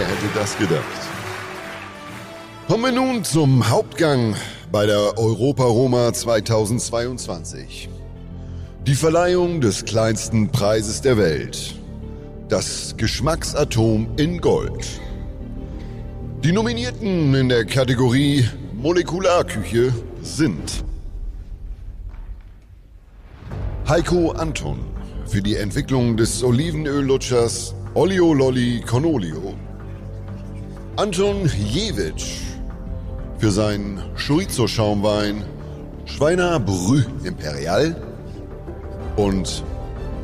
Wer hätte das gedacht? Kommen wir nun zum Hauptgang bei der Europa Roma 2022. Die Verleihung des kleinsten Preises der Welt. Das Geschmacksatom in Gold. Die Nominierten in der Kategorie Molekularküche sind Heiko Anton für die Entwicklung des Olivenöllutschers Olio Lolli Conolio. Anton Jewitsch für seinen Chorizo-Schaumwein Schweiner Brü Imperial. Und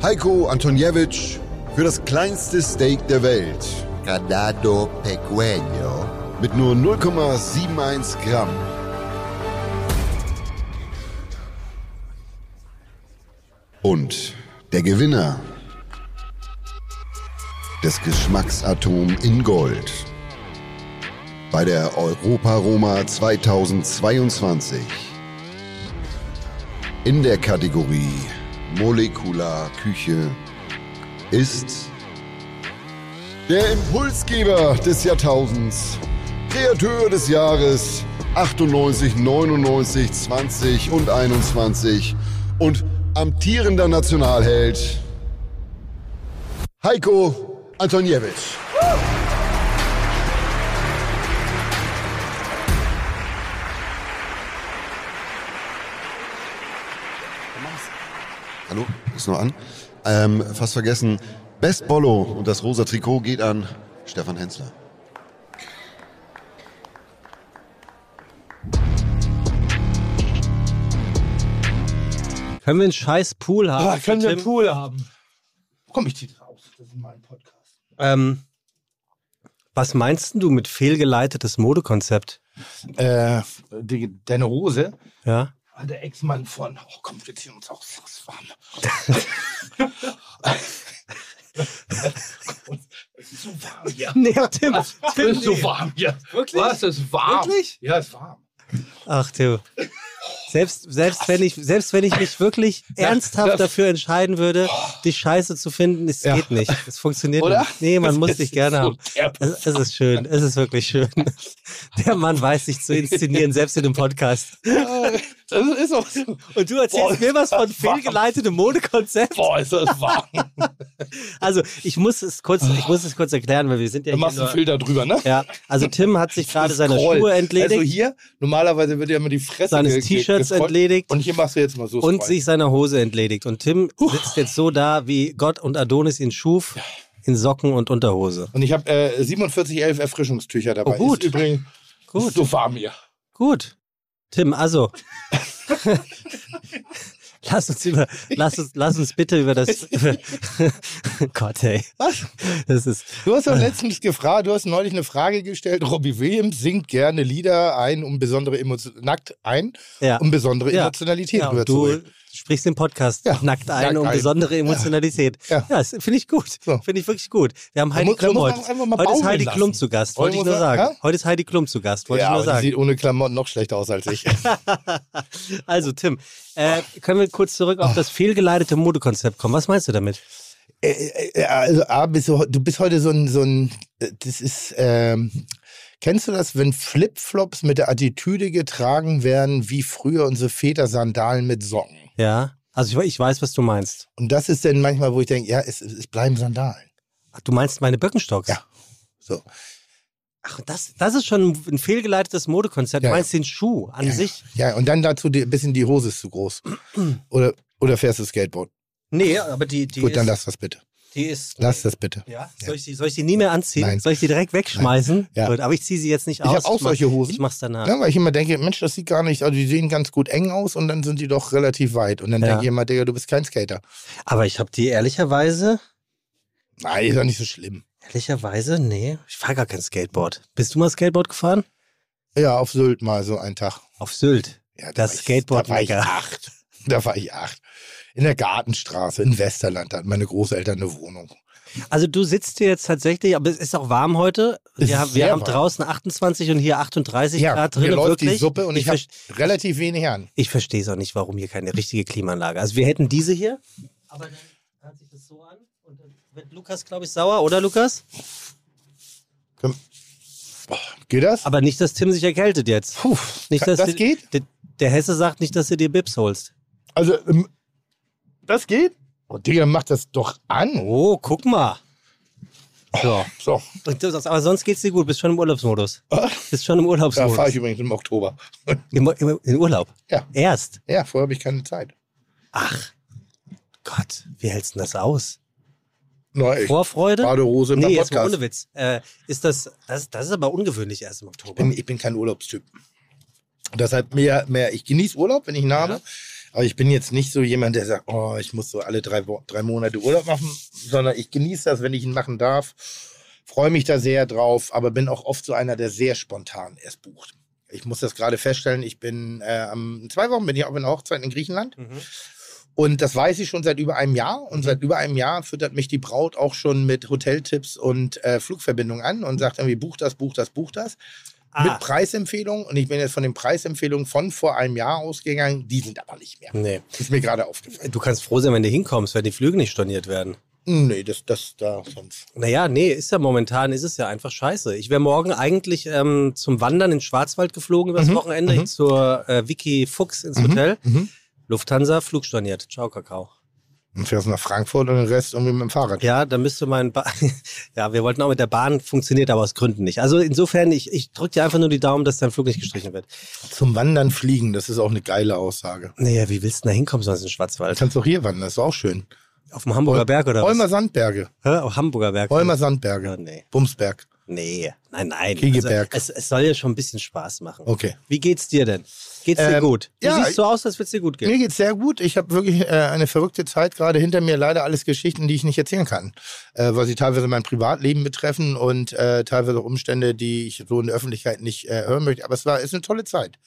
Heiko Antoniewicz für das kleinste Steak der Welt Ganado Pequeño. mit nur 0,71 Gramm. Und der Gewinner des Geschmacksatom in Gold bei der Europa Roma 2022 in der Kategorie Molekularküche ist der Impulsgeber des Jahrtausends, Kreateur des Jahres 98, 99, 20 und 21 und amtierender Nationalheld Heiko Antoniewicz. Hallo, ist noch an. Ähm, fast vergessen. Best Bollo und das rosa Trikot geht an Stefan Hensler. Können wir einen scheiß Pool haben? Ah, für können wir einen? Pool haben? Komm, ich zieh das aus. Das ist mein Podcast. Ähm, was meinst du mit fehlgeleitetes Modekonzept? Äh, die, deine Hose Ja? Der Ex-Mann von. Oh, komm, wir ziehen uns. Es ist warm. es ist so warm hier. Nee, Tim. Was? Es Tim, ist so warm hier. Wirklich? Was? Es ist warm. Wirklich? Ja, es ist warm. Ach, Tim. Selbst, selbst, wenn ich, selbst wenn ich mich wirklich ernsthaft das- dafür entscheiden würde, dich scheiße zu finden, es Ja. geht nicht. Es funktioniert Oder? nicht. Nee, man Das muss dich gerne so haben. Es, es ist schön. Es ist wirklich schön. Der Mann weiß sich zu inszenieren, selbst in dem Podcast. Das ist auch so. Und du erzählst Boah, mir was von fehlgeleitetem Modekonzept? Boah, ist das warm. Also, ich muss es kurz, ich muss es kurz erklären, weil wir sind ja Du machst einen Filter drüber, ne? Ja, also Tim hat sich gerade seine Scroll. Schuhe entledigt, Also hier, normalerweise wird ja immer die Fresse seines T-Shirts entledigt Und hier machst du jetzt mal so und Scroll. sich seiner Hose entledigt. Und Tim sitzt jetzt so da, wie Gott und Adonis ihn schuf, in Socken und Unterhose. Und ich habe äh, 4711 Erfrischungstücher dabei. Oh, gut. Ist übrigens Gut. so warm hier. Gut. Tim, also. lass uns über, lass uns, lass uns bitte über das, über, Gott, ey. Was? Das ist, Du hast doch letztens gefragt, du hast neulich eine Frage gestellt. Robbie Williams singt gerne Lieder ein, um besondere Emotion nackt ein, ja. um besondere Ja. Emotionalität ja, rüberzubringen. Sprichst den Podcast Ja, nackt ein, nackt um ein. besondere Emotionalität. Ja, Ja. das finde ich gut. So. Finde ich wirklich gut. Wir haben Heidi muss- Klum heute. Heute ist Heidi lassen. Klum zu Gast, wollte ich Heute nur sagen. ja? Heute ist Heidi Klum zu Gast, wollte Ja, ich nur aber die sagen. sieht ohne Klamotten noch schlechter aus als ich. Also, Tim, äh, können wir kurz zurück auf das fehlgeleitete Modekonzept kommen? Was meinst du damit? Äh, äh, also, A, bist du, du bist heute so ein, so ein äh, das ist, ähm, kennst du das, wenn Flipflops mit der Attitüde getragen werden, wie früher unsere Väter Sandalen mit Socken? Ja, also ich, ich weiß, was du meinst. Und das ist dann manchmal, wo ich denke, ja, es, es bleiben Sandalen. Ach, du meinst meine Birkenstocks? Ja. So. Ach, das, das ist schon ein fehlgeleitetes Modekonzept. Ja, du ja. meinst den Schuh an Ja, sich? Ja, und dann dazu ein bisschen die Hose ist zu groß. Oder, oder fährst du Skateboard? Nee, aber die, die Gut, dann lass das bitte. Die ist Lass das bitte. Ja? Soll, ich die, soll ich die nie mehr anziehen? Nein. Soll ich die direkt wegschmeißen? Ja. Gut, aber ich ziehe sie jetzt nicht Ich aus. habe auch solche Hosen. Ich mach's danach. Ja, weil ich immer denke, Mensch, das sieht gar nicht, also die sehen ganz gut eng aus und dann sind die doch relativ weit. Und dann Ja. denke ich immer, Digga, du bist kein Skater. Aber ich habe die ehrlicherweise, Nein, ist doch nicht so schlimm. ehrlicherweise, nee, ich fahre gar kein Skateboard. Bist du mal Skateboard gefahren? Ja, auf Sylt mal so einen Tag. Auf Sylt. Ja, da Das war ich- Skateboard Da war ich acht. Da war ich acht. In der Gartenstraße in Westerland hatten meine Großeltern eine Wohnung. Also du sitzt hier jetzt tatsächlich, aber es ist auch warm heute. Wir, haben, wir haben draußen 28 und hier 38 Ja, Grad hier drin. läuft wirklich. die Suppe und ich, ich, habe relativ wenig an. ich verstehe es auch nicht, warum hier keine richtige Klimaanlage. Also wir hätten diese hier, aber dann hört sich das so an und dann wird Lukas, glaube ich, sauer, oder Lukas? Geht das? Aber nicht, dass Tim sich erkältet jetzt. Puh, Nicht, dass das du- geht? Der, der Hesse sagt nicht, dass du dir Bips holst. Also, ähm, das geht? Oh, Digga, mach das doch an. Oh, guck mal. So. So, Aber sonst geht's dir gut. Bist schon im Urlaubsmodus. Ah. Bist schon im da Urlaubsmodus. fahre ich übrigens im Oktober. Im, im, in Urlaub. Ja. Erst. Ja, vorher habe ich keine Zeit. Ach. Gott, wie hältst du denn das aus? Na, ich Vorfreude? Badehose im nee, jetzt mal Podcast. ohne Witz. Äh, ist das, das, das ist aber ungewöhnlich erst im Oktober. bin, ich bin kein Urlaubstyp. Deshalb mehr, mehr, ich genieße Urlaub, wenn ich ihn habe. Ja. Aber ich bin jetzt nicht so jemand, der sagt, oh, ich muss so alle drei, drei Monate Urlaub machen, sondern ich genieße das, wenn ich ihn machen darf. Freue mich da sehr drauf, aber bin auch oft so einer, der sehr spontan erst bucht. Ich muss das gerade feststellen, ich bin äh, am zwei Wochen bin ich auf einer Hochzeit in Griechenland. Mhm. Und das weiß ich schon seit über einem Jahr. Und seit über einem Jahr füttert mich die Braut auch schon mit Hoteltipps und äh, Flugverbindungen an und sagt irgendwie, buch das, buch das, buch das. Ah. Mit Preisempfehlungen. Und ich bin jetzt von den Preisempfehlungen von vor einem Jahr ausgegangen. Die sind aber nicht mehr. Nee. Ist mir gerade aufgefallen. Du kannst froh sein, wenn du hinkommst, wenn die Flüge nicht storniert werden. Nee, das, das, da sonst. Naja, nee, ist ja momentan, ist es ja einfach scheiße. Ich wäre morgen eigentlich ähm, zum Wandern in den Schwarzwald geflogen übers Mhm, Wochenende mhm. zur äh, Vicky Fuchs ins Mhm, Hotel. Mhm. Lufthansa, Flug storniert. Ciao, Kakao. Und fährst nach Frankfurt und den Rest irgendwie mit dem Fahrrad. Ja, da müsste mein ba Ja, wir wollten auch mit der Bahn, funktioniert aber aus Gründen nicht. Also insofern, ich, ich drücke dir einfach nur die Daumen, dass dein Flug nicht gestrichen wird. Zum Wandern fliegen, das ist auch eine geile Aussage. Naja, wie willst du da hinkommen sonst in den Du Schwarzwald? kannst doch hier wandern, das ist auch schön. Auf dem Hamburger Berg oder Holmer was? Sandberge. Hä? Auf Hamburger Berg. Holmer Sandberge. Ja, nee. Bumsberg. Nee, nein, nein. Kiegeberg. Also, es, es soll ja schon ein bisschen Spaß machen. Okay. Wie geht's dir denn? Geht's dir Ähm, gut? Du ja, siehst so aus, als würde es dir gut gehen. Mir geht's sehr gut. Ich habe wirklich äh, eine verrückte Zeit gerade hinter mir. Leider alles Geschichten, die ich nicht erzählen kann, äh, weil sie teilweise mein Privatleben betreffen und äh, teilweise auch Umstände, die ich so in der Öffentlichkeit nicht äh, hören möchte. Aber es war ist eine tolle Zeit.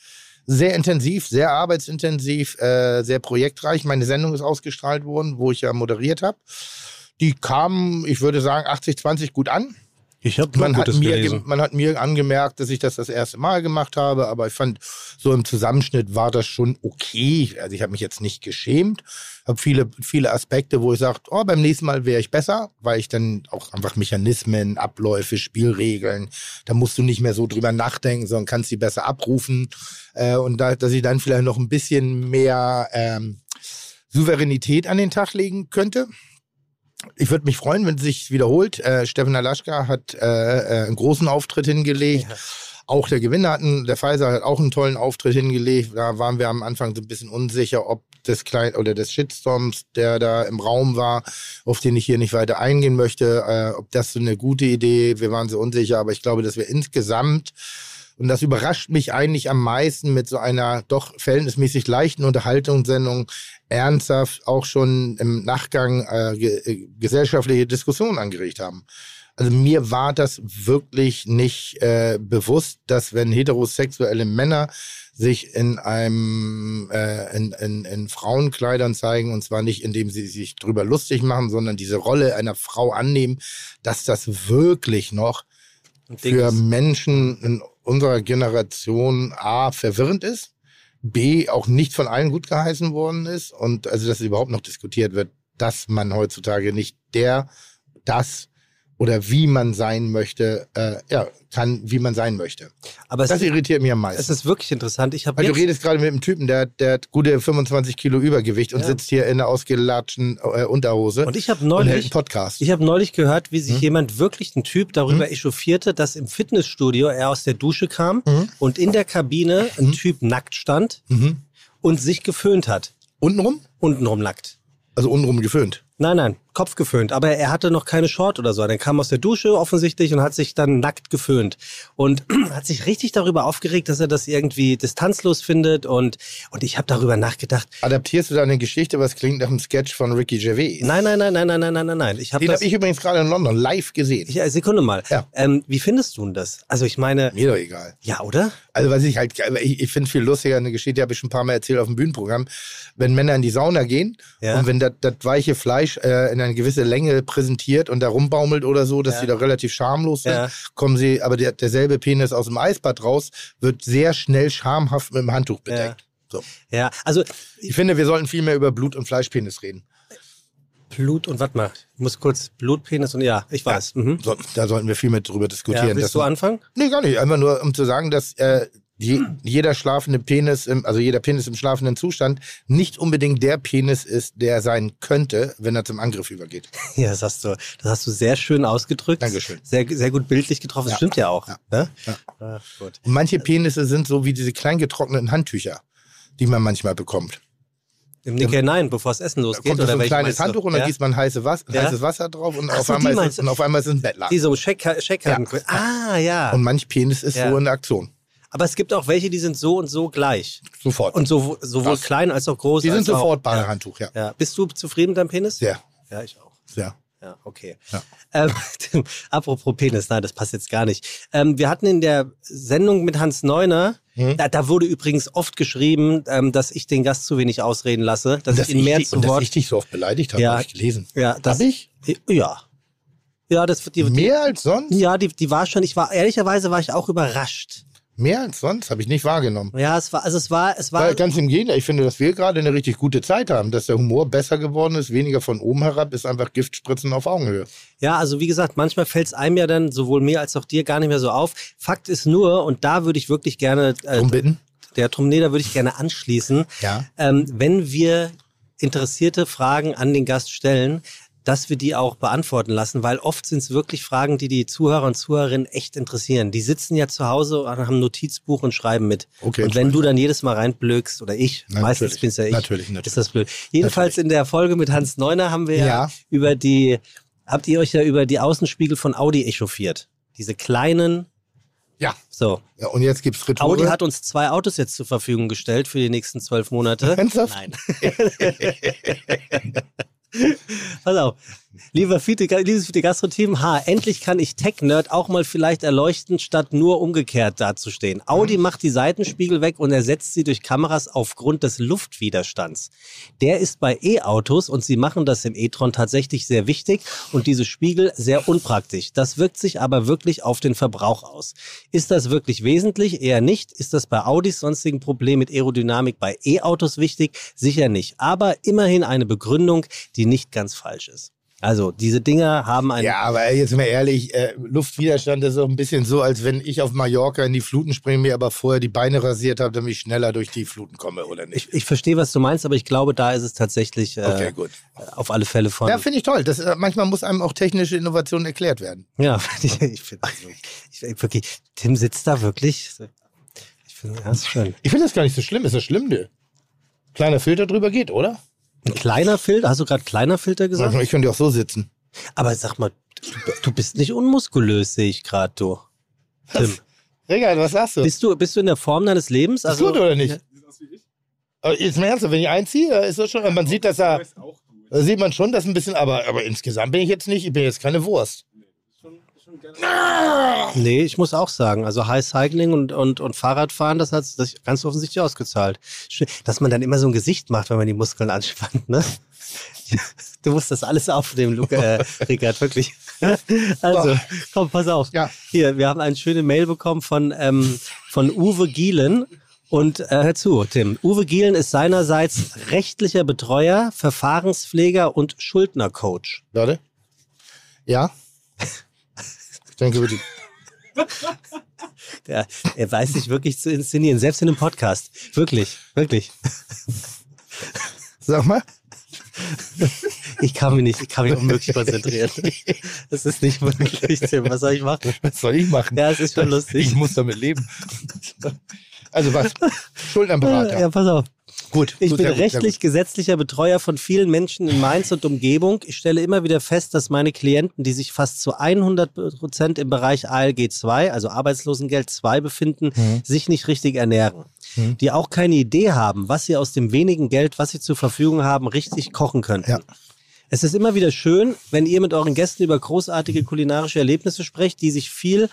Sehr intensiv, sehr arbeitsintensiv, äh, sehr projektreich. Meine Sendung ist ausgestrahlt worden, wo ich ja moderiert habe. Die kam, ich würde sagen, 80-20 gut an. Ich habe Man hat, mir, man hat mir angemerkt, dass ich das das erste Mal gemacht habe, aber ich fand, so im Zusammenschnitt war das schon okay. Also ich habe mich jetzt nicht geschämt, habe viele, viele Aspekte, wo ich sage, oh, beim nächsten Mal wäre ich besser, weil ich dann auch einfach Mechanismen, Abläufe, Spielregeln, da musst du nicht mehr so drüber nachdenken, sondern kannst sie besser abrufen. Äh, und da, dass ich dann vielleicht noch ein bisschen mehr ähm, Souveränität an den Tag legen könnte. Ich würde mich freuen, wenn es sich wiederholt. Äh, Steffen Alaschka hat äh, äh, einen großen Auftritt hingelegt. Ja. Auch der Gewinner hat, einen, der Pfizer hat auch einen tollen Auftritt hingelegt. Da waren wir am Anfang so ein bisschen unsicher, ob des kleinen oder des Shitstorms, der da im Raum war, auf den ich hier nicht weiter eingehen möchte, äh, ob das so eine gute Idee. Wir waren so unsicher, aber ich glaube, dass wir insgesamt und das überrascht mich eigentlich am meisten mit so einer doch verhältnismäßig leichten Unterhaltungssendung ernsthaft auch schon im Nachgang äh, äh, gesellschaftliche Diskussionen angeregt haben. Also mir war das wirklich nicht äh, bewusst, dass wenn heterosexuelle Männer sich in einem äh, in, in, in Frauenkleidern zeigen und zwar nicht indem sie sich drüber lustig machen, sondern diese Rolle einer Frau annehmen, dass das wirklich noch für Menschen in unserer Generation A verwirrend ist, B auch nicht von allen gut geheißen worden ist und also dass überhaupt noch diskutiert wird, dass man heutzutage nicht der, das oder wie man sein möchte, äh, ja, kann, wie man sein möchte. Aber Das irritiert mich am es meisten. ist wirklich interessant. Ich habe Weil du redest gerade mit einem Typen, der, der hat gute 25 Kilo Übergewicht und Ja. sitzt hier in einer ausgelatschten äh, Unterhose und ich habe neulich, Podcast. ich habe neulich gehört, wie sich Hm? jemand wirklich ein Typ darüber echauffierte, dass im Fitnessstudio er aus der Dusche kam Mhm. und in der Kabine ein Typ nackt stand Mhm. und sich geföhnt hat. Untenrum? Untenrum nackt. Also untenrum geföhnt. Nein, nein, Kopf geföhnt, aber er hatte noch keine Short oder so. Er kam aus der Dusche offensichtlich und hat sich dann nackt geföhnt und hat sich richtig darüber aufgeregt, dass er das irgendwie distanzlos findet und, und ich habe darüber nachgedacht. Adaptierst du deine eine Geschichte, was klingt nach einem Sketch von Ricky Gervais? Nein, nein, nein, nein, nein, nein, nein, nein. nein. Ich hab Den habe ich übrigens gerade in London live gesehen. Ja, äh, Sekunde mal. Ja. Ähm, wie findest du denn das? Also ich meine... Mir doch egal. Ja, oder? Also was ich halt, äh, ich, ich finde viel lustiger eine Geschichte, die habe ich schon ein paar Mal erzählt auf dem Bühnenprogramm, wenn Männer in die Sauna gehen ja. und wenn das weiche Fleisch äh, in ein eine gewisse Länge präsentiert und da rumbaumelt oder so, dass Ja. die da relativ schamlos sind, Ja. kommen sie, aber der, derselbe Penis aus dem Eisbad raus, wird sehr schnell schamhaft mit dem Handtuch bedeckt. So. Ja, also Ich finde, wir sollten viel mehr über Blut- und Fleischpenis reden. Blut und warte mal, ich muss kurz Blutpenis und ja, ich weiß. Mhm. So, da sollten wir viel mit drüber diskutieren. Ja, willst du anfangen? Nee, gar nicht. Einfach nur, um zu sagen, dass äh, je, jeder schlafende Penis, im, also jeder Penis im schlafenden Zustand nicht unbedingt der Penis ist, der sein könnte, wenn er zum Angriff übergeht. Ja, das hast du, das hast du sehr schön ausgedrückt. Dankeschön. Sehr, sehr gut bildlich getroffen. Das Ja. stimmt ja auch. Ja. Ne? Ja. Ah, gut. Und manche Penisse sind so wie diese klein getrockneten Handtücher, die man manchmal bekommt. Im Nick hinein, bevor das Essen Da losgeht. kommt so oder ein welche kleines? Handtuch und dann ja? gießt man heiße Was Ja. heißes Wasser drauf und, Ach auf so, die einmal ist und auf einmal ist es ein Bettlaken. Die so Scheck, Scheckkarten. Ah, ja. Und manch Penis ist Ja. so in der Aktion. Aber es gibt auch welche, die sind so und so gleich. Sofort. Und so, sowohl Krass. klein als auch groß. die sind sofort Badehandtuch, ja. Ja. Bist du zufrieden mit deinem Penis? Sehr, Ja, ich auch. sehr. Ja, okay. Ja. Ähm, apropos Penis, nein, das passt jetzt gar nicht. Ähm, wir hatten in der Sendung mit Hans Neuner, Hm? da, da wurde übrigens oft geschrieben, ähm, dass ich den Gast zu wenig ausreden lasse, dass Dass ich ihn mehr dich- zu und dass Wort. ich dich so oft beleidigt habe, Ja. habe ich gelesen. ja, das, Hab ich? Ja. Ja, das die, die, Mehr als sonst? ja, die, die war schon, ich war, ehrlicherweise war ich auch überrascht. Mehr als sonst habe ich nicht wahrgenommen. Ja, es war, also es war, es war. Weil ganz im Gegenteil, ich finde, dass wir gerade eine richtig gute Zeit haben, dass der Humor besser geworden ist, weniger von oben herab, ist einfach Giftspritzen auf Augenhöhe. Ja, also wie gesagt, manchmal fällt es einem ja dann sowohl mir als auch dir gar nicht mehr so auf. Fakt ist nur, und da würde ich wirklich gerne, äh, Drum bitten. der da würde ich gerne anschließen, Ja. ähm, wenn wir interessierte Fragen an den Gast stellen, dass wir die auch beantworten lassen, weil oft sind es wirklich Fragen, die die Zuhörer und Zuhörerinnen echt interessieren. Die sitzen ja zu Hause und haben ein Notizbuch und schreiben mit. Okay, und wenn du dann jedes Mal reinblökst, oder ich, Na, meistens natürlich. bin's ja ich, Natürlich, natürlich. ist das blöd. Jedenfalls in der Folge mit Hans Neuner haben wir ja, Ja. über die, habt ihr euch ja über die Außenspiegel von Audi echauffiert. Diese kleinen, Ja. so. ja. Und jetzt gibt's Retour. Audi hat uns zwei Autos jetzt zur Verfügung gestellt für die nächsten zwölf Monate. Ernsthaft? Nein. Pass auf. Lieber Fiete, liebes Fiete Gastro-Team, ha, endlich kann ich Tech-Nerd auch mal vielleicht erleuchten, statt nur umgekehrt dazustehen. Audi macht die Seitenspiegel weg und ersetzt sie durch Kameras aufgrund des Luftwiderstands. Der ist bei E-Autos und sie machen das im e-tron tatsächlich sehr wichtig und diese Spiegel sehr unpraktisch. Das wirkt sich aber wirklich auf den Verbrauch aus. Ist das wirklich wesentlich? Eher nicht. Ist das bei Audis sonstigen Problem mit Aerodynamik bei E-Autos wichtig? Sicher nicht. Aber immerhin eine Begründung, die nicht ganz falsch ist. Also, diese Dinger haben einen. Ja, aber jetzt mal ehrlich, äh, Luftwiderstand ist auch ein bisschen so, als wenn ich auf Mallorca in die Fluten springe, mir aber vorher die Beine rasiert habe, damit ich schneller durch die Fluten komme, oder nicht? Ich, ich verstehe, was du meinst, aber ich glaube, da ist es tatsächlich äh, Okay, gut. auf alle Fälle von. Ja, finde ich toll. Das, äh, manchmal muss einem auch technische Innovation erklärt werden. Ja, ich, ich finde ich, ich, wirklich, Tim sitzt da wirklich. Ich finde, das schön. Ich finde das gar nicht so schlimm. Ist das schlimm, nö? Kleiner Filter drüber geht, oder? Ein kleiner Filter, hast du gerade kleiner Filter gesagt? Ich könnte auch so sitzen. Aber sag mal, du, du bist nicht unmuskulös, sehe ich gerade, du. Tim. Regal, was sagst du? Bist du, bist du in der Form deines Lebens? ist gut oder nicht? Jetzt mal ernsthaft, wenn ich einziehe, ist das schon, man sieht, dass er, da sieht man schon, dass ein bisschen, aber, aber insgesamt bin ich jetzt nicht, ich bin jetzt keine Wurst. Nee, ich muss auch sagen, also High Cycling und, und, und Fahrradfahren, das hat sich ganz offensichtlich ausgezahlt. Dass man dann immer so ein Gesicht macht, wenn man die Muskeln anspannt, ne? Du musst das alles aufnehmen, Luca, äh, Rickard, wirklich. Also, komm, pass auf. Ja. Hier, wir haben eine schöne Mail bekommen von, ähm, von Uwe Gielen. Und äh, hör zu, Tim. Uwe Gielen ist seinerseits rechtlicher Betreuer, Verfahrenspfleger und Schuldnercoach. Warte. Ja? Denke, über die. Der, er weiß sich wirklich zu inszenieren, selbst in einem Podcast. Wirklich, wirklich. Sag mal. Ich kann mich nicht, ich kann mich unmöglich konzentrieren. Das ist nicht möglich, Tim. Was soll ich machen? Was soll ich machen? Ja, es ist schon lustig. Ich muss damit leben. Also was? Schuldenberater. Ja, pass auf. Gut. Ich gut, bin sehr gut, rechtlich gesetzlicher Betreuer von vielen Menschen in Mainz und Umgebung. Ich stelle immer wieder fest, dass meine Klienten, die sich fast zu 100 Prozent im Bereich ALG 2, also Arbeitslosengeld 2 befinden, Mhm. sich nicht richtig ernähren. Die auch keine Idee haben, was sie aus dem wenigen Geld, was sie zur Verfügung haben, richtig kochen könnten. Ja. Es ist immer wieder schön, wenn ihr mit euren Gästen über großartige kulinarische Erlebnisse sprecht, die sich viel,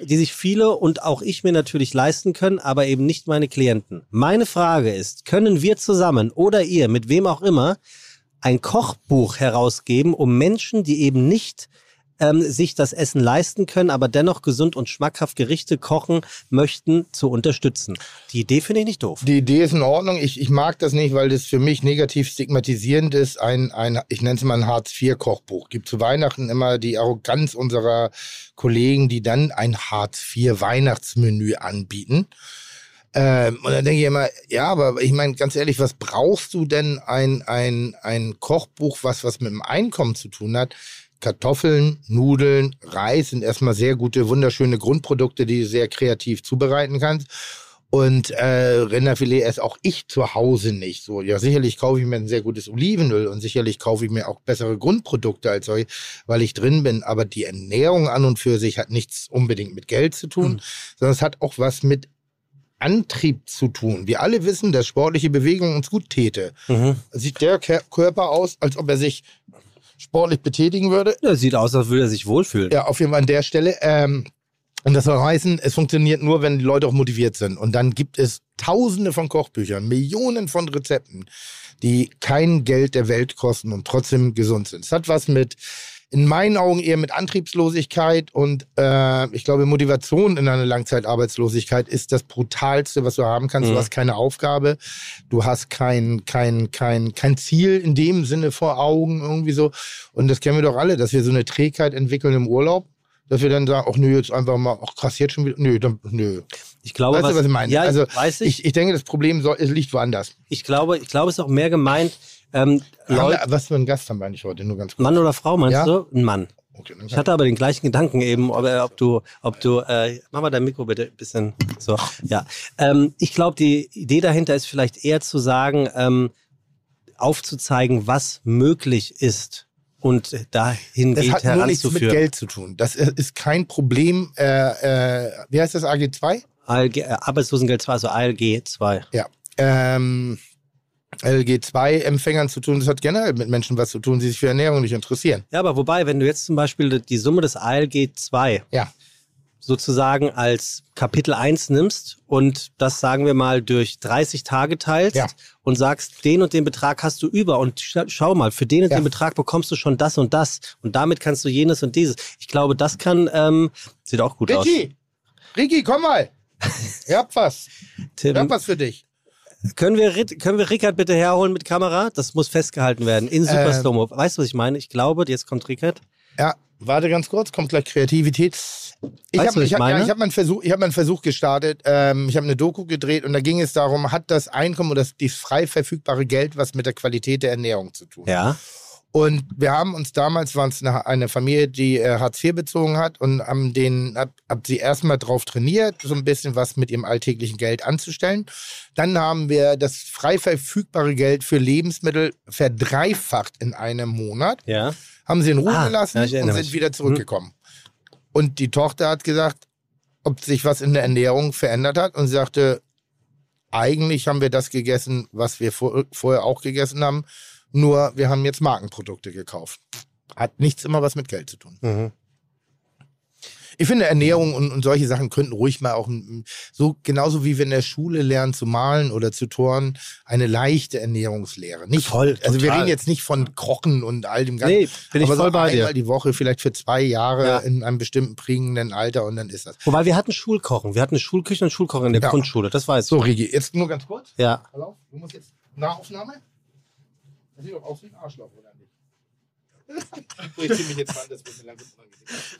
die sich viele und auch ich mir natürlich leisten können, aber eben nicht meine Klienten. Meine Frage ist, können wir zusammen oder ihr, mit wem auch immer, ein Kochbuch herausgeben, um Menschen, die eben nicht ähm, sich das Essen leisten können, aber dennoch gesund und schmackhaft Gerichte kochen möchten, zu unterstützen. Die Idee finde ich nicht doof. Die Idee ist in Ordnung. Ich, ich mag das nicht, weil das für mich negativ stigmatisierend ist. Ein, ein ich nenne es mal ein Hartz-IV-Kochbuch. Gibt zu Weihnachten immer die Arroganz unserer Kollegen, die dann ein Hartz-IV-Weihnachtsmenü anbieten. Ähm, und dann denke ich immer, ja, aber ich meine, ganz ehrlich, was brauchst du denn ein, ein, ein Kochbuch, was was mit dem Einkommen zu tun hat? Kartoffeln, Nudeln, Reis sind erstmal sehr gute, wunderschöne Grundprodukte, die du sehr kreativ zubereiten kannst. Und äh, Rinderfilet esse auch ich zu Hause nicht. So, ja, sicherlich kaufe ich mir ein sehr gutes Olivenöl und sicherlich kaufe ich mir auch bessere Grundprodukte als solche, weil ich drin bin. Aber die Ernährung an und für sich hat nichts unbedingt mit Geld zu tun, mhm. sondern es hat auch was mit Antrieb zu tun. Wir alle wissen, dass sportliche Bewegung uns gut täte. Mhm. Sieht der Körper aus, als ob er sich sportlich betätigen würde? Ja, sieht aus, als würde er sich wohlfühlen. Ja, auf jeden Fall an der Stelle. Ähm, und das soll heißen, es funktioniert nur, wenn die Leute auch motiviert sind. Und dann gibt es tausende von Kochbüchern, Millionen von Rezepten, die kein Geld der Welt kosten und trotzdem gesund sind. Es hat was mit in meinen Augen eher mit Antriebslosigkeit und äh, ich glaube, Motivation in einer Langzeitarbeitslosigkeit ist das Brutalste, was du haben kannst. Mhm. Du hast keine Aufgabe, du hast kein, kein, kein, kein Ziel in dem Sinne vor Augen, irgendwie so. Und das kennen wir doch alle, dass wir so eine Trägheit entwickeln im Urlaub dass wir dann sagen, ach nö, jetzt einfach mal, ach krass, jetzt schon wieder, nö, dann, nö. Ich glaube, weißt was, du, was ich meine? Ja, also, weiß ich. ich. Ich denke, das Problem soll, es liegt woanders. Ich glaube, ich glaube, es ist auch mehr gemeint, ähm, wir, was für ein Gast haben wir eigentlich heute? Nur ganz kurz. Mann oder Frau, meinst ja? du? Ein Mann. Okay, ich hatte aber den gleichen Gedanken eben, ob, äh, ob du, ob du, äh, mach mal dein Mikro bitte ein bisschen so. Ja, ähm, ich glaube, die Idee dahinter ist vielleicht eher zu sagen, ähm, aufzuzeigen, was möglich ist und dahin das hat nur nichts mit Geld zu tun. Das ist kein Problem. Äh, äh, wie heißt das AG 2? ALG, äh, Arbeitslosengeld 2, also ALG 2. Ja. Ähm, LG2-Empfängern zu tun. Das hat generell mit Menschen was zu tun, die sich für Ernährung nicht interessieren. Ja, aber wobei, wenn du jetzt zum Beispiel die Summe des ALG2 ja. sozusagen als Kapitel 1 nimmst und das, sagen wir mal, durch 30 Tage teilst ja. und sagst, den und den Betrag hast du über und schau mal, für den und ja. den Betrag bekommst du schon das und das und damit kannst du jenes und dieses. Ich glaube, das kann, ähm, sieht auch gut Ricky, aus. Ricky, komm mal. Ihr habt was. Tim, Ihr habt was für dich. Können wir, können wir Rickard bitte herholen mit Kamera? Das muss festgehalten werden in Super ähm, Slow-Mo. Weißt du, was ich meine? Ich glaube, jetzt kommt Rickard. Ja, warte ganz kurz, kommt gleich Kreativität. Ich habe hab, ja, hab meinen Versuch, hab meinen Versuch gestartet. Ähm, ich habe eine Doku gedreht und da ging es darum, hat das Einkommen oder das, das frei verfügbare Geld was mit der Qualität der Ernährung zu tun? Ja. Und wir haben uns damals, waren es eine, eine, Familie, die äh, Hartz IV bezogen hat und haben den, hab, hab sie erstmal drauf trainiert, so ein bisschen was mit ihrem alltäglichen Geld anzustellen. Dann haben wir das frei verfügbare Geld für Lebensmittel verdreifacht in einem Monat. Ja. Haben sie in Ruhe ah, gelassen ja, und sind wieder zurückgekommen. Hm. Und die Tochter hat gesagt, ob sich was in der Ernährung verändert hat und sie sagte, eigentlich haben wir das gegessen, was wir vor, vorher auch gegessen haben nur wir haben jetzt Markenprodukte gekauft. Hat nichts immer was mit Geld zu tun. Mhm. Ich finde, Ernährung und, und, solche Sachen könnten ruhig mal auch so genauso wie wir in der Schule lernen zu malen oder zu toren, eine leichte Ernährungslehre. Nicht voll. Also wir reden jetzt nicht von Kochen und all dem Ganzen. Nee, bin ich aber voll so bei einmal dir. die Woche, vielleicht für zwei Jahre ja. in einem bestimmten prägenden Alter und dann ist das. Wobei wir hatten Schulkochen. Wir hatten eine Schulküche und Schulkochen in der ja. Grundschule. Das weiß ich. So, Rigi, jetzt nur ganz kurz. Ja. Hallo? Du musst jetzt Nahaufnahme? Das sieht doch aus wie ein Arschloch, oder nicht? ich ziehe mich jetzt mal an, das wird mir langsam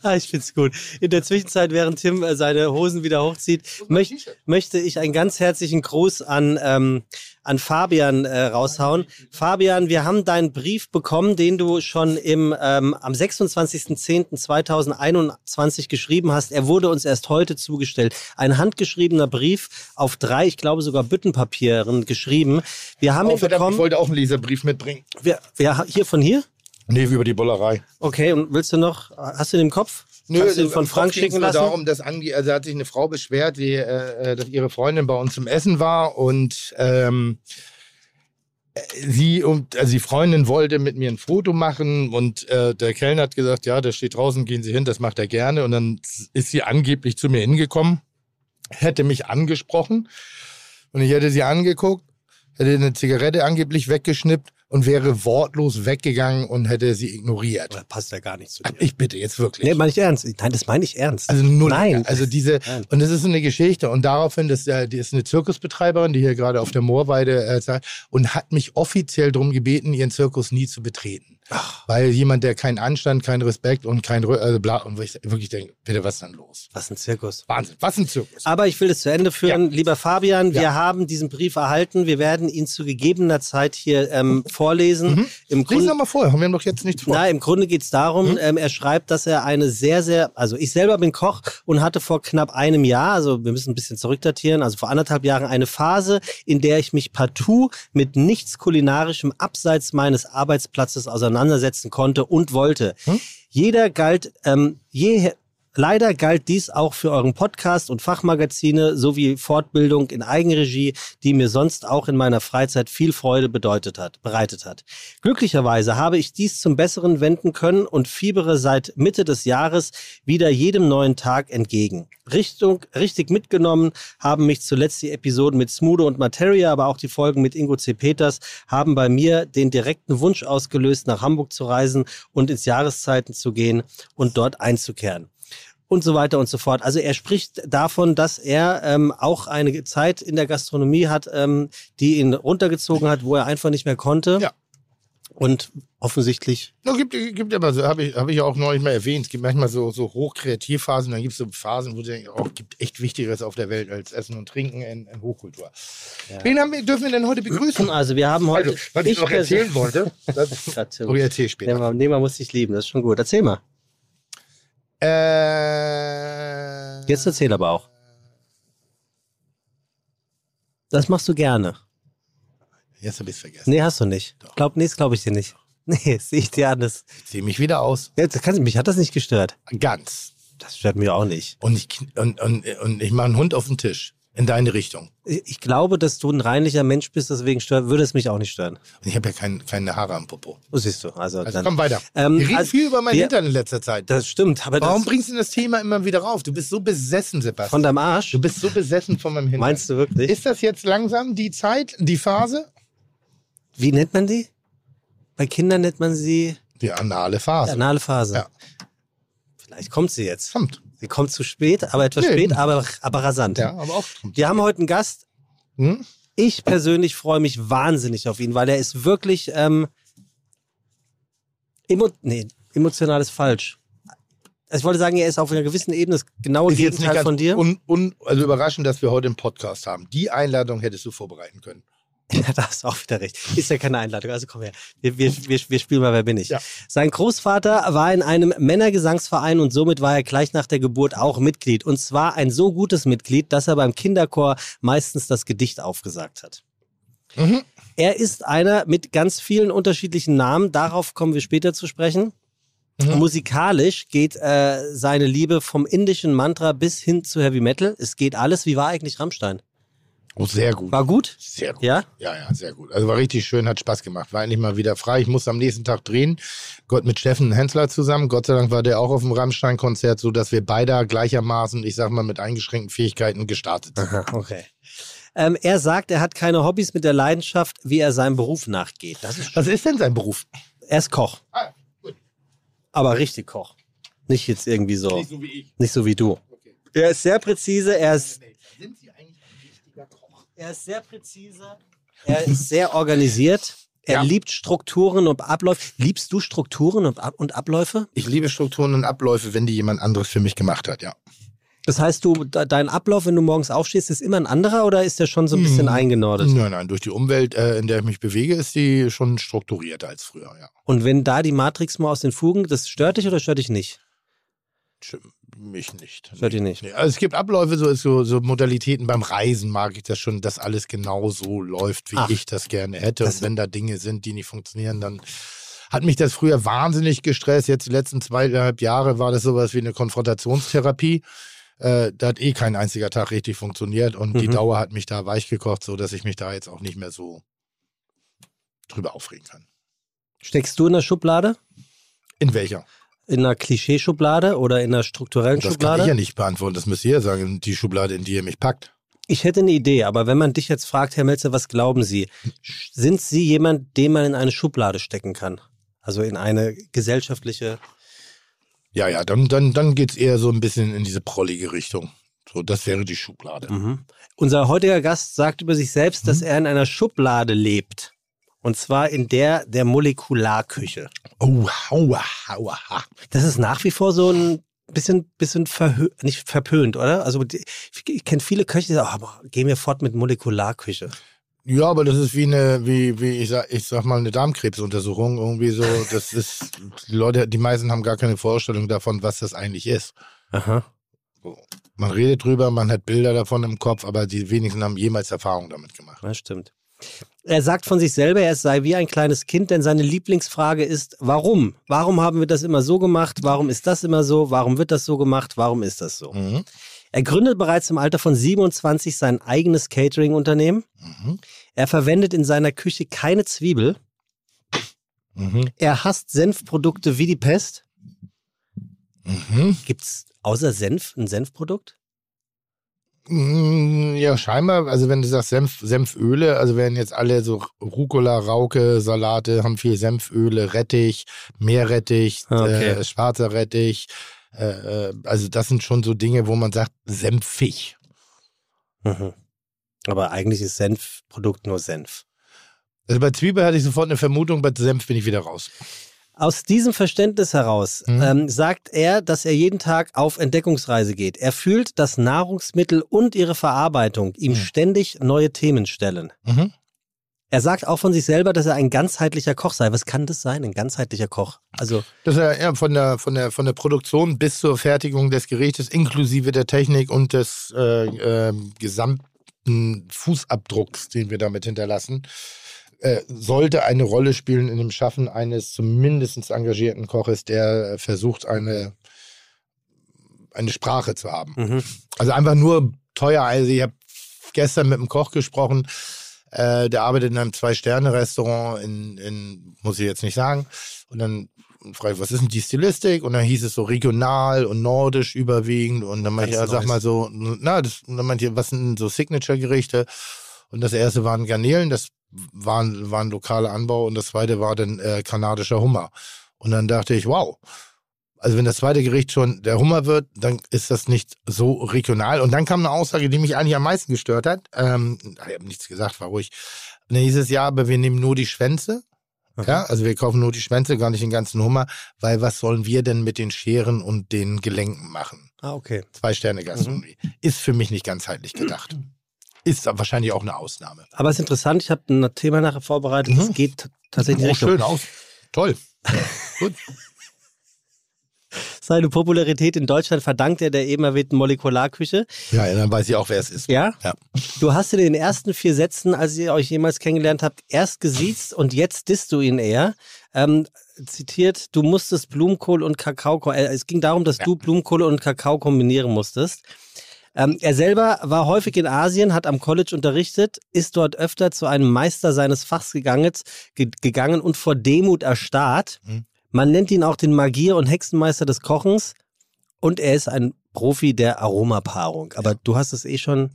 Ah, ich find's gut. In der Zwischenzeit, während Tim äh, seine Hosen wieder hochzieht, möcht, möchte ich einen ganz herzlichen Gruß an, ähm, an Fabian äh, raushauen. Fabian, wir haben deinen Brief bekommen, den du schon im, ähm, am 26.10.2021 geschrieben hast. Er wurde uns erst heute zugestellt. Ein handgeschriebener Brief auf drei, ich glaube sogar Büttenpapieren geschrieben. Wir haben oh, ihn verdammt, bekommen. Ich wollte auch einen Leserbrief mitbringen. Wir, wir, hier von hier? Nee, wie über die Bollerei. Okay, und willst du noch, hast du den im Kopf? Nö, Kannst du von Frank schicken lassen? darum, dass Angie, also hat sich eine Frau beschwert, die, äh, äh, dass ihre Freundin bei uns zum Essen war und ähm, sie und also die Freundin wollte mit mir ein Foto machen und äh, der Kellner hat gesagt, ja, der steht draußen, gehen Sie hin, das macht er gerne. Und dann ist sie angeblich zu mir hingekommen, hätte mich angesprochen und ich hätte sie angeguckt hätte eine Zigarette angeblich weggeschnippt und wäre wortlos weggegangen und hätte sie ignoriert. Das passt ja gar nicht zu dir. Ich bitte, jetzt wirklich. Nee, meine ich ernst. Nein, das meine ich ernst. Also null. Nein. Also diese, Nein. und das ist eine Geschichte. Und daraufhin, das, äh, die ist eine Zirkusbetreiberin, die hier gerade auf der Moorweide äh, und hat mich offiziell darum gebeten, ihren Zirkus nie zu betreten. Weil jemand, der keinen Anstand, keinen Respekt und kein Rö- also bla, und wo ich wirklich denke, bitte, was ist denn los? Was ein Zirkus. Wahnsinn, was ein Zirkus. Aber ich will es zu Ende führen. Lieber Fabian, wir Ja. haben diesen Brief erhalten. Wir werden ihn zu gegebener Zeit hier ähm, vorlesen. Im Lies Grunde, noch mal vor, haben wir noch jetzt nichts vor. na, im Grunde geht es darum, ähm, er schreibt, dass er eine sehr, sehr, also ich selber bin Koch und hatte vor knapp einem Jahr, also wir müssen ein bisschen zurückdatieren, also vor anderthalb Jahren eine Phase, in der ich mich partout mit nichts kulinarischem abseits meines Arbeitsplatzes auseinandersetzen konnte und wollte. Jeder galt, ähm, je, Leider galt dies auch für euren Podcast und Fachmagazine sowie Fortbildung in Eigenregie, die mir sonst auch in meiner Freizeit viel Freude bedeutet hat, bereitet hat. Glücklicherweise habe ich dies zum Besseren wenden können und fiebere seit Mitte des Jahres wieder jedem neuen Tag entgegen. Richtung, richtig mitgenommen haben mich zuletzt die Episoden mit Smudo und Materia, aber auch die Folgen mit Ingo C. Peters haben bei mir den direkten Wunsch ausgelöst, nach Hamburg zu reisen und ins Jahreszeiten zu gehen und dort einzukehren und so weiter und so fort. Also er spricht davon, dass er ähm, auch eine Zeit in der Gastronomie hat, ähm, die ihn runtergezogen hat, wo er einfach nicht mehr konnte. Ja. Und offensichtlich, No, gibt, gibt aber so, habe ich, hab ich auch neulich mal erwähnt, es gibt manchmal so, so Hochkreativphasen, dann gibt es so Phasen, wo du denkst, oh, gibt echt Wichtigeres auf der Welt als Essen und Trinken in, in Hochkultur. Wen haben wir, dürfen wir denn heute begrüßen? also wir haben heute. Also, was ich, noch erzählen wollte, das ich erzähl später. nee, man muss dich lieben, das ist schon gut. Erzähl mal. Äh, Jetzt erzähl aber auch. Das machst du gerne. Jetzt habe ich es vergessen. Nee, hast du nicht. Glaub, nee, das glaube ich dir nicht. Nee, sehe ich dir an. Das, Ich ziehe mich wieder aus. ja, das kann, mich hat das nicht gestört. Ganz. Das stört mich auch nicht. Und ich, und, und, und ich mache einen Hund auf den Tisch. In deine Richtung. Ich glaube, dass du ein reinlicher Mensch bist, deswegen stört, würde es mich auch nicht stören. Und ich habe ja kein, keine Haare am Popo. So siehst du. Also, Also dann, komm weiter. Ähm, wir reden also, viel über mein wir- Hintern in letzter Zeit. das stimmt, aber Warum das, bringst du das Thema immer wieder rauf? Du bist so besessen, Sebastian. von deinem Arsch? du bist so besessen von meinem Hintern. Meinst du wirklich? Ist das jetzt langsam die Zeit, die Phase? Wie nennt man die? Bei Kindern nennt man sie Die anale Phase. anale Phase. Ja. Vielleicht kommt sie jetzt. Kommt. Sie kommt zu spät, aber etwas Nee. spät, aber, aber rasant. Ja, aber auch. Wir haben heute einen Gast. Hm? Ich persönlich freue mich wahnsinnig auf ihn, weil er ist wirklich ähm, emo nee, emotional ist falsch. Also ich wollte sagen, er ist auf einer gewissen Ebene das genaue Ist jetzt nicht Gegenteil von dir. Un, un, also überraschend, dass wir heute einen Podcast haben. Die Einladung hättest du vorbereiten können. Ja, da hast du auch wieder recht. Ist ja keine Einladung. Also komm her. Wir, wir, wir, wir spielen mal, wer bin ich? Ja. Sein Großvater war in einem Männergesangsverein und somit war er gleich nach der Geburt auch Mitglied. Und zwar ein so gutes Mitglied, dass er beim Kinderchor meistens das Gedicht aufgesagt hat. Mhm. Er ist einer mit ganz vielen unterschiedlichen Namen. Darauf kommen wir später zu sprechen. Mhm. Musikalisch geht äh, seine Liebe vom indischen Mantra bis hin zu Heavy Metal. Es geht alles. Wie war eigentlich Rammstein? Oh, sehr gut. War gut? Sehr gut. Ja? Ja, ja, sehr gut. Also war richtig schön, hat Spaß gemacht. War endlich mal wieder frei. Ich musste am nächsten Tag drehen. Gott mit Steffen Hensler zusammen. Gott sei Dank war der auch auf dem Rammstein-Konzert, so dass wir beide gleichermaßen, ich sag mal, mit eingeschränkten Fähigkeiten gestartet sind. Aha, okay. Ähm, er sagt, er hat keine Hobbys mit der Leidenschaft, wie er seinem Beruf nachgeht. Das ist Was ist denn sein Beruf? er ist Koch, Ah, gut. aber richtig Koch. Nicht jetzt irgendwie so, so wie ich. nicht so wie du. Er ist sehr präzise, er ist, Sind Sie eigentlich ein richtiger Koch? Er ist sehr präzise, er ist sehr organisiert. Er Ja. liebt Strukturen und Abläufe. Liebst du Strukturen und, Ab und Abläufe? Ich liebe Strukturen und Abläufe, wenn die jemand anderes für mich gemacht hat, ja. Das heißt, du, de- dein Ablauf, wenn du morgens aufstehst, ist immer ein anderer oder ist der schon so ein bisschen Hm. eingenordet? Nein, nein, durch die Umwelt, äh, in der ich mich bewege, ist die schon strukturierter als früher, ja. Und wenn da die Matrix mal aus den Fugen, das stört dich oder stört dich nicht? Mich nicht. Stört dich nicht. Nee, also es gibt Abläufe, so, so, so Modalitäten beim Reisen mag ich das schon, dass alles genau so läuft, wie Ach. ich das gerne hätte. Das- Und wenn da Dinge sind, die nicht funktionieren, dann hat mich das früher wahnsinnig gestresst. Jetzt die letzten zweieinhalb Jahre war das sowas wie eine Konfrontationstherapie. Äh, da hat eh kein einziger Tag richtig funktioniert und die Mhm. Dauer hat mich da weich gekocht, so dass ich mich da jetzt auch nicht mehr so drüber aufregen kann. Steckst du in der Schublade? In welcher? In einer Klischeeschublade oder in einer strukturellen Das kann Schublade? ich ja nicht beantworten. Das müsst ihr ja sagen, die Schublade, in die ihr mich packt. Ich hätte eine Idee, aber wenn man dich jetzt fragt, Herr Melzer, was glauben Sie? Sind Sie jemand, den man in eine Schublade stecken kann? Also in eine gesellschaftliche. Ja, ja, dann, dann, dann geht es eher so ein bisschen in diese prollige Richtung. So, das wäre die Schublade. Mhm. Unser heutiger Gast sagt über sich selbst, dass Mhm. er in einer Schublade lebt. Und zwar in der der Molekularküche. Oh, aua, aua. Das ist nach wie vor so ein bisschen, bisschen verhö nicht verpönt, oder? Also ich kenne viele Köche, die sagen, oh, aber gehen wir fort mit Molekularküche. Ja, aber das ist wie eine, wie, wie ich sag, ich sag mal, eine Darmkrebsuntersuchung. Irgendwie so, das ist, die Leute, die meisten haben gar keine Vorstellung davon, was das eigentlich ist. Aha. Man redet drüber, man hat Bilder davon im Kopf, aber die wenigsten haben jemals Erfahrung damit gemacht. Das stimmt. Er sagt von sich selber, er sei wie ein kleines Kind, denn seine Lieblingsfrage ist, warum? Warum haben wir das immer so gemacht? Warum ist das immer so? Warum wird das so gemacht? Warum ist das so? Mhm. Er gründet bereits im Alter von 27 sein eigenes Catering-Unternehmen. Mhm. Er verwendet in seiner Küche keine Zwiebel. Mhm. Er hasst Senfprodukte wie die Pest. Mhm. Gibt's außer Senf ein Senfprodukt? Mm, Ja, scheinbar, also wenn du sagst Senf, Senföle, also werden jetzt alle so Rucola, Rauke, Salate, haben viel Senföle, Rettich, Meerrettich, Ah, Okay. äh, schwarzer Rettich. Äh, äh, also das sind schon so Dinge, wo man sagt, senfig. Mhm. Aber eigentlich ist Senfprodukt nur Senf. Also bei Zwiebel hatte ich sofort eine Vermutung, bei Senf bin ich wieder raus. Aus diesem Verständnis heraus Mhm. ähm, sagt er, dass er jeden Tag auf Entdeckungsreise geht. Er fühlt, dass Nahrungsmittel und ihre Verarbeitung ihm Mhm. ständig neue Themen stellen. Mhm. Er sagt auch von sich selber, dass er ein ganzheitlicher Koch sei. Was kann das sein, ein ganzheitlicher Koch? Also, Das ist ja ja, von der, von, der, von der Produktion bis zur Fertigung des Gerichtes, inklusive der Technik und des äh, äh, gesamten Fußabdrucks, den wir damit hinterlassen, äh, sollte eine Rolle spielen in dem Schaffen eines zumindest engagierten Koches, der versucht, eine, eine Sprache zu haben. mhm. Also einfach nur teuer. Also ich habe gestern mit einem Koch gesprochen, äh, der arbeitet in einem Zwei-Sterne-Restaurant in, in, muss ich jetzt nicht sagen. Und dann frage ich, was ist denn die Stilistik? Und dann hieß es so regional und nordisch überwiegend. Und dann meinte ich, ja, sag mal so, na, das, und dann meinte ich, was sind denn so Signature-Gerichte? Und das erste waren Garnelen, das waren, waren lokale Anbau und das zweite war dann äh, kanadischer Hummer. Und dann dachte ich, wow, also wenn das zweite Gericht schon der Hummer wird, dann ist das nicht so regional. Und dann kam eine Aussage, die mich eigentlich am meisten gestört hat. Ähm, ich habe nichts gesagt, war ruhig. Und dann hieß es, ja, aber wir nehmen nur die Schwänze. Ja, also wir kaufen nur die Schwänze, gar nicht den ganzen Hummer, weil was sollen wir denn mit den Scheren und den Gelenken machen? Ah, okay. Zwei Sterne Gastronomie. Ist für mich nicht ganzheitlich gedacht. Ist wahrscheinlich auch eine Ausnahme. Aber es ist interessant, ich habe ein Thema nachher vorbereitet. Mhm. Es geht tatsächlich Oh, Richtung. schön aus. Toll. Gut. Seine Popularität in Deutschland verdankt er der eben erwähnten Molekularküche. Ja, dann weiß ich auch, wer es ist. Ja? Ja. Du hast in den ersten vier Sätzen, als ihr euch jemals kennengelernt habt, erst gesiezt und jetzt disst du ihn eher. Ähm, zitiert, du musstest Blumenkohl und Kakao, äh, es ging darum, dass du Blumenkohl und Kakao kombinieren musstest. Ähm, er selber war häufig in Asien, hat am College unterrichtet, ist dort öfter zu einem Meister seines Fachs gegangen, ge gegangen und vor Demut erstarrt. Mhm. Man nennt ihn auch den Magier und Hexenmeister des Kochens und er ist ein Profi der Aromapaarung. Aber du hast es eh schon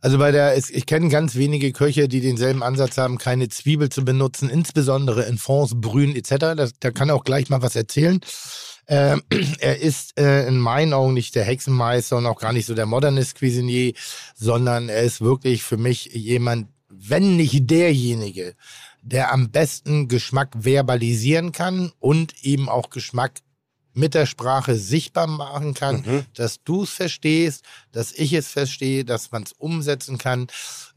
Also bei der, ich kenne ganz wenige Köche, die denselben Ansatz haben, keine Zwiebel zu benutzen, insbesondere in Fonds, Brühen etc. Das, da kann er auch gleich mal was erzählen. Ähm, er ist äh, in meinen Augen nicht der Hexenmeister und auch gar nicht so der Modernist Cuisinier, sondern er ist wirklich für mich jemand, wenn nicht derjenige, der am besten Geschmack verbalisieren kann und eben auch Geschmack mit der Sprache sichtbar machen kann, dass du es verstehst, dass ich es verstehe, dass man es umsetzen kann.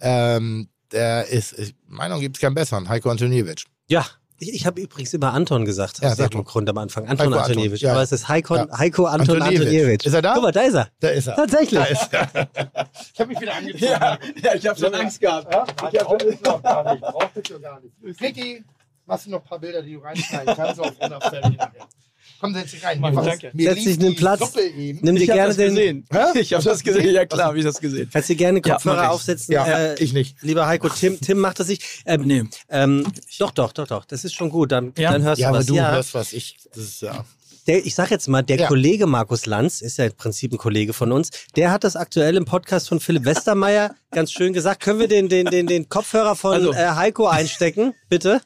Ähm, der ist, meiner Meinung gibt es keinen besseren, Heiko Antoniewicz. Ja. Ich, ich habe übrigens immer Anton gesagt, Ja, aus irgendeinem. Grund am Anfang. Anton Heiko Antoniewicz. ja. Aber es ist Heiko, Ja. Heiko Anton Antoniewicz. Antoniewicz. Ist er da? Guck mal, da ist er. Da ist er. Tatsächlich. Da ist er. ich habe mich wieder angezogen. Ja, ich habe schon Angst gehabt. Ich brauche es noch gar nicht. Braucht es doch gar nicht. Ricky, machst du noch ein paar Bilder, die du reinschneiden kannst auf unauffällig nachher. Komm, setz dich rein. Mir, Mann, danke. mir Setz dich in den Platz. Nimm dir Ich habe gerne das den. Ich habe das gesehen. Ja klar, habe ich das gesehen. Kannst du gerne Kopfhörer aufsetzen? Ja, äh, ich nicht. Lieber Heiko, Tim, Tim macht das nicht. Ähm, Nee. ähm, doch, doch, doch, doch. Das ist schon gut. Dann, Ja? dann hörst Ja, du aber was. du ja. hörst was. Ich, das ist ja. Der, ich sag jetzt mal, der Ja. Kollege Markus Lanz, ist ja im Prinzip ein Kollege von uns, der hat das aktuell im Podcast von Philipp Westermeier ganz schön gesagt. Können wir den, den, den, den Kopfhörer von Also. äh, Heiko einstecken, bitte?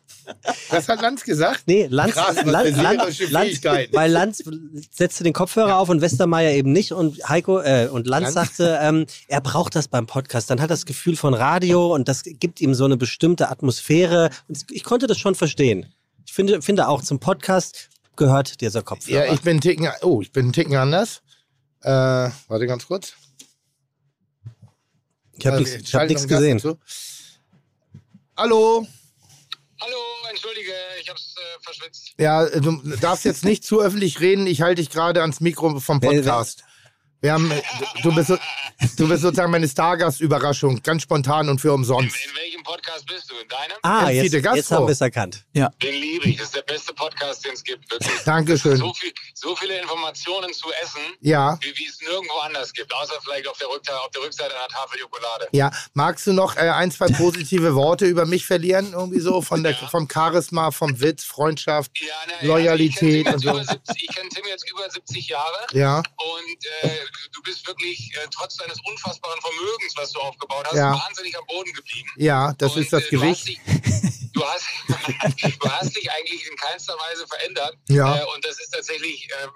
Das hat Lanz gesagt? Nee, Lanz, Krass, was Lanz, Lanz, Lanz, weil Lanz setzte den Kopfhörer auf und Westermeier eben nicht und Heiko äh, und Lanz, Lanz? sagte, ähm, er braucht das beim Podcast. Dann hat er das Gefühl von Radio und das gibt ihm so eine bestimmte Atmosphäre. Und ich konnte das schon verstehen. Ich finde, finde auch zum Podcast gehört dieser Kopfhörer. Ja, ich bin einen Ticken, oh, ich bin einen Ticken anders. Äh, warte ganz kurz. ich habe Äh, nichts, hab gesehen. Hallo? Hallo, entschuldige, ich hab's äh, verschwitzt. Ja, du darfst jetzt nicht zu öffentlich reden. Ich halte dich gerade ans Mikro vom Podcast. Wir haben, äh, du, bist du bist sozusagen meine Stargast-Überraschung, ganz spontan und für umsonst. In welchem Podcast bist du? In deinem? Ah, jetzt, jetzt haben wir es erkannt. Den liebe ich. Das ist der beste Podcast, den es gibt, wirklich. Dankeschön. So, viel, so viele Informationen zu essen, Ja, wie, wie es nirgendwo anders gibt. Außer vielleicht auf der, Rückseite, auf der Rückseite einer Tafel Schokolade. ja. Magst du noch äh, ein, zwei positive Worte über mich verlieren? Irgendwie so von der, vom Charisma, vom Witz, Freundschaft? Ja, na, Loyalität Also ich und kenne so. Tim, jetzt über 70 ich kenn Tim jetzt über 70 Jahre. Ja, Und äh, du bist wirklich, äh, trotz deines unfassbaren Vermögens, was du aufgebaut hast, Ja. wahnsinnig am Boden geblieben. ja, das Und, ist das äh, du hast Gewicht. dich- Du hast, du hast dich eigentlich in keinster Weise verändert. Ja. Äh, und das ist tatsächlich, ähm,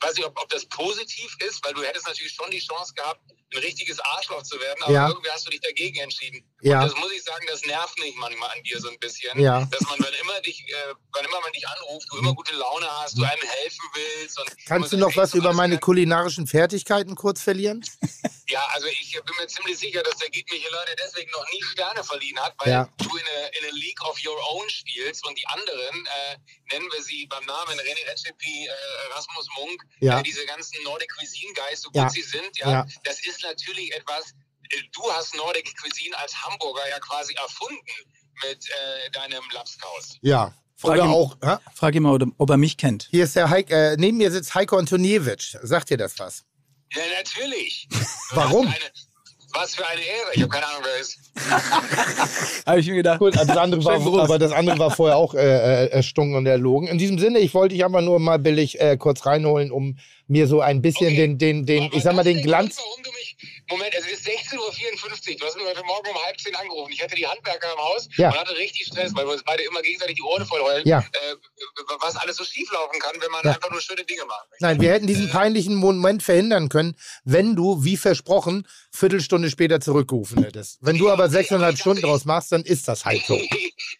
weiß nicht, ob, ob das positiv ist, weil du hättest natürlich schon die Chance gehabt, ein richtiges Arschloch zu werden, aber Ja. irgendwie hast du dich dagegen entschieden. Ja. Und das muss ich sagen, das nervt mich manchmal an dir so ein bisschen. Ja. Dass man, wenn immer dich, äh, wann immer man dich anruft, du immer gute Laune hast, du einem helfen willst. Und Kannst du noch was über meine kulinarischen Fertigkeiten kurz verlieren? ja, also ich bin mir ziemlich sicher, dass der Git Michelin deswegen noch nie Sterne verliehen hat, weil Ja. du in eine, in eine League of Your Own spielst und die anderen, äh, nennen wir sie beim Namen René Redzepi, äh, Rasmus Munk, Ja. äh, diese ganzen Nordic Cuisine Guys, so gut sie sind, ja, Ja. das ist natürlich etwas, äh, du hast Nordic Cuisine als Hamburger ja quasi erfunden mit äh, deinem Lapskaus. Ja. Frag Oder ihn- auch, hä? Frag ihn mal, ob- er mich kennt. hier ist der Heik, äh, neben mir sitzt Heiko Antoniewicz. Sagt dir das was? Ja, natürlich. Warum? Eine, was für eine Ehre. Ich habe keine Ahnung, wer er ist. Habe ich mir gedacht. Gut, also das andere war, aber das andere war vorher auch äh, äh, erstunken und erlogen. In diesem Sinne, ich wollte dich aber nur mal billig äh, kurz reinholen, um mir so ein bisschen Okay. den, den, den, Aber ich sag mal, den Glanz. Grund, Warum du mich, Moment, es ist 16.54 Uhr. Du hast mich heute Morgen um halb zehn angerufen. Ich hatte die Handwerker im Haus Ja. und hatte richtig Stress, weil wir uns beide immer gegenseitig die Ohren voll heulen, Ja. äh, was alles so schief laufen kann, wenn man Ja. einfach nur schöne Dinge macht. Nein, wir hätten diesen peinlichen Moment verhindern können, wenn du, wie versprochen, Viertelstunde später zurückgerufen hättest. Wenn du aber sechseinhalb Stunden draus machst, dann ist das halt so.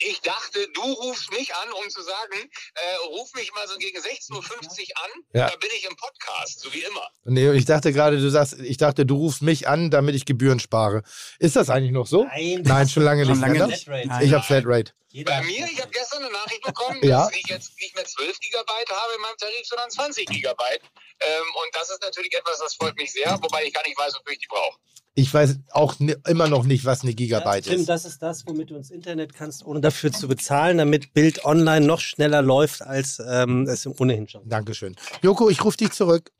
Ich dachte, du rufst mich an, um zu sagen, äh, ruf mich mal so gegen 16.50 Uhr an, Ja. da bin ich im Podcast, so wie immer. Nee, ich dachte gerade, du sagst, ich dachte, du rufst mich an, damit ich Gebühren spare. Ist das eigentlich noch so? Nein. Nein, schon lange nicht. lange mehr, nicht. ne? Nein. Ich habe Flatrate. Bei mir, ich habe gestern eine Nachricht bekommen, Ja. dass ich jetzt nicht mehr 12 Gigabyte habe in meinem Tarif, sondern 20 Gigabyte. Ähm, und das ist natürlich etwas, das freut mich sehr, wobei ich gar nicht weiß, wofür ich die brauche. Ich weiß auch ni- immer noch nicht, was eine Gigabyte Tim, ist. das ist das, womit du ins Internet kannst, ohne dafür zu bezahlen, damit Bild online noch schneller läuft, als ähm, es ohnehin schon. Dankeschön. Joko, ich rufe dich zurück.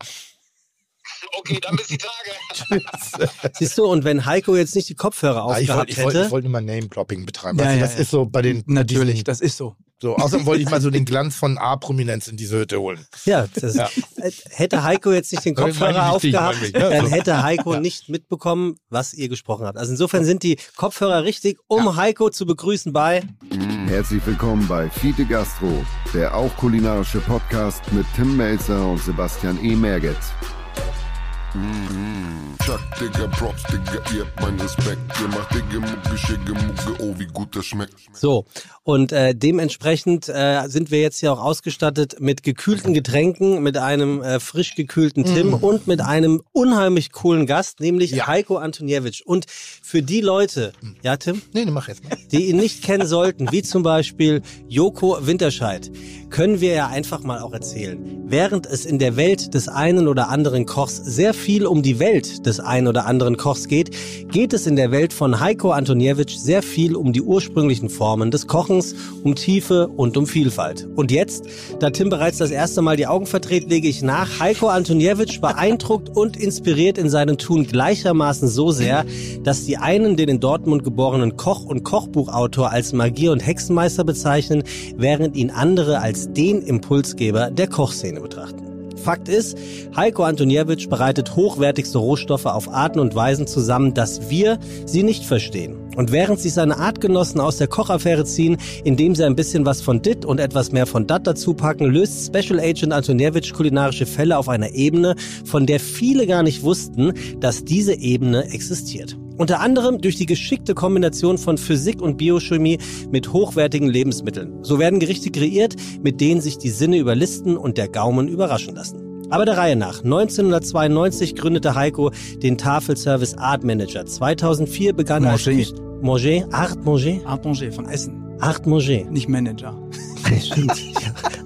Okay, dann bis die Tage. Siehst du, und wenn Heiko jetzt nicht die Kopfhörer Ah, ich aufgehabt wollte ich wollt, hätte, ich wollt immer Name-Dropping betreiben. Ja, du, ja, das ja. ist so bei den. Natürlich, diesen- das ist so. So, außerdem wollte ich mal so den Glanz von A-Prominenz in diese Hütte holen. ja, das, Ja. hätte Heiko jetzt nicht den Kopfhörer aufgehabt, ne? dann hätte Heiko nicht mitbekommen, was ihr gesprochen habt. Also insofern sind die Kopfhörer richtig, um Heiko zu begrüßen bei Herzlich willkommen bei Fiete Gastro, der auch kulinarische Podcast mit Tim Melzer und Sebastian E. Merget. Chuck, Digga, Props, Digga, ihr habt meinen Respekt. Ihr macht Digga, Mucke, Schicke, Mucke, oh, wie gut das schmeckt. So, und äh, dementsprechend äh, sind wir jetzt hier auch ausgestattet mit gekühlten Getränken, mit einem äh, frisch gekühlten Tim und mit einem unheimlich coolen Gast, nämlich Ja. Heiko Antoniewicz. Und für die Leute, ja Tim, Nee, nee, mach jetzt mal. die ihn nicht kennen sollten, wie zum Beispiel Joko Winterscheid, können wir ja einfach mal auch erzählen. Während es in der Welt des einen oder anderen Kochs sehr viel um die Welt des ein oder anderen Kochs geht, geht es in der Welt von Heiko Antoniewicz sehr viel um die ursprünglichen Formen des Kochens, um Tiefe und um Vielfalt. Und jetzt, da Tim bereits das erste Mal die Augen verdreht, lege ich nach. Heiko Antoniewicz beeindruckt und inspiriert in seinem Tun gleichermaßen so sehr, dass die einen den in Dortmund geborenen Koch und Kochbuchautor als Magier und Hexenmeister bezeichnen, während ihn andere als den Impulsgeber der Kochszene betrachten. Fakt ist, Heiko Antoniewicz bereitet hochwertigste Rohstoffe auf Arten und Weisen zusammen, dass wir sie nicht verstehen. Und während sich seine Artgenossen aus der Kochaffäre ziehen, indem sie ein bisschen was von Dit und etwas mehr von Dat dazu packen, löst Special Agent Antoniewicz kulinarische Fälle auf einer Ebene, von der viele gar nicht wussten, dass diese Ebene existiert. Unter anderem durch die geschickte Kombination von Physik und Biochemie mit hochwertigen Lebensmitteln. So werden Gerichte kreiert, mit denen sich die Sinne überlisten und der Gaumen überraschen lassen. Aber der Reihe nach. 1992 gründete Heiko den Tafelservice Art Manager. 2004 begann er Manger. Art Manger, Art Manger von Essen, Art Manger. nicht Manager. Stimmt.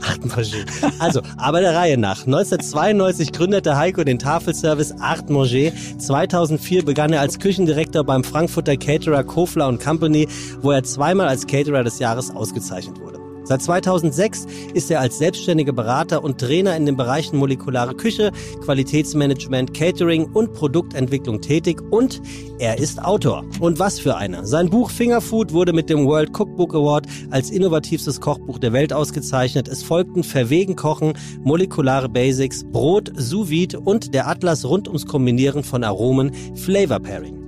Art Manger. Also, aber der Reihe nach. 1992 gründete Heiko den Tafelservice Art Manger. 2004 begann er als Küchendirektor beim Frankfurter Caterer Kofler Company, wo er zweimal als Caterer des Jahres ausgezeichnet wurde. Seit 2006 ist er als selbstständiger Berater und Trainer in den Bereichen molekulare Küche, Qualitätsmanagement, Catering und Produktentwicklung tätig und er ist Autor. Und was für einer. Sein Buch Fingerfood wurde mit dem World Cookbook Award als innovativstes Kochbuch der Welt ausgezeichnet. Es folgten Verwegen Kochen, molekulare Basics, Brot, Sous Vide und der Atlas rund ums Kombinieren von Aromen Flavor Pairing.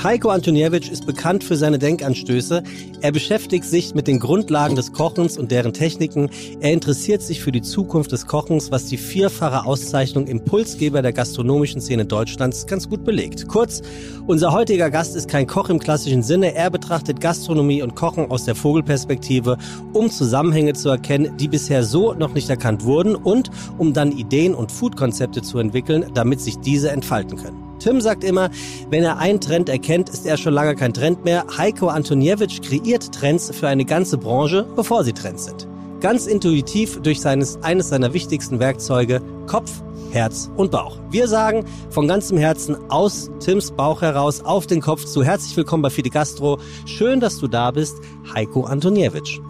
Heiko Antoniewicz ist bekannt für seine Denkanstöße. Er beschäftigt sich mit den Grundlagen des Kochens und deren Techniken. Er interessiert sich für die Zukunft des Kochens, was die vierfache Auszeichnung Impulsgeber der gastronomischen Szene Deutschlands ganz gut belegt. Kurz, unser heutiger Gast ist kein Koch im klassischen Sinne. Er betrachtet Gastronomie und Kochen aus der Vogelperspektive, um Zusammenhänge zu erkennen, die bisher so noch nicht erkannt wurden und um dann Ideen und Foodkonzepte zu entwickeln, damit sich diese entfalten können. Tim sagt immer, wenn er einen Trend erkennt, ist er schon lange kein Trend mehr. Heiko Antoniewicz kreiert Trends für eine ganze Branche, bevor sie Trends sind. Ganz intuitiv durch seines, eines seiner wichtigsten Werkzeuge, Kopf, Herz und Bauch. Wir sagen von ganzem Herzen aus Tims Bauch heraus auf den Kopf zu. Herzlich willkommen bei Fide Gastro. Schön, dass du da bist, Heiko Antoniewicz.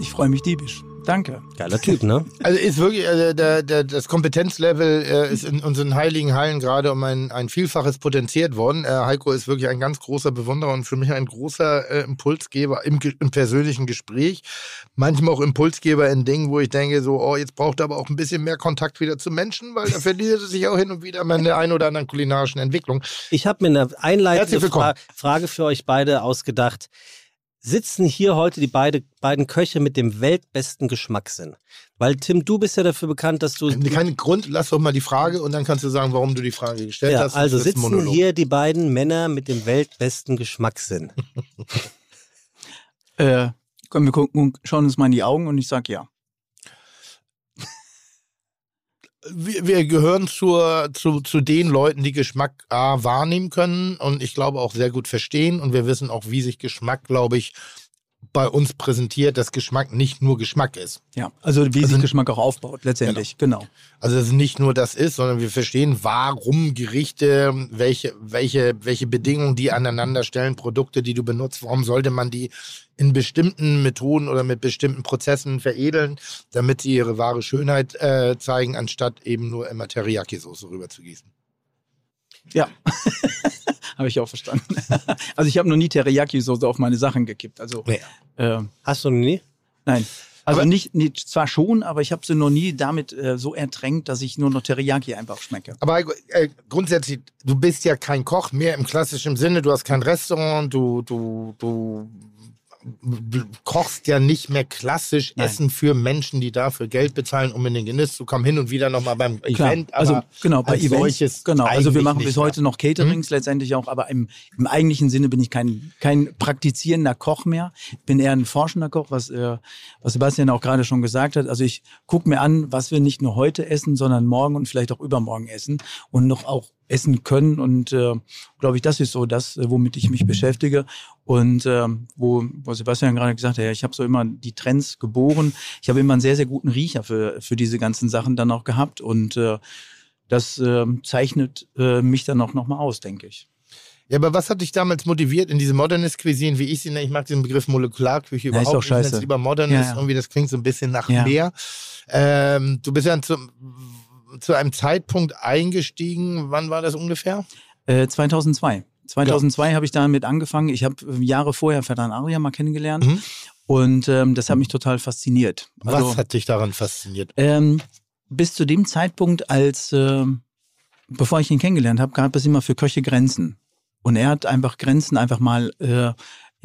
Ich freue mich diebisch. Danke. Geiler Typ, ne? Also ist wirklich, also der, der, das Kompetenzlevel äh, ist in unseren heiligen Hallen gerade um ein, ein Vielfaches potenziert worden. Äh, Heiko ist wirklich ein ganz großer Bewunderer und für mich ein großer äh, Impulsgeber im, im persönlichen Gespräch. Manchmal auch Impulsgeber in Dingen, wo ich denke, so, oh, jetzt braucht er aber auch ein bisschen mehr Kontakt wieder zu Menschen, weil da verliert er sich auch hin und wieder mal in der einen oder anderen kulinarischen Entwicklung. Ich habe mir eine einleitende. Fra Frage für euch beide ausgedacht. Sitzen hier heute die beide, beiden Köche mit dem weltbesten Geschmackssinn? Weil Tim, du bist ja dafür bekannt, dass du... Kein Grund, lass doch mal die Frage und dann kannst du sagen, warum du die Frage gestellt Ja, hast. also sitzen Monolog. hier die beiden Männer mit dem weltbesten Geschmackssinn. Äh, komm, wir gucken, schauen uns mal in die Augen und ich sag ja. Wir, wir gehören zur, zu, zu den Leuten, die Geschmack A, wahrnehmen können und ich glaube auch sehr gut verstehen. Und wir wissen auch, wie sich Geschmack, glaube ich, bei uns präsentiert, dass Geschmack nicht nur Geschmack ist. Ja, also wie Also- sich Geschmack auch aufbaut, letztendlich, genau. Also dass es nicht nur das ist, sondern wir verstehen, warum Gerichte, welche, welche, welche Bedingungen die aneinander stellen, Produkte, die du benutzt, warum sollte man die in bestimmten Methoden oder mit bestimmten Prozessen veredeln, damit sie ihre wahre Schönheit äh, zeigen, anstatt eben nur immer Teriyaki-Soße rüberzugießen. Ja. habe ich auch verstanden. also ich habe noch nie Teriyaki-Soße auf meine Sachen gekippt. Also, Nee. äh, Hast du noch nie? nein. Also Aber- nicht, nicht, zwar schon, aber ich habe sie noch nie damit äh, so ertränkt, dass ich nur noch Teriyaki einfach schmecke. Aber äh, grundsätzlich, du bist ja kein Koch mehr im klassischen Sinne. Du hast kein Restaurant, du, du, du kochst ja nicht mehr klassisch Nein. Essen für Menschen, die dafür Geld bezahlen, um in den Genuss zu kommen. Hin und wieder nochmal beim Klar, Event. also genau, bei Events, genau, also wir machen bis mehr. heute noch Caterings letztendlich auch, aber im, im eigentlichen Sinne bin ich kein, kein praktizierender Koch mehr, bin eher ein forschender Koch, was, äh, was Sebastian auch gerade schon gesagt hat. Also ich gucke mir an, was wir nicht nur heute essen, sondern morgen und vielleicht auch übermorgen essen und noch auch essen können und äh, glaube ich, das ist so das, äh, womit ich mich beschäftige und ähm, wo, wo Sebastian gerade gesagt hat, ja, ich habe so immer die Trends geboren. Ich habe immer einen sehr, sehr guten Riecher für, für diese ganzen Sachen dann auch gehabt und äh, das ähm, zeichnet äh, mich dann auch nochmal aus, denke ich. Ja, aber was hat dich damals motiviert in diese Modernist Cuisine, wie ich sie nenne? Ich mag diesen Begriff Molekularküche Ja, ist überhaupt doch nicht. Ich nenne scheiße. es lieber Modernist, Ja, ja. irgendwie das klingt so ein bisschen nach Ja. mehr. Ähm, du bist ja zu, zu einem Zeitpunkt eingestiegen, wann war das ungefähr? Äh, 2002. 2002 habe ich damit angefangen. Ich habe äh, Jahre vorher Ferdan Aria mal kennengelernt Mhm. und ähm, das hat mich total fasziniert. Also, Was hat dich daran fasziniert? Ähm, bis zu dem Zeitpunkt, als ähm, bevor ich ihn kennengelernt habe, gab es immer für Köche Grenzen. Und er hat einfach Grenzen einfach mal äh,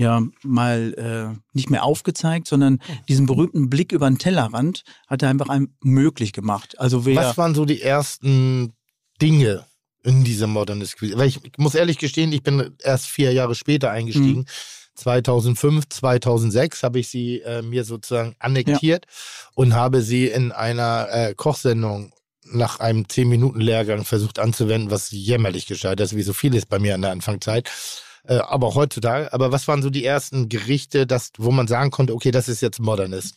ja mal äh, nicht mehr aufgezeigt, sondern diesen berühmten Blick über den Tellerrand hat er einfach einem möglich gemacht. Also Was waren so die ersten Dinge in dieser Modernist Cuisine? Weil ich muss ehrlich gestehen, ich bin erst vier Jahre später Mhm. eingestiegen. 2005, 2006 habe ich sie äh, mir sozusagen annektiert und habe sie in einer äh, Kochsendung nach einem 10-Minuten-Lehrgang versucht anzuwenden, was jämmerlich gescheitert ist, wie so vieles bei mir in der Anfangszeit. Äh, aber auch heutzutage. Aber was waren so die ersten Gerichte, das, wo man sagen konnte, okay, das ist jetzt Modernist?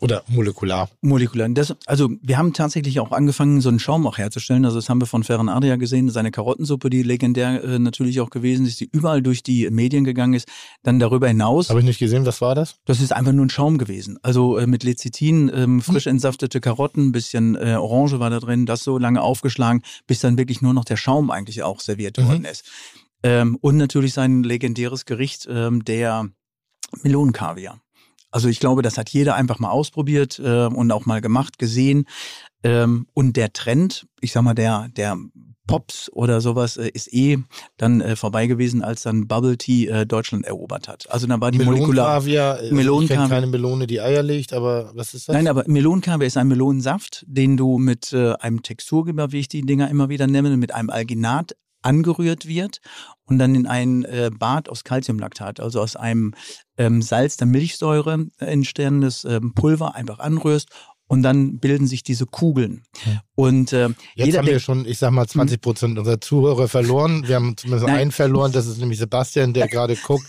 Oder molekular? Molekular. Das, also wir haben tatsächlich auch angefangen, so einen Schaum auch herzustellen. Also das haben wir von Ferran Adria gesehen, seine Karottensuppe, die legendär äh, natürlich auch gewesen ist, die überall durch die Medien gegangen ist. Dann darüber hinaus, Habe ich nicht gesehen, was war das? das ist einfach nur ein Schaum gewesen. Also äh, mit Lecithin, ähm, frisch entsaftete Karotten, bisschen äh, Orange war da drin, das so lange aufgeschlagen, bis dann wirklich nur noch der Schaum eigentlich auch serviert Mhm. worden ist. Ähm, und natürlich sein legendäres Gericht, ähm, der Melonenkaviar. Also ich glaube, das hat jeder einfach mal ausprobiert äh, und auch mal gemacht, gesehen. Ähm, und der Trend, ich sag mal, der, der Pops oder sowas äh, ist eh dann äh, vorbei gewesen, als dann Bubble Tea äh, Deutschland erobert hat. Also da war die Molekular... Melonenkaviar. äh, Ich Melonenkaviar. kenne keine Melone, die Eier legt, aber was ist das? Nein, aber Melonenkaviar ist ein Melonensaft, den du mit äh, einem Texturgeber, wie ich die Dinger immer wieder nenne, mit einem Alginat angerührt wird und dann in ein äh, Bad aus Calciumlaktat, also aus einem ähm, Salz der Milchsäure äh, entstehendes ähm, Pulver einfach anrührst und dann bilden sich diese Kugeln. Und äh, Jetzt haben wir schon, ich sag mal, 20 Prozent unserer Zuhörer verloren. Wir haben zumindest Nein. einen verloren, das ist nämlich Sebastian, der gerade guckt,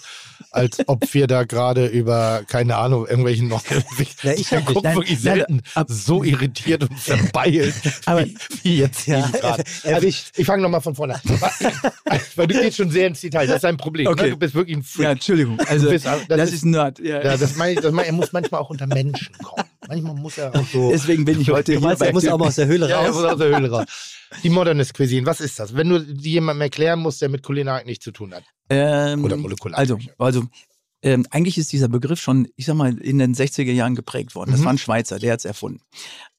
als ob wir da gerade über, keine Ahnung, irgendwelchen noch. Ja, ich der guckt nein, wirklich nein, selten ab- so irritiert und verbeilt, Aber- wie, wie jetzt Ja, gerade. er- Also ich, ich fange nochmal von vorne an. Weil du gehst schon sehr ins Detail, das ist ein Problem. Okay. Ne? Du bist wirklich ein Freak. ja, Entschuldigung, also bist- das, das ist, ist- Nerd. Ja. Ja, das meine ich, das meine, ich, er muss manchmal auch unter Menschen kommen. Manchmal muss er auch so. Deswegen bin ich heute hier meinst, er muss auch mal aus der Höhle Ja, er raus. muss aus der Höhle raus. Die Modernist Cuisine, was ist das? Wenn du die jemandem erklären musst, der mit Kulinarik nichts zu tun hat. Ähm, Oder molekular. Also, also ähm, eigentlich ist dieser Begriff schon, ich sag mal, in den 60er Jahren geprägt worden. Das Mhm. war ein Schweizer, der hat es erfunden.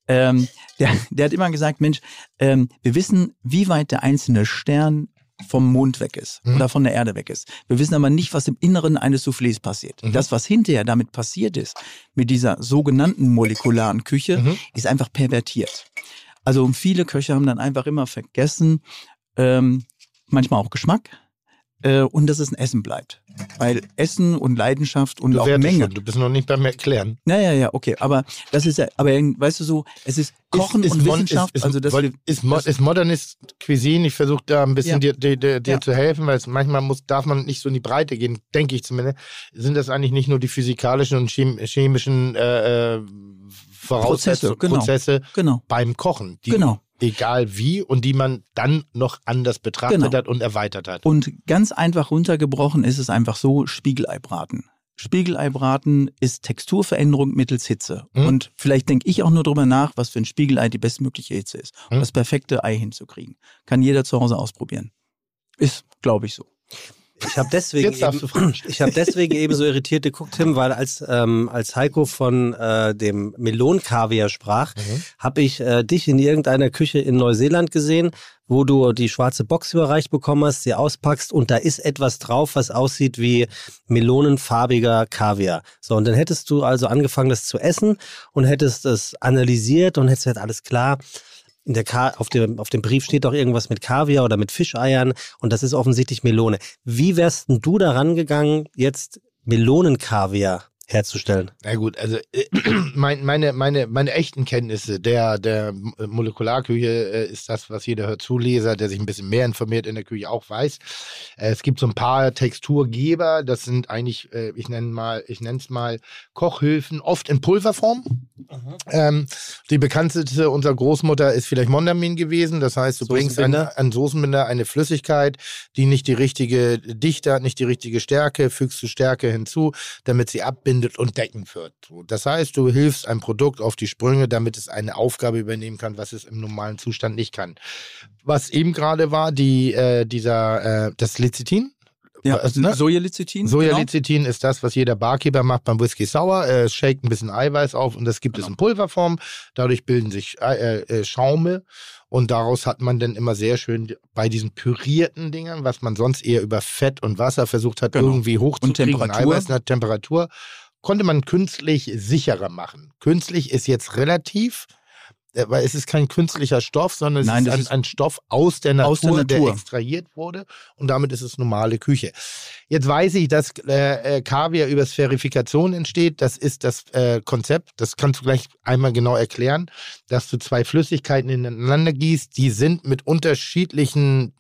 Ähm, der, der hat immer gesagt, Mensch, ähm, wir wissen, wie weit der einzelne Stern vom Mond weg ist Mhm. oder von der Erde weg ist. Wir wissen aber nicht, was im Inneren eines Soufflés passiert. Mhm. Das, was hinterher damit passiert ist, mit dieser sogenannten molekularen Küche, Mhm. ist einfach pervertiert. Also viele Köche haben dann einfach immer vergessen, ähm, manchmal auch Geschmack äh, und dass es ein Essen bleibt. Weil Essen und Leidenschaft und Du, auch Menge. schon, du bist noch nicht beim Erklären. Naja, ja, okay, aber das ist ja, aber weißt du so, es ist Kochen ist, und ist Mon- Wissenschaft, Ist, ist, also das weil- ist, Mo- ist Modernist Cuisine, ich versuche da ein bisschen Ja. dir, dir, dir, dir Ja. zu helfen, weil es manchmal muss, darf man nicht so in die Breite gehen, denke ich zumindest. Sind das eigentlich nicht nur die physikalischen und chem chemischen äh, äh, Voraussetzungen, Prozesse, genau. Prozesse genau, beim Kochen, die genau. Egal wie und die man dann noch anders betrachtet Genau. hat und erweitert hat. Und ganz einfach runtergebrochen ist es einfach so, Spiegeleibraten. Spiegeleibraten ist Texturveränderung mittels Hitze. Mhm. Und vielleicht denke ich auch nur drüber nach, was für ein Spiegelei die bestmögliche Hitze ist, um Mhm. das perfekte Ei hinzukriegen. Kann jeder zu Hause ausprobieren. Ist, glaube ich, so. Ich habe deswegen, eben, ich hab deswegen eben so irritiert geguckt, Tim, weil als, ähm, als Heiko von äh, dem Melonenkaviar sprach, Mhm. habe ich äh, dich in irgendeiner Küche in Neuseeland gesehen, wo du die schwarze Box überreicht bekommen hast, sie auspackst und da ist etwas drauf, was aussieht wie melonenfarbiger Kaviar. So, und dann hättest du also angefangen, das zu essen und hättest es analysiert und hättest gesagt, alles klar, in der Ka auf, dem, auf dem Brief steht doch irgendwas mit Kaviar oder mit Fischeiern und das ist offensichtlich Melone. Wie wärst denn du daran gegangen, jetzt Melonenkaviar herzustellen. Na gut, also äh, mein, meine, meine, meine echten Kenntnisse der, der Molekularküche äh, ist das, was jeder Hörzuleser, der sich ein bisschen mehr informiert in der Küche auch weiß. Äh, es gibt so ein paar Texturgeber, das sind eigentlich, äh, ich nenne mal, ich nenne es mal Kochhilfen, oft in Pulverform. Ähm, die bekannteste unserer Großmutter ist vielleicht Mondamin gewesen. Das heißt, du bringst an, an Soßenbinder eine Flüssigkeit, die nicht die richtige Dichte hat, nicht die richtige Stärke, fügst du Stärke hinzu, damit sie abbindet und deckend wird. Das heißt, du hilfst einem Produkt auf die Sprünge, damit es eine Aufgabe übernehmen kann, was es im normalen Zustand nicht kann. Was eben gerade war, die, äh, dieser, äh, das Lecithin. Ja, Also, ne? Sojalecithin. genau. Sojalecithin ist das, was jeder Barkeeper macht beim Whisky Sour. Es shakt ein bisschen Eiweiß auf und das gibt Genau. es in Pulverform. Dadurch bilden sich äh, äh, Schaume und daraus hat man dann immer sehr schön bei diesen pürierten Dingern, was man sonst eher über Fett und Wasser versucht hat, Genau. irgendwie hochzukriegen. Temperatur. Eiweiß nach Temperatur konnte man künstlich sicherer machen. Künstlich ist jetzt relativ. äh, Weil es ist kein künstlicher Stoff, sondern es Nein, ist, ein, ist ein Stoff aus der Natur, aus der der, Natur. extrahiert wurde und damit ist es normale Küche. Jetzt weiß ich, dass äh, äh, Kaviar über Sphärifikation entsteht. Das ist das äh, Konzept. Das kannst du gleich einmal genau erklären, dass du zwei Flüssigkeiten ineinander gießt. Die sind mit unterschiedlichen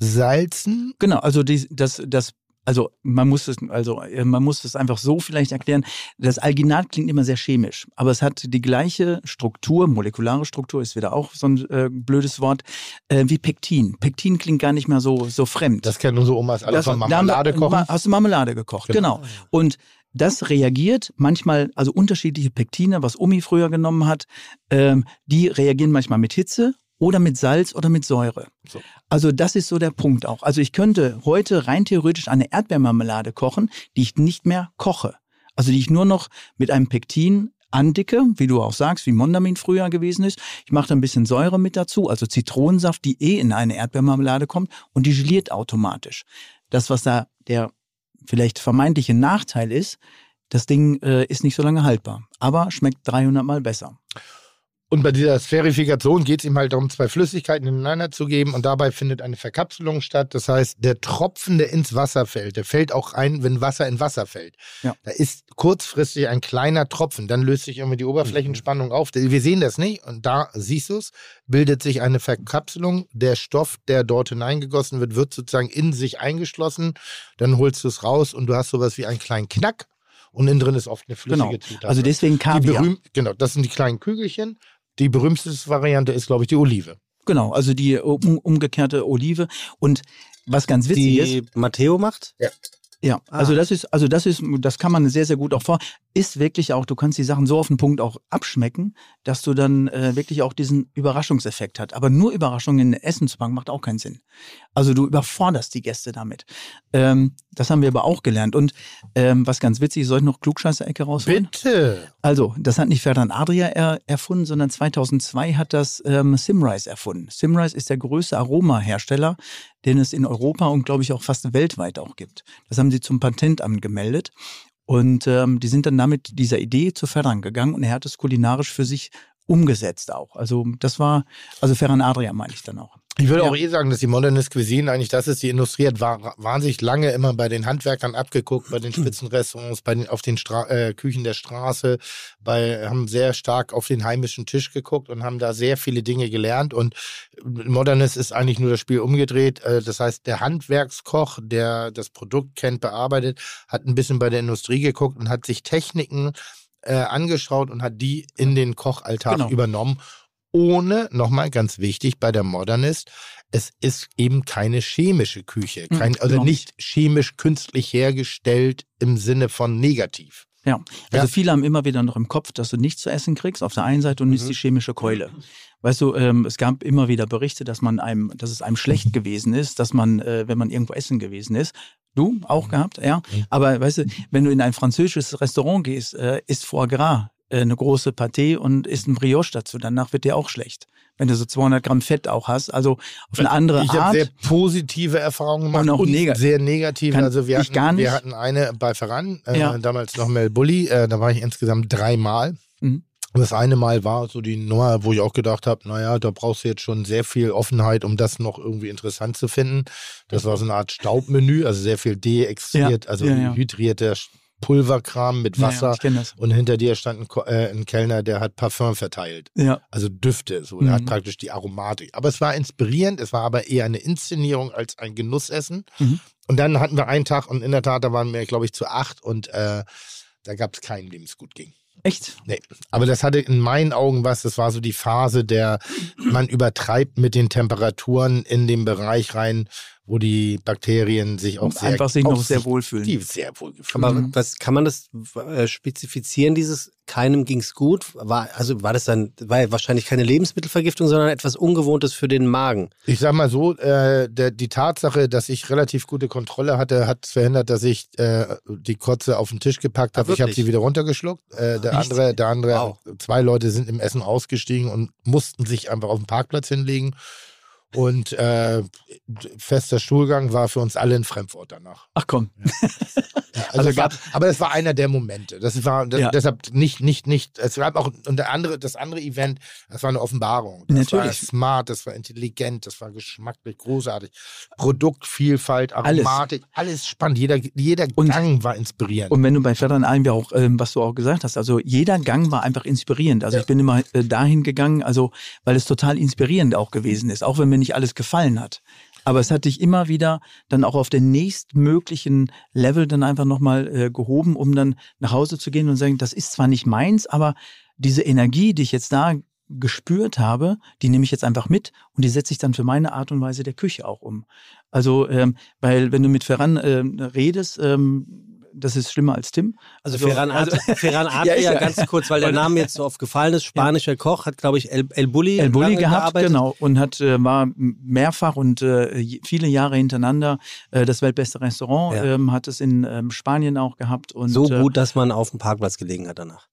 Salzen. Genau, also die, das, das, also man muss es, also äh, man muss es einfach so vielleicht erklären. Das Alginat klingt immer sehr chemisch, aber es hat die gleiche Struktur, molekulare Struktur ist wieder auch so ein äh, blödes Wort, äh, wie Pektin. Pektin klingt gar nicht mehr so so fremd. Das kennen unsere Omas alle Das- von da Marmelade wir- kochen. Hast du Marmelade gekocht, genau. Und das reagiert manchmal, also unterschiedliche Pektine, was Omi früher genommen hat, ähm, die reagieren manchmal mit Hitze oder mit Salz oder mit Säure. So. Also das ist so der Punkt auch. Also ich könnte heute rein theoretisch eine Erdbeermarmelade kochen, die ich nicht mehr koche. Also die ich nur noch mit einem Pektin andicke, wie du auch sagst, wie Mondamin früher gewesen ist. Ich mache da ein bisschen Säure mit dazu, also Zitronensaft, die eh in eine Erdbeermarmelade kommt und die geliert automatisch. Das, was da der vielleicht vermeintliche Nachteil ist, das Ding äh, ist nicht so lange haltbar, aber schmeckt 300 Mal besser. Und bei dieser Sphärifikation geht es ihm halt darum, zwei Flüssigkeiten ineinander zu geben und dabei findet eine Verkapselung statt. Das heißt, der Tropfen, der ins Wasser fällt, der fällt auch ein, wenn Wasser in Wasser fällt. Ja. Da ist kurzfristig ein kleiner Tropfen, dann löst sich irgendwie die Oberflächenspannung auf. Wir sehen das nicht und da siehst du es, bildet sich eine Verkapselung. Der Stoff, der dort hineingegossen wird, wird sozusagen in sich eingeschlossen. Dann holst du es raus und du hast sowas wie einen kleinen Knack. Und innen drin ist oft eine flüssige Genau. Zutat. Also deswegen die Kaviar. berühmt, genau, das sind die kleinen Kügelchen. Die berühmteste Variante ist, glaube ich, die Olive. Genau, also die um, umgekehrte Olive. Und was ganz witzig ist, Die Matteo macht? Ja, Ah. also das ist, also das ist, das kann man sehr, sehr gut auch vor. Ist wirklich auch, du kannst die Sachen so auf den Punkt auch abschmecken, dass du dann äh, wirklich auch diesen Überraschungseffekt hast. Aber nur Überraschungen in Essen zu packen, macht auch keinen Sinn. Also du überforderst die Gäste damit. Ähm, das haben wir aber auch gelernt. Und ähm, was ganz witzig ist, soll ich noch Klugscheißer-Ecke rausholen? Bitte. Also, das hat nicht Ferdan Adria er, erfunden, sondern 2002 hat das ähm, Simrise erfunden. Simrise ist der größte Aromahersteller, den es in Europa und glaube ich auch fast weltweit auch gibt. Das haben sie zum Patentamt gemeldet. Und ähm, die sind dann damit dieser Idee zu Ferran gegangen und er hat es kulinarisch für sich umgesetzt auch. Also das war, also Ferran Adria meine ich dann auch. Ich würde Ja. auch eh sagen, dass die Modernist Cuisine eigentlich das ist. Die Industrie hat wa- wahnsinnig lange immer bei den Handwerkern abgeguckt, bei den Spitzenrestaurants, bei den, auf den Stra äh, Küchen der Straße, bei, haben sehr stark auf den heimischen Tisch geguckt und haben da sehr viele Dinge gelernt. Und Modernist ist eigentlich nur das Spiel umgedreht. Äh, das heißt, der Handwerkskoch, der das Produkt kennt, bearbeitet, hat ein bisschen bei der Industrie geguckt und hat sich Techniken äh, angeschaut und hat die in den Kochalltag Genau. übernommen ohne, nochmal ganz wichtig bei der Modernist, es ist eben keine chemische Küche. Mhm, Kein, also genau. nicht chemisch künstlich hergestellt im Sinne von negativ. Ja, also Ja. viele haben immer wieder noch im Kopf, dass du nichts zu essen kriegst auf der einen Seite und nicht die chemische Keule. Weißt du, ähm, es gab immer wieder Berichte, dass man einem, dass es einem schlecht gewesen ist, dass man, äh, wenn man irgendwo essen gewesen ist. Du auch gehabt, ja. Aber weißt du, wenn du in ein französisches Restaurant gehst, äh, isst Foie Gras eine große Pâté und isst ein Brioche dazu, danach wird dir auch schlecht. Wenn du so 200 Gramm Fett auch hast, also auf eine andere Ich habe Art. sehr positive Erfahrungen gemacht Und auch nega- sehr negative. Kann also wir ich hatten, gar nicht. wir hatten eine bei Ferran, äh, Ja. damals noch Mel Bulli, äh, da war ich insgesamt dreimal. Mhm. Und Das eine Mal war so die Nummer, wo ich auch gedacht habe, naja, da brauchst du jetzt schon sehr viel Offenheit, um das noch irgendwie interessant zu finden. Das war so eine Art Staubmenü, also sehr viel deextriert, Ja, also ja. hydrierter Pulverkram mit Ja, ja, Wasser ich kenne das. und hinter dir stand ein, äh, ein Kellner, der hat Parfum verteilt. Ja. Also Düfte, so. Der Mhm. hat praktisch die Aromatik. Aber es war inspirierend, es war aber eher eine Inszenierung als ein Genussessen. Mhm. Und dann hatten wir einen Tag und in der Tat, da waren wir, glaube ich, zu acht und äh, da gab es keinen, dem es gut ging. Echt? Nee. Aber das hatte in meinen Augen was, das war so die Phase der, man übertreibt mit den Temperaturen in den Bereich rein, wo die Bakterien sich auch sehr, einfach sich noch sehr wohlfühlen. Die sehr wohl gefühlt. Aber was kann man das äh, spezifizieren, dieses keinem ging's gut? War, also war das dann, war ja wahrscheinlich keine Lebensmittelvergiftung, sondern etwas Ungewohntes für den Magen. Ich sag mal so, äh, der, die Tatsache, dass ich relativ gute Kontrolle hatte, hat verhindert, dass ich äh, die Kotze auf den Tisch gepackt Ah, habe. ich habe sie wieder runtergeschluckt. Äh, der Echt? andere, der andere, Wow. zwei Leute sind im Essen ausgestiegen und mussten sich einfach auf den Parkplatz hinlegen. Und äh, fester Stuhlgang war für uns alle ein Fremdwort danach. Ach komm. Ja, also Also es war, aber das war einer der Momente. Das war das, Ja. deshalb nicht, nicht, nicht. Es gab auch und der andere, das andere Event, das war eine Offenbarung. Das war Natürlich. smart, das war intelligent, das war geschmacklich großartig. Produktvielfalt, Alles. Aromatik, alles, spannend. Jeder, jeder Und- Gang war inspirierend. Und wenn du bei Ferdinand Allenby auch, ähm, was du auch gesagt hast, also jeder Gang war einfach inspirierend. Also Ja. ich bin immer äh, dahin gegangen, also weil es total inspirierend auch gewesen ist, auch wenn mir nicht alles gefallen hat. Aber es hat dich immer wieder dann auch auf den nächstmöglichen Level dann einfach nochmal äh, gehoben, um dann nach Hause zu gehen und sagen, das ist zwar nicht meins, aber diese Energie, die ich jetzt da gespürt habe, die nehme ich jetzt einfach mit und die setze ich dann für meine Art und Weise der Küche auch um. Also, ähm, weil wenn du mit Ferran ähm, redest, ähm, das ist schlimmer als Tim. Also, Also- Ferran, also- Ferran Ja, Adria, ist ja- ganz kurz, weil der Name jetzt so oft gefallen ist, spanischer Koch, hat, glaube ich, El, El Bulli, El Bulli gehabt, gearbeitet. genau, und hat äh, war mehrfach und äh, viele Jahre hintereinander äh, das weltbeste Restaurant, Ja. ähm, hat es in ähm, Spanien auch gehabt und So äh, gut, dass man auf dem Parkplatz gelegen hat danach.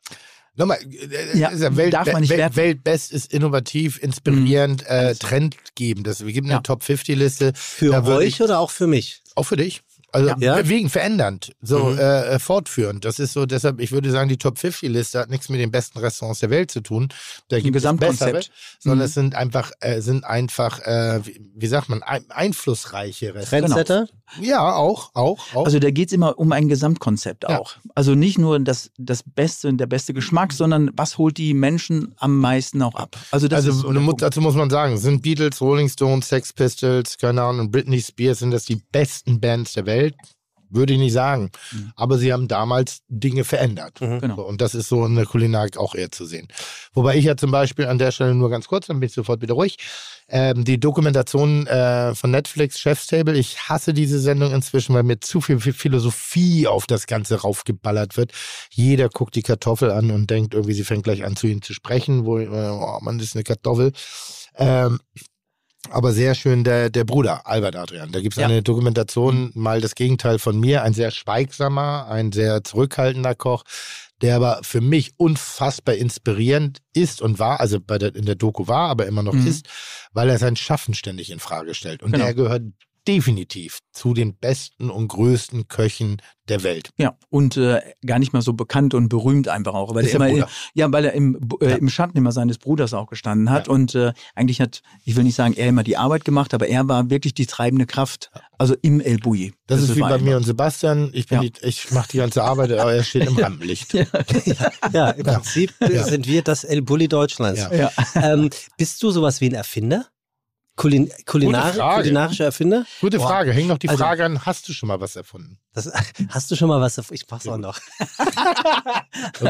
Nochmal, äh, Ja, ist ja Welt, darf man nicht Welt. Weltbest ist innovativ, inspirierend, äh, trendgebend. Das, wir geben eine Ja. Top 50 Liste. Für Da würde euch ich- oder auch für mich? Auch für dich. Also Ja. bewegen, verändernd, so Mhm. äh, fortführend. Das ist so, deshalb, ich würde sagen, die Top 50-Liste hat nichts mit den besten Restaurants der Welt zu tun. Da gibt es bessere, sondern Mhm. es sind einfach, äh, sind einfach, äh, wie, wie sagt man, ein, einflussreiche Restaurants. Trendsetter? Ja, auch, auch, auch. Also da geht's immer um ein Gesamtkonzept Ja. auch. Also nicht nur das, das Beste und der beste Geschmack, sondern was holt die Menschen am meisten auch ab. Also das also so dazu muss man sagen, sind Beatles, Rolling Stones, Sex Pistols, keine Ahnung, Britney Spears, sind das die besten Bands der Welt? Würde ich nicht sagen. Mhm. Aber sie haben damals Dinge verändert. Mhm. Genau. Und das ist so in der Kulinarik auch eher zu sehen. Wobei ich ja zum Beispiel an der Stelle nur ganz kurz, dann bin ich sofort wieder ruhig, ähm, die Dokumentation äh, von Netflix, Chef's Table, ich hasse diese Sendung inzwischen, weil mir zu viel Philosophie auf das Ganze raufgeballert wird. Jeder guckt die Kartoffel an und denkt irgendwie, sie fängt gleich an zu ihm zu sprechen, wo, äh, oh man, das ist eine Kartoffel. Ähm, aber sehr schön der, der Bruder, Albert Adrian. Da gibt es Ja. eine Dokumentation, mal das Gegenteil von mir, ein sehr schweigsamer, ein sehr zurückhaltender Koch, der aber für mich unfassbar inspirierend ist und war, also bei der, in der Doku war, aber immer noch Mhm. ist, weil er sein Schaffen ständig in Frage stellt. Und Genau. der gehört definitiv zu den besten und größten Köchen der Welt. Ja, und äh, gar nicht mal so bekannt und berühmt einfach auch. Weil Ist er immer, ja, weil er im, äh, Ja. im Schatten immer seines Bruders auch gestanden hat. Ja. Und äh, eigentlich hat, ich will nicht sagen, er immer die Arbeit gemacht, aber er war wirklich die treibende Kraft. Also im El Bulli. Das, ist wie bei mir und Sebastian. Ich, bin Ja. die, ich mache die ganze Arbeit, aber er steht im Rampenlicht. Ja. Ja, im Prinzip Ja. sind wir das El Bulli Deutschlands. Ja. Ja. Ähm, bist du sowas wie ein Erfinder? Kulin Kulinari Frage. kulinarischer Erfinder? Gute Boah. Frage. Häng noch die Also- Frage an, hast du schon mal was erfunden? Das, hast du schon mal was? Ich mach's auch noch.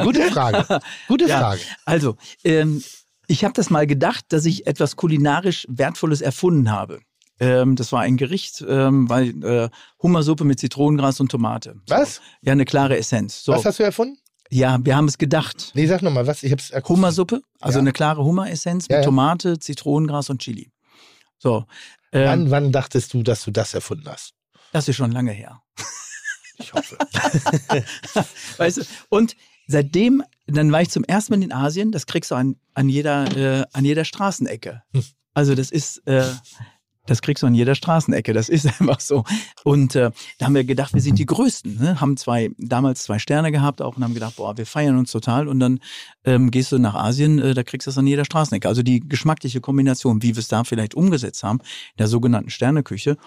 Gute Frage. Gute Ja. Frage. Also, ähm, ich habe das mal gedacht, dass ich etwas kulinarisch Wertvolles erfunden habe. Ähm, das war ein Gericht, ähm, weil äh, Hummersuppe mit Zitronengras und Tomate. So. Was? Ja, eine klare Essenz. So. Was hast du erfunden? Ja, wir haben es gedacht. Nee, sag nochmal, was? Ich hab's akustisch- Hummersuppe, also Ja. eine klare Hummeressenz Ja, mit ja. Tomate, Zitronengras und Chili. So, ähm, Wann, wann dachtest du, dass du das erfunden hast? das ist schon lange her. Ich hoffe. Weißt du? Und seitdem, dann war ich zum ersten Mal in Asien, das kriegst du an, an, jeder, äh, an jeder Straßenecke. Hm. Also das ist, äh, das kriegst du an jeder Straßenecke, das ist einfach so. Und äh, da haben wir gedacht, wir sind die Größten, ne? haben zwei, damals zwei Sterne gehabt auch und haben gedacht, boah, wir feiern uns total. Und dann ähm, gehst du nach Asien, äh, da kriegst du das an jeder Straßenecke. Also die geschmackliche Kombination, wie wir es da vielleicht umgesetzt haben, in der sogenannten Sterneküche,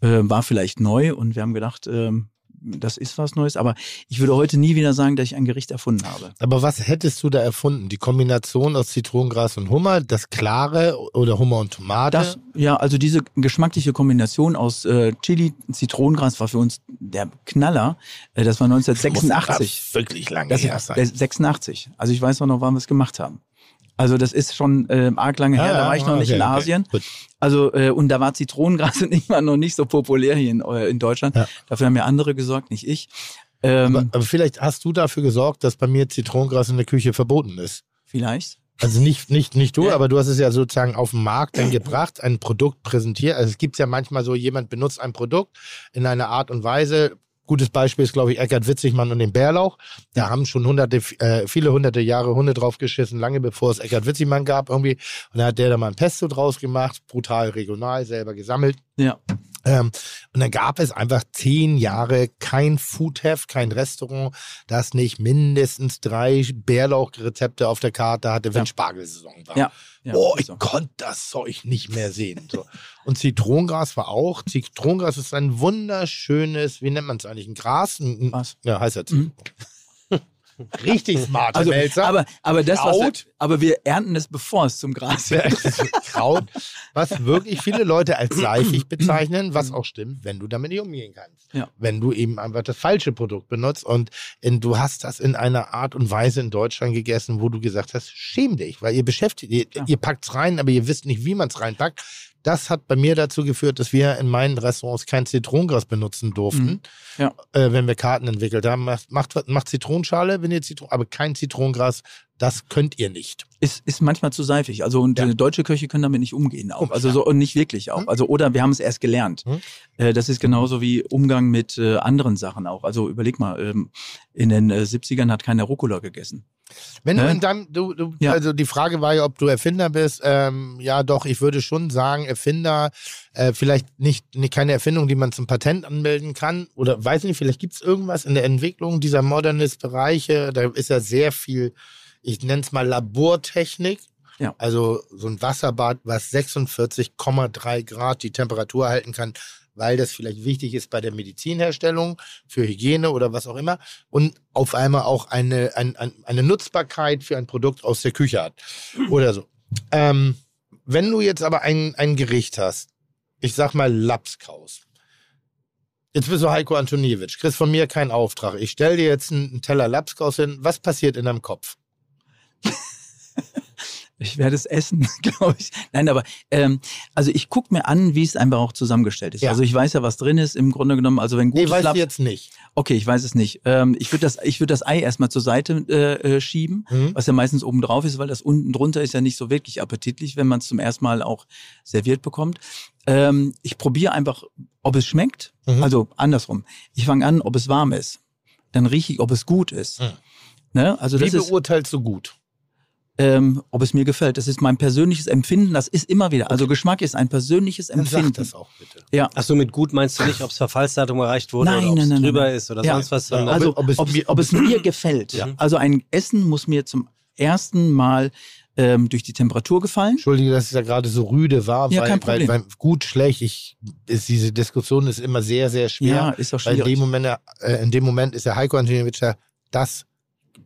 äh, war vielleicht neu und wir haben gedacht, ähm, das ist was Neues. Aber ich würde heute nie wieder sagen, dass ich ein Gericht erfunden habe. Aber was hättest du da erfunden? Die Kombination aus Zitronengras und Hummer, das Klare oder Hummer und Tomate? Das, ja, also diese geschmackliche Kombination aus äh, Chili, Zitronengras war für uns der Knaller. Äh, das war 1986. Muss wirklich lange Das her sein. äh, 86. Also ich weiß auch noch, wann wir es gemacht haben. Also das ist schon äh, arg lange her, Ah, da war ich noch nicht okay, in okay. Asien. Gut. Also äh, und da war Zitronengras ich war noch nicht so populär hier in, äh, in Deutschland. Ja. Dafür haben ja andere gesorgt, nicht ich. Ähm, Aber, aber vielleicht hast du dafür gesorgt, dass bei mir Zitronengras in der Küche verboten ist. vielleicht. Also nicht, nicht, nicht du, Ja. aber du hast es ja sozusagen auf den Markt dann gebracht, ein Produkt präsentiert. Also es gibt ja manchmal so, jemand benutzt ein Produkt in einer Art und Weise. Gutes Beispiel ist, glaube ich, Eckhard Witzigmann und den Bärlauch. Da haben schon hunderte, äh, viele hunderte Jahre Hunde draufgeschissen, lange bevor es Eckhard Witzigmann gab irgendwie. Und da hat der da mal ein Pesto draus gemacht, brutal regional, selber gesammelt. Ja. Ähm, und dann gab es einfach zehn Jahre kein Foodheft, kein Restaurant, das nicht mindestens drei Bärlauchrezepte auf der Karte hatte, wenn Ja. Spargelsaison war. Ja. Ja oh, ich so. konnte das Zeug nicht mehr sehen. So. Und Zitronengras war auch. Zitronengras ist ein wunderschönes, wie nennt man es eigentlich? Ein Gras? Ein, Was? Ja, heißt das. Mhm. Richtig smart, Also, Melzer. aber, aber das, was wir, Kraut. aber wir ernten es, bevor es zum Gras wird. Kraut, was wirklich viele Leute als seifig bezeichnen, was auch stimmt, wenn du damit nicht umgehen kannst. Ja. Wenn du eben einfach das falsche Produkt benutzt und in, du hast das in einer Art und Weise in Deutschland gegessen, wo du gesagt hast, schäm dich, weil ihr beschäftigt, ihr, Ja. ihr packt es rein, aber ihr wisst nicht, wie man es reinpackt. Das hat bei mir dazu geführt, dass wir in meinen Restaurants kein Zitronengras benutzen durften, Mhm. Ja. äh, wenn wir Karten entwickelt haben. Macht, macht, macht Zitronenschale, wenn ihr Zitron, aber kein Zitronengras, das könnt ihr nicht. ist, ist manchmal zu seifig. Also und Ja. äh, deutsche Köche können damit nicht umgehen auch. Also so und nicht wirklich auch. Hm. Also oder wir haben es erst gelernt. Hm. Äh, das ist genauso wie Umgang mit äh, anderen Sachen auch. Also überleg mal, ähm, in den äh, 70ern hat keiner Rucola gegessen. Wenn du in deinem, du, du, Ja. also die Frage war ja, ob du Erfinder bist. Ähm, ja, doch, ich würde schon sagen, Erfinder, äh, vielleicht nicht, nicht keine Erfindung, die man zum Patent anmelden kann. Oder weiß nicht, vielleicht gibt es irgendwas in der Entwicklung dieser Modernist-Bereiche. Da ist ja sehr viel, ich nenne es mal Labortechnik. Ja. Also so ein Wasserbad, was 46,3 Grad die Temperatur halten kann, weil das vielleicht wichtig ist bei der Medizinherstellung, für Hygiene oder was auch immer. Und auf einmal auch eine, ein, ein, eine Nutzbarkeit für ein Produkt aus der Küche hat. Oder so. Ähm, wenn du jetzt aber ein, ein Gericht hast, ich sag mal Lapskaus. Jetzt bist du Heiko Antoniewicz, kriegst von mir keinen Auftrag. Ich stell dir jetzt einen, einen Teller Lapskaus hin. Was passiert in deinem Kopf? Ich werde es essen, glaube ich. Nein, aber ähm, also ich gucke mir an, wie es einfach auch zusammengestellt ist. Ja. Also ich weiß ja, was drin ist im Grunde genommen. Also wenn Nee, gutes weißt Laps- du jetzt nicht. Okay, ich weiß es nicht. Ähm, ich würde das, ich würde das Ei erstmal zur Seite äh, äh, schieben, Mhm. was ja meistens oben drauf ist, weil das unten drunter ist ja nicht so wirklich appetitlich, wenn man es zum ersten Mal auch serviert bekommt. Ähm, ich probiere einfach, ob es schmeckt. Mhm. Also andersrum. Ich fange an, ob es warm ist. Dann rieche ich, ob es gut ist. Mhm. Ne? Also Wie das ist, beurteilst du gut? Ähm, ob es mir gefällt. Das ist mein persönliches Empfinden. Das ist immer wieder. Also Geschmack ist ein persönliches Dann sag Empfinden. das auch bitte. Ja. Ach so, mit gut meinst du nicht, ob es Verfallsdatum erreicht wurde Nein, oder ob es drüber nein. ist oder Ja. sonst was, Ja, Also, ob es ob mir- es, ob es mir gefällt. Ja. Also ein Essen muss mir zum ersten Mal ähm, durch die Temperatur gefallen. Entschuldige, dass es ja gerade so rüde war, Ja, weil, kein Problem. weil, weil gut, schlecht, ich, ist, diese Diskussion ist immer sehr, sehr schwer. Ja, ist doch weil in schwierig. dem Moment, äh, in dem Moment ist der Heiko Antoniewicz das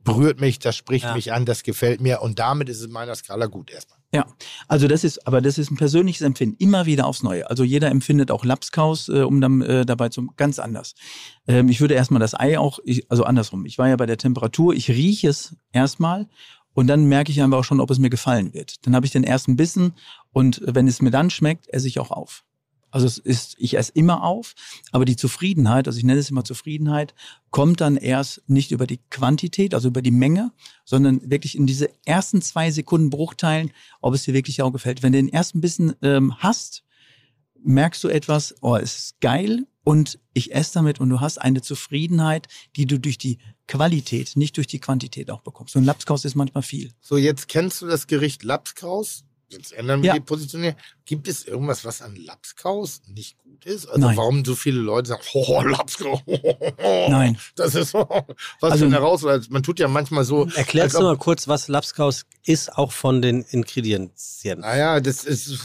berührt mich, das spricht Ja. mich an, das gefällt mir und damit ist es in meiner Skala gut erstmal. Ja, also das ist, aber das ist ein persönliches Empfinden, immer wieder aufs Neue. Also jeder empfindet auch Lapskaus, äh, um dann äh, dabei zu, ganz anders. Ähm, ich würde erstmal das Ei auch, ich, also andersrum. Ich war ja bei der Temperatur, ich rieche es erstmal und dann merke ich einfach auch schon, ob es mir gefallen wird. Dann habe ich den ersten Bissen und wenn es mir dann schmeckt, esse ich auch auf. Also es ist, ich esse immer auf, aber die Zufriedenheit, also ich nenne es immer Zufriedenheit, kommt dann erst nicht über die Quantität, also über die Menge, sondern wirklich in diese ersten zwei Sekunden Bruchteilen, ob es dir wirklich auch gefällt. Wenn du den ersten Bissen ähm, hast, merkst du etwas, oh, es ist geil und ich esse damit und du hast eine Zufriedenheit, die du durch die Qualität, nicht durch die Quantität auch bekommst. So ein Lapskaus ist manchmal viel. So, jetzt kennst du das Gericht Lapskaus. Jetzt ändern wir Ja. die Positionierung. Gibt es irgendwas, was an Lapskaus nicht gut ist? Also Nein. warum so viele Leute sagen, oh, Lapskaus. Nein. Das ist so, was Also- für eine Herausforderung. Man tut ja manchmal so. Erklärst du mal kurz, was Lapskaus ist, auch von den Ingredienzien. Naja, das ist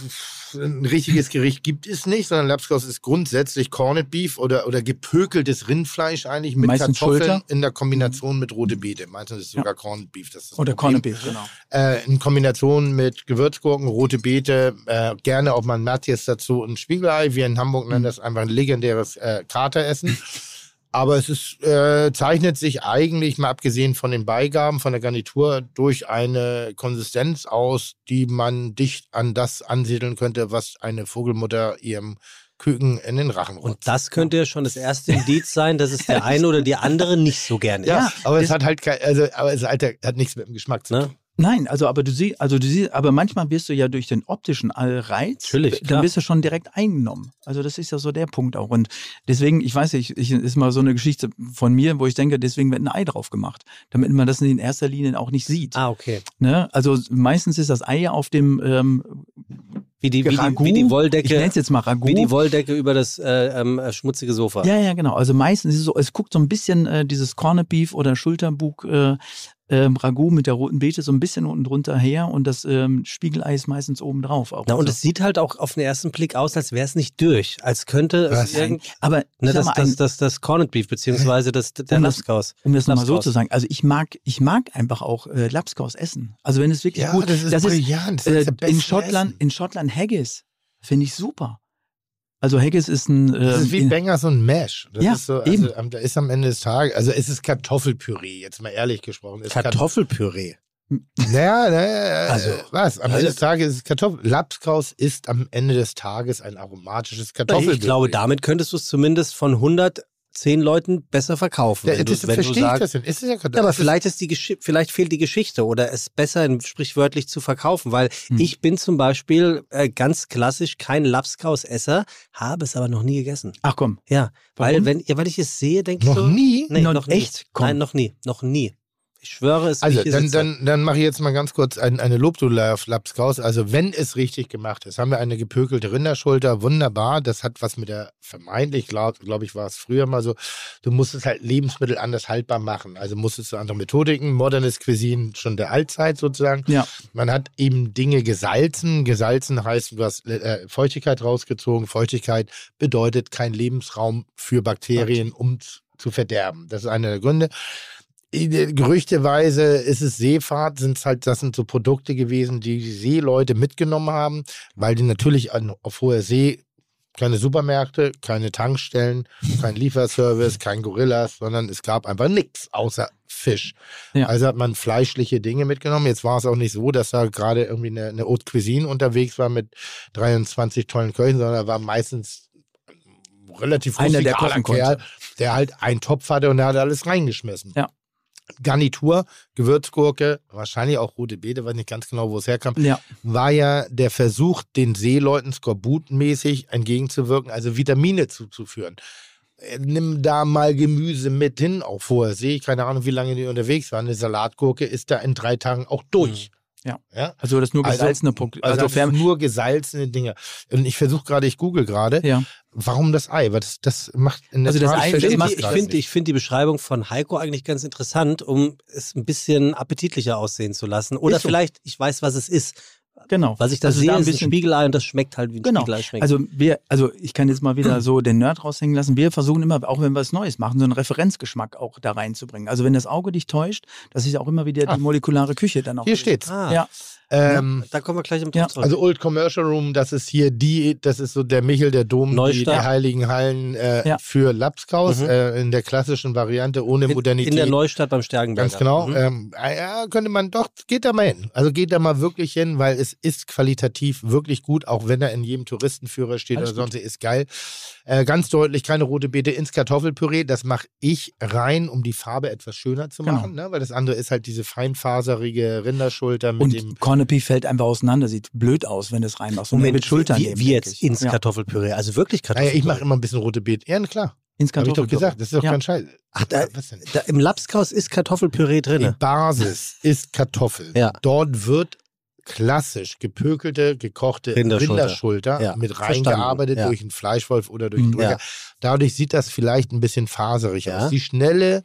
ein richtiges Gericht gibt es nicht, sondern Lapskaus ist grundsätzlich Corned Beef oder, oder gepökeltes Rindfleisch eigentlich mit Meistens Kartoffeln Schulter. in der Kombination mit rote Beete. Meistens ist es sogar Corned Beef. Das ist das Oder Problem. Corned Beef, genau. Äh, in Kombination mit Gewürzgurken, rote Beete, äh, gerne auch mal ein Matjes dazu und ein Spiegelei. Wir in Hamburg nennen das einfach ein legendäres äh, Kateressen. Aber es ist, äh, zeichnet sich eigentlich, mal abgesehen von den Beigaben, von der Garnitur, durch eine Konsistenz aus, die man dicht an das ansiedeln könnte, was eine Vogelmutter ihrem Küken in den Rachen Und rotzt. das könnte ja schon das erste Indiz sein, dass es der eine oder die andere nicht so gerne Ja, isst. aber es hat halt kein, also, aber es hat, hat nichts mit dem Geschmack zu tun. Ne? Nein, also aber du siehst, also du siehst, aber manchmal wirst du ja durch den optischen Reiz, Natürlich, dann klar. wirst du schon direkt eingenommen. Also das ist ja so der Punkt auch. Und deswegen, ich weiß nicht, ich, ist mal so eine Geschichte von mir, wo ich denke, deswegen wird ein Ei drauf gemacht, damit man das in erster Linie auch nicht sieht. Ah, okay. Ne? Also meistens ist das Ei ja auf dem ähm, Wie die, wie die, wie die Ich Wolldecke, nenne es jetzt mal Ragout. wie die Wolldecke über das äh, ähm, äh, schmutzige Sofa. Ja, ja, genau. Also meistens ist es so, es guckt so ein bisschen äh, dieses Corned Beef oder Schulterbug äh, ähm, Ragout mit der roten Beete so ein bisschen unten drunter her und das ähm, Spiegelei ist meistens oben drauf. Auch. Na, und Also- es sieht halt auch auf den ersten Blick aus, als wäre es nicht durch. Als könnte es irgend, aber ne, das, das, das, das Corned Beef, beziehungsweise das, der Um das- Lapskaus. um das nochmal so zu sagen, also ich mag, ich mag einfach auch äh, Lapskaus essen. Also wenn es wirklich Ja, gut das ist brillant. Das äh, ist der beste in Schottland, Essen. in Schottland Haggis finde ich super. Also Haggis ist ein Das ähm, ist wie in- Bangers und Mash. Das Ja, ist so, eben. also, am- da ist am Ende des Tages, also es ist Kartoffelpüree, jetzt mal ehrlich gesprochen. Es ist Kartoffelpüree. Naja, naja, Also, also, was? Am also- Ende des Tages ist es Kartoffel. Lapskaus ist am Ende des Tages ein aromatisches Kartoffelpüree. Ich glaube, damit könntest du es zumindest von 110 Leuten besser verkaufen. Ja, wenn du, das wenn du verstehe ich sagst, das denn. Ist ja. Ja, aber vielleicht ist die Gesch vielleicht fehlt die Geschichte oder es besser sprichwörtlich zu verkaufen, weil Hm. ich bin zum Beispiel äh, ganz klassisch kein Lapskaus-Esser, habe es aber noch nie gegessen. Ach komm, Ja, weil Warum? wenn ja, weil ich es sehe, denke ich Noch so, nie? Nee, Noch noch, nie. echt? Komm. Nein, noch nie, noch nie. Ich schwöre es. Also, ich hier dann, dann, dann mache ich jetzt mal ganz kurz ein, eine Lobdudel auf Lapskaus. Also, wenn es richtig gemacht ist, haben wir eine gepökelte Rinderschulter, wunderbar. Das hat was mit der, vermeintlich, glaube glaub ich, war es früher mal so, du musstest halt Lebensmittel anders haltbar machen. Also musstest du andere Methodiken, modernes Cuisine schon der Altzeit sozusagen. ja. Man hat eben Dinge gesalzen. Gesalzen heißt, du hast äh, Feuchtigkeit rausgezogen. Feuchtigkeit bedeutet kein Lebensraum für Bakterien, um zu verderben. Das ist einer der Gründe. Gerüchteweise ist es Seefahrt, sind halt, das sind so Produkte gewesen, die die Seeleute mitgenommen haben, weil die natürlich an, auf hoher See keine Supermärkte, keine Tankstellen, kein Lieferservice, kein Gorillas, sondern es gab einfach nichts außer Fisch. Ja. Also hat man fleischliche Dinge mitgenommen. Jetzt war es auch nicht so, dass da gerade irgendwie eine, eine Haute Cuisine unterwegs war mit 23 tollen Köchen, sondern da war meistens relativ Einer, der kochen konnte. Kerl, der halt einen Topf hatte und der hat alles reingeschmissen. Ja. Garnitur, Gewürzgurke, wahrscheinlich auch rote Beete, weiß nicht ganz genau, wo es herkam, Ja. war ja der Versuch, den Seeleuten skorbutenmäßig entgegenzuwirken, also Vitamine zuzuführen. Äh, Nimm da mal Gemüse mit hin, auch vorher sehe ich, keine Ahnung, wie lange die unterwegs waren. Eine Salatgurke ist da in drei Tagen auch durch. Ja. ja? Also das nur Also- gesalzene Punkt. Also, Also, das sind nur gesalzene Dinge. Und ich versuche gerade, ich google gerade, ja. warum das Ei? Weil das, das macht in der Also das Tat, Ei ich das finde macht das ich gerade find, ich die Beschreibung von Heiko eigentlich ganz interessant, um es ein bisschen appetitlicher aussehen zu lassen. Oder Ist so. vielleicht, ich weiß, was es ist. Genau. Was ich da Also sehe, da ein ist ein bisschen- Spiegelei und das schmeckt halt wie ein Genau. Spiegelei schmeckt. Also wir, also ich kann jetzt mal wieder so den Nerd raushängen lassen. Wir versuchen immer, auch wenn wir was Neues machen, so einen Referenzgeschmack auch da reinzubringen. Also wenn das Auge dich täuscht, das ist ja auch immer wieder Ah. die molekulare Küche dann auch. Hier steht's. ah, Ja, Ähm, da kommen wir gleich im Ja, Drauf zurück. Also Old Commercial Room, das ist hier die, das ist so der Michel, der Dom, die, die heiligen Hallen äh, Ja. für Lapskaus Mhm. äh, in der klassischen Variante ohne in, Modernität. in der Neustadt beim Stärkenberger. Ganz genau. Mhm. Ähm, ah ja, könnte man doch, geht da mal hin. Also geht da mal wirklich hin, weil es ist qualitativ wirklich gut, auch wenn er in jedem Touristenführer steht Alles oder sonst, ist geil. Äh, ganz deutlich, keine rote Beete ins Kartoffelpüree. Das mache ich rein, um die Farbe etwas schöner zu Genau. machen, ne? weil das andere ist halt diese feinfaserige Rinderschulter mit dem und Corned Beef fällt einfach auseinander, sieht blöd aus, wenn du es reinmachst. Und Moment, wird Schultern wie, nehmen, wie jetzt ich. ins ja. Kartoffelpüree? Also wirklich Naja, Kartoffelpüree? ich mache immer ein bisschen rote Beete. Ja, na klar. Ins Habe ich doch Kartoffelpüree. gesagt. Das ist doch Ja. kein Scheiß. Ach, da, Was denn? da, Im Lapskaus ist Kartoffelpüree Die drin. Basis ist Kartoffel. Ja. Dort wird klassisch gepökelte, gekochte Rinderschulter. Rinderschulter, Ja, mit reingearbeitet ja. durch einen Fleischwolf oder durch einen. Drücker. Ja. Dadurch sieht das vielleicht ein bisschen faserig Ja. aus. Die schnelle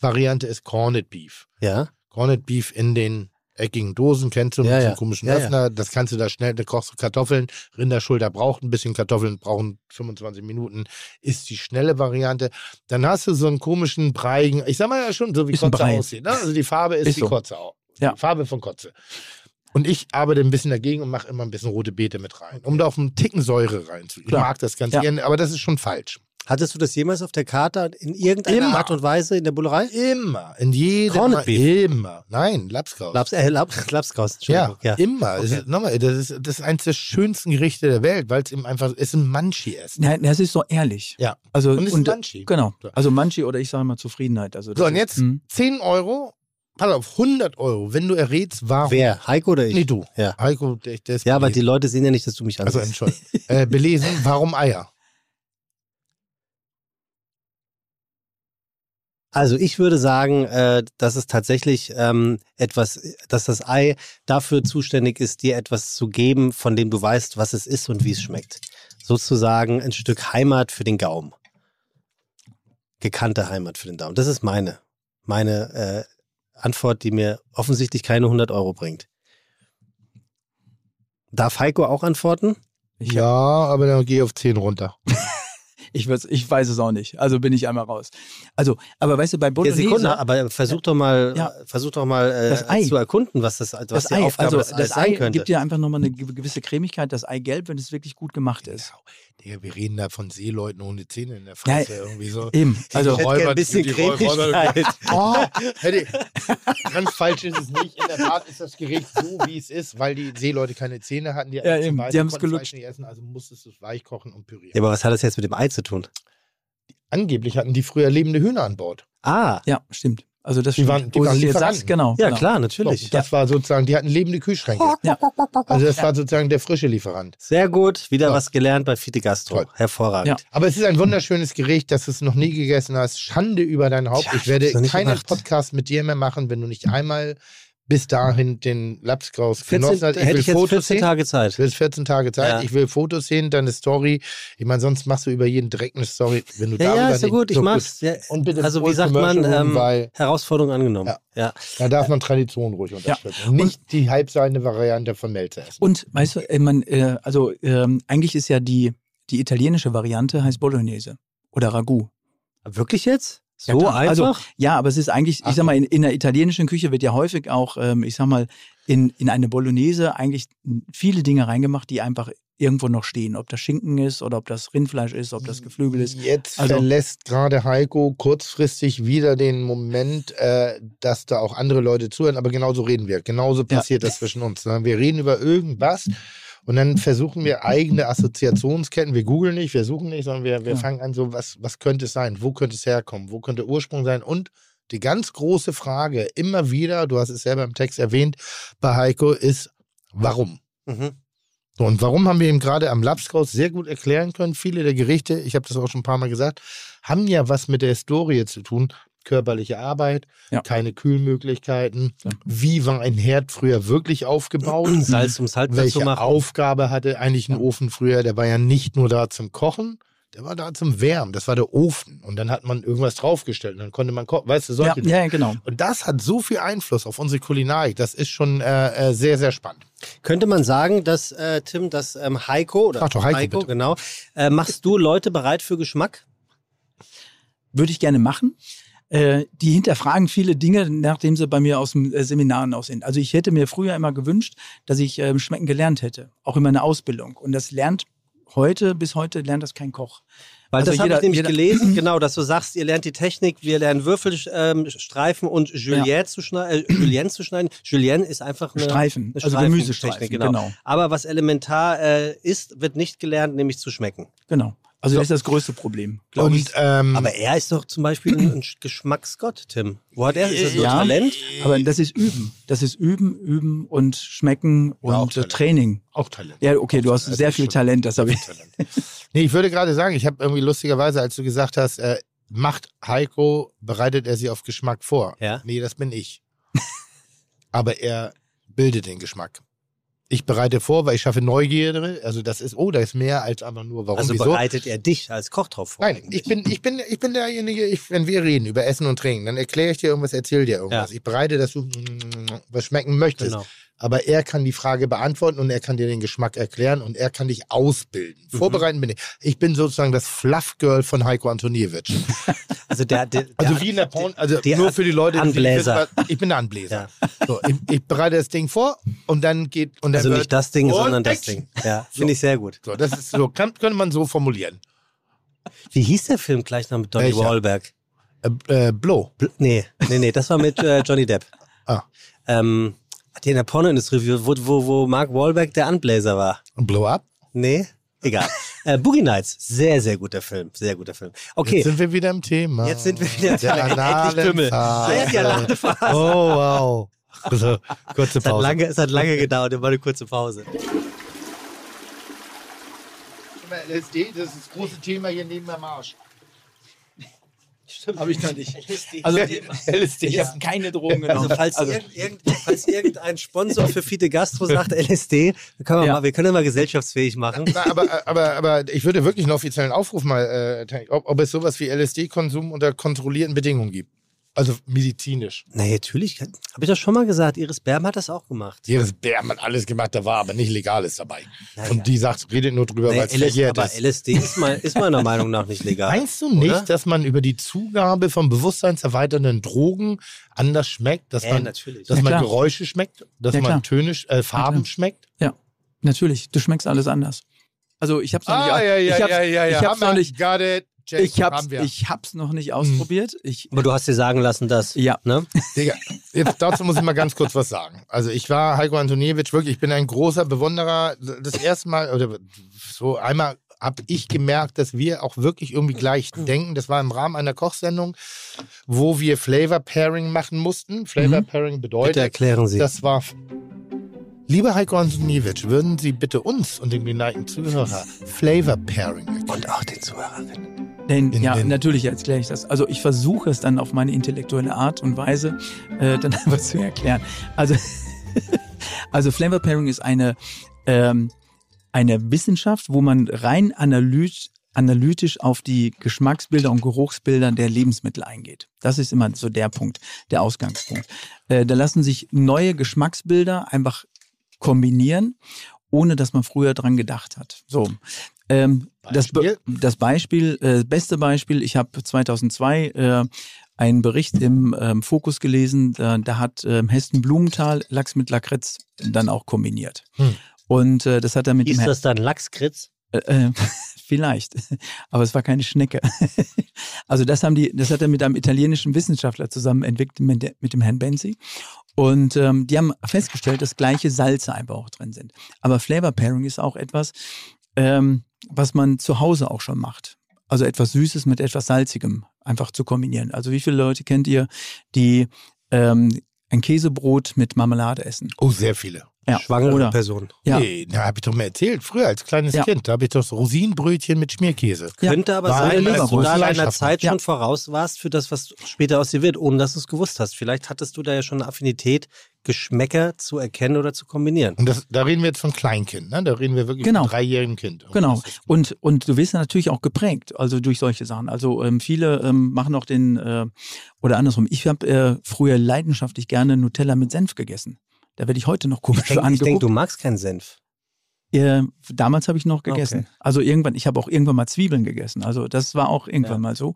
Variante ist Corned Beef. Ja. Corned Beef in den eckigen Dosen, kennst du, Ja, mit ja. einem komischen Ja, ja. Öffner. Das kannst du da schnell, da kochst du Kartoffeln. Rinderschulter braucht ein bisschen Kartoffeln, brauchen 25 Minuten, ist die schnelle Variante. Dann hast du so einen komischen breigen, ich sag mal ja schon, so wie ein Kotze Brei. aussieht. Ne? Also die Farbe ist, Ist wie so. Kotze auch. Ja. Die Farbe von Kotze. Und ich arbeite ein bisschen dagegen und mache immer ein bisschen rote Beete mit rein, um da auf einen Ticken Säure reinzukriegen. Ich mag das ganz Ja. gerne, aber das ist schon falsch. Hattest du das jemals auf der Karte in irgendeiner Immer. Art und Weise in der Bullerei? Immer, in jedem Mal, immer. Nein, Lapskaus. Labs, äh, Labs, Lapskaus, Ja. Ja, immer. Okay. ist, nochmal, das ist, das ist eines der schönsten Gerichte der Welt, weil es eben einfach, es ist ein Manchi-Essen. Ja, das ist so ehrlich. Ja. Also, Und es ist und, Manchi. Genau. So. Also Manchi oder ich sage mal Zufriedenheit. Also So, und jetzt Mhm. 10 Euro, pass auf, 100 Euro, wenn du errätst, warum. Wer? Heiko oder ich? Nee, du. Ja. Heiko, der, der ist Ja, aber die belesen. Leute sehen ja nicht, dass du mich Also, ansiehst. Entschuldigung. äh, belesen, warum Eier? Also ich würde sagen, äh, dass es tatsächlich ähm, etwas, dass das Ei dafür zuständig ist, dir etwas zu geben, von dem du weißt, was es ist und wie es schmeckt. Sozusagen ein Stück Heimat für den Gaumen. Gekannte Heimat für den Daumen. Das ist meine, meine äh, Antwort, die mir offensichtlich keine 100 Euro bringt. Darf Heiko auch antworten? Ich, Ja, aber dann geh auf 10 runter. ich, ich weiß es auch nicht. Also bin ich einmal raus. Also, aber weißt du, bei Ja, Bolognese... Sekunde, aber versuch doch mal, Ja. versuch doch mal äh, zu erkunden, was das, was das die Ei, Aufgabe also des Eis das sein Ei könnte. gibt dir einfach nochmal eine ge- gewisse Cremigkeit, das Eigelb, wenn es wirklich gut gemacht ist. Digga, wir reden da von Seeleuten ohne Zähne in der Fresse. irgendwie so. Eben, also ich hätte Räuber- ein bisschen die Räuber-. Oh, hätte, ganz falsch ist es nicht. In der Tat ist das Gericht so, wie es ist, weil die Seeleute keine Zähne hatten. Die, Ja, eben, die haben's konnten gelutscht. Nicht essen, also musstest du es weich kochen und pürieren. Ja, aber was hat das jetzt mit dem Ei zu tun? Angeblich hatten die früher lebende Hühner an Bord. Ah, ja, stimmt. Also das Die waren- die waren Lieferanten. sagst, genau. ja genau. klar, natürlich. das war sozusagen, die hatten lebende Kühlschränke. Ja. Also das war sozusagen der frische Lieferant. Sehr gut, wieder So. was gelernt bei Fide Gastro. Toll. Hervorragend. Ja. Aber es ist ein wunderschönes Gericht, dass du es noch nie gegessen hast. Schande über dein Haupt. Ich werde keinen gemacht. Podcast mit dir mehr machen, wenn du nicht einmal bis dahin den Lapskaus 14, genossen hast. hätte ich jetzt 14 sehen. Tage Du Zeit. willst 14 Tage Zeit. Ja. Ich will Fotos sehen, deine Story. Ich meine, sonst machst du über jeden Dreck eine Story. Wenn du Ja, darüber ja, ist ja nicht- gut, ich so mach's. Ja, Und bitte also wie sagt man, ähm, weil Herausforderung angenommen. Ja. Ja. da darf man Tradition ruhig unterstützen. Und nicht die halbseine Variante von Melzer essen. Und weißt du, äh, man, äh, also ähm, eigentlich ist ja die, die italienische Variante heißt Bolognese oder Ragout. Wirklich jetzt? Ja, So klar. einfach? Also, ja, aber es ist eigentlich, ich sag mal, in, in der italienischen Küche wird ja häufig auch, ähm, ich sag mal, in, in eine Bolognese eigentlich viele Dinge reingemacht, die einfach irgendwo noch stehen. Ob das Schinken ist oder ob das Rindfleisch ist, ob das Geflügel ist. Jetzt Also- verlässt gerade Heiko kurzfristig wieder den Moment, äh, dass da auch andere Leute zuhören, aber genauso reden wir. Genauso Ja. passiert das zwischen uns. Ne? Wir reden über irgendwas und dann versuchen wir eigene Assoziationsketten. Wir googeln nicht, wir suchen nicht, sondern wir, wir Ja. fangen an, so, was, was könnte es sein? Wo könnte es herkommen? Wo könnte Ursprung sein? Und die ganz große Frage immer wieder, du hast es selber im Text erwähnt, bei Heiko ist, warum? Mhm. So, und warum haben wir ihm gerade am Lapskaus sehr gut erklären können? Viele der Gerichte, ich habe das auch schon ein paar Mal gesagt, haben ja was mit der Historie zu tun. Körperliche Arbeit, Ja. keine Kühlmöglichkeiten. Ja. Wie war ein Herd früher wirklich aufgebaut? Salz, um Salz zu Welche machen. Aufgabe hatte eigentlich ein Ofen früher? Der war ja nicht nur da zum Kochen, der war da zum Wärmen. Das war der Ofen. Und dann hat man irgendwas draufgestellt und dann konnte man kochen. Weißt du, Ja, solche Dinge. ja, genau. Und das hat so viel Einfluss auf unsere Kulinarik. Das ist schon äh, äh, sehr, sehr spannend. Könnte man sagen, dass, äh, Tim, dass ähm, Heiko oder doch Heiko, bitte. genau, äh, machst du Leute bereit für Geschmack? Würde ich gerne machen. Äh, die hinterfragen viele Dinge, nachdem sie bei mir aus dem äh, Seminaren aus sind. Also ich hätte mir früher immer gewünscht, dass ich ähm, schmecken gelernt hätte, auch in meiner Ausbildung. Und das lernt heute, bis heute lernt das kein Koch. Weil Also das habe ich nämlich gelesen, genau, dass du sagst, ihr lernt die Technik, wir lernen Würfelstreifen und Julienne, zu schneiden, äh, Julienne zu schneiden. Julienne ist einfach eine Streifen, eine also Streifentechnik, Gemüsestreifen, genau. genau. Aber was elementar äh, ist, wird nicht gelernt, nämlich zu schmecken. Genau. Also das ist das größte Problem, glaube ich. Ähm, Aber er ist doch zum Beispiel ein, Geschmacksgott, Tim. Wo hat er? Ist das nur Ja. Talent? Aber das ist Üben. Das ist Üben, Üben und Schmecken auch und äh, Talent. Training. auch Talent. Ja, okay, du hast Das sehr ist viel Talent, das habe ich. Talent. nee, ich würde gerade sagen, ich habe irgendwie lustigerweise, als du gesagt hast, äh, macht Heiko, bereitet er sie auf Geschmack vor. Ja. Nee, das bin ich. Aber er bildet den Geschmack. Ich bereite vor, weil ich schaffe Neugierde. Also das ist, oh, da ist mehr als einfach nur, warum, Also wieso. bereitet er dich als Koch drauf vor? Nein, eigentlich? ich bin, ich bin, ich bin derjenige, ich, wenn wir reden über Essen und Trinken, dann erkläre ich dir irgendwas, erzähle dir irgendwas. Ja. Ich bereite, dass du was schmecken möchtest. Genau. Aber er kann die Frage beantworten und er kann dir den Geschmack erklären und er kann dich ausbilden. Mhm. Vorbereiten bin ich. Ich bin sozusagen das Fluff-Girl von Heiko Antoniewicz. Also der, der, Also wie in der Porn, also der nur für die Leute, die Anbläser. was- ich bin der Anbläser. So, ich, ich bereite das Ding vor und dann geht und dann also nicht das Ding, sondern das. Ding. Ja, finde ich sehr gut. So, das ist so, kann, könnte man so formulieren. Wie hieß der Film gleich noch mit Donny? Wahlberg? Äh, äh, Blow. Bl nee, nee, nee, das war mit äh, Johnny Depp. Ah. Ähm, die in der Pornoindustrie, wo, wo, wo Mark Wahlberg der Anbläser war. Blow up. Nee, egal. äh, Boogie Nights, sehr, sehr guter Film, sehr guter Film. Okay, Jetzt sind wir wieder im Thema. Jetzt sind wir wieder im Der Thema. Endlich Phase. Oh, wow. Also, kurze es hat, Pause. lange, es hat lange gedauert, immer eine kurze Pause. LSD, das ist das große Thema hier neben meinem Arsch. Habe ich noch nicht. Also LSD. ich habe keine Drogen Also genommen. falls, irgend, irgend, falls irgendein Sponsor für Fide Gastro sagt LSD, dann können wir, Ja. mal, wir können mal gesellschaftsfähig machen. Na, aber, aber, aber ich würde wirklich einen offiziellen Aufruf mal, äh, ob, ob es sowas wie LSD-Konsum unter kontrollierten Bedingungen gibt. Also medizinisch. Na, natürlich. Habe ich das schon mal gesagt. Iris Berben hat das auch gemacht. Iris Bärm hat alles gemacht, da war aber nicht Legales dabei. Naja. Und die sagt, redet nur drüber, Nee, weil es verjährt aber ist. LSD ist, mal, ist meiner Meinung nach nicht legal. Meinst du nicht, Oder? dass man über die Zugabe von bewusstseinserweiternden Drogen anders schmeckt? Dass Äh, man, natürlich. dass Ja, man klar. Geräusche schmeckt? Dass Ja, man. Töne, äh, Farben klar. schmeckt? Ja, natürlich. Du schmeckst alles anders. Also ich habe es noch nicht. Ah, ja, ja, ich hab's, ja, ja, ja. Ich hab's noch Hammer, nicht. Got it. Check, Ich hab's, haben wir. ich hab's noch nicht ausprobiert. Ich, Aber du hast dir sagen lassen, dass. Ja. Ne? Digga, jetzt dazu muss ich mal ganz kurz was sagen. Also ich war Heiko Antoniewicz wirklich, ich bin ein großer Bewunderer. Das erste Mal, oder so einmal habe ich gemerkt, dass wir auch wirklich irgendwie gleich denken. Das war im Rahmen einer Kochsendung, wo wir Flavor Pairing machen mussten. Flavor Pairing bedeutet, Bitte erklären Sie. das war. Lieber Heiko Antoniewicz, würden Sie bitte uns und den geneigten Zuhörer Flavor Pairing erklären? Und auch den Zuhörerinnen. Denn, In ja, den- natürlich erkläre ich das. Also ich versuche es dann auf meine intellektuelle Art und Weise äh, dann einfach zu erklären. Also, also Flavor Pairing ist eine, ähm, eine Wissenschaft, wo man rein analyt, analytisch auf die Geschmacksbilder und Geruchsbilder der Lebensmittel eingeht. Das ist immer so der Punkt, der Ausgangspunkt. Äh, da lassen sich neue Geschmacksbilder einfach kombinieren, ohne dass man früher dran gedacht hat. So. Ähm, das, Be Beispiel? das Beispiel, äh, beste Beispiel, ich habe 2002 äh, einen Bericht im ähm, Fokus gelesen, da, da hat ähm, Hessen Blumenthal Lachs mit Lakritz dann auch kombiniert. Hm. Und äh, das hat er mit Herrn- das dann Lachskritz? äh, äh, vielleicht, aber es war keine Schnecke. also das haben die, das hat er mit einem italienischen Wissenschaftler zusammen entwickelt mit, mit dem Herrn Benzi. Und ähm, die haben festgestellt, dass gleiche Salze einfach auch drin sind. Aber Flavor Pairing ist auch etwas, ähm, was man zu Hause auch schon macht. Also etwas Süßes mit etwas Salzigem einfach zu kombinieren. Also wie viele Leute kennt ihr, die ähm, ein Käsebrot mit Marmelade essen? Oh, sehr viele. Ja. Schwangere Oder, Person. Ja. Nee, da habe ich doch mal erzählt, früher als kleines Ja. Kind, da habe ich doch so Rosinenbrötchen mit Schmierkäse. Ja. Könnte aber War sein, eine dass du da deiner. Zeit Ja. schon voraus warst für das, was später aus dir wird, ohne dass du es gewusst hast. Vielleicht hattest du da ja schon eine Affinität, Geschmäcker zu erkennen oder zu kombinieren. Und das, da reden wir jetzt von Kleinkind, ne? Da reden wir wirklich Genau. von dreijährigem Kind. Und Genau. Und, und du wirst ja natürlich auch geprägt, also durch solche Sachen. Also ähm, viele ähm, machen auch den, äh, oder andersrum, ich habe äh, früher leidenschaftlich gerne Nutella mit Senf gegessen. Da werde ich heute noch komisch Ich denke, angeguckt. denk, du magst keinen Senf. Äh, damals habe ich noch gegessen. Okay. Also irgendwann, ich habe auch irgendwann mal Zwiebeln gegessen. Also das war auch irgendwann Ja. mal so.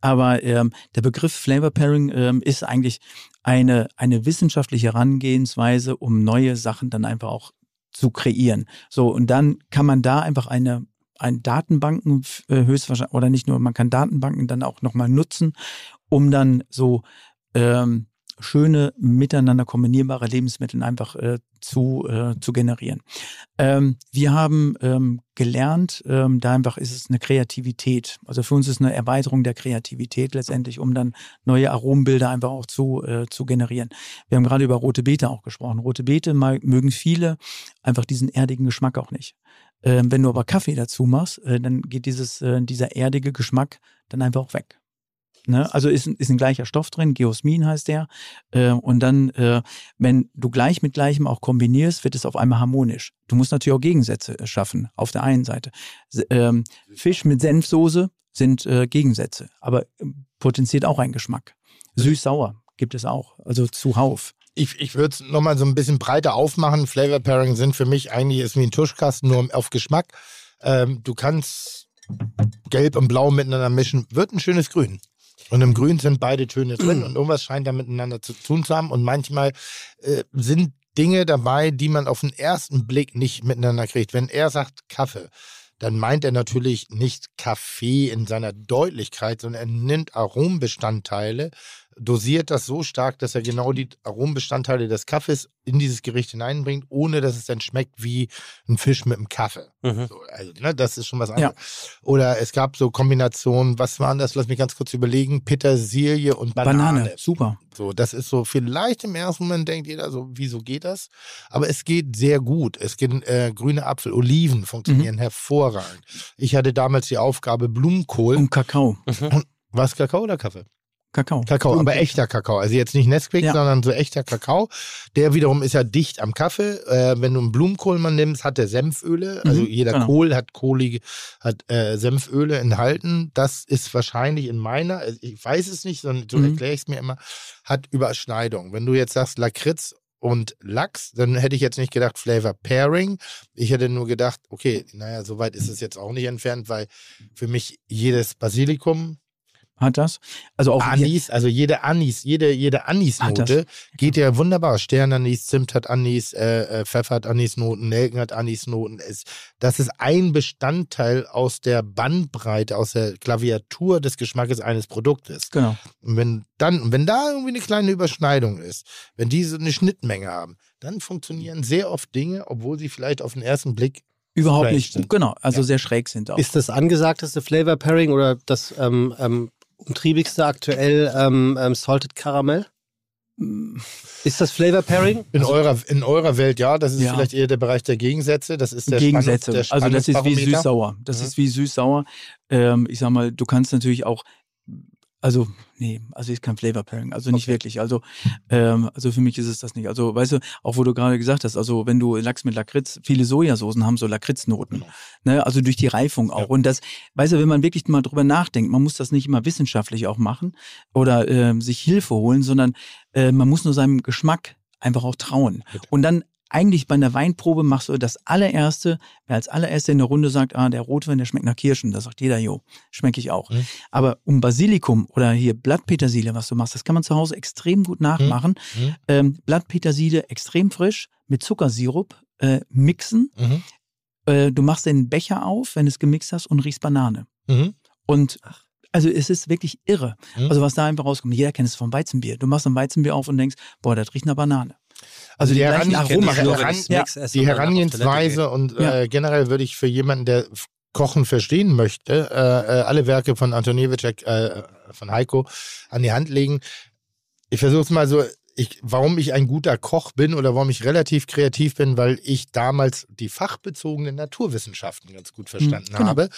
Aber ähm, der Begriff Flavor Pairing ähm, ist eigentlich eine, eine wissenschaftliche Herangehensweise, um neue Sachen dann einfach auch zu kreieren. So, und dann kann man da einfach eine, ein Datenbanken äh, höchstwahrscheinlich, oder nicht nur, man kann Datenbanken dann auch nochmal nutzen, um dann so ähm, schöne, miteinander kombinierbare Lebensmittel einfach äh, zu, äh, zu generieren. Ähm, wir haben ähm, gelernt, ähm, da einfach ist es eine Kreativität. Also für uns ist eine Erweiterung der Kreativität letztendlich, um dann neue Aromenbilder einfach auch zu, äh, zu generieren. Wir haben gerade über rote Beete auch gesprochen. Rote Beete mögen viele einfach diesen erdigen Geschmack auch nicht. Ähm, wenn du aber Kaffee dazu machst, äh, dann geht dieses, äh, dieser erdige Geschmack dann einfach auch weg. Ne? Also ist, ein- ist ein gleicher Stoff drin, Geosmin heißt der. Äh, und dann, äh, wenn du gleich mit gleichem auch kombinierst, wird es auf einmal harmonisch. Du musst natürlich auch Gegensätze äh, schaffen, auf der einen Seite. Ähm, Fisch mit Senfsoße sind äh, Gegensätze, aber ähm, potenziert auch einen Geschmack. Süß-sauer gibt es auch, also zuhauf. Ich, ich würde es nochmal so ein bisschen breiter aufmachen. Flavor Pairing sind für mich eigentlich ist wie ein Tuschkasten, nur auf Geschmack. Ähm, du kannst Gelb und Blau miteinander mischen, wird ein schönes Grün. Und im Grün sind beide Töne drin und irgendwas scheint da miteinander zu tun zu haben. Und manchmal äh, sind Dinge dabei, die man auf den ersten Blick nicht miteinander kriegt. Wenn er sagt Kaffee, dann meint er natürlich nicht Kaffee in seiner Deutlichkeit, sondern er nimmt Arombestandteile, dosiert das so stark, dass er genau die Arombestandteile des Kaffees in dieses Gericht hineinbringt, ohne dass es dann schmeckt wie ein Fisch mit einem Kaffee. Mhm. So, also, ne, das ist schon was anderes. Oder es gab so Kombinationen, was waren das? Lass mich ganz kurz überlegen. Petersilie und Banane. Banane, super. So, das ist so, vielleicht im ersten Moment denkt jeder so, wieso geht das? Aber es geht sehr gut. Es geht äh, grüne Apfel, Oliven Mhm. funktionieren hervorragend. Ich hatte damals die Aufgabe Blumenkohl. Und Kakao. Was, Kakao oder Kaffee? Kakao. Kakao, aber echter Kakao. Also jetzt nicht Nesquik, Ja. sondern so echter Kakao. Der wiederum ist ja dicht am Kaffee. Äh, wenn du einen Blumenkohl mal nimmst, hat der Senföle. Also Mhm, jeder genau. Kohl hat kohlige, hat äh, Senföle enthalten. Das ist wahrscheinlich in meiner, also ich weiß es nicht, sondern so Mhm. erkläre ich es mir immer, hat Überschneidung. Wenn du jetzt sagst Lakritz und Lachs, dann hätte ich jetzt nicht gedacht Flavor Pairing. Ich hätte nur gedacht, okay, naja, so weit ist es jetzt auch nicht entfernt, weil für mich jedes Basilikum, Hat das? Also auch Anis, also jede Anis, jede, jede Anisnote geht ja wunderbar. Sternanis, Zimt hat Anis, äh, äh, Pfeffer hat Anisnoten, Nelken hat Anisnoten. Das ist ein Bestandteil aus der Bandbreite, aus der Klaviatur des Geschmackes eines Produktes. Genau. Und wenn dann, wenn da irgendwie eine kleine Überschneidung ist, wenn die so eine Schnittmenge haben, dann funktionieren sehr oft Dinge, obwohl sie vielleicht auf den ersten Blick Überhaupt nicht. sind. Genau, also Ja. sehr schräg sind auch. Ist das angesagteste Flavor Pairing oder das ähm, ähm, umtriebigste aktuell ähm, ähm, Salted Caramel? Ist das Flavor Pairing? in eurer in eurer Welt ja, das ist Ja. vielleicht eher der Bereich der Gegensätze. Das ist der Gegensätze. Spannungs- der also das ist wie süß-sauer. Das Mhm. ist wie süß-sauer. Ähm, ich sag mal, du kannst natürlich auch, also, nee, also ist kein Flavor Pairing, also nicht Okay. wirklich. Also, ähm, also für mich ist es das nicht. Also, weißt du, auch wo du gerade gesagt hast, also wenn du Lachs mit Lakritz, viele Sojasoßen haben so Lakritznoten. Genau. Ne? Also durch die Reifung auch. Ja. Und das, weißt du, wenn man wirklich mal drüber nachdenkt, man muss das nicht immer wissenschaftlich auch machen oder ähm, sich Hilfe holen, sondern äh, man muss nur seinem Geschmack einfach auch trauen. Und dann eigentlich bei einer Weinprobe machst du das allererste, wer als allererster in der Runde sagt, ah, der Rotwein, der schmeckt nach Kirschen, da sagt jeder, jo, schmecke ich auch. Mhm. Aber um Basilikum oder hier Blattpetersilie, was du machst, das kann man zu Hause extrem gut nachmachen. Mhm. Ähm, Blattpetersilie extrem frisch mit Zuckersirup äh, mixen. Mhm. Äh, du machst den Becher auf, wenn du es gemixt hast und riechst Banane. Mhm. Und also es ist wirklich irre. Mhm. Also was da einfach rauskommt. Jeder kennt es vom Weizenbier. Du machst ein Weizenbier auf und denkst, boah, das riecht nach Banane. Also die, gleichen Heran wenn Heran ja, die Herangehensweise und äh, generell würde ich für jemanden, der Kochen verstehen möchte, äh, äh, alle Werke von Antoniewicz, äh, von Heiko an die Hand legen. Ich versuche es mal so, ich, warum ich ein guter Koch bin oder warum ich relativ kreativ bin, weil ich damals die fachbezogenen Naturwissenschaften ganz gut verstanden genau. habe.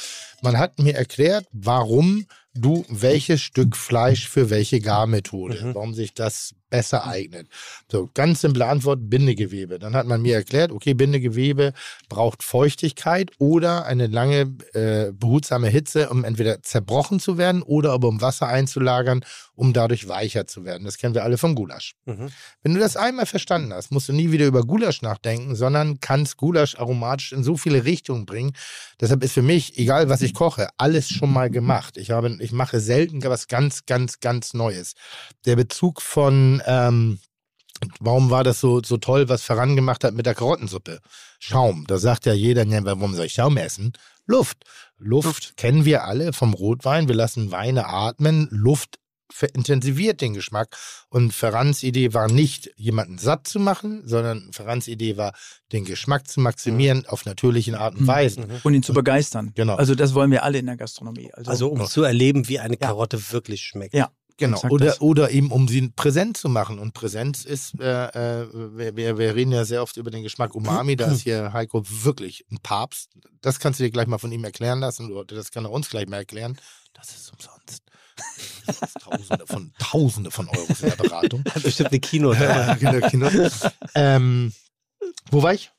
Man hat mir erklärt, warum du welches Stück Fleisch für welche Garmethode, Mhm. warum sich das besser eignet. So, ganz simple Antwort, Bindegewebe. Dann hat man mir erklärt, okay, Bindegewebe braucht Feuchtigkeit oder eine lange äh, behutsame Hitze, um entweder zerbrochen zu werden oder aber um Wasser einzulagern, um dadurch weicher zu werden. Das kennen wir alle vom Gulasch. Mhm. Wenn du das einmal verstanden hast, musst du nie wieder über Gulasch nachdenken, sondern kannst Gulasch aromatisch in so viele Richtungen bringen. Deshalb ist für mich, egal was ich koche, alles schon mal gemacht. Ich, habe, ich mache selten was ganz, ganz, ganz Neues. Der Bezug von, ähm, warum war das so, so toll, was Ferran gemacht hat mit der Karottensuppe? Schaum. Da sagt ja jeder, ja, warum soll ich Schaum essen? Luft. Luft kennen wir alle vom Rotwein. Wir lassen Weine atmen. Luft intensiviert den Geschmack. Und Ferrans Idee war nicht, jemanden satt zu machen, sondern Ferrans Idee war, den Geschmack zu maximieren auf natürlichen Art und Mhm. Weisen. Und ihn zu begeistern. Genau. Also das wollen wir alle in der Gastronomie. Also, Also um zu erleben, wie eine Karotte wirklich schmeckt. Ja. Genau. Oder, das. oder eben, um sie präsent zu machen. Und Präsenz ist, äh, äh, wir, wir, wir reden ja sehr oft über den Geschmack Umami. Da ist hier Heiko wirklich ein Papst. Das kannst du dir gleich mal von ihm erklären lassen. Oder das kann er uns gleich mal erklären. Das ist umsonst. Tausende von, Tausende von Euros in der Beratung. Bestimmt eine Kino. Ja, genau, Kino. ähm, wo war ich?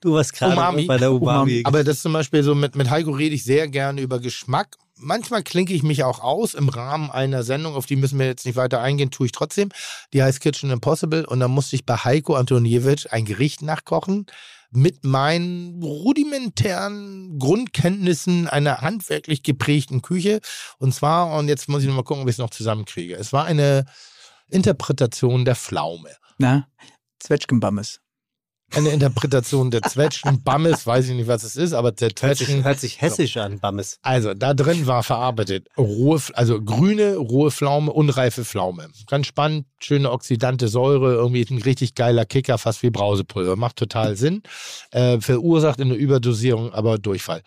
Du warst gerade bei der Umami. Aber das zum Beispiel so mit, mit Heiko rede ich sehr gerne über Geschmack. Manchmal klinke ich mich auch aus im Rahmen einer Sendung, auf die müssen wir jetzt nicht weiter eingehen, tue ich trotzdem. Die heißt Kitchen Impossible und da musste ich bei Heiko Antoniewicz ein Gericht nachkochen mit meinen rudimentären Grundkenntnissen einer handwerklich geprägten Küche. Und zwar, und jetzt muss ich noch mal gucken, ob ich es noch zusammenkriege. Es war eine Interpretation der Pflaume. Na, Zwetschgenbammes. Eine Interpretation der Zwetschgen, Bammes, weiß ich nicht, was es ist, aber der hört, sich, Zwetschgen. hört sich hessisch an, Bammes. Also, da drin war verarbeitet rohe, also grüne, rohe Pflaume, unreife Pflaume. Ganz spannend, schöne oxidante Säure, irgendwie ein richtig geiler Kicker, fast wie Brausepulver. Macht total Sinn. Äh, verursacht in der Überdosierung aber Durchfall.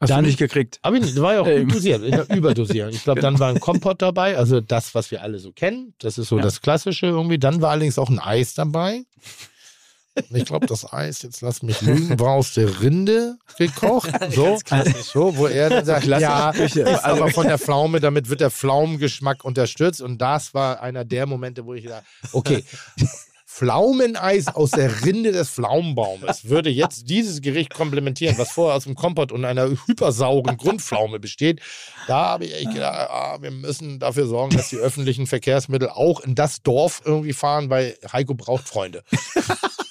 Hast Dann- du nicht gekriegt? Aber das war ja auch Ähm. dosiert, in der Überdosierung. Ich glaube, dann war ein Kompott dabei, also das, was wir alle so kennen. Das ist so Ja. das Klassische irgendwie. Dann war allerdings auch ein Eis dabei. Und Ich glaube, das Eis, jetzt lass mich lügen, war aus der Rinde gekocht. So, so wo er dann sagt, ja, ist aber von der Pflaume, damit wird der Pflaumengeschmack unterstützt. Und das war einer der Momente, wo ich dachte, okay, Pflaumeneis aus der Rinde des Pflaumenbaumes würde jetzt dieses Gericht komplementieren, was vorher aus dem Kompott und einer hypersauren Grundpflaume besteht. Da habe ich gedacht, ah, wir müssen dafür sorgen, dass die öffentlichen Verkehrsmittel auch in das Dorf irgendwie fahren, weil Heiko braucht Freunde.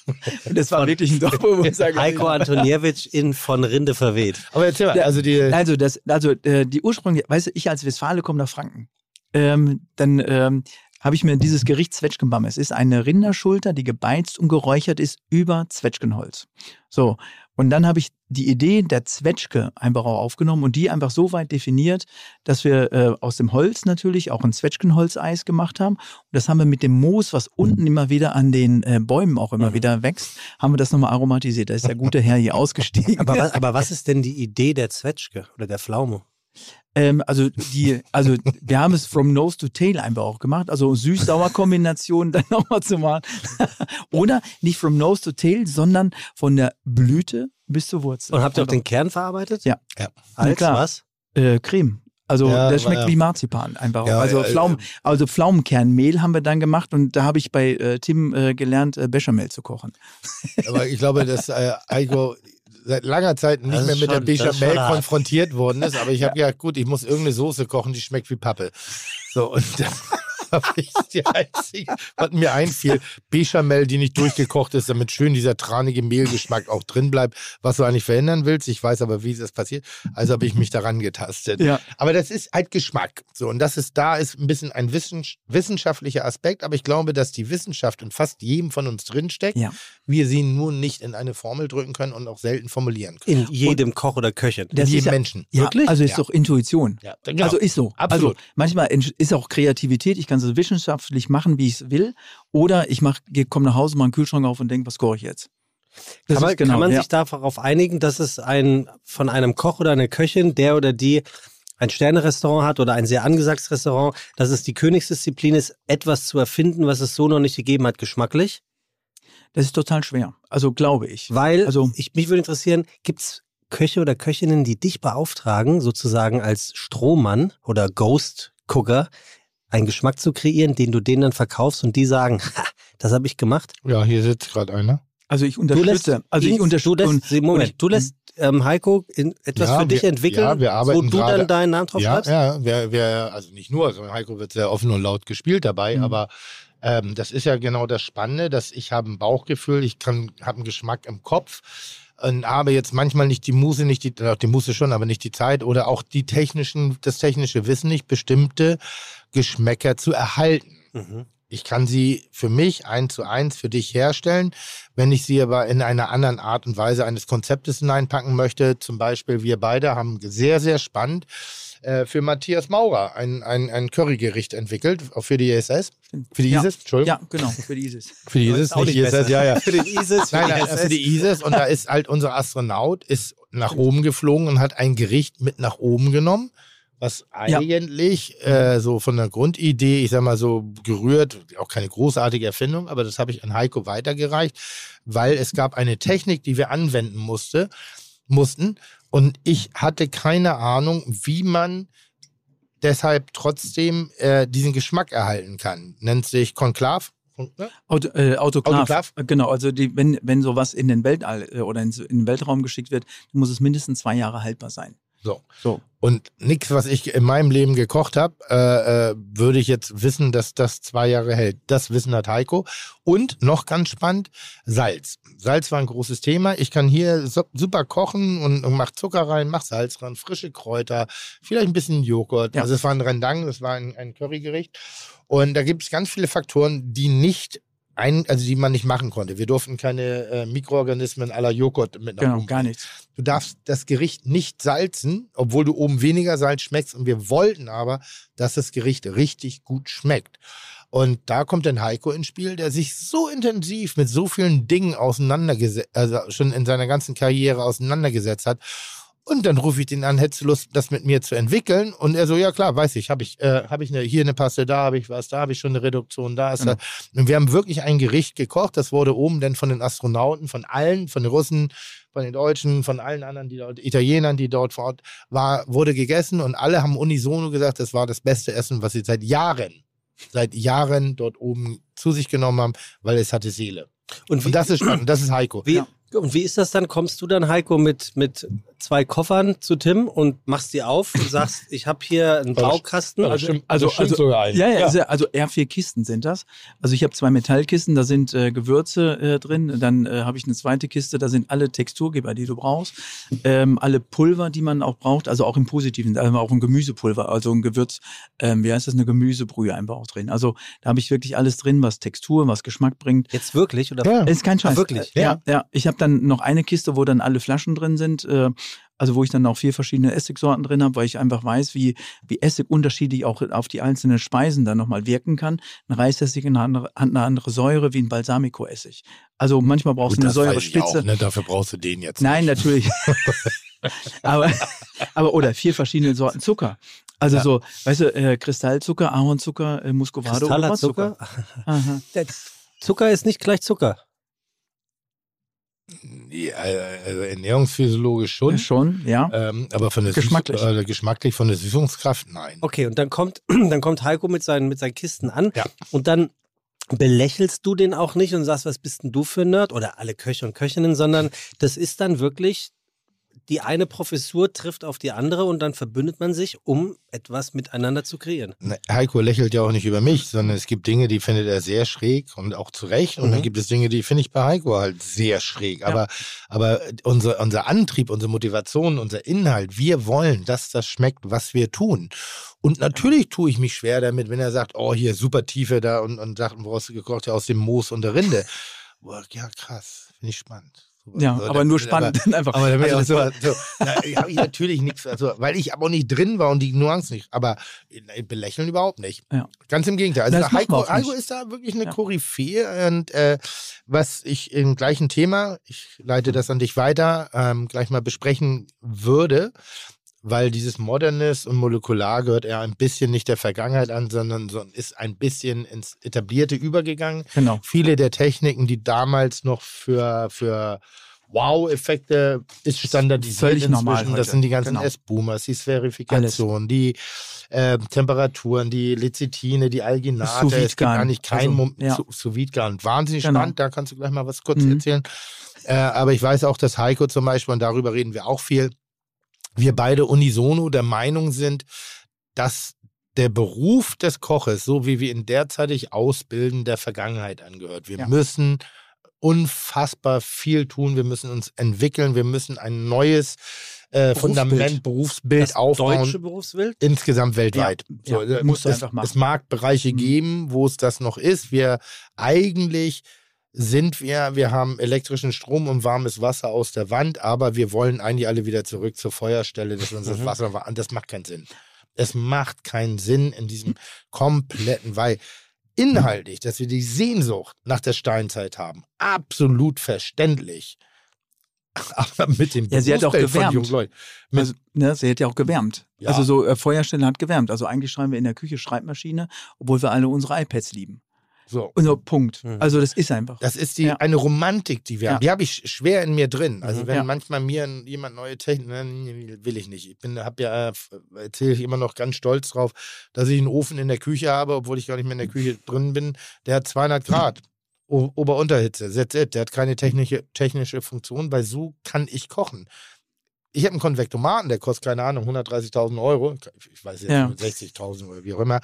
Das war wirklich ein Dorf, wo ich sage, Heiko Antoniewicz in von Rinde verweht. Aber erzähl mal, also die. Also, das, also äh, die Ursprung, weißt du, ich als Westfale komme nach Franken. Ähm, dann ähm, habe ich mir dieses Gericht Zwetschgenbamme. Es ist eine Rinderschulter, die gebeizt und geräuchert ist über Zwetschgenholz. So. Und dann habe ich die Idee der Zwetschge einfach auch aufgenommen und die einfach so weit definiert, dass wir äh, aus dem Holz natürlich auch ein Zwetschgenholzeis gemacht haben. Und das haben wir mit dem Moos, was unten immer wieder an den äh, Bäumen auch immer wieder wächst, haben wir das nochmal aromatisiert. Da ist der gute Herr hier ausgestiegen. Aber, was- aber was ist denn die Idee der Zwetschge oder der Pflaume? Ähm, also die, also wir haben es from nose to tail einfach auch gemacht. Also süß-sauer-Kombination dann nochmal zu machen. Oder nicht from nose to tail, sondern von der Blüte bis zur Wurzel. Und habt ihr auch den Kern verarbeitet? Ja. Ja. Als klar. was? äh, Creme. Also Ja, der schmeckt ja. wie Marzipan einfach. Ja, also, ja, Pflaumen, also Pflaumenkernmehl haben wir dann gemacht und da habe ich bei äh, Tim äh, gelernt, äh, Bechamel zu kochen. Aber ich glaube, dass äh, seit langer Zeit nicht Das mehr mit schon- der Bechamel konfrontiert worden ist. Aber ich habe gedacht, gut, ich muss irgendeine Soße kochen, die schmeckt wie Pappe. So, und habe ich die einzige, was mir einfiel, Bechamel, die nicht durchgekocht ist, damit schön dieser tranige Mehlgeschmack auch drin bleibt, was du eigentlich verhindern willst. Ich weiß aber, wie das passiert. Also habe ich mich daran getastet. Ja. Aber das ist halt Geschmack. So, und das ist, da ist ein bisschen ein wissens wissenschaftlicher Aspekt, aber ich glaube, dass die Wissenschaft in fast jedem von uns drinsteckt. Ja. Wir sie nur nicht in eine Formel drücken können und auch selten formulieren können. In jedem Koch oder Köchin. Das jedem ja, Menschen. Ja, Wirklich? also ist Ja. doch Intuition. Ja, genau. Also ist so. Absolut. Also manchmal ist auch Kreativität. Ich kann es wissenschaftlich machen, wie ich es will. Oder ich mach, komme nach Hause, mache einen Kühlschrank auf und denke, was koche ich jetzt? Das Kann man, genau, kann man ja. sich darauf einigen, dass es ein von einem Koch oder einer Köchin, der oder die ein Sternerestaurant hat oder ein sehr angesagtes Restaurant, dass es die Königsdisziplin ist, etwas zu erfinden, was es so noch nicht gegeben hat, geschmacklich? Das ist total schwer. Also glaube ich. Weil Also- ich, mich würde interessieren, gibt es Köche oder Köchinnen, die dich beauftragen, sozusagen als Strohmann oder Ghost-Cooker, einen Geschmack zu kreieren, den du denen dann verkaufst und die sagen, ha, das habe ich gemacht? Ja, hier sitzt gerade einer. Also ich lässt, unterstütze. Also ich unterstütze. du lässt, Moment, du lässt ähm, Heiko in, etwas Ja, für dich wir- entwickeln, ja, wir wo du gerade- dann deinen Namen drauf Ja, schreibst? ja, wer, wer, also nicht nur, sondern Heiko wird sehr offen und laut gespielt dabei, Mhm. aber ähm, das ist ja genau das Spannende, dass ich habe ein Bauchgefühl, ich kann, habe einen Geschmack im Kopf und habe jetzt manchmal nicht die Muße, nicht die, die Muße schon, aber nicht die Zeit oder auch die technischen, das technische Wissen nicht, bestimmte Geschmäcker zu erhalten. Mhm. Ich kann sie für mich eins zu eins für dich herstellen. Wenn ich sie aber in einer anderen Art und Weise eines Konzeptes hineinpacken möchte, zum Beispiel wir beide haben sehr, sehr spannend äh, für Matthias Maurer ein, ein, ein Currygericht entwickelt, auch für die ISS. Für die Ja. ISIS, Entschuldigung. Ja, genau, für die ISIS. Für die ISIS, nicht nicht ISS, besser. ja, ja. Für den ISIS, für Nein, die nein, SS. für die ISIS und da ist halt unser Astronaut ist nach oben geflogen und hat ein Gericht mit nach oben genommen, was Ja. eigentlich äh, so von der Grundidee, ich sag mal so gerührt, auch keine großartige Erfindung, aber das habe ich an Heiko weitergereicht, weil es gab eine Technik, die wir anwenden musste, mussten und ich hatte keine Ahnung, wie man deshalb trotzdem äh, diesen Geschmack erhalten kann. Nennt sich Konklav. Ne? Auto, äh, Autoklav. Autoklav? Genau, also die, wenn, wenn sowas in den Weltall äh, oder in, in den Weltraum geschickt wird, muss es mindestens zwei Jahre haltbar sein. So. So. Und nichts, was ich in meinem Leben gekocht habe, äh, äh, würde ich jetzt wissen, dass das zwei Jahre hält. Das Wissen hat Heiko. Und noch ganz spannend, Salz. Salz war ein großes Thema. Ich kann hier super kochen und, und mach Zucker rein, mach Salz rein, frische Kräuter, vielleicht ein bisschen Joghurt. Ja. Also es war ein Rendang, es war ein, ein Currygericht. Und da gibt es ganz viele Faktoren, die nicht ein, also die man nicht machen konnte. Wir durften keine äh, Mikroorganismen aller Joghurt mit nach Genau, oben gar nichts. Du darfst das Gericht nicht salzen, obwohl du oben weniger Salz schmeckst. Und wir wollten aber, dass das Gericht richtig gut schmeckt. Und da kommt dann Heiko ins Spiel, der sich so intensiv mit so vielen Dingen auseinandergesetzt, also schon in seiner ganzen Karriere auseinandergesetzt hat. Und dann rufe ich den an, hättest du Lust, das mit mir zu entwickeln? Und er so, ja klar, weiß ich, habe ich, äh, habe ich eine, hier eine Paste, da habe ich was, da habe ich schon eine Reduktion, da ist Genau. das. Und wir haben wirklich ein Gericht gekocht, das wurde oben dann von den Astronauten, von allen, von den Russen, von den Deutschen, von allen anderen, die dort, Italienern, die dort vor Ort war, wurde gegessen und alle haben unisono gesagt, das war das beste Essen, was sie seit Jahren, seit Jahren dort oben zu sich genommen haben, weil es hatte Seele. Und wie, Und das ist spannend, das ist Heiko. wie, Ja. und wie ist das dann? Kommst du dann, Heiko, mit, mit zwei Koffern zu Tim und machst die auf und sagst, ich habe hier einen Baukasten. das stimmt, also- stimmt also- sogar ein. Ja, ja, ja, also eher vier Kisten sind das. Also ich habe zwei Metallkisten, da sind äh, Gewürze äh, drin. Dann äh, habe ich eine zweite Kiste, da sind alle Texturgeber, die du brauchst. Ähm, alle Pulver, die man auch braucht, also auch im Positiven, also auch ein Gemüsepulver, also ein Gewürz, ähm, wie heißt das, eine Gemüsebrühe einfach auch drin. Also da habe ich wirklich alles drin, was Textur, was Geschmack bringt. Jetzt wirklich? Oder? Ja. Ist kein Scheiß. Ach, wirklich? Ja, ja. Ich habe dann noch eine Kiste, wo dann alle Flaschen drin sind. Äh, also wo ich dann auch vier verschiedene Essigsorten drin habe, weil ich einfach weiß, wie, wie Essig unterschiedlich auch auf die einzelnen Speisen dann nochmal wirken kann. Ein Reisessig hat eine eine andere Säure wie ein Balsamico-Essig. Also manchmal brauchst du eine das weiß ich Säurespitze. auch, ne? Dafür brauchst du den jetzt. Nein, natürlich. aber, aber, oder vier verschiedene Sorten Zucker. Also Ja. so, weißt du, äh, Kristallzucker, Ahornzucker, äh, Muscovado, Kristaller. Zucker? Zucker ist nicht gleich Zucker. Ja, also ernährungsphysiologisch schon. Schon, ja. Ähm, aber von der Geschmacklich. Süß, äh, geschmacklich von der Süßungskraft, nein. Okay, und dann kommt, dann kommt Heiko mit seinen, mit seinen Kisten an Ja. und dann belächelst du den auch nicht und sagst, was bist denn du für ein Nerd oder alle Köche und Köchinnen, sondern das ist dann wirklich, die eine Professur trifft auf die andere und dann verbündet man sich, um etwas miteinander zu kreieren. Heiko lächelt ja auch nicht über mich, sondern es gibt Dinge, die findet er sehr schräg und auch zu Recht. Und Mhm. dann gibt es Dinge, die finde ich bei Heiko halt sehr schräg. Aber, aber unser, unser Antrieb, unsere Motivation, unser Inhalt, wir wollen, dass das schmeckt, was wir tun. Und natürlich tue ich mich schwer damit, wenn er sagt, oh, hier super Tiefe da und, und sagt, woraus du gekocht? Ja, aus dem Moos und der Rinde. Boah, ja, krass, finde ich spannend. Ja, so, aber nur spannend dann einfach. Aber damit Also auch so, so, da habe ich natürlich nichts, also, weil ich aber auch nicht drin war und die Nuancen nicht. Aber äh, belächeln überhaupt nicht. Ja. Ganz im Gegenteil. Also Heiko. Heiko ist da wirklich eine Ja. Koryphäe und äh, was ich im gleichen Thema, ich leite das an dich weiter, ähm, gleich mal besprechen würde, weil dieses Modernes und Molekular gehört eher ein bisschen nicht der Vergangenheit an, sondern so, ist ein bisschen ins Etablierte übergegangen Genau. viele der Techniken, die damals noch für, für Wow-Effekte ist standardisiert Völlig inzwischen. Das sind die ganzen Genau. S-Boomers, die Sphärifikation, die äh, Temperaturen, die Lecithine, die Alginate. Es gibt eigentlich keinen Also, ja. Wahnsinnig Genau. spannend, da kannst du gleich mal was kurz Mhm. erzählen. Äh, aber ich weiß auch, dass Heiko zum Beispiel, und darüber reden wir auch viel, wir beide unisono der Meinung sind, dass der Beruf des Koches, so wie wir ihn derzeitig ausbilden, der Vergangenheit angehört. Wir Ja. müssen unfassbar viel tun. Wir müssen uns entwickeln. Wir müssen ein neues äh, Fundament, Berufsbild Das aufbauen. deutsche Berufsbild? Insgesamt weltweit. Ja, so, äh, musst du es, einfach machen. es mag Bereiche Mhm. geben, wo es das noch ist. Wir eigentlich sind wir, wir haben elektrischen Strom und warmes Wasser aus der Wand, aber wir wollen eigentlich alle wieder zurück zur Feuerstelle, dass wir uns das Mhm. Wasser war. Das macht keinen Sinn. Es macht keinen Sinn in diesem kompletten, weil inhaltlich, dass wir die Sehnsucht nach der Steinzeit haben, absolut verständlich. Aber mit dem Ja, sie hat auch gewärmt. jungen Leuten. Mit, Also, ne, sie hat ja auch gewärmt. Ja. Also so äh, Feuerstelle hat gewärmt. Also eigentlich schreiben wir in der Küche Schreibmaschine, obwohl wir alle unsere iPads lieben. So. Und so, Punkt. Mhm. Also das ist einfach. Das ist die, Ja. eine Romantik, die wir Ja. haben. Die habe ich schwer in mir drin. Also Mhm. wenn Ja. manchmal mir jemand neue Technik, will ich nicht. Ich bin, habe ja, erzähle ich immer noch ganz stolz drauf, dass ich einen Ofen in der Küche habe, obwohl ich gar nicht mehr in der Küche drin bin. Der hat 200 Grad. Ober-Unterhitze, that's it. Der hat keine technische, technische Funktion, weil so kann ich kochen. Ich habe einen Konvektomaten, der kostet, keine Ahnung, 130.000 Euro. Ich weiß jetzt Ja. nicht, 60.000 oder wie auch immer.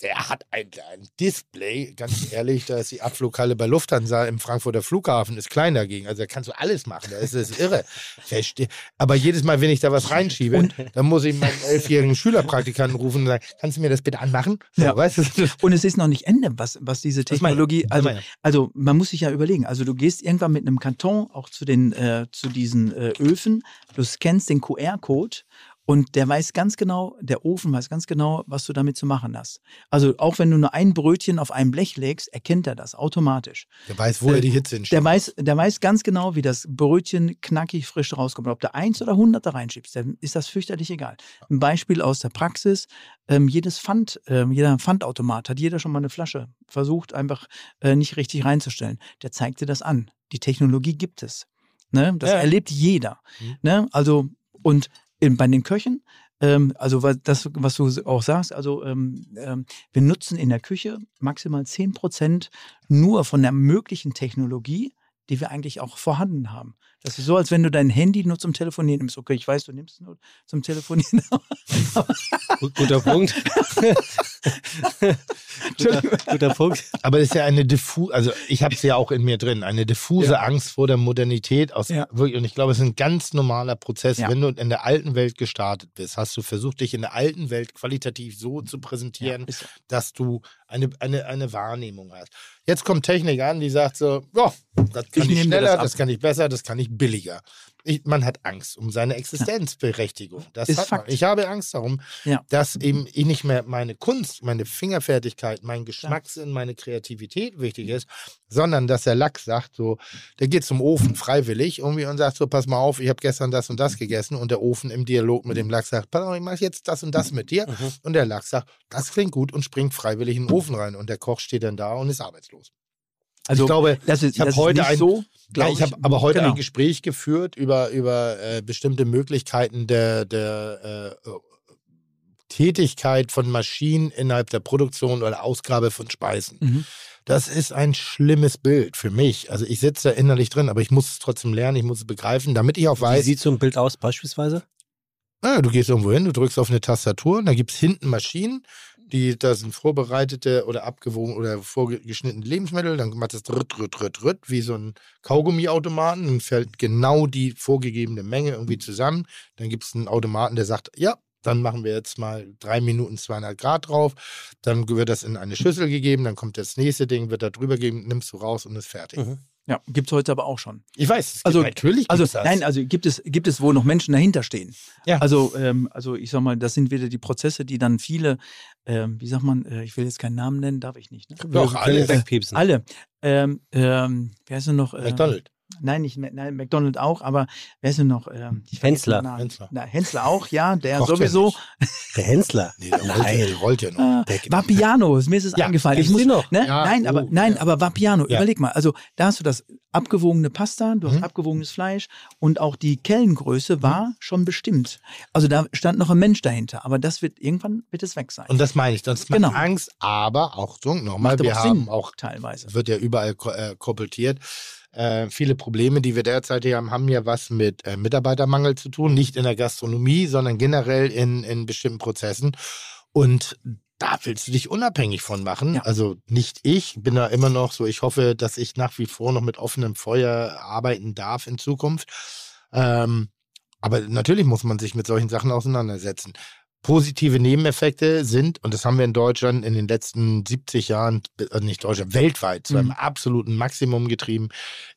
Der hat ein, ein Display, ganz ehrlich, da ist die Abflughalle bei Lufthansa im Frankfurter Flughafen, ist klein dagegen. Also da kannst du alles machen, da ist es irre. Verste- Aber jedes Mal, wenn ich da was reinschiebe, dann muss ich meinen elfjährigen Schülerpraktikanten rufen und sagen, kannst du mir das bitte anmachen? So, Ja. weißt du? Und es ist noch nicht Ende, was, was diese. Technologie, Das also, also man muss sich ja überlegen, also du gehst irgendwann mit einem Karton auch zu den, äh, zu diesen äh, Öfen, du scannst den QR-Code und der weiß ganz genau, der Ofen weiß ganz genau, was du damit zu machen hast. Also auch wenn du nur ein Brötchen auf ein Blech legst, erkennt er das automatisch. Der weiß, wo er die Hitze hinschiebt. Der weiß, der weiß ganz genau, wie das Brötchen knackig frisch rauskommt. Ob du eins oder hundert da reinschiebst, dann ist das fürchterlich egal. Ein Beispiel aus der Praxis. Ähm, jedes Pfand, ähm, jeder Pfandautomat hat jeder schon mal eine Flasche versucht, einfach äh, nicht richtig reinzustellen. Der zeigt dir das an. Die Technologie gibt es. Ne? Das Ja. erlebt jeder. Mhm. Ne? Also, und in, bei den Köchen, ähm, also was, das, was du auch sagst, also ähm, ähm, wir nutzen in der Küche maximal 10 Prozent nur von der möglichen Technologie, die wir eigentlich auch vorhanden haben. Das ist so, als wenn du dein Handy nur zum Telefonieren nimmst. Okay, ich weiß, du nimmst es nur zum Telefonieren. Gut, guter Punkt. guter, guter Punkt. Aber es ist ja eine diffuse, also ich habe es ja auch in mir drin, eine diffuse Angst vor der Modernität. Aus, Ja. wirklich, und ich glaube, es ist ein ganz normaler Prozess. Ja. Wenn du in der alten Welt gestartet bist, hast du versucht, dich in der alten Welt qualitativ so zu präsentieren, dass du eine, eine, eine Wahrnehmung hast. Jetzt kommt Technik an, die sagt so, ja, das kann Ich ich, schneller, das das, kann ich besser, das kann ich billiger. Ich, man hat Angst um seine Existenzberechtigung. Das Ist hat man. Fakt. Ich habe Angst darum, Ja. dass eben ich nicht mehr meine Kunst, meine Fingerfertigkeit, mein Geschmackssinn, meine Kreativität wichtig ist, sondern dass der Lachs sagt so, der geht zum Ofen freiwillig irgendwie und sagt so, pass mal auf, ich habe gestern das und das gegessen und der Ofen im Dialog mit dem Lachs sagt, pass auf, ich mache jetzt das und das mit dir und der Lachs sagt, das klingt gut und springt freiwillig in den Ofen rein und der Koch steht dann da und ist arbeitslos. Also, ich glaube, das ist, ich habe heute ein, so. ja, ich habe aber heute genau. ein Gespräch geführt über, über äh, bestimmte Möglichkeiten der, der äh, Tätigkeit von Maschinen innerhalb der Produktion oder Ausgabe von Speisen. Mhm. Das ist ein schlimmes Bild für mich. Also ich sitze da innerlich drin, aber ich muss es trotzdem lernen, ich muss es begreifen, damit ich auch Wie weiß, sieht so ein Bild aus beispielsweise? naja, du gehst irgendwo hin, du drückst auf eine Tastatur und da gibt es hinten Maschinen, die, da sind vorbereitete oder abgewogen oder vorgeschnittene Lebensmittel, dann macht das rütt, rütt, rütt, rütt, wie so ein Kaugummiautomaten, dann fällt genau die vorgegebene Menge irgendwie zusammen. Dann gibt es einen Automaten, der sagt, ja, dann machen wir jetzt mal drei Minuten 200 Grad drauf, dann wird das in eine Schüssel gegeben, dann kommt das nächste Ding, wird da drüber gegeben, nimmst du raus und ist fertig. Mhm. Ja, gibt es heute aber auch schon. Ich weiß, Also- natürlich Also das. nein, also gibt es, gibt es, wo noch Menschen dahinter stehen. Ja. Also, ähm, also ich sag mal, das sind wieder die Prozesse, die dann viele, ähm, wie sagt man, äh, ich will jetzt keinen Namen nennen, darf ich nicht. Ne? Doch, alles. können wegpiepsen. Alle. Ähm, ähm, wer ist denn noch? Äh, McDonald's. Nein, nicht nein, McDonald auch, aber wer ist denn noch? Ähm, Hensler. Hensler. Na, Hensler auch, ja, der Kocht ja sowieso. nicht. Der Hensler. Nee, der ja, Nein. der rollt ja noch. Ah, Der- Vapiano, mir ist es Ja, eingefallen. Ich muss, noch? Ne? Ja, nein, oh, aber nein, ja. aber Vapiano. Ja. Überleg mal. Also da hast du das abgewogene Pasta, du hast Mhm. abgewogenes Fleisch und auch die Kellengröße war schon bestimmt. Also da stand noch ein Mensch dahinter, aber das wird irgendwann wird es weg sein. Und das meine ich, das macht Genau. Angst, aber auch so, nochmal, wir auch haben Sinn, auch, teilweise. wird ja überall äh, koppeltiert. Äh, viele Probleme, die wir derzeit hier haben, haben ja was mit äh, Mitarbeitermangel zu tun. Nicht in der Gastronomie, sondern generell in, in bestimmten Prozessen. Und da willst du dich unabhängig von machen. Ja. Also nicht ich, bin da immer noch so, ich hoffe, dass ich nach wie vor noch mit offenem Feuer arbeiten darf in Zukunft. Ähm, aber natürlich muss man sich mit solchen Sachen auseinandersetzen. Positive Nebeneffekte sind, und das haben wir in Deutschland in den letzten 70 Jahren, äh, nicht Deutschland, weltweit zu einem Mhm. absoluten Maximum getrieben.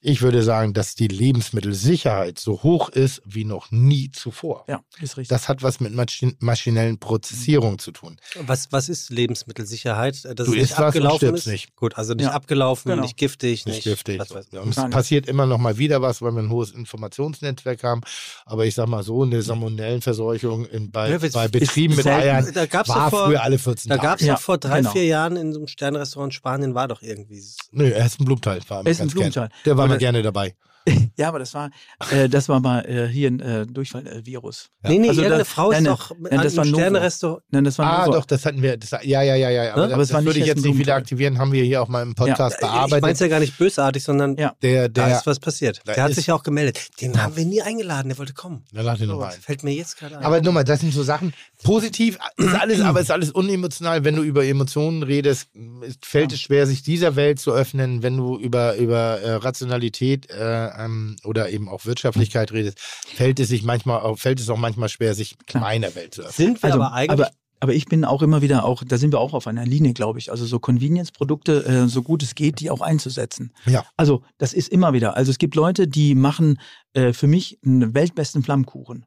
Ich würde sagen, dass die Lebensmittelsicherheit so hoch ist wie noch nie zuvor. Ja, ist richtig. Das hat was mit Maschin maschinellen Prozessierung zu tun. Was, was ist Lebensmittelsicherheit? Dass Du es nicht isst was und abgelaufen stirbst ist? nicht. Gut, also nicht Ja, abgelaufen, genau. nicht giftig, Nicht nicht, giftig. was weiß ich. Und es passiert immer noch mal wieder was, weil wir ein hohes Informationsnetzwerk haben. Aber ich sag mal so, eine Salmonellenverseuchung in, bei, Ja, bei Betrieben übertrieben mit. Eiern. Da gab's war doch vor- früher alle 14 Da gab es Ja, doch vor drei, genau. vier Jahren in so einem Sternrestaurant in Spanien war doch irgendwie. Nö, Essen Blumenthal war Essen ganz Blumenthal. Der war mal gerne dabei. Ja, aber das war, äh, das war mal äh, hier ein äh, Durchfall-Virus. Nee, nee, Also irgendeine da- Frau ist nein, doch nein, das war Novo. Sternrestaurant. Nein, das war Ah, nur- doch, das hatten wir. Das, ja, ja, ja, ja. ja. Aber, Ja, das, aber es war das nicht würde ich jetzt nicht wieder aktivieren. Haben wir hier auch mal im Podcast Ich meine bearbeitet. es ja gar nicht bösartig, sondern Ja. der, da der, ist was passiert. da Der hat sich ja auch gemeldet. Den haben wir nie eingeladen, der wollte kommen. Na, lad den noch So, mal ein. fällt mir jetzt gerade ein. Aber nur mal, das sind so Sachen. Positiv ist alles, aber ist alles unemotional. Wenn du über Emotionen redest, es fällt es schwer, sich dieser Welt zu öffnen. Wenn du über, über äh, Rationalität äh, ähm, oder eben auch Wirtschaftlichkeit redest, fällt es sich manchmal auch, fällt es auch manchmal schwer, sich meiner Welt zu öffnen. sind wir aber eigentlich. Also, aber, aber ich bin auch immer wieder auch, da sind wir auch auf einer Linie, glaube ich. Also so Convenience-Produkte, äh, so gut es geht, die auch einzusetzen. Ja. Also das ist immer wieder. Also es gibt Leute, die machen äh, für mich einen weltbesten Flammkuchen.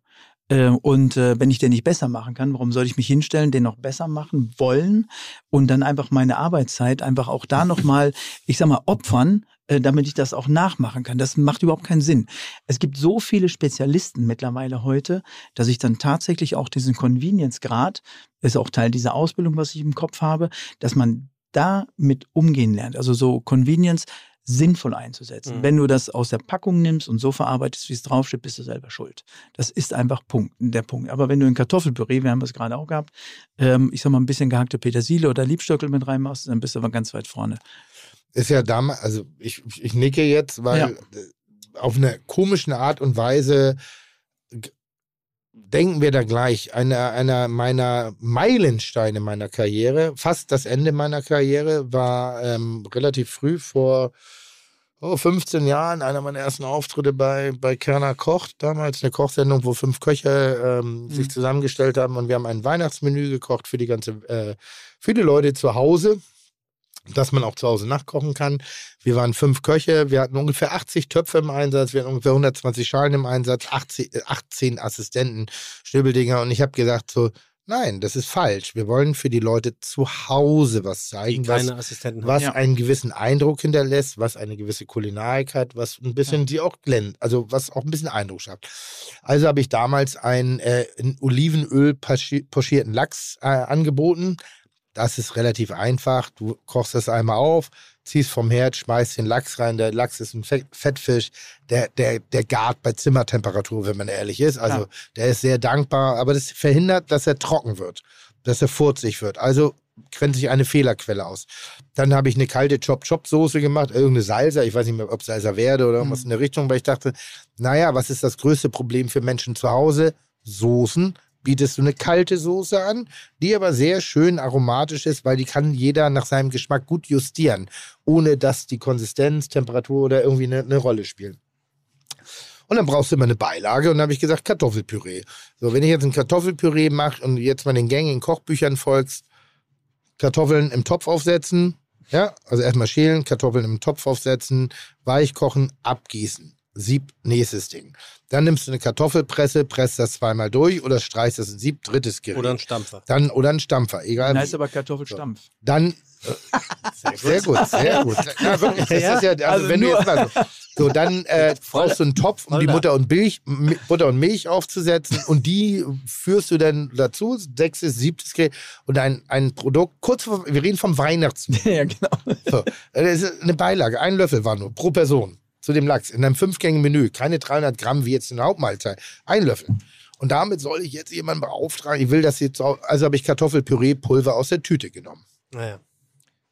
Äh, und äh, wenn ich den nicht besser machen kann, warum soll ich mich hinstellen, den noch besser machen wollen und dann einfach meine Arbeitszeit einfach auch da nochmal, ich sag mal, opfern, damit ich das auch nachmachen kann. Das macht überhaupt keinen Sinn. Es gibt so viele Spezialisten mittlerweile heute, dass ich dann tatsächlich auch diesen Convenience-Grad, ist auch Teil dieser Ausbildung, was ich im Kopf habe, dass man da mit umgehen lernt. Also so Convenience sinnvoll einzusetzen. Mhm. Wenn du das aus der Packung nimmst und so verarbeitest, wie es draufsteht, bist du selber schuld. Das ist einfach Punkt, der Punkt. Aber wenn du ein Kartoffelpüree, wir haben es gerade auch gehabt, ähm, ich sag mal ein bisschen gehackte Petersilie oder Liebstöckel mit reinmachst, dann bist du aber ganz weit vorne. Ist ja damals, also ich, ich nicke jetzt, weil Ja. äh, auf eine komische Art und Weise denken wir da gleich. Einer, einer meiner Meilensteine meiner Karriere, fast das Ende meiner Karriere, war ähm, relativ früh vor oh, 15 Jahren einer meiner ersten Auftritte bei, bei Kerner Kocht. Damals eine Kochsendung, wo fünf Köche ähm, sich zusammengestellt haben und wir haben ein Weihnachtsmenü gekocht für die ganze, äh, für die Leute zu Hause dass man auch zu Hause nachkochen kann. Wir waren fünf Köche, wir hatten ungefähr 80 Töpfe im Einsatz, wir hatten ungefähr 120 Schalen im Einsatz, 18, äh, 18 Assistenten, Stöbeldinger und ich habe gesagt so, nein, das ist falsch. Wir wollen für die Leute zu Hause was die zeigen, was, was Ja. einen gewissen Eindruck hinterlässt, was eine gewisse Kulinarik hat, was ein bisschen sie auch glänzt, also was auch ein bisschen Eindruck schafft. Also habe ich damals einen äh, in Olivenöl pochierten Lachs äh, angeboten. Das ist relativ einfach. Du kochst das einmal auf, ziehst vom Herd, schmeißt den Lachs rein. Der Lachs ist ein Fett- Fettfisch, der, der, der gart bei Zimmertemperatur, wenn man ehrlich ist. Also Ja. der ist sehr dankbar, aber das verhindert, dass er trocken wird, dass er furzig wird. Also grenzt sich eine Fehlerquelle aus. Dann habe ich eine kalte Chop-Chop-Soße gemacht, irgendeine Salsa, ich weiß nicht mehr, ob Salsa werde oder irgendwas in der Richtung, weil ich dachte, naja, was ist das größte Problem für Menschen zu Hause? Soßen. Bietest du eine kalte Soße an, die aber sehr schön aromatisch ist, weil die kann jeder nach seinem Geschmack gut justieren, ohne dass die Konsistenz, Temperatur oder irgendwie eine, eine Rolle spielen. Und dann brauchst du immer eine Beilage. Und dann habe ich gesagt, Kartoffelpüree. So, wenn ich jetzt ein Kartoffelpüree mache und jetzt mal den gängigen Kochbüchern folgst, Kartoffeln im Topf aufsetzen, ja, also erstmal schälen, Kartoffeln im Topf aufsetzen, weich kochen, abgießen. Sieb, nächstes Ding. Dann nimmst du eine Kartoffelpresse, presst das zweimal durch oder streichst das in Sieb, drittes Gerät. Oder ein Stampfer. Dann, oder ein Stampfer, egal. Da wie. ist aber Kartoffelstampf. Dann, äh, sehr gut, sehr gut. Ja, wirklich, das Ja, ist ja, also, also wenn du jetzt mal so, so dann äh, brauchst du einen Topf, um die. Butter und Milch, Butter und Milch aufzusetzen und die führst du dann dazu, sechstes, siebtes Gerät und ein, ein Produkt, kurz vor, wir reden vom Weihnachtsmenü. ja, genau. So, das ist eine Beilage, ein Löffel war nur pro Person zu dem Lachs in einem Fünfgänge-Menü, keine 300 Gramm wie jetzt in der Hauptmahlzeit, ein Löffel. Und damit soll ich jetzt jemanden beauftragen, ich will das jetzt, auch, also habe ich Kartoffelpüree-Pulver aus der Tüte genommen. Naja.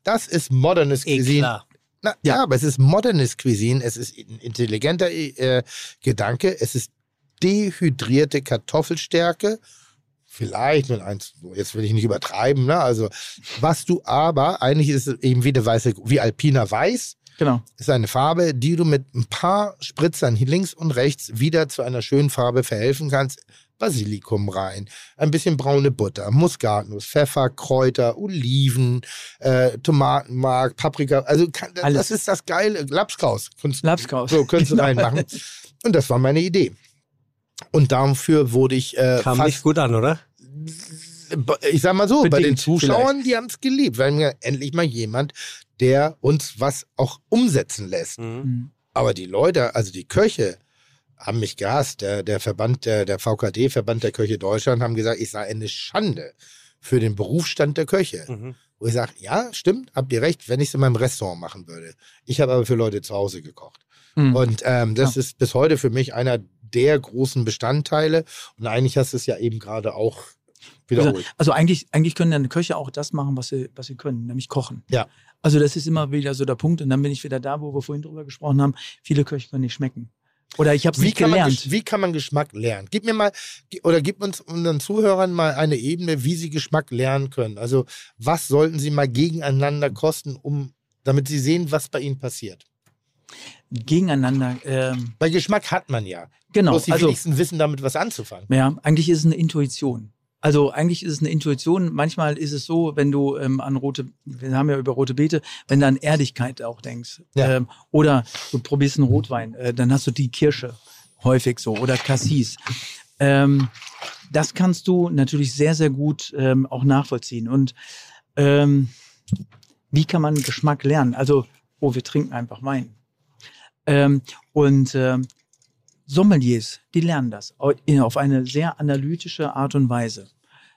Das ist modernes Eh Cuisine. Na, ja. aber es ist modernes Cuisine, es ist ein intelligenter äh, Gedanke, es ist dehydrierte Kartoffelstärke. Vielleicht mit eins, jetzt will ich nicht übertreiben, ne? Also, was du aber, eigentlich ist es eben wie der weiße, wie alpiner Weiß, Genau. ist eine Farbe, die du mit ein paar Spritzern hier links und rechts wieder zu einer schönen Farbe verhelfen kannst. Basilikum rein, ein bisschen braune Butter, Muskatnuss, Pfeffer, Kräuter, Oliven, äh, Tomatenmark, Paprika. Also kann, das Alles. ist das geile Lapskaus. Könntest- Lapskaus. So könntest du reinmachen. Und das war meine Idee. Und dafür wurde ich äh, Kam fast nicht gut an, oder? Ich sag mal so, bei den Zuschauern, die haben es geliebt, weil mir endlich mal jemand, der uns was auch umsetzen lässt. Mhm. Mhm. Aber die Leute, also die Köche, haben mich gehasst. Der, der Verband, der, der VKD, Verband der Köche Deutschland, haben gesagt, ich sei eine Schande für den Berufsstand der Köche. Mhm. Wo ich sage, ja, stimmt, habt ihr recht, wenn ich es in meinem Restaurant machen würde. Ich habe aber für Leute zu Hause gekocht. Mhm. Und ähm, das ist bis heute für mich einer der großen Bestandteile. Und eigentlich hast du es ja eben gerade auch wiederholt. also eigentlich, eigentlich können dann Köche auch das machen, was sie, was sie können, nämlich kochen. Ja. Also das ist immer wieder so der Punkt. Und dann bin ich wieder da, wo wir vorhin drüber gesprochen haben. Viele Köche können nicht schmecken. Oder ich habe es Wie nicht kann, man, gelernt. Gesch- wie kann man Geschmack lernen? Gib mir mal, oder gib uns unseren Zuhörern mal eine Ebene, wie sie Geschmack lernen können. Also, was sollten sie mal gegeneinander kosten, um, damit sie sehen, was bei ihnen passiert? Gegeneinander. Ähm, Bei Geschmack hat man ja. genau. Bloß die Also, wenigsten wissen damit was anzufangen. ja, eigentlich ist es eine Intuition. Also eigentlich ist es eine Intuition. Manchmal ist es so, wenn du ähm, an rote, wir haben ja über rote Beete, wenn du an Erdigkeit auch denkst. Ja. Ähm, oder du probierst einen Rotwein, äh, dann hast du die Kirsche häufig so oder Cassis. Ähm, das kannst du natürlich sehr, sehr gut ähm, auch nachvollziehen. Und ähm, wie kann man Geschmack lernen? Also, oh, wir trinken einfach Wein. Ähm, und ähm, Sommeliers, die lernen das auf eine sehr analytische Art und Weise.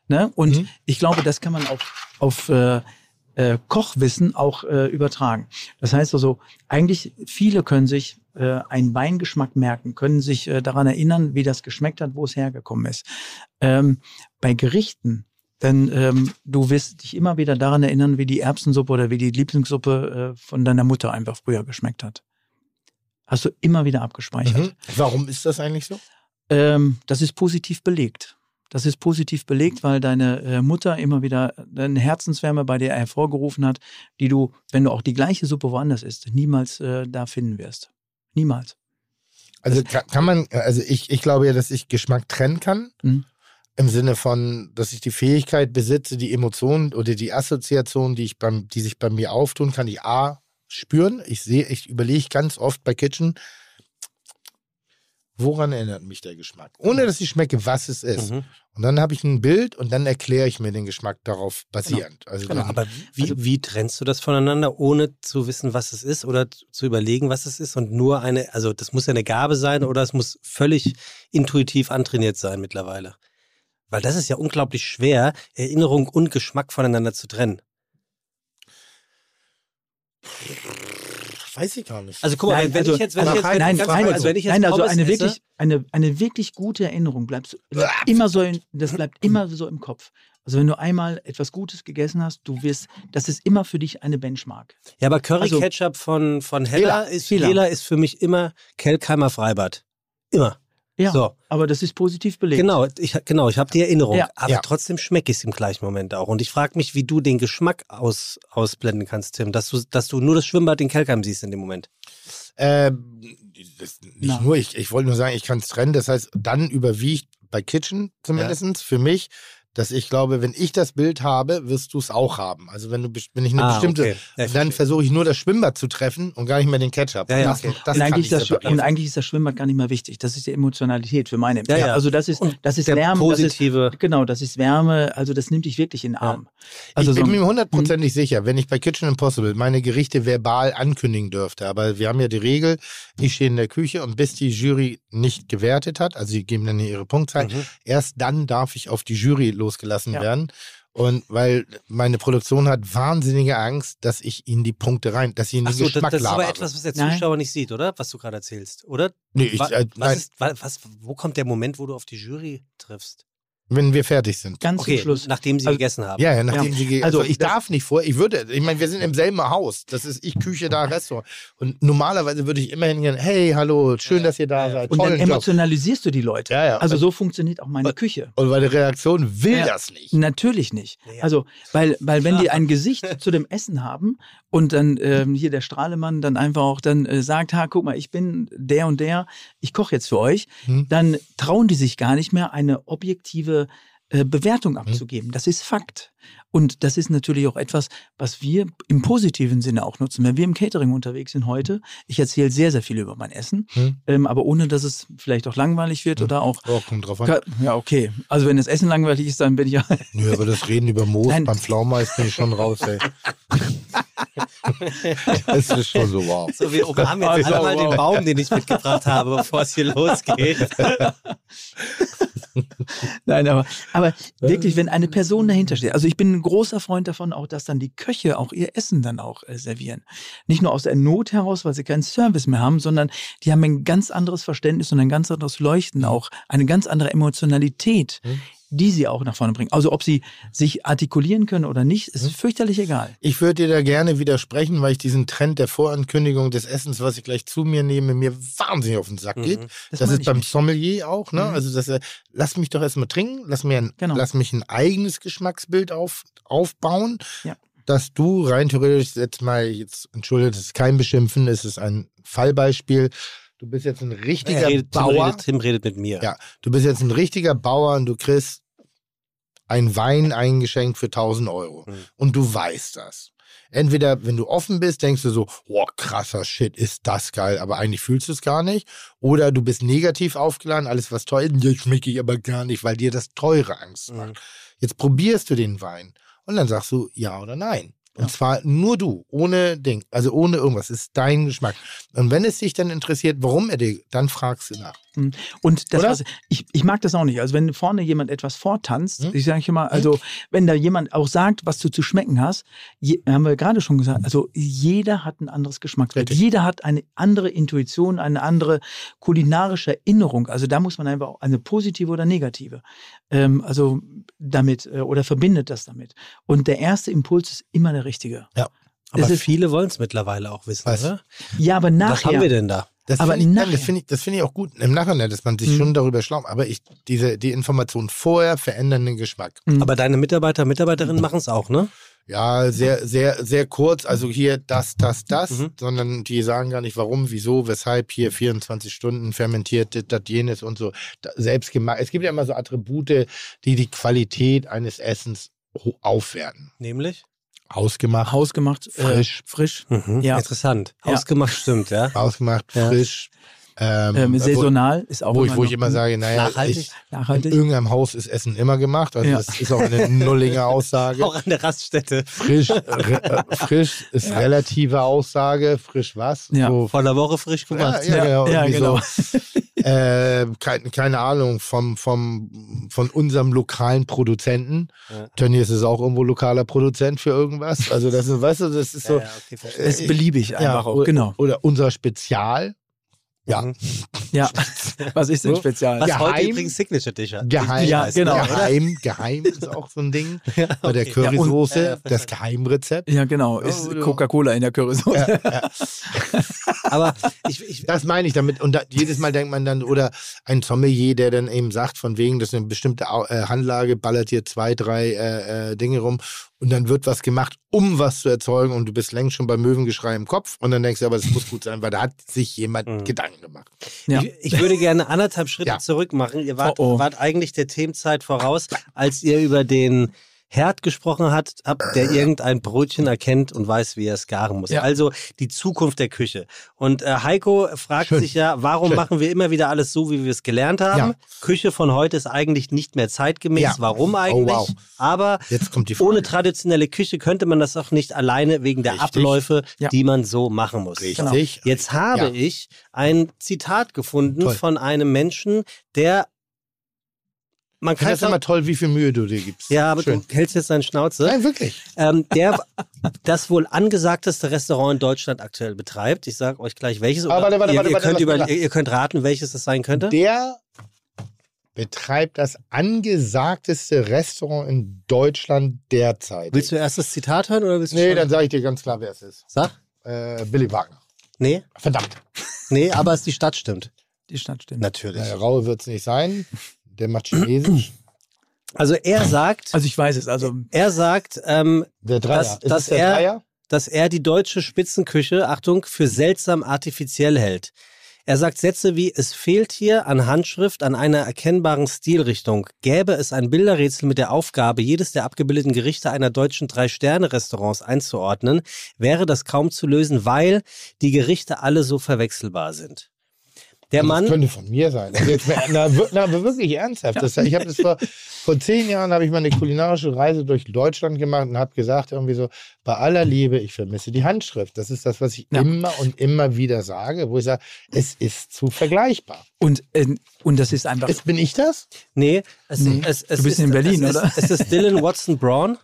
Ne? Und Mhm. ich glaube, das kann man auf, auf äh, äh, Kochwissen auch äh, übertragen. Das heißt also, eigentlich viele können sich äh, einen Weingeschmack merken, können sich äh, daran erinnern, wie das geschmeckt hat, wo es hergekommen ist. Ähm, bei Gerichten, denn ähm, du wirst dich immer wieder daran erinnern, wie die Erbsensuppe oder wie die Lieblingssuppe äh, von deiner Mutter einfach früher geschmeckt hat. Hast du immer wieder abgespeichert. Mhm. Warum ist das eigentlich so? Ähm, das ist positiv belegt. Das ist positiv belegt, weil deine äh, Mutter immer wieder eine Herzenswärme bei dir hervorgerufen hat, die du, wenn du auch die gleiche Suppe woanders isst, niemals äh, da finden wirst. Niemals. Also kann, kann man, also ich, ich glaube ja, dass ich Geschmack trennen kann. Mhm. Im Sinne von, dass ich die Fähigkeit besitze, die Emotionen oder die Assoziationen, die ich beim, die sich bei mir auftun, kann ich A spüren. Ich sehe, ich überlege ganz oft bei Kitchen, woran erinnert mich der Geschmack? Ohne dass ich schmecke, was es ist. Mhm. Und dann habe ich ein Bild und dann erkläre ich mir den Geschmack darauf basierend. Also Genau, dann, aber wie, Also- wie trennst du das voneinander, ohne zu wissen, was es ist oder zu überlegen, was es ist und nur eine, also das muss ja eine Gabe sein oder es muss völlig intuitiv antrainiert sein mittlerweile. Weil das ist ja unglaublich schwer, Erinnerung und Geschmack voneinander zu trennen. Weiß ich gar nicht. Also guck mal, Nein, wenn also- ich jetzt, wenn ich jetzt, nein, ganz nein, also, wenn ich jetzt nein, also eine esse, wirklich, eine, eine wirklich gute Erinnerung bleibt, bleibt immer so, in, das bleibt immer so im Kopf. Also wenn du einmal etwas Gutes gegessen hast, du wirst, das ist immer für dich eine Benchmark. Ja, aber Curry Also- Ketchup von, von Hella, Hela, ist, Hela. Hela ist für mich immer Kelkheimer Freibad. Immer. Ja, So. aber das ist positiv belegt. Genau, ich, genau, ich habe die Erinnerung, Ja. aber Ja. trotzdem schmecke ich es im gleichen Moment auch. Und ich frage mich, wie du den Geschmack aus, ausblenden kannst, Tim, dass du, dass du nur das Schwimmbad in Kelkheim siehst in dem Moment. Ähm, das, nicht Na. nur, ich, ich wollte nur sagen, ich kann es trennen. Das heißt, dann überwiegt bei Kitchen zumindest für mich, dass ich glaube, wenn ich das Bild habe, wirst du es auch haben. Also wenn du wenn ich eine Ah, bestimmte, okay. Ja, dann versuche ich nur das Schwimmbad zu treffen und gar nicht mehr den Ketchup. Ja, ja. Das, das und, eigentlich das, und eigentlich ist das Schwimmbad gar nicht mehr wichtig. Das ist die Emotionalität für meine Ja, ja. Also das ist, Und das ist Wärme, das positive- ist, genau, das ist Wärme, also das nimmt dich wirklich in den Arm. Also ich bin so, mir hundertprozentig sicher, wenn ich bei Kitchen Impossible meine Gerichte verbal ankündigen dürfte, aber wir haben ja die Regel, ich stehe in der Küche und bis die Jury nicht gewertet hat, also sie geben dann ihre Punktzahl, Mhm. erst dann darf ich auf die Jury losgelassen Ja. werden. Und weil meine Produktion hat wahnsinnige Angst, dass ich ihnen die Punkte rein, dass ich ihnen den Achso, das, Geschmack das ist aber etwas, was der Nein. Zuschauer nicht sieht, oder? Was du gerade erzählst, oder? Nee, ich, äh, was ist, wa- was, wo kommt der Moment, wo du auf die Jury triffst? Wenn wir fertig sind. ganz Okay, zum Schluss. nachdem sie Also- gegessen haben. Ja, ja, nachdem Ja. sie ge- Also, also ich darf nicht vor, ich würde, ich meine, wir sind im selben Haus. Das ist ich Küche da Restaurant. Und normalerweise würde ich immer hingehen, hey, hallo, schön, dass ihr da seid. Und dann Tollen Job. emotionalisierst du die Leute. Ja, ja. Also so funktioniert auch meine Küche. Und meine Reaktion will Ja. das nicht. Natürlich nicht. Ja. Also, weil, weil wenn die ein Gesicht zu dem Essen haben und dann ähm, hier der Strahlemann dann einfach auch dann äh, sagt, ha, guck mal, ich bin der und der, ich koche jetzt für euch, Hm. dann trauen die sich gar nicht mehr, eine objektive äh, Bewertung Hm. abzugeben. Das ist Fakt. Und das ist natürlich auch etwas, was wir im positiven Sinne auch nutzen. Wenn wir im Catering unterwegs sind heute, ich erzähle sehr, sehr viel über mein Essen, Hm. ähm, aber ohne, dass es vielleicht auch langweilig wird oder auch Oh, kommt drauf an. Ja, okay. Also wenn das Essen langweilig ist, dann bin ich ja. Nö, aber das Reden über Moos Nein. beim Pflaumeis bin ich schon raus, ey. Das ist schon so wow. So, wir umarmen jetzt alle mal den wow. Baum, den ich mitgebracht habe, bevor es hier losgeht. Nein, aber, aber wirklich, wenn eine Person dahinter steht. Also ich bin ein großer Freund davon, auch dass dann die Köche auch ihr Essen dann auch äh, servieren. Nicht nur aus der Not heraus, weil sie keinen Service mehr haben, sondern die haben ein ganz anderes Verständnis und ein ganz anderes Leuchten auch, eine ganz andere Emotionalität, die sie auch nach vorne bringen. Also ob sie sich artikulieren können oder nicht, ist fürchterlich egal. Ich würde dir da gerne widersprechen, weil ich diesen Trend der Vorankündigung des Essens, was ich gleich zu mir nehme, mir wahnsinnig auf den Sack geht. Das Das, ist beim nicht. Sommelier auch, ne? Mhm. Also das, äh, lass mich doch erstmal trinken, lass mir ein, Genau. lass mich ein eigenes Geschmacksbild auf, aufbauen. Ja. Dass du rein theoretisch jetzt mal jetzt entschuldigt, das ist kein Beschimpfen, es ist ein Fallbeispiel. Du bist jetzt ein Er richtiger redet, Tim, Bauer. redet, Tim redet mit mir. Ja, du bist jetzt ein richtiger Bauer und du kriegst ein Wein eingeschenkt für 1000 Euro. Mhm. Und du weißt das. Entweder, wenn du offen bist, denkst du so, oh, krasser Shit, ist das geil, aber eigentlich fühlst du es gar nicht. Oder du bist negativ aufgeladen, alles was teuer ist, das schmecke ich aber gar nicht, weil dir das Teure Angst macht. Mhm. Jetzt probierst du den Wein und dann sagst du ja oder nein. Und zwar nur du, ohne Ding, also ohne irgendwas, ist dein Geschmack. Und wenn es dich dann interessiert, warum er dir, dann fragst du nach. Und das, was, ich, ich mag das auch nicht. Also wenn vorne jemand etwas vortanzt, Hm? ich sage immer, also wenn da jemand auch sagt, was du zu schmecken hast, je, haben wir gerade schon gesagt, also jeder hat ein anderes Geschmacksbild. Richtig. Jeder hat eine andere Intuition, eine andere kulinarische Erinnerung. Also da muss man einfach auch eine positive oder negative, ähm, also damit äh, oder verbindet das damit. Und der erste Impuls ist immer der richtige. Aber Es ist- viele wollen es mittlerweile auch wissen, Was? oder? Ja, aber Was nachher. haben wir denn da? Das Aber finde ich, das finde ich, das finde ich auch gut im Nachhinein, dass man sich Mhm. schon darüber schlau macht. Aber ich, diese, die Informationen vorher verändern den Geschmack. Mhm. Aber deine Mitarbeiter, Mitarbeiterinnen machen es auch, ne? Ja, sehr, sehr, sehr kurz. Also hier das, das, das, Mhm. sondern die sagen gar nicht warum, wieso, weshalb hier 24 Stunden fermentiert, das, das, jenes und so. Selbst gemacht. Es gibt ja immer so Attribute, die die Qualität eines Essens aufwerten. Nämlich? Ausgemacht, Hausgemacht, Frisch. Äh, frisch. Mhm. Ja. Interessant. Ja. Ausgemacht stimmt, ja. ausgemacht, Ja. frisch. Ähm, Ähm, wo- saisonal ist auch Wo ich, wo ich immer sage, naja, Nachhaltig? ich, in nachhaltig. irgendeinem Haus ist Essen immer gemacht. Also Ja. das ist auch eine nullige Aussage. Auch an der Raststätte. Frisch, re, äh, frisch ist relative Aussage. Frisch was? Ja. So, Vor einer Woche frisch ja, gemacht. ja, genau. Ja, irgendwie genau. So, äh, keine, keine Ahnung, vom, vom, von unserem lokalen Produzenten. Ja. Tönnies ist auch irgendwo lokaler Produzent für irgendwas. Also das ist, weißt du, das ist so. Ja, ja, okay, verstehe. ist beliebig einfach auch, genau. Oder unser Spezial. Ja. Mhm. Ja. Was ist denn So. spezial? Was Geheim- heute übrigens Signature Dish hat. Geheim, Ja, genau. Geheim, geheim ist auch so ein Ding. Ja, Bei der okay. Currysoße, Ja, das Geheimrezept. Ja, genau. Ist oder- Coca-Cola in der Currysoße. Ja, ja. Aber ich, ich, Das meine ich damit. Und da, jedes Mal denkt man dann, oder ein Sommelier, der dann eben sagt, von wegen, das ist eine bestimmte äh, Handlage, ballert hier zwei, drei äh, äh, Dinge rum und dann wird was gemacht, um was zu erzeugen und du bist längst schon beim Möwengeschrei im Kopf und dann denkst du, aber das muss gut sein, weil da hat sich jemand Mhm. Gedanken gemacht. Ja. ich, ich würde gerne anderthalb Schritte Ja. zurück machen. Ihr wart, Oh, oh. wart eigentlich der Themenzeit voraus, als ihr über den Herd gesprochen habt, habt, der irgendein Brötchen erkennt und weiß, wie er es garen muss. Ja. Also die Zukunft der Küche. Und äh, Heiko fragt Schön. sich ja, warum Schön. machen wir immer wieder alles so, wie wir es gelernt haben? Ja. Küche von heute ist eigentlich nicht mehr zeitgemäß. Ja. Warum Oh, eigentlich? wow. Aber Jetzt kommt die Frage. ohne traditionelle Küche könnte man das auch nicht alleine wegen der Richtig. Abläufe, Ja. die man so machen muss. Richtig. Jetzt habe Ja. ich ein Zitat gefunden Toll. von einem Menschen, der man kann das immer toll, wie viel Mühe du dir gibst. ja, aber Schön. du hältst jetzt deine Schnauze. Nein, wirklich. Ähm, der das wohl angesagteste Restaurant in Deutschland aktuell betreibt. Ich sage euch gleich welches. Aber warte, warte, ihr, warte, ihr, warte, könnt warte, über, ihr, könnt raten, welches es sein könnte. Der betreibt das angesagteste Restaurant in Deutschland derzeit. Willst du erst das Zitat hören oder willst du Nee, schon- dann sage ich dir ganz klar, wer es ist. Sag? Äh, Billy Wagner. Nee, Verdammt. nee, aber es die Stadt stimmt. Die Stadt stimmt. Natürlich. Naja, Raue wird es nicht sein. Der macht Chinesisch. Also er sagt, Also ich weiß es. Also er sagt, ähm, Der Dreier. dass- ist dass der er- Dreier? dass er die deutsche Spitzenküche, Achtung, für seltsam artifiziell hält. Er sagt Sätze wie, es fehlt hier an Handschrift, an einer erkennbaren Stilrichtung. Gäbe es ein Bilderrätsel mit der Aufgabe, jedes der abgebildeten Gerichte einer deutschen Drei-Sterne-Restaurants einzuordnen, wäre das kaum zu lösen, weil die Gerichte alle so verwechselbar sind. Der Das Mann, könnte von mir sein. Also jetzt, na, na, aber wirklich ernsthaft. Das, ich habe das vor, vor zehn Jahren habe ich mal eine kulinarische Reise durch Deutschland gemacht und habe gesagt irgendwie so: Bei aller Liebe, ich vermisse die Handschrift. Das ist das, was ich Ja. immer und immer wieder sage, wo ich sage, es ist zu vergleichbar. Und, äh, und das ist einfach. Ist, bin ich das? nee, es, Nee. es, es Du bist ist, in Berlin, es, oder? Es, es ist Dylan Watson Brown,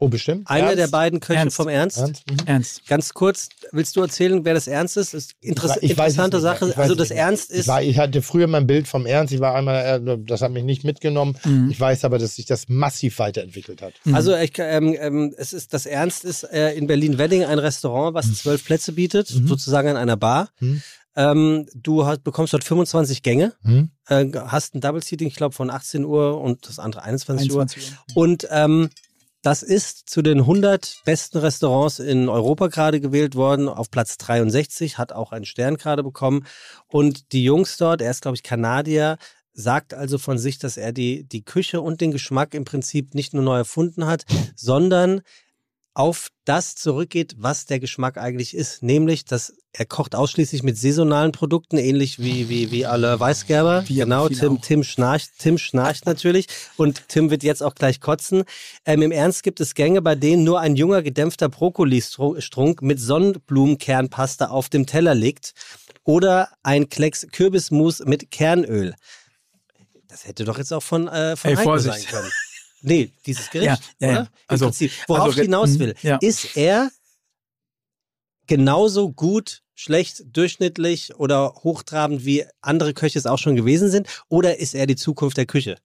Oh, bestimmt. einer Ernst? der beiden Köche Ernst. vom Ernst. Ernst? Mhm. ernst. Ganz kurz, willst du erzählen, wer das Ernst ist? ist interess Ich interessante. Sache. Ich weiß Also das nicht. Ernst Ich, ist, war, ich hatte früher mein Bild vom Ernst. Ich war einmal, äh, das hat mich nicht mitgenommen. Mhm. Ich weiß aber, dass sich das massiv weiterentwickelt hat. also ich, ähm, ähm, es ist das Ernst ist äh, in Berlin-Wedding ein Restaurant, was zwölf Plätze bietet, sozusagen an einer Bar. Mhm. Ähm, du hast, bekommst dort 25 Gänge, Hm? äh, hast ein Double Seating, ich glaube von 18 Uhr und das andere 21, 21 Uhr. Uhr. Und ähm, das ist zu den 100 besten Restaurants in Europa gerade gewählt worden, auf Platz 63, hat auch einen Stern gerade bekommen. Und die Jungs dort, er ist, glaube ich, Kanadier, sagt also von sich, dass er die, die Küche und den Geschmack im Prinzip nicht nur neu erfunden hat, sondern auf das zurückgeht, was der Geschmack eigentlich ist. Nämlich, dass er kocht ausschließlich mit saisonalen Produkten, ähnlich wie, wie, wie alle Weißgerber. Wie genau, Tim, auch. Tim schnarcht, Tim schnarcht natürlich und Tim wird jetzt auch gleich kotzen. Ähm, Im Ernst gibt es Gänge, bei denen nur ein junger gedämpfter Brokkolistrunk mit Sonnenblumenkernpasta auf dem Teller liegt oder ein Klecks Kürbismus mit Kernöl. Das hätte doch jetzt auch von, äh, von Ey, Vorsicht. sein können. Nee, dieses Gericht, Ja, ja, oder? Im Also- Prinzip. Worauf also, ich hinaus mm, will, ja. ist er genauso gut, schlecht, durchschnittlich oder hochtrabend, wie andere Köche es auch schon gewesen sind? Oder ist er die Zukunft der Küche?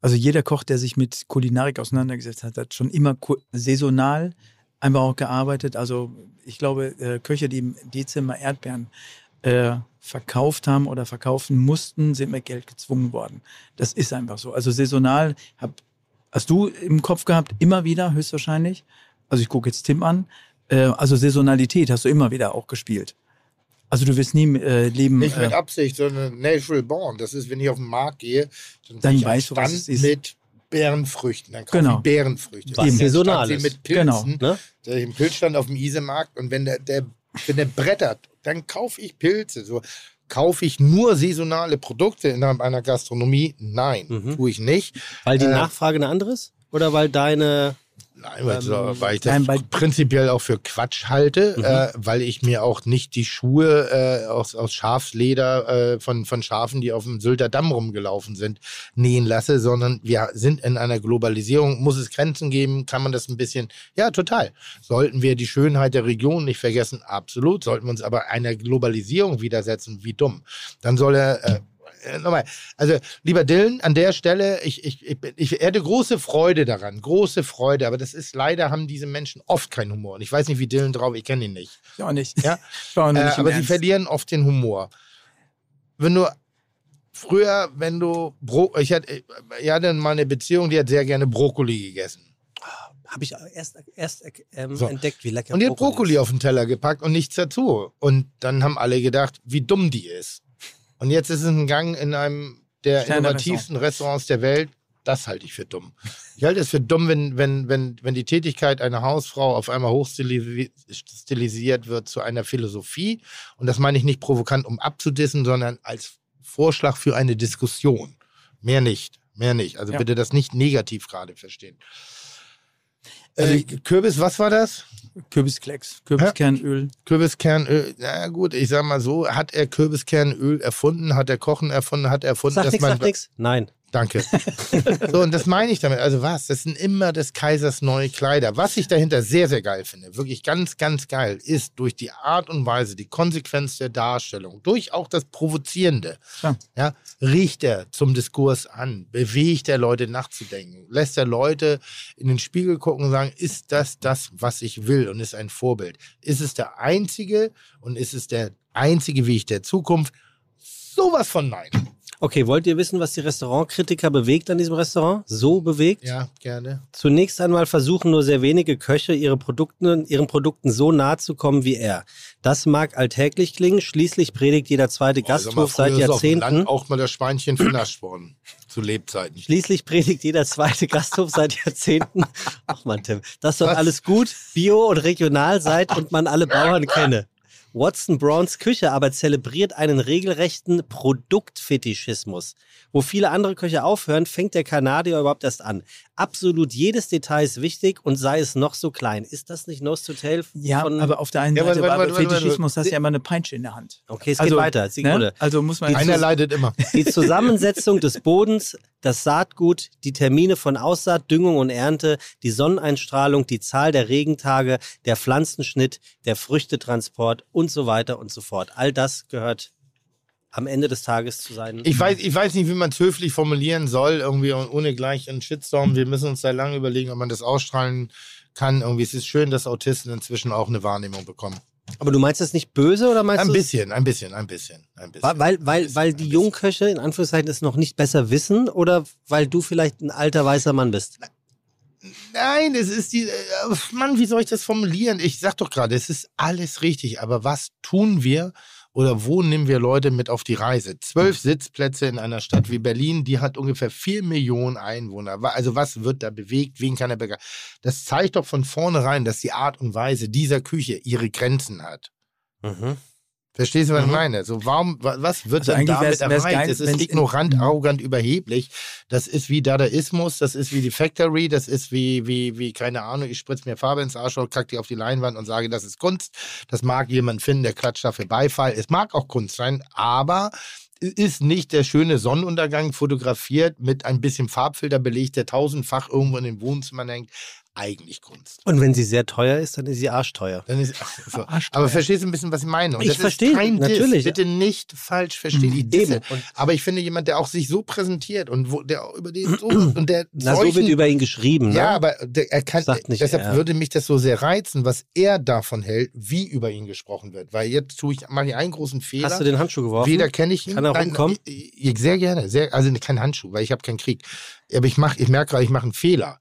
Also jeder Koch, der sich mit Kulinarik auseinandergesetzt hat, hat schon immer saisonal einfach auch gearbeitet. Also ich glaube, äh, Köche, die im Dezember Erdbeeren äh, verkauft haben oder verkaufen mussten, sind mit Geld gezwungen worden. Das ist einfach so. Also saisonal hab, hast du im Kopf gehabt, immer wieder höchstwahrscheinlich. Also ich gucke jetzt Tim an. Äh, also Saisonalität hast du immer wieder auch gespielt. Also du wirst nie äh, leben. Nicht mit äh, Absicht, sondern natural born. Das ist, wenn ich auf den Markt gehe, dann, Dann einen weißt du, was es ist. mit Beerenfrüchten. Dann kaufe Genau. ich Beerenfrüchte. Was saisonal ist. mit Pilzen. Genau, ne? Da ich im Pilzstand auf dem Isemarkt und wenn der, der, wenn der brettert, dann kaufe ich Pilze. So, kaufe ich nur saisonale Produkte innerhalb einer Gastronomie? Nein, Mhm. tue ich nicht. Weil die Äh, Nachfrage eine andere ist? Oder weil deine. Nein, weil, Ähm, weil ich das nein, bei- prinzipiell auch für Quatsch halte, Mhm. äh, weil ich mir auch nicht die Schuhe äh, aus, aus Schafsleder äh, von, von Schafen, die auf dem Sylter Damm rumgelaufen sind, nähen lasse, sondern wir sind in einer Globalisierung. Muss es Grenzen geben? Kann man das ein bisschen? Ja, total. Sollten wir die Schönheit der Region nicht vergessen? Absolut. Sollten wir uns aber einer Globalisierung widersetzen? Wie dumm. Dann soll er. Äh, äh, Nochmal, also lieber Dylan, an der Stelle, ich, ich, ich, ich hätte große Freude daran, große Freude, aber das ist leider, haben diese Menschen oft keinen Humor. Und ich weiß nicht, wie Dylan drauf, ich kenne ihn nicht. ich auch nicht. Ja? Auch Äh, nicht im aber sie verlieren oft den Humor. Wenn du früher, wenn du, Bro ich hatte, ich hatte mal eine Beziehung, die hat sehr gerne Brokkoli gegessen. Habe ich erst, erst ähm, So. entdeckt, wie lecker Und die hat Brokkoli ist. auf den Teller gepackt und nichts dazu. Und dann haben alle gedacht, wie dumm die ist. Und jetzt ist es ein Gang in einem der Sterne- innovativsten Restaurants der Welt. Das halte ich für dumm. Ich halte es für dumm, wenn, wenn, wenn, wenn die Tätigkeit einer Hausfrau auf einmal hochstilisiert wird zu einer Philosophie. Und das meine ich nicht provokant, um abzudissen, sondern als Vorschlag für eine Diskussion. Mehr nicht. Mehr nicht. Also Ja. bitte das nicht negativ gerade verstehen. Also äh, Kürbis, was war das? Kürbisklecks, Kürbiskernöl. Kürbiskernöl, na gut, ich sag mal so, hat er Kürbiskernöl erfunden, hat er Kochen erfunden, hat er erfunden, Sag dass nix, man. sag nix. Nein. Danke. so, und das meine ich damit. Also was? Das sind immer des Kaisers neue Kleider. Was ich dahinter sehr, sehr geil finde, wirklich ganz, ganz geil, ist durch die Art und Weise, die Konsequenz der Darstellung, durch auch das Provozierende, Klar. ja, riecht er zum Diskurs an, bewegt er Leute nachzudenken, lässt er Leute in den Spiegel gucken und sagen, ist das das, was ich will und ist ein Vorbild? Ist es der einzige und ist es der einzige Weg der Zukunft? Sowas von nein. Okay, wollt ihr wissen, was die Restaurantkritiker bewegt an diesem Restaurant? So bewegt? Ja, gerne. Zunächst einmal versuchen nur sehr wenige Köche, ihre Produkten, ihren Produkten so nahe zu kommen wie er. Das mag alltäglich klingen, schließlich predigt jeder zweite Gasthof seit Früher ist auf dem Jahrzehnten. Land auch mal das Schweinchen vernascht worden. Zu Lebzeiten. Schließlich predigt jeder zweite Gasthof seit Jahrzehnten. Ach man, Tim, dass doch alles gut, bio und regional seid und man alle Bauern kenne. Watson Browns Küche aber zelebriert einen regelrechten Produktfetischismus. Wo viele andere Köche aufhören, fängt der Kanadier überhaupt erst an. Absolut jedes Detail ist wichtig und sei es noch so klein. Ist das nicht Nose to Tail? Ja, von, aber auf der einen Ja, Seite warte, bei warte, warte, Fetischismus hast du ja immer eine Peitsche in der Hand. Okay, es also, geht weiter. Sekunde. Ne? Also muss man Einer leidet immer. Die Zusammensetzung des Bodens, das Saatgut, die Termine von Aussaat, Düngung und Ernte, die Sonneneinstrahlung, die Zahl der Regentage, der Pflanzenschnitt, der Früchtetransport und so weiter und so fort. All das gehört am Ende des Tages zu sein. Ich weiß, ich weiß nicht, wie man es höflich formulieren soll, irgendwie und ohne gleich einen Shitstorm. Wir müssen uns da lange überlegen, ob man das ausstrahlen kann. Irgendwie, es ist schön, dass Autisten inzwischen auch eine Wahrnehmung bekommen. Aber du meinst das nicht böse oder meinst Ein du bisschen, ein bisschen, ein bisschen, ein bisschen. Weil, weil, Ein weil, bisschen, weil ein die. Jungköche in Anführungszeichen es noch nicht besser wissen oder weil du vielleicht ein alter weißer Mann bist? Nein, es ist die. Äh, Mann, wie soll ich das formulieren? Ich sag doch gerade, es ist alles richtig, aber was tun wir oder wo nehmen wir Leute mit auf die Reise? Zwölf Sitzplätze in einer Stadt wie Berlin, die hat ungefähr vier Millionen Einwohner. Also was wird da bewegt? Wen kann er begeistern? Das zeigt doch von vornherein, dass die Art und Weise dieser Küche ihre Grenzen hat. Mhm. Verstehst du, was ich Mhm. meine? So, warum, wa- was wird Also denn damit erreicht? das ist ignorant, arrogant, überheblich. Das ist wie Dadaismus, das ist wie die Factory, das ist wie, wie, wie, keine Ahnung, ich spritze mir Farbe ins Arschloch, kack die auf die Leinwand und sage, das ist Kunst. Das mag jemand finden, der klatscht dafür Beifall. Es mag auch Kunst sein, aber es ist nicht der schöne Sonnenuntergang fotografiert mit ein bisschen Farbfilter belegt, der tausendfach irgendwo in den Wohnzimmern hängt. Eigentlich Kunst. Und wenn sie sehr teuer ist, dann ist sie arschteuer. Dann ist, ach, so. Arschteuer. Aber verstehst du ein bisschen, was ich meine? Und Ich das verstehe, natürlich. Diss. Bitte nicht falsch verstehen. Mhm. Ich disse. Aber ich finde jemand, der auch sich so präsentiert und wo, der auch über den so und der Na, so solchen, wird über ihn geschrieben. Ne? ja, aber der, er kann, Sagt nicht deshalb er. würde mich das so sehr reizen, was er davon hält, wie über ihn gesprochen wird. Weil jetzt tue ich, mache ich einen großen Fehler. Hast du den Handschuh geworfen? Weder kenne ich ihn. Kann er rumkommen? ich, ich, sehr gerne. Sehr, also kein Handschuh, weil ich habe keinen Krieg. Aber ich, mach, ich merke gerade, ich mache einen Fehler.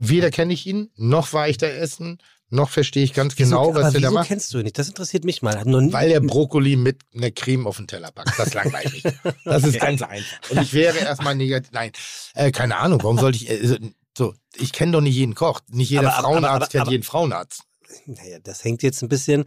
Weder kenne ich ihn, noch war ich da essen, noch verstehe ich ganz Wieso- genau, was aber der da macht. kennst du ihn nicht? Das interessiert mich mal. Weil der Brokkoli mit einer Creme auf den Teller packt. Das langweilt mich. Das ist ganz einfach. Und ich wäre erstmal negativ. Nein, äh, keine Ahnung. Warum sollte ich. Äh, so, ich kenne doch nicht jeden Koch. Nicht jeder Aber- aber- Frauenarzt aber- kennt aber- jeden Frauenarzt. Naja, das hängt jetzt ein bisschen.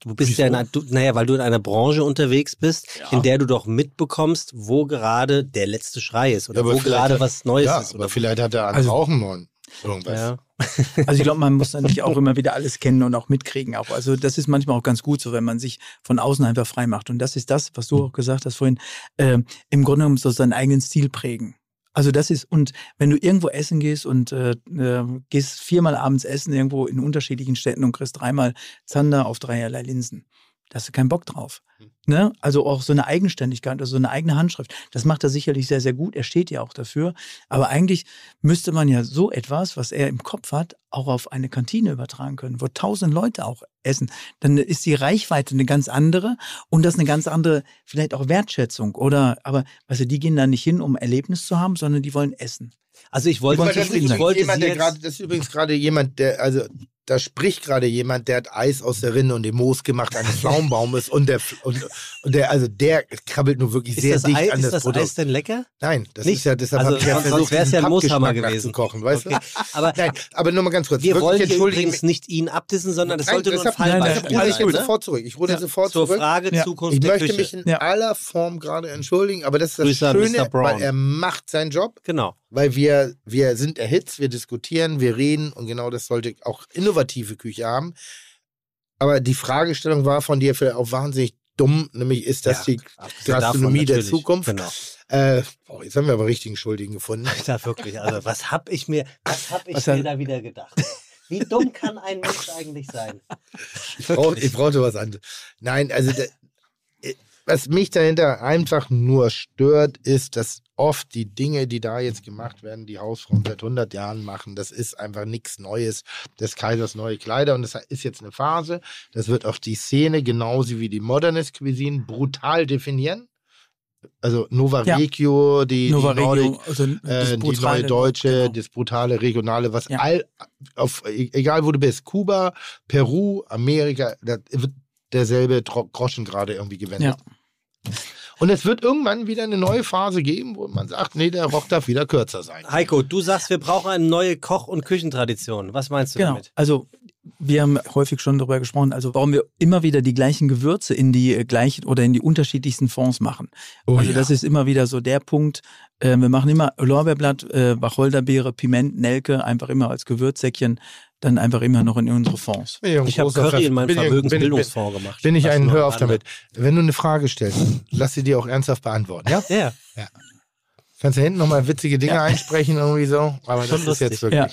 Du bist Wieso? ja in einer, du, naja, weil du in einer Branche unterwegs bist, in der du doch mitbekommst, wo gerade der letzte Schrei ist oder Ja, aber wo gerade was Neues ja, ist. aber Oder vielleicht hat er einen Also- Rauchen wollen. Irgendwas. ja. Also ich glaube, man muss natürlich auch immer wieder alles kennen und auch mitkriegen. Auch. Also das ist manchmal auch ganz gut so, wenn man sich von außen einfach frei macht. Und das ist das, was du auch gesagt hast vorhin, äh, im Grunde genommen so seinen eigenen Stil prägen. Also das ist, und wenn du irgendwo essen gehst und äh, äh, gehst viermal abends essen irgendwo in unterschiedlichen Städten und kriegst dreimal Zander auf dreierlei Linsen, da hast du keinen Bock drauf. Ne? Also auch so eine Eigenständigkeit, also so eine eigene Handschrift. Das macht er sicherlich sehr, sehr gut. Er steht ja auch dafür. Aber eigentlich müsste man ja so etwas, was er im Kopf hat, auch auf eine Kantine übertragen können, wo tausend Leute auch essen. Dann ist die Reichweite eine ganz andere und das eine ganz andere, vielleicht auch Wertschätzung. Oder, aber, weißt du, die gehen da nicht hin, um Erlebnis zu haben, sondern die wollen essen. Also ich wollte, ich das, ist wollte, übrigens wollte jemand, der jetzt, grad, das ist übrigens gerade jemand, der, also da spricht gerade jemand, der hat Eis aus der Rinne und dem Moos gemacht eines Pflaumenbaumes und der und, und der, also der krabbelt nur wirklich ist sehr das, dicht Ei, an ist das, das Produkt. Eis denn lecker? Nein, das Nicht? ist ja, deshalb Also habe ich ja versucht, wär's ja ein Mooshammer gewesen. nachzukochen, weißt Okay. du? Aber Nein, aber nur mal ganz kurz. wir wollen hier übrigens nicht ihn abdissen, sondern das Nein, sollte nur ein deshalb- nein, nein, Fallbeispiel ich sein. jetzt Ne? sofort zurück. Ich ruder Ja. sofort Zur zurück. Frage Ja. Zukunft Ich möchte mich in Ja. aller Form gerade entschuldigen, aber das ist das Grüße Schöne, weil er macht seinen Job. Genau. Weil wir, wir sind erhitzt, wir diskutieren, wir reden und genau das sollte auch innovative Küche haben. Aber die Fragestellung war von dir vielleicht auch wahnsinnig dumm, nämlich ist das Ja, die Gastronomie der. Zukunft? Genau. Äh, boah, jetzt haben wir aber richtigen Schuldigen gefunden. Alter, wirklich. Also, was hab ich mir, was hab ich Was mir da wieder gedacht? Wie dumm kann ein Mensch eigentlich sein? Ich, brauch, ich brauchte was anderes. Nein, also der, was mich dahinter einfach nur stört, ist, dass oft die Dinge, die da jetzt gemacht werden, die Hausfrauen seit 100 Jahren machen, das ist einfach nichts Neues des Kaisers neue Kleider und das ist jetzt eine Phase. Das wird auch die Szene genauso wie die Modernist Cuisine brutal definieren. Also Nova Ja. Regio, die, Nova die Nordic, Regio, also äh, die neue Deutsche, genau. das brutale Regionale, was Ja. all, auf, e- egal wo du bist, Kuba, Peru, Amerika, da wird derselbe Groschen gerade irgendwie gewendet. Und es wird irgendwann wieder eine neue Phase geben, wo man sagt, nee, der Rock darf wieder kürzer sein. Heiko, du sagst, wir brauchen eine neue Koch- und Küchentradition. Was meinst du Genau. damit? Also wir haben häufig schon darüber gesprochen, also warum wir immer wieder die gleichen Gewürze in die äh, gleichen oder in die unterschiedlichsten Fonds machen. Oh also ja. das ist immer wieder so der Punkt. Äh, wir machen immer Lorbeerblatt, äh, Wacholderbeere, Piment, Nelke, einfach immer als Gewürzsäckchen, dann einfach immer noch in unsere Fonds. Ich habe Curry Ver- in meinen Vermögensbildungsfonds gemacht. Bin ich Das ein, hör auf damit. Wenn du eine Frage stellst, lass sie dir auch ernsthaft beantworten, ja? Ja. Kannst du hinten nochmal witzige Dinge einsprechen, irgendwie so? Aber das Schon ist lustig. jetzt wirklich. Ja.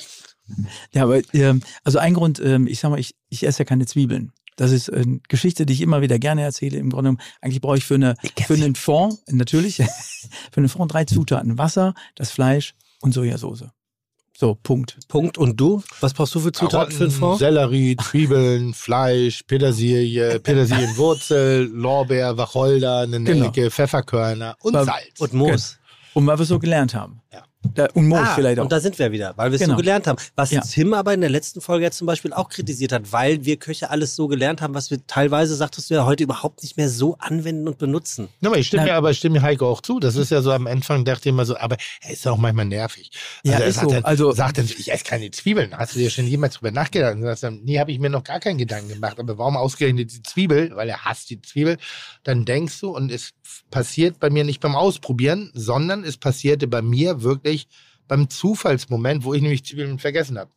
Ja, aber ähm, also ein Grund, ähm, ich sag mal, ich, ich esse ja keine Zwiebeln. Das ist eine Geschichte, die ich immer wieder gerne erzähle. Im Grunde genommen, eigentlich brauche ich für, eine, für einen Fond, natürlich, für einen Fond drei Zutaten. Wasser, das Fleisch und Sojasauce. So, Punkt. Punkt. Und du? Was brauchst du für Zutaten für den Fonds? Sellerie, Zwiebeln, Fleisch, Petersilie, Petersilienwurzel, Lorbeer, Wacholder, eine Genau. Nelke, Pfefferkörner und Salz. Und Moos. Und weil wir so gelernt haben. Ja. Da, und Moos Ah, vielleicht auch. Und da sind wir wieder, weil wir es Genau. so gelernt haben. Was Ja. Tim aber in der letzten Folge ja zum Beispiel auch kritisiert hat, weil wir Köche alles so gelernt haben, was wir teilweise, sagtest du ja, heute überhaupt nicht mehr so anwenden und benutzen. Ja, aber ich stimme mir, aber ich stimme mir Heiko auch zu. Das ist ja so am Anfang, dachte ich immer so, aber er ist auch manchmal nervig. Ja, er ist sagt so. Dann, Also- sagt dann, ich esse keine Zwiebeln. Hast du dir schon jemals drüber nachgedacht? Und sagst dann, nee, habe ich mir noch gar keinen Gedanken gemacht. Aber warum ausgerechnet die Zwiebel? Weil er hasst die Zwiebel. Dann denkst du, und es passiert bei mir nicht beim Ausprobieren, sondern es passierte bei mir wirklich beim Zufallsmoment, wo ich nämlich Zwiebeln vergessen habe.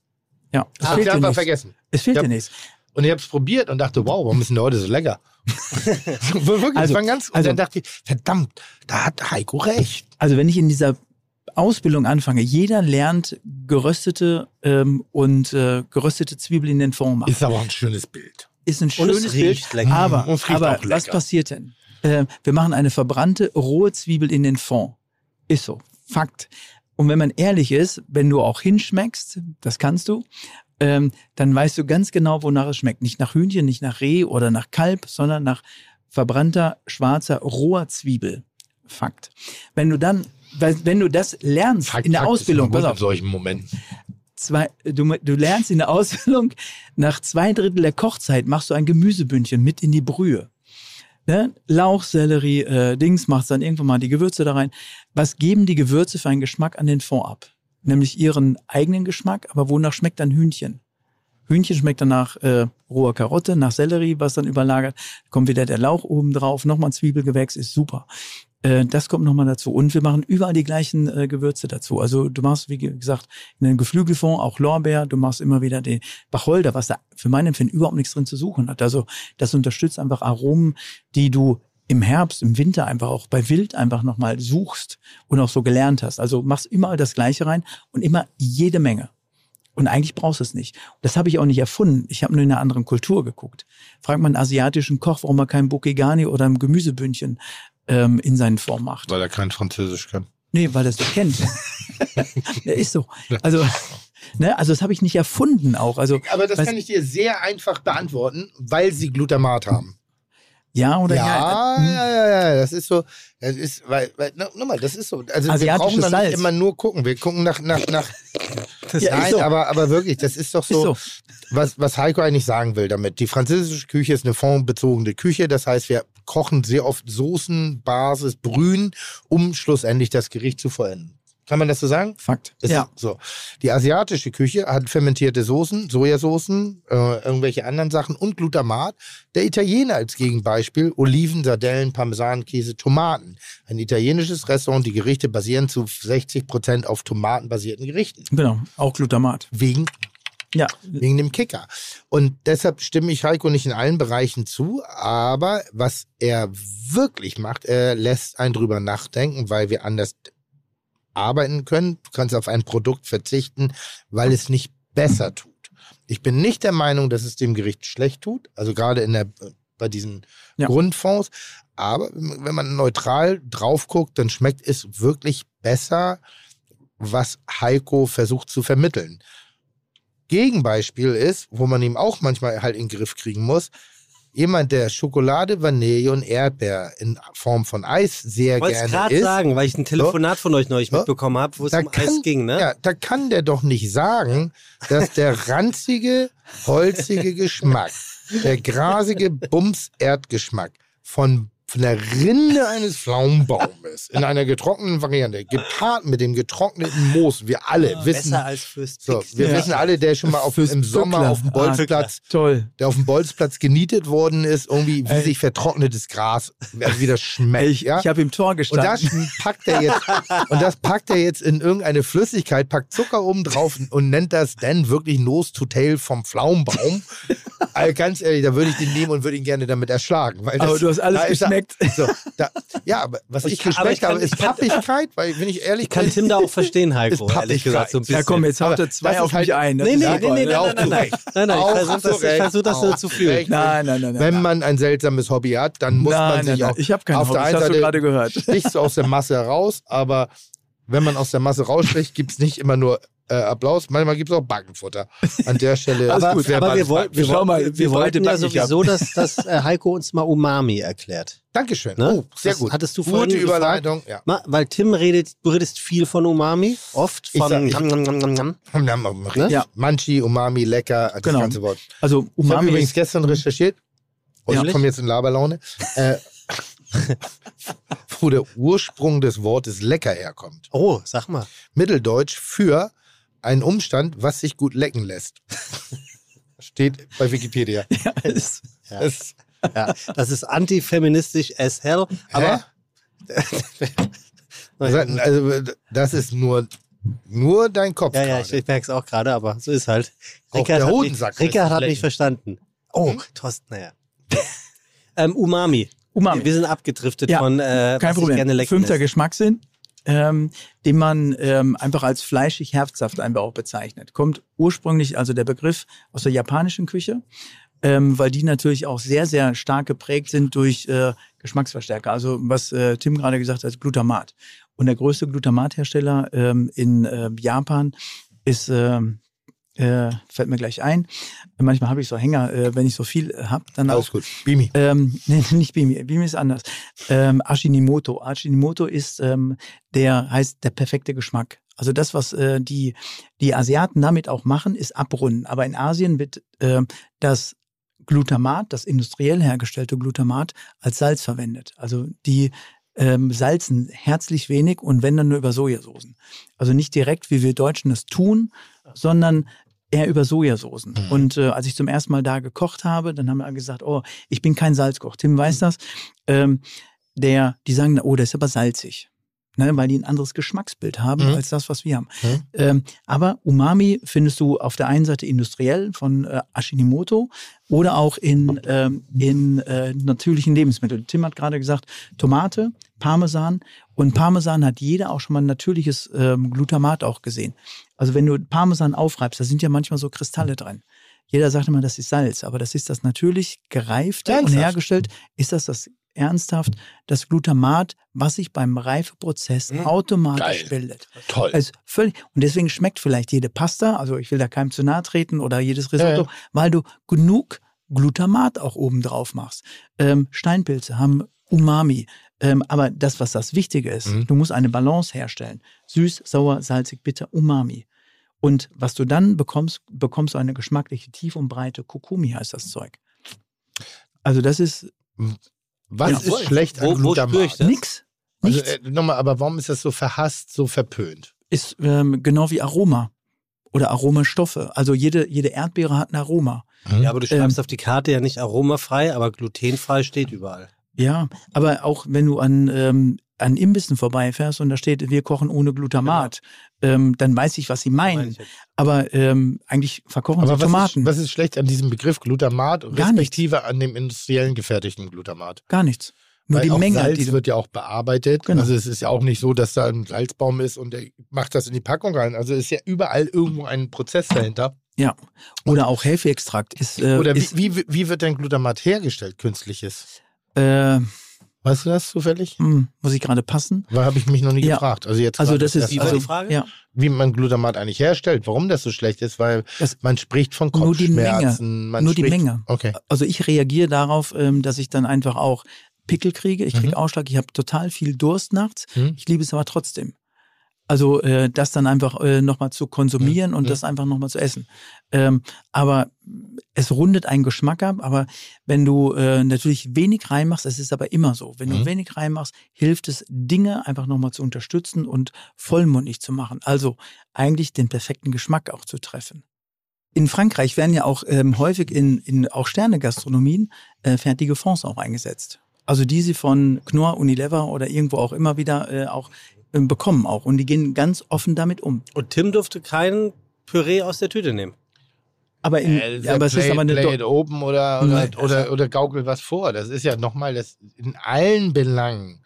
ja, es Ich habe dir einfach nichts. vergessen. Es fehlt Ja. dir nichts. Und ich habe es probiert und dachte, wow, warum ist denn der heute so lecker? Wirklich, Also- das war ganz, und also- dann dachte ich, verdammt, da hat Heiko recht. Also wenn ich in dieser Ausbildung anfange, jeder lernt geröstete ähm, und äh, geröstete Zwiebeln in den Fond machen. Ist aber auch ein schönes Bild. Ist ein Und schönes es Bild. riecht lecker. Aber, Und es riecht aber auch lecker. was passiert denn? Äh, wir machen eine verbrannte rohe Zwiebel in den Fond. Ist so. Fakt. Und wenn man ehrlich ist, wenn du auch hinschmeckst, das kannst du, ähm, dann weißt du ganz genau, wonach es schmeckt. Nicht nach Hühnchen, nicht nach Reh oder nach Kalb, sondern nach verbrannter, schwarzer, roher Zwiebel. Fakt. Wenn du dann, wenn du das lernst Fakt, in der Fakt ist Ausbildung, gut pass in auf, solchen Momenten. zwei, du, du lernst in der Ausbildung, nach zwei Drittel der Kochzeit machst du ein Gemüsebündchen mit in die Brühe. Ne? Lauch, Sellerie, äh, Dings, machst dann irgendwann mal die Gewürze da rein. Was geben die Gewürze für einen Geschmack an den Fond ab? Nämlich ihren eigenen Geschmack, aber wonach schmeckt dann Hühnchen? Hühnchen schmeckt dann nach äh, roher Karotte, nach Sellerie, was dann überlagert. Kommt wieder der Lauch oben drauf, nochmal Zwiebelgewächs, ist super. Äh, das kommt nochmal dazu. Und wir machen überall die gleichen äh, Gewürze dazu. Also du machst, wie gesagt, in den Geflügelfond auch Lorbeer, du machst immer wieder den Wacholder, was da für mein Empfinden überhaupt nichts drin zu suchen hat. Also das unterstützt einfach Aromen, die du im Herbst, im Winter einfach auch bei Wild einfach nochmal suchst und auch so gelernt hast. Also machst immer das Gleiche rein und immer jede Menge. Und eigentlich brauchst du es nicht. Das habe ich auch nicht erfunden. Ich habe nur in einer anderen Kultur geguckt. Frag mal einen asiatischen Koch, warum er kein Bokigani oder ein Gemüsebündchen ähm, in seinen Form macht. Weil er kein Französisch kann. Nee, weil er es so kennt. Ist so. Also, ne, also das habe ich nicht erfunden auch. Also, Aber das kann ich dir sehr einfach beantworten, weil sie Glutamat haben. Ja oder ja. Ja, ja, ja, ja, das ist so, das ist, weil, weil nochmal, das ist so. Also wir brauchen dann Salz. nicht immer nur gucken. Wir gucken nach, nach, nach. Ja, ist Nein, so. aber, aber wirklich, das ist doch so, Ist so. Was, was Heiko eigentlich sagen will damit. Die französische Küche ist eine fondbezogene Küche. Das heißt, wir kochen sehr oft Soßen, Basis, Brühen, um schlussendlich das Gericht zu vollenden. Kann man das so sagen? Fakt. Ist ja. So. Die asiatische Küche hat fermentierte Soßen, Sojasoßen, äh, irgendwelche anderen Sachen und Glutamat. Der Italiener als Gegenbeispiel Oliven, Sardellen, Parmesan, Käse, Tomaten. Ein italienisches Restaurant, die Gerichte basieren zu 60 Prozent auf tomatenbasierten Gerichten. Genau. Auch Glutamat. Wegen Ja. wegen dem Kicker. Und deshalb stimme ich Heiko nicht in allen Bereichen zu, aber was er wirklich macht, er lässt einen drüber nachdenken, weil wir anders arbeiten können. Du kannst auf ein Produkt verzichten, weil es nicht besser tut. Ich bin nicht der Meinung, dass es dem Gericht schlecht tut, also gerade in der bei diesen Ja. Grundfonds. Aber wenn man neutral drauf guckt, dann schmeckt es wirklich besser, was Heiko versucht zu vermitteln. Gegenbeispiel ist, wo man ihm auch manchmal halt in den Griff kriegen muss, jemand, der Schokolade, Vanille und Erdbeer in Form von Eis sehr Ich wollte es gerne gerade isst. sagen, weil ich ein Telefonat von euch neulich So. mitbekommen habe, wo es um Eis ging, ne? Ja, da kann der doch nicht sagen, dass der ranzige, holzige Geschmack, der grasige Bums-Erdgeschmack von von der Rinde eines Pflaumenbaumes in einer getrockneten Variante, gepaart mit dem getrockneten Moos, wir alle wissen, Besser als fürs so, wir Ja. wissen alle, der schon mal auf, im Sommer Bückler. auf dem Ah, Bolzplatz, Toll. der auf dem Bolzplatz genietet worden ist, irgendwie wie Ey. sich vertrocknetes Gras also wieder schmeckt. Ich, ja? ich habe im Tor und gestanden. das packt er jetzt und das packt er jetzt in irgendeine Flüssigkeit, packt Zucker oben drauf und nennt das dann wirklich Nose to Tail vom Pflaumenbaum. also ganz ehrlich, da würde ich den nehmen und würde ihn gerne damit erschlagen. Weil das, Aber du hast alles da ist geschmeckt. So, da, ja, aber was ich, Ich kann- habe, ist Pappigkeit, weil, wenn ich ehrlich Ich kann bin, Tim da auch verstehen, Heiko, Ist ehrlich Pappigkeit. gesagt. So ein bisschen. ja, komm, jetzt haut er zwei auf halt- mich ein. Das Nee, nee, nee, nee, nein, nein, nein, nein. Nein, nein, ich versuche das, nur auch zu fühlen. Nein, nein, nein, nein. wenn man ein seltsames Hobby hat, dann muss man sich auch Ich habe kein auf Hobby, der das einen hast du Seite gerade gehört. stichst du aus der Masse heraus, aber wenn man aus der Masse raussticht, gibt es nicht immer nur äh, Applaus, manchmal gibt es auch Backenfutter. An der Stelle Aber, ist aber wir, woll, wir, woll, mal, wir wollten ja sowieso, dass, dass äh, Heiko uns mal Umami erklärt. Dankeschön. Ne? Oh, sehr Das gut. hattest du vorhin Gute. Überleitung. Ja. Ma, weil Tim redet, du redest viel von Umami, oft Ich von sag- ich- nam. Ne? Ja. Manchi, Umami, lecker, das Genau. ganze Wort. Also Ich habe Umami übrigens gestern recherchiert. Und Ja. ich komme jetzt in Laberlaune. Äh, wo der Ursprung des Wortes lecker herkommt. Oh, sag mal. Mitteldeutsch für einen Umstand, was sich gut lecken lässt. Steht bei Wikipedia. ist Ja. Das, Ja, das ist antifeministisch as hell, aber also, das ist nur, nur dein Kopf. ja, ja, ich, gerade. ich merke es auch gerade, aber so ist halt. Der hat, mich, Rickard hat mich verstanden. Oh, Hm? Thorsten, naja. ähm, Umami. Umami. Wir sind abgedriftet Ja, von äh, Kein was ich Problem. gerne lecken Fünfter. Geschmackssinn, ähm, den man ähm, einfach als fleischig herzhaft einfach auch bezeichnet. Kommt ursprünglich also der Begriff aus der japanischen Küche, ähm, weil die natürlich auch sehr, sehr stark geprägt sind durch äh, Geschmacksverstärker. Also was äh, Tim gerade gesagt hat, Glutamat. Und der größte Glutamathersteller ähm, in äh, Japan ist ähm, äh, fällt mir gleich ein. Manchmal habe ich so Hänger, äh, wenn ich so viel äh, habe, dann auch Alles gut. Bimi. ähm, nee, nicht Bimi. Bimi ist anders. Ähm, Ajinomoto. Ajinomoto ist ähm, der heißt der perfekte Geschmack. Also das, was äh, die die Asiaten damit auch machen, ist abrunden. Aber in Asien wird äh, das Glutamat, das industriell hergestellte Glutamat, als Salz verwendet. Also die ähm, salzen herzlich wenig und wenn dann nur über Sojasoßen. Also nicht direkt, wie wir Deutschen das tun, sondern eher über Sojasoßen. Mhm. Und äh, als ich zum ersten Mal da gekocht habe, dann haben wir gesagt, oh, ich bin kein Salzkoch. Tim weiß das. Ähm, der, die sagen, oh, der ist aber salzig. Ne, weil die ein anderes Geschmacksbild haben Mhm. als das, was wir haben. Mhm. Ähm, aber Umami findest du auf der einen Seite industriell von äh, Ashinomoto oder auch in, ähm, in äh, natürlichen Lebensmitteln. Tim hat gerade gesagt, Tomate, Parmesan. Und Parmesan hat jeder auch schon mal ein natürliches ähm, Glutamat auch gesehen. Also wenn du Parmesan aufreibst, da sind ja manchmal so Kristalle drin. Jeder sagt immer, das ist Salz, aber das ist das natürlich gereifte und Ernsthaft? hergestellt. Ist das das ernsthaft das Glutamat, was sich beim Reifeprozess Mhm. automatisch Geil. bildet? Toll. Also völlig. Und deswegen schmeckt vielleicht jede Pasta, also ich will da keinem zu nahe treten oder jedes Risotto, Ja, ja. weil du genug Glutamat auch oben drauf machst. Ähm, Steinpilze haben Umami. Ähm, aber das, was das Wichtige ist, Mhm. du musst eine Balance herstellen. Süß, sauer, salzig, bitter, Umami. Und was du dann bekommst, bekommst du eine geschmackliche Tief und Breite. Kokumi heißt das Zeug. Also das ist Was Ja, ist voll. schlecht an Wo- wo Glutamat? spür ich das? nix. Also, Nichts. äh, nochmal, aber warum ist das so verhasst, so verpönt? ist ähm, genau wie Aroma oder Aromastoffe. Also jede, jede Erdbeere hat ein Aroma. Ja, aber du schreibst Ähm, auf die Karte ja nicht aromafrei, aber glutenfrei steht überall. Ja, aber auch wenn du an, ähm, an Imbissen vorbeifährst und da steht, wir kochen ohne Glutamat, ähm, dann weiß ich, was sie Meine meinen. Aber ähm, eigentlich verkochen Aber sie was ist, Tomaten. was ist schlecht an diesem Begriff Glutamat, Gar respektive an dem industriellen gefertigten Glutamat? Gar nichts. Nur Weil die Menge, Salz die wird ja auch bearbeitet. Genau. Also es ist ja auch nicht so, dass da ein Salzbaum ist und der macht das in die Packung rein. Also ist ja überall irgendwo ein Prozess dahinter. ja. Oder auch Hefeextrakt ist, äh, Oder ist wie, wie, wie wird denn Glutamat hergestellt, künstliches? Äh, Weißt du das zufällig? hm, muss ich gerade passen. Weil habe ich mich noch nie Ja. gefragt. Also jetzt Also das ist, also, die Frage? ja, wie man Glutamat eigentlich herstellt, warum das so schlecht ist, weil Das- man spricht von Nur die Menge. Kopfschmerzen. Nur die Menge. Okay. also ich reagiere darauf, ähm, dass ich dann einfach auch Pickel kriege. Ich kriege Mhm. Ausschlag. Ich habe total viel Durst nachts. Mhm. Ich liebe es aber trotzdem. Also äh, das dann einfach äh, nochmal zu konsumieren Mhm. und das einfach nochmal zu essen. Ähm, aber es rundet einen Geschmack ab, aber wenn du äh, natürlich wenig reinmachst, es ist aber immer so, wenn Mhm. du wenig reinmachst, hilft es, Dinge einfach nochmal zu unterstützen und vollmundig zu machen. Also eigentlich den perfekten Geschmack auch zu treffen. In Frankreich werden ja auch ähm, häufig in, in auch Sternegastronomien äh, fertige Fonds auch eingesetzt. Also die sie von Knorr, Unilever oder irgendwo auch immer wieder äh, auch bekommen auch. Und die gehen ganz offen damit um. Und Tim durfte kein Püree aus der Tüte nehmen. Aber, in, Äh, ja, aber es play, ist aber eine play it open oder, oder, Nein, oder, oder gaukel was vor. Das ist ja nochmal, das in allen Belangen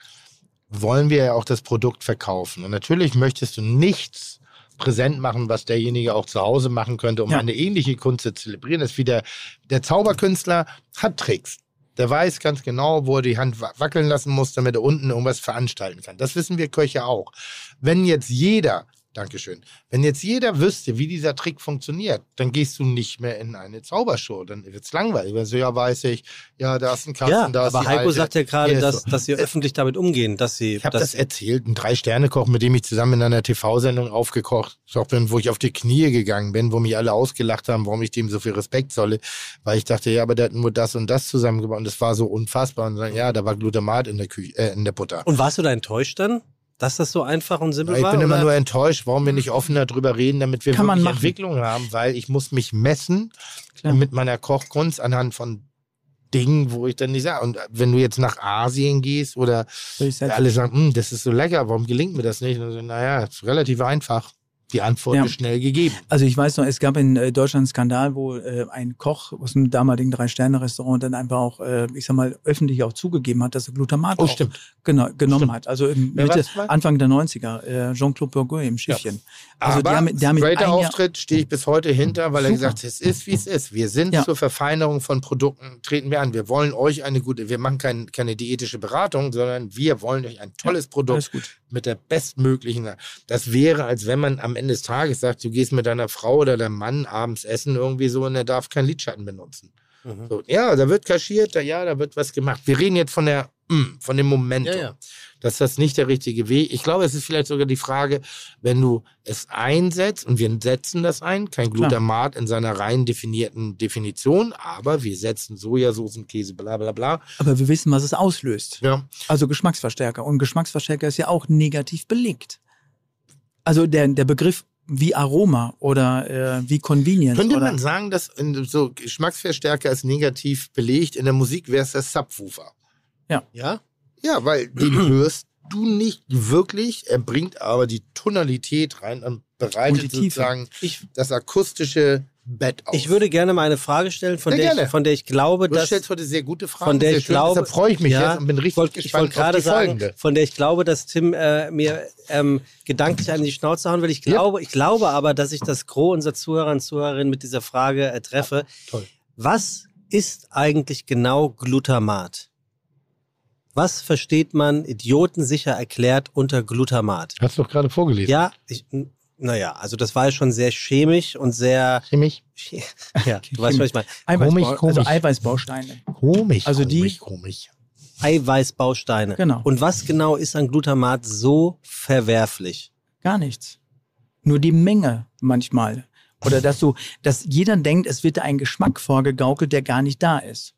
wollen wir ja auch das Produkt verkaufen. Und natürlich möchtest du nichts präsent machen, was derjenige auch zu Hause machen könnte, um Ja. eine ähnliche Kunst zu zelebrieren. Das ist wie der, der Zauberkünstler hat Tricks. Der weiß ganz genau, wo er die Hand wa- wackeln lassen muss, damit er unten irgendwas veranstalten kann. Das wissen wir Köche auch. Wenn jetzt jeder, Dankeschön, wenn jetzt jeder wüsste, wie dieser Trick funktioniert, dann gehst du nicht mehr in eine Zaubershow. Dann wird es langweilig. Weil so, ja, weiß ich, ja, da ist ein Kasten, Ja, da ist aber Heiko alte. sagt ja gerade, dass, so. dass sie öffentlich damit umgehen, dass sie. Ich habe das erzählt, ein Drei-Sterne-Koch, mit dem ich zusammen in einer TV-Sendung aufgekocht bin, wo ich auf die Knie gegangen bin, wo mich alle ausgelacht haben, warum ich dem so viel Respekt solle, weil ich dachte, ja, aber der hat nur das und das zusammengebaut und das war so unfassbar. Und dann, ja, da war Glutamat in der, Küche, äh, in der Butter. Und warst du da enttäuscht dann, dass das so einfach und simpel Ich war? bin immer oder? nur enttäuscht, warum wir nicht offener drüber reden, damit wir Kann wirklich. Entwicklung haben, weil ich muss mich messen Klar. mit meiner Kochkunst anhand von Dingen, wo ich dann nicht sage. Und wenn du jetzt nach Asien gehst oder ich alle sagen, "Hm, das ist so lecker, warum gelingt mir das nicht? Und so, naja, ist relativ einfach. Die Antwort Ja. ist schnell gegeben. Also ich weiß noch, es gab in äh, Deutschland einen Skandal, wo äh, ein Koch aus einem damaligen Drei-Sterne-Restaurant dann einfach auch, äh, ich sag mal, öffentlich auch zugegeben hat, dass er Glutamat Oh, auch. Genau, genommen Stimmt. hat. Also Mitte? Anfang der 90er, äh, Jean-Claude Bourgoin im Schiffchen. Also Aber haben mit Jahr- Auftritt stehe ich bis heute hinter, weil er Super. gesagt hat, es ist, wie es ist. Wir sind Ja. zur Verfeinerung von Produkten, treten wir an. Wir wollen euch eine gute, wir machen kein, keine diätische Beratung, sondern wir wollen euch ein tolles Produkt mit der bestmöglichen. Das wäre, als wenn man am Ende des Tages sagt, du gehst mit deiner Frau oder deinem Mann abends essen irgendwie so und er darf keinen Lidschatten benutzen. Mhm. So, ja, da wird kaschiert, da, ja, da wird was gemacht. Wir reden jetzt von der, mm, von dem Momentum. Ja, ja. Dass das nicht der richtige Weg. Ich glaube, es ist vielleicht sogar die Frage, wenn du es einsetzt und wir setzen das ein, kein. Glutamat in seiner rein definierten Definition, aber wir setzen Sojasoßen, Käse, bla bla bla. Aber wir wissen, was es auslöst. Ja. Also Geschmacksverstärker. Und Geschmacksverstärker ist ja auch negativ belegt. Also der, der Begriff wie Aroma oder äh, wie Convenience. Könnte oder, man sagen, dass so Geschmacksverstärker ist negativ belegt, in der Musik wäre es der Subwoofer. Ja? Ja, weil den hörst du nicht wirklich, er bringt aber die Tonalität rein und bereitet sozusagen Ich, das akustische Bett auf. ich würde gerne mal eine Frage stellen, von, der ich, von der ich glaube, Du dass. stellst heute sehr gute Fragen. von der ich schön. glaube, freue ich mich ja, jetzt und bin richtig ich wollte, ich gespannt wollte gerade sagen, folgende. von der ich glaube, dass Tim äh, mir ähm, gedanklich in die Schnauze hauen will. Ich glaube, ich glaube aber, dass ich das Gros unserer Zuhörer und Zuhörerinnen mit dieser Frage äh, treffe. Toll. Was ist eigentlich genau Glutamat? Was versteht man idiotensicher erklärt unter Glutamat? Hast du doch gerade vorgelesen. Ja, ich, naja, also das war ja schon sehr chemisch und sehr. Chemisch. Ja, du weißt, was ich meine. Eiweißbau, Komisch, Also komisch. Eiweißbausteine. Komisch. Also die- komisch, komisch. Eiweißbausteine. Genau. Und was genau ist an Glutamat so verwerflich? Gar nichts. Nur die Menge manchmal. Oder dass du, dass jeder denkt, es wird da ein Geschmack vorgegaukelt, der gar nicht da ist.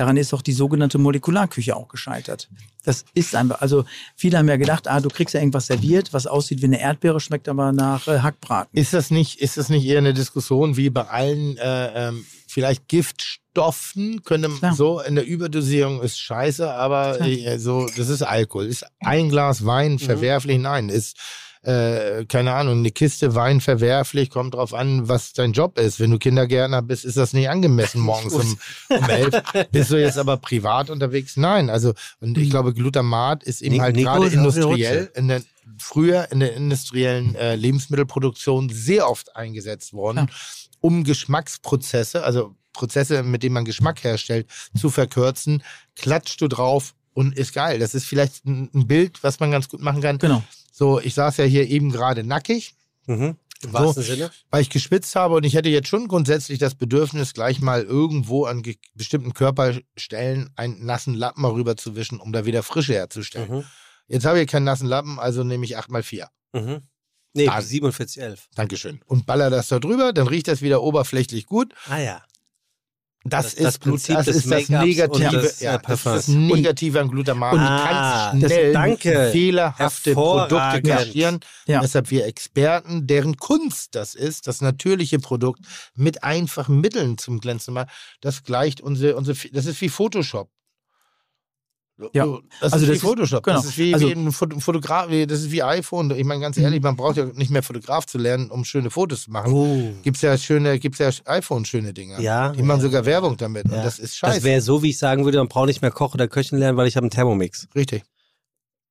Daran ist auch die sogenannte Molekularküche auch gescheitert. Das ist einfach, also viele haben ja gedacht, ah, du kriegst ja irgendwas serviert, was aussieht wie eine Erdbeere, schmeckt aber nach äh, Hackbraten. Ist das nicht, ist das nicht eher eine Diskussion wie bei allen äh, ähm, vielleicht Giftstoffen? Könnte man Klar. so in der Überdosierung ist scheiße, aber äh, so das ist Alkohol. Ist ein Glas Wein verwerflich? Nein, ist äh, keine Ahnung, eine Kiste Wein verwerflich, kommt drauf an, was dein Job ist. Wenn du Kindergärtner bist, ist das nicht angemessen morgens um, um elf. Bist du jetzt aber privat unterwegs? Nein, also und ich glaube, Glutamat ist eben Ni- halt Nico gerade industriell in der früher in der industriellen äh, Lebensmittelproduktion sehr oft eingesetzt worden, um Geschmacksprozesse, also Prozesse, mit denen man Geschmack herstellt, zu verkürzen. Klatscht du drauf und ist geil. Das ist vielleicht ein, ein Bild, was man ganz gut machen kann. Genau. So, ich saß ja hier eben gerade nackig, Mhm. Im So. Sinne. weil ich geschwitzt habe und ich hätte jetzt schon grundsätzlich das Bedürfnis, gleich mal irgendwo an bestimmten Körperstellen einen nassen Lappen mal rüberzuwischen, um da wieder Frische herzustellen. Mhm. Jetzt habe ich keinen nassen Lappen, also nehme ich 8 mal 4 Mhm. Nee, Ah. 4711. Dankeschön. Und baller das da drüber, dann riecht das wieder oberflächlich gut. Ah ja. Das, Das- ist das Prinzip das, ist das Negative, und des, ja, das das. Negative an Glutamat. Und Ah, das- schnell danke. fehlerhafte Produkte kaschieren. Ja. Deshalb wir Experten, deren Kunst das ist, das natürliche Produkt mit einfachen Mitteln zum Glänzen machen, das gleicht unsere, unsere das ist wie Photoshop. Ja. Das Also ist wie das ist- Photoshop. genau. Das ist wie, Also- wie ein Foto- Fotograf, wie- das ist wie iPhone. Ich meine ganz ehrlich, man braucht ja nicht mehr Fotograf zu lernen, um schöne Fotos zu machen. Oh. Gibt's ja schöne, gibt's ja iPhone schöne Dinge. Ja. Die machen sogar Werbung damit. Ja. Und das ist scheiße. Das wäre so, wie ich sagen würde, man braucht nicht mehr Kochen oder Köchen lernen, weil ich habe einen Thermomix. Richtig.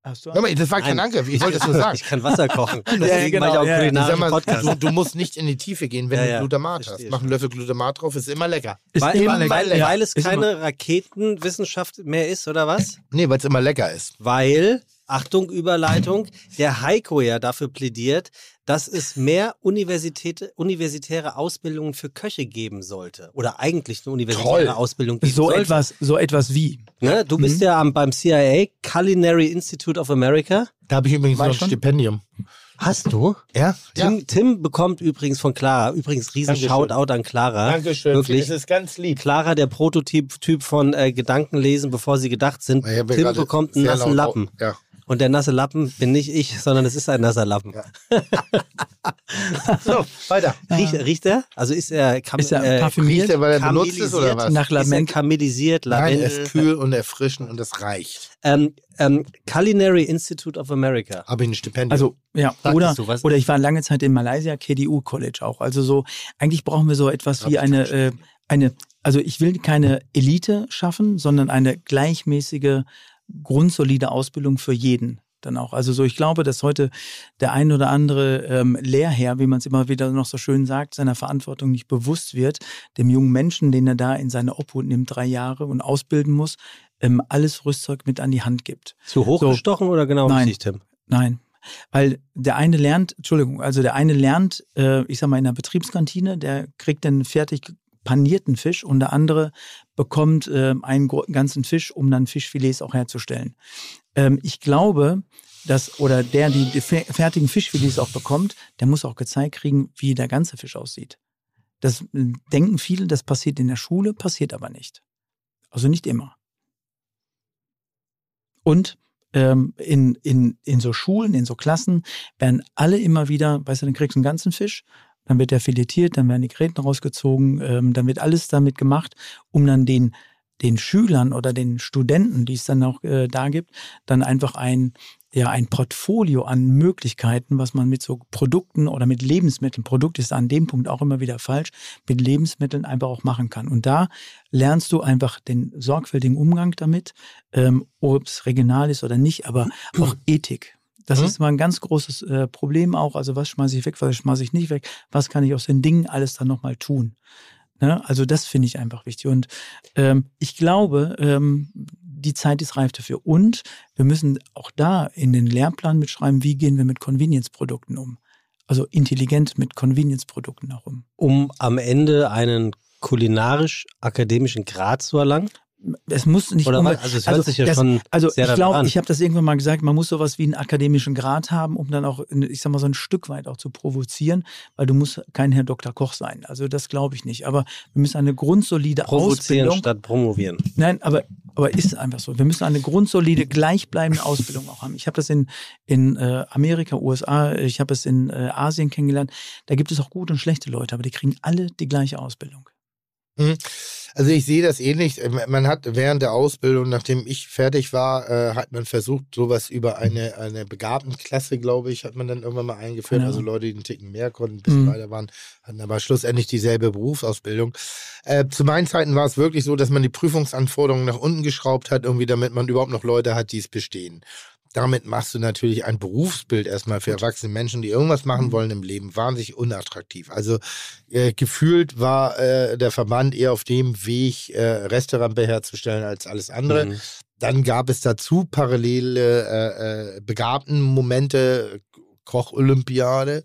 Hast du Hör mal, das war kein. Anke. Ich wollte das nur sagen. Ich kann Wasser kochen. Deswegen Ja, genau, mache ich auch ja, ja. sag mal, Podcast. du, du musst nicht in die Tiefe gehen, wenn Ja, du ja, Glutamat verstehe hast. Mach einen Löffel Glutamat drauf, ist immer lecker. Ist weil, immer lecker. weil, Ja, weil es ist keine immer- Raketenwissenschaft mehr ist, oder was? Nee, weil es immer lecker ist. Weil, Achtung, Überleitung, der Heiko ja dafür plädiert, dass es mehr Universität, universitäre Ausbildungen für Köche geben sollte. Oder eigentlich eine universitäre Toll. Ausbildung geben so sollte. etwas, so etwas wie. Ne? Du bist ja am, beim CIA, Culinary Institute of America. Da habe ich übrigens War noch ein? Stipendium. Hast du? Ja? Tim, Tim bekommt übrigens von Clara, übrigens riesen Dankeschön. Shoutout an Clara. Dankeschön. Wirklich. Das ist ganz lieb. Clara, der Prototyp Typ von äh, Gedanken lesen, bevor sie gedacht sind. Ja Tim bekommt einen nassen laut- Lappen. Ja. Und der nasse Lappen bin nicht ich, sondern es ist ein nasser Lappen. So, weiter. Riecht, riecht er? Also ist er, kam, Ist er äh, parfümiert? Riecht er, weil er benutzt ist oder was? Nach Ist er Lament. kamillisiert, Nein, er ist kühl und erfrischend und das reicht. ähm, ähm, Culinary Institute of America. Habe ich ein Stipendium. Also, ja, Sagtest oder, du was? oder ich war lange Zeit in Malaysia, KDU College auch. Also so, eigentlich brauchen wir so etwas wie eine, äh, eine, also ich will keine Elite schaffen, sondern eine gleichmäßige, grundsolide Ausbildung für jeden dann auch. Also so, ich glaube, dass heute der ein oder andere ähm, Lehrherr, wie man es immer wieder noch so schön sagt, seiner Verantwortung nicht bewusst wird, dem jungen Menschen, den er da in seine Obhut nimmt, drei Jahre und ausbilden muss, ähm, alles Rüstzeug mit an die Hand gibt. Zu hoch So. gestochen oder genau Nein. richtig, Tim? Nein. Weil der eine lernt, Entschuldigung, also der eine lernt, äh, ich sag mal, in der Betriebskantine, der kriegt den fertig panierten Fisch und der andere bekommt äh, einen ganzen Fisch, um dann Fischfilets auch herzustellen. Ähm, ich glaube, dass, oder der, die die fe- fertigen Fischfilets auch bekommt, der muss auch gezeigt kriegen, wie der ganze Fisch aussieht. Das äh, denken viele, das passiert in der Schule, passiert aber nicht. Also nicht immer. Und ähm, in, in, in so Schulen, in so Klassen werden alle immer wieder, weißt du, dann kriegst du einen ganzen Fisch, dann wird der filetiert, dann werden die Gräten rausgezogen, ähm, dann wird alles damit gemacht, um dann den, den Schülern oder den Studenten, die es dann auch äh, da gibt, dann einfach ein, ja, ein Portfolio an Möglichkeiten, was man mit so Produkten oder mit Lebensmitteln, Produkt ist an dem Punkt auch immer wieder falsch, mit Lebensmitteln einfach auch machen kann. Und da lernst du einfach den sorgfältigen Umgang damit, ähm, ob es regional ist oder nicht, aber auch Ethik. Das Mhm. ist mal ein ganz großes äh, Problem auch. Also was schmeiße ich weg, was schmeiße ich nicht weg, was kann ich aus den Dingen alles dann nochmal tun. Ne? Also das finde ich einfach wichtig. Und ähm, ich glaube, ähm, die Zeit ist reif dafür. Und wir müssen auch da in den Lehrplan mitschreiben, wie gehen wir mit Convenience-Produkten um. Also intelligent mit Convenience-Produkten auch um. Um am Ende einen kulinarisch-akademischen Grad zu erlangen? Es muss nicht Oder? Also es hört sich ja das, schon Also sehr ich glaube, ich habe das irgendwann mal gesagt, man muss sowas wie einen akademischen Grad haben, um dann auch, ich sag mal, so ein Stück weit auch zu provozieren, weil du musst kein Herr Dr. Koch sein. Also das glaube ich nicht. Aber wir müssen eine grundsolide Provozieren Ausbildung. statt promovieren. Nein, aber, aber ist einfach so. Wir müssen eine grundsolide, gleichbleibende Ausbildung auch haben. Ich habe das in, in äh, Amerika, USA, ich habe es in äh, Asien kennengelernt. Da gibt es auch gute und schlechte Leute, aber die kriegen alle die gleiche Ausbildung. Also ich sehe das ähnlich. Man hat während der Ausbildung, nachdem ich fertig war, äh, hat man versucht, sowas über eine, eine Begabtenklasse, glaube ich, hat man dann irgendwann mal eingeführt. Genau. Also Leute, die einen Ticken mehr konnten, ein bisschen Mhm. weiter waren, hatten aber schlussendlich dieselbe Berufsausbildung. Äh, zu meinen Zeiten war es wirklich so, dass man die Prüfungsanforderungen nach unten geschraubt hat, irgendwie damit man überhaupt noch Leute hat, die es bestehen. Damit machst du natürlich ein Berufsbild erstmal für erwachsene Menschen, die irgendwas machen Mhm. wollen im Leben, wahnsinnig unattraktiv. Also äh, gefühlt war äh, der Verband eher auf dem Weg, äh, Restaurant herzustellen als alles andere. Mhm. Dann gab es dazu parallele äh, äh, begabten Momente, Koch-Olympiade,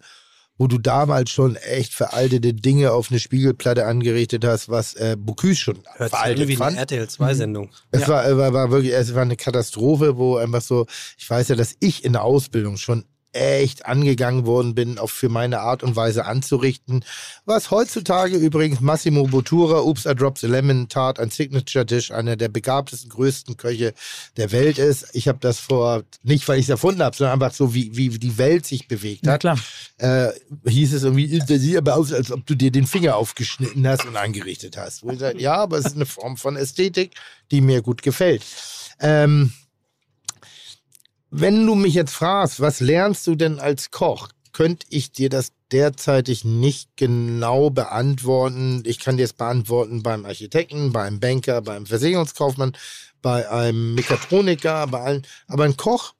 wo du damals schon echt veraltete Dinge auf eine Spiegelplatte angerichtet hast, was äh, Bocuse schon Hört sich an veraltet wie eine fand. RTL 2-Sendung. Es Ja. war, war, war wirklich, es war eine Katastrophe, wo einfach so, ich weiß ja, dass ich in der Ausbildung schon echt angegangen worden bin, auch für meine Art und Weise anzurichten. Was heutzutage übrigens Massimo Bottura, Oops, I Dropped the Lemon Tart, ein Signature-Dish, einer der begabtesten, größten Köche der Welt ist. Ich habe das vor, nicht weil ich es erfunden habe, sondern einfach so, wie, wie die Welt sich bewegt Na hat. klar. Äh, hieß es irgendwie, das sieht aber aus, als ob du dir den Finger aufgeschnitten hast und angerichtet hast. Wo ich sage, ja, aber es ist eine Form von Ästhetik, die mir gut gefällt. Ähm, wenn du mich jetzt fragst, was lernst du denn als Koch, könnte ich dir das derzeitig nicht genau beantworten. Ich kann dir es beantworten beim Architekten, beim Banker, beim Versicherungskaufmann, bei einem Mechatroniker, bei allen. Aber ein Koch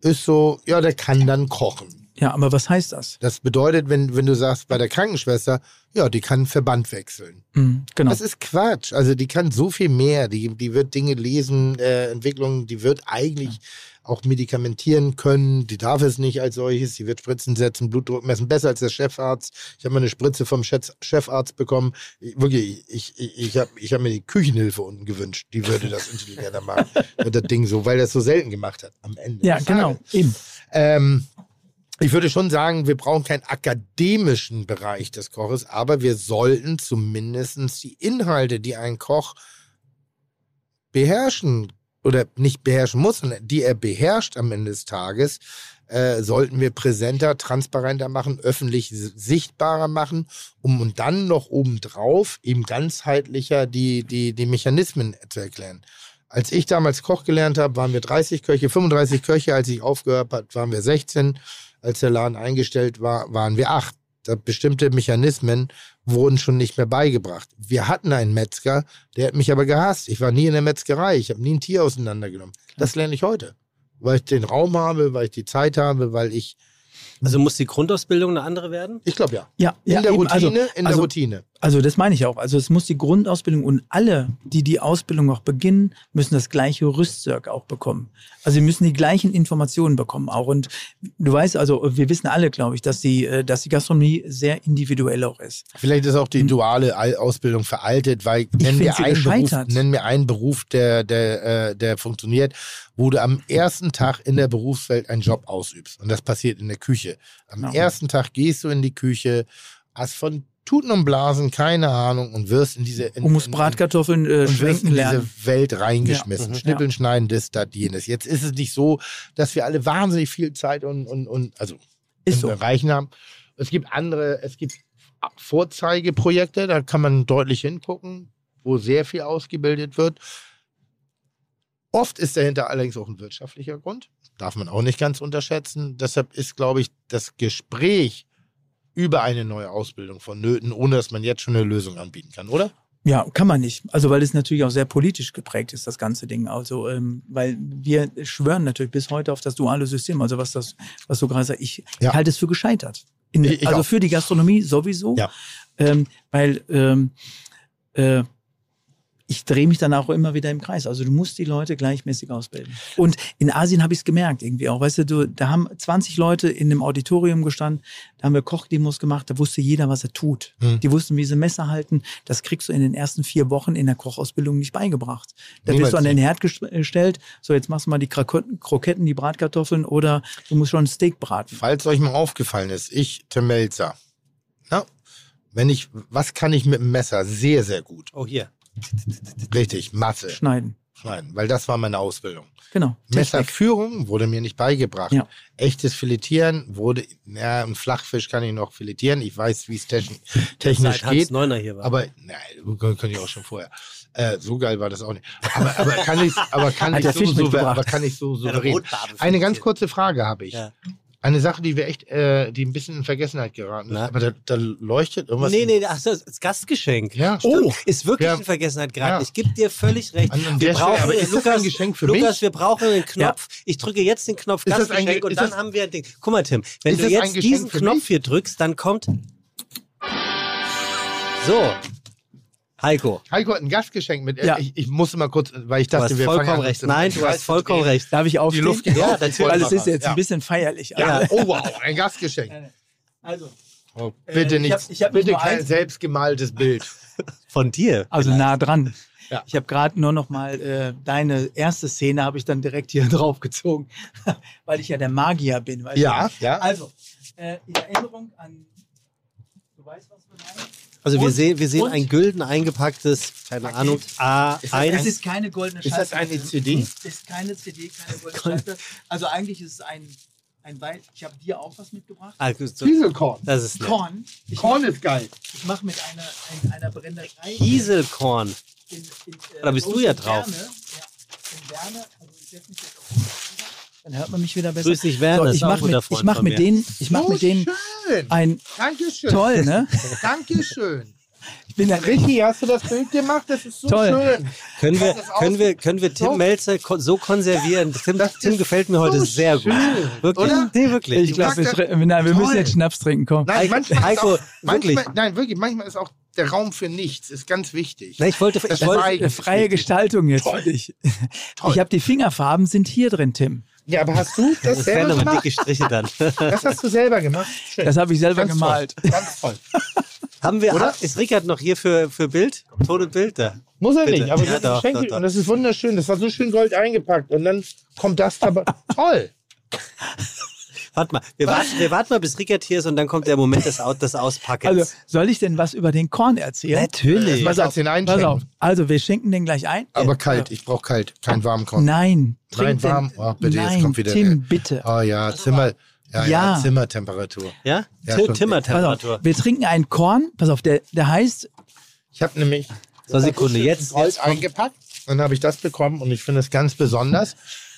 ist so, ja, der kann dann kochen. Ja, aber was heißt das? Das bedeutet, wenn, wenn du sagst, bei der Krankenschwester, ja, die kann Verband wechseln. Mhm, genau. Das ist Quatsch. Also die kann so viel mehr. Die, die wird Dinge lesen, äh, Entwicklungen, die wird eigentlich auch medikamentieren können. Die darf es nicht als solches. Die wird Spritzen setzen, Blutdruck messen, besser als der Chefarzt. Ich habe mal eine Spritze vom Chef, Chefarzt bekommen. Ich, wirklich, ich, ich, ich habe ich hab mir die Küchenhilfe unten gewünscht. Die würde das intelligenter machen. Das Ding so, weil das so selten gemacht hat am Ende. ja, genau. Eben. Ähm, ich würde schon sagen, wir brauchen keinen akademischen Bereich des Koches, aber wir sollten zumindest die Inhalte, die ein Koch beherrschen oder nicht beherrschen muss, sondern die er beherrscht am Ende des Tages, äh, sollten wir präsenter, transparenter machen, öffentlich sichtbarer machen, um und dann noch obendrauf eben ganzheitlicher die, die, die Mechanismen zu erklären. Als ich damals Koch gelernt habe, waren wir 30 Köche, 35 Köche. Als ich aufgehört habe, waren wir 16. Als der Laden eingestellt war, waren wir 8. Da bestimmte Mechanismen wurden schon nicht mehr beigebracht. Wir hatten einen Metzger, der hat mich aber gehasst. Ich war nie in der Metzgerei. Ich habe nie ein Tier auseinandergenommen. Das lerne ich heute. Weil ich den Raum habe, weil ich die Zeit habe, weil ich, Also muss die Grundausbildung eine andere werden? ich glaube ja. Ja, In ja, der eben. Routine, Also, in der also, Routine. Also das meine ich auch. Also es muss die Grundausbildung und alle, die die Ausbildung auch beginnen, müssen das gleiche Rüstzeug auch bekommen. Also sie müssen die gleichen Informationen bekommen auch. Und du weißt, also wir wissen alle, glaube ich, dass die, äh, dass die Gastronomie sehr individuell auch ist. Vielleicht ist auch die duale Al- Ausbildung veraltet, weil nenn find mir, sie einen Beruf, gescheitert. nenn mir einen Beruf, der, der, äh, der funktioniert, wo du am ersten Tag in der Berufswelt einen Job ausübst. Und das passiert in der Küche. Am Ja. ersten Tag gehst du in die Küche, hast von Tuten und Blasen keine Ahnung und wirst in diese in, Und muss in, Bratkartoffeln äh, und wirst in lernen. diese Welt reingeschmissen. Ja. Mhm. Schnippeln, schneiden, das, das, jenes. Jetzt ist es nicht so, dass wir alle wahnsinnig viel Zeit und, und, und also Ist so. Bereichen haben. Es gibt andere, es gibt Vorzeigeprojekte, da kann man deutlich hingucken, wo sehr viel ausgebildet wird. Oft ist dahinter allerdings auch ein wirtschaftlicher Grund. Darf man auch nicht ganz unterschätzen. Deshalb ist, glaube ich, das Gespräch über eine neue Ausbildung vonnöten, ohne dass man jetzt schon eine Lösung anbieten kann, oder? Ja, kann man nicht. Also weil es natürlich auch sehr politisch geprägt ist, das ganze Ding. Also ähm, weil wir schwören natürlich bis heute auf das duale System. Also was das, was du gerade sagst, ich Ja. halte es für gescheitert. In, also auch. für die Gastronomie sowieso. Ja. Ähm, weil ähm, äh, ich drehe mich dann auch immer wieder im Kreis. Also du musst die Leute gleichmäßig ausbilden. Und in Asien habe ich es gemerkt irgendwie auch. Weißt du, du, da haben 20 Leute in einem Auditorium gestanden, da haben wir Kochdemos gemacht, da wusste jeder, was er tut. Hm. Die wussten, wie sie Messer halten. Das kriegst du in den ersten vier Wochen in der Kochausbildung nicht beigebracht. Da wirst du an den. Herd ges- gestellt, so jetzt machst du mal die Kroketten, Kroketten, die Bratkartoffeln oder du musst schon ein Steak braten. Falls euch mal aufgefallen ist, ich, Tim Melzer, na, wenn ich, was kann ich mit dem Messer sehr, sehr gut? Oh, hier. Richtig, Masse Schneiden. schneiden, weil das war meine Ausbildung. Genau. Technik. Messerführung wurde mir nicht beigebracht. Ja. Echtes Filetieren wurde, ja, ein Flachfisch kann ich noch filetieren. Ich weiß, wie es techn- technisch Seit Hans geht. Neuner hier war. Aber, nein, kann ich auch schon vorher. Äh, so geil war das auch nicht. Aber, aber kann ich, aber kann ich so, mitgebracht. aber kann ich so souverän. Eine ganz kurze Frage habe ich. Ja. Eine Sache, die wir echt, äh, die ein bisschen in Vergessenheit geraten ist. Na? Aber da, da leuchtet irgendwas. Nee, nee, ach, das ist Gastgeschenk. Ja, oh, ist wirklich Ja. in Vergessenheit geraten. Ja. Ich gebe dir völlig recht. An- an wir der Stelle, brauchen, aber ist das Lukas, ein Geschenk für Lukas, mich? wir brauchen einen Knopf. Ich drücke jetzt den Knopf Ist das ein Gastgeschenk Ge- und dann das- haben wir ein Ding. Guck mal, Tim, wenn du ein jetzt diesen Knopf mich? hier drückst, dann kommt. So. Heiko, Heiko hat ein Gastgeschenk mit. Ja. Ich, ich musste mal kurz, weil ich du dachte, hast wir vollkommen recht. Nein, du hast vollkommen recht. Darf ich aufstehen? Luft geht Ja, auf. natürlich. Weil es ist jetzt Ja. ein bisschen feierlich. Ja. Oh wow, ein Gastgeschenk. Also, Oh, bitte Äh, ich nicht, hab- ich hab bitte nur kein eins. selbstgemaltes Bild. Von dir. also nah dran. Ja. Ich habe gerade nur noch mal äh, deine erste Szene habe ich dann direkt hier drauf gezogen, weil ich ja der Magier bin. Weißt Ja, du? ja. Also, äh, in Erinnerung an, du weißt, was wir meinen? Also wir sehen, wir sehen und- ein gülden eingepacktes, keine Paket. Ahnung, Es A1. ist keine goldene Ist das eine Schallplatte. CD? Es ist keine CD, keine goldene Schallplatte. Also eigentlich ist es ein, ein Weit. Ich habe dir auch was mitgebracht. Ah, Dieselkorn. Das ist nett. Korn. Ich Korn mache ist geil. mach mit einer, ein, einer Brennerei. Kieselkorn. in, in, äh, Da bist du ja drauf. Werne, ja, in Werne, also ich setze mich jetzt auf dann hört man mich wieder besser. Grüß dich, Werner, So, ich mache mit, ich mach mit denen, ich mach So mit denen schön. ein Dankeschön. toll, ne? Dankeschön. Ich bin Ricky, hast du das Bild gemacht? Das ist so Toll. schön. Können wir, können wir, können wir Tim So. Melzer ko- so konservieren? Tim, Das Tim gefällt mir heute so sehr gut. schön, Wirklich? oder? Nee, wirklich. Ich glaube, wir, nein, wir Toll. müssen jetzt Schnaps trinken, komm. Nein, manchmal, Heiko, ist auch, manchmal, wirklich. nein, wirklich, manchmal ist auch der Raum für nichts, ist ganz wichtig. Na, ich wollte, ich wollte, Freie Gestaltung jetzt Toll. für dich. Toll. Ich habe die Fingerfarben sind hier drin, Tim. Ja, aber hast du das das wären selber aber gemacht? dicke Striche dann. Das hast du selber gemacht? Schön. Das habe ich selber Ganz gemalt. Toll. Ganz toll. Haben wir, Oder? ist Rickard noch hier für, für Bild? Ton und Bild da. Muss er Bitte. nicht, aber Ja, das, doch, doch, doch. und das ist wunderschön. Das war so schön gold eingepackt. Und dann kommt das dabei. Toll. Warte mal, wir warten, wir warten mal, bis Rickard hier ist und dann kommt der Moment des, Au- des Auspackens. Also, soll ich denn was über den Korn erzählen? Natürlich. Was Pass als den auf, pass einschenken? auf. Also, wir schenken den gleich ein. Aber Äh, kalt. Ich brauche kalt. Kein warmen Korn. Nein. Nein, warm. Oh, bitte, Nein, jetzt kommt wieder Tim, der- bitte. Oh ja, Zimmer. Ja, ja, Ja. Zimmertemperatur. ja? Ja, auf, wir trinken einen Korn. Pass auf, der, der heißt, Ich habe nämlich So, Sekunde, jetzt, Gold jetzt eingepackt. Dann habe ich das bekommen und ich finde es ganz besonders,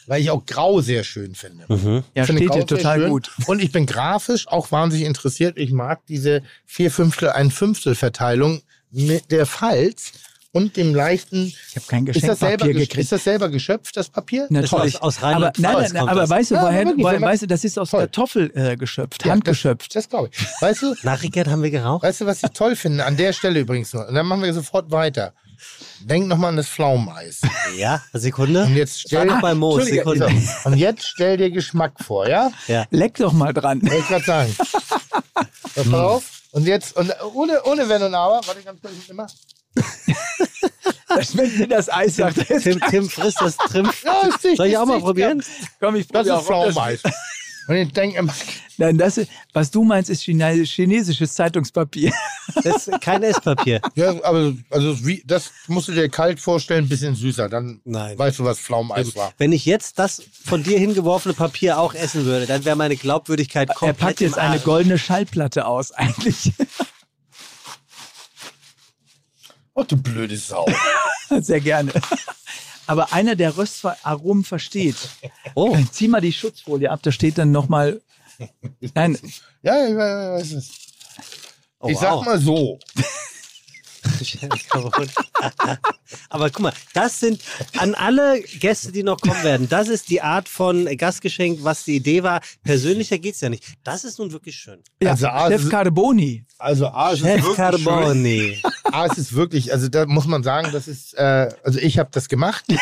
weil ich auch Grau sehr schön finde. ja, Ich finde steht Grau dir total schön. gut. Und ich bin grafisch auch wahnsinnig interessiert. Ich mag diese vier Fünftel, ein Fünftel Verteilung mit der Falz und dem leichten. Ich habe kein Ist das, selber, Geschenkpapier gesch- gekriegt. ist das selber geschöpft, das Papier? Natürlich. aus- aus aber, nein, nein, nein, aber das. weißt du, Ja, woher, wirklich, woher weißt du, das ist aus Toll. Kartoffel äh, geschöpft, Ja, handgeschöpft. Das, das glaube ich. Weißt du, nach Rickard haben wir geraucht? weißt du, was ich toll finde? An der Stelle übrigens nur. Und dann machen wir sofort weiter. Denk nochmal an das Pflaumeneis. Ja, Sekunde. Und jetzt stell, noch bei Moos, Sekunde. und jetzt stell dir Geschmack vor, ja? Ja. Leck doch mal dran. Wollte ich gerade sagen. So, pass auf. Und jetzt, und ohne, ohne Wenn und Aber, warte ganz kurz, immer. Das schmeckt wie das Eis, sagt. Tim, Tim frisst das Tim. Ja, Soll ich auch mal probieren? Komm, ich Das probier ist das- Pflaumeneis. Und ich denke immer, Nein, das ist, was du meinst, ist Chine chinesisches Zeitungspapier. Das ist kein Esspapier. ja, aber also wie, das musst du dir kalt vorstellen, ein bisschen süßer. Dann Nein. weißt du, was Pflaumeneis war. Wenn ich jetzt das von dir hingeworfene Papier auch essen würde, dann wäre meine Glaubwürdigkeit Er komplett packt jetzt im eine goldene Schallplatte aus, eigentlich. Oh, du blöde Sau. Sehr gerne. Aber einer, der Röstaromen versteht, Oh, zieh mal die Schutzfolie ab, da steht dann nochmal. Nein, ja, ja, ja, weiß es. oh Ich sag wow. mal so. Aber guck mal, das sind an alle Gäste, die noch kommen werden, das ist die Art von Gastgeschenk, was die Idee war. Persönlicher geht's ja nicht. Das ist nun wirklich schön. ja, Also, Chef Carboni. Also A, es ist Chef wirklich schön. Carboni. A, es ist wirklich, also da muss man sagen, das ist, äh, also ich habe das gemacht.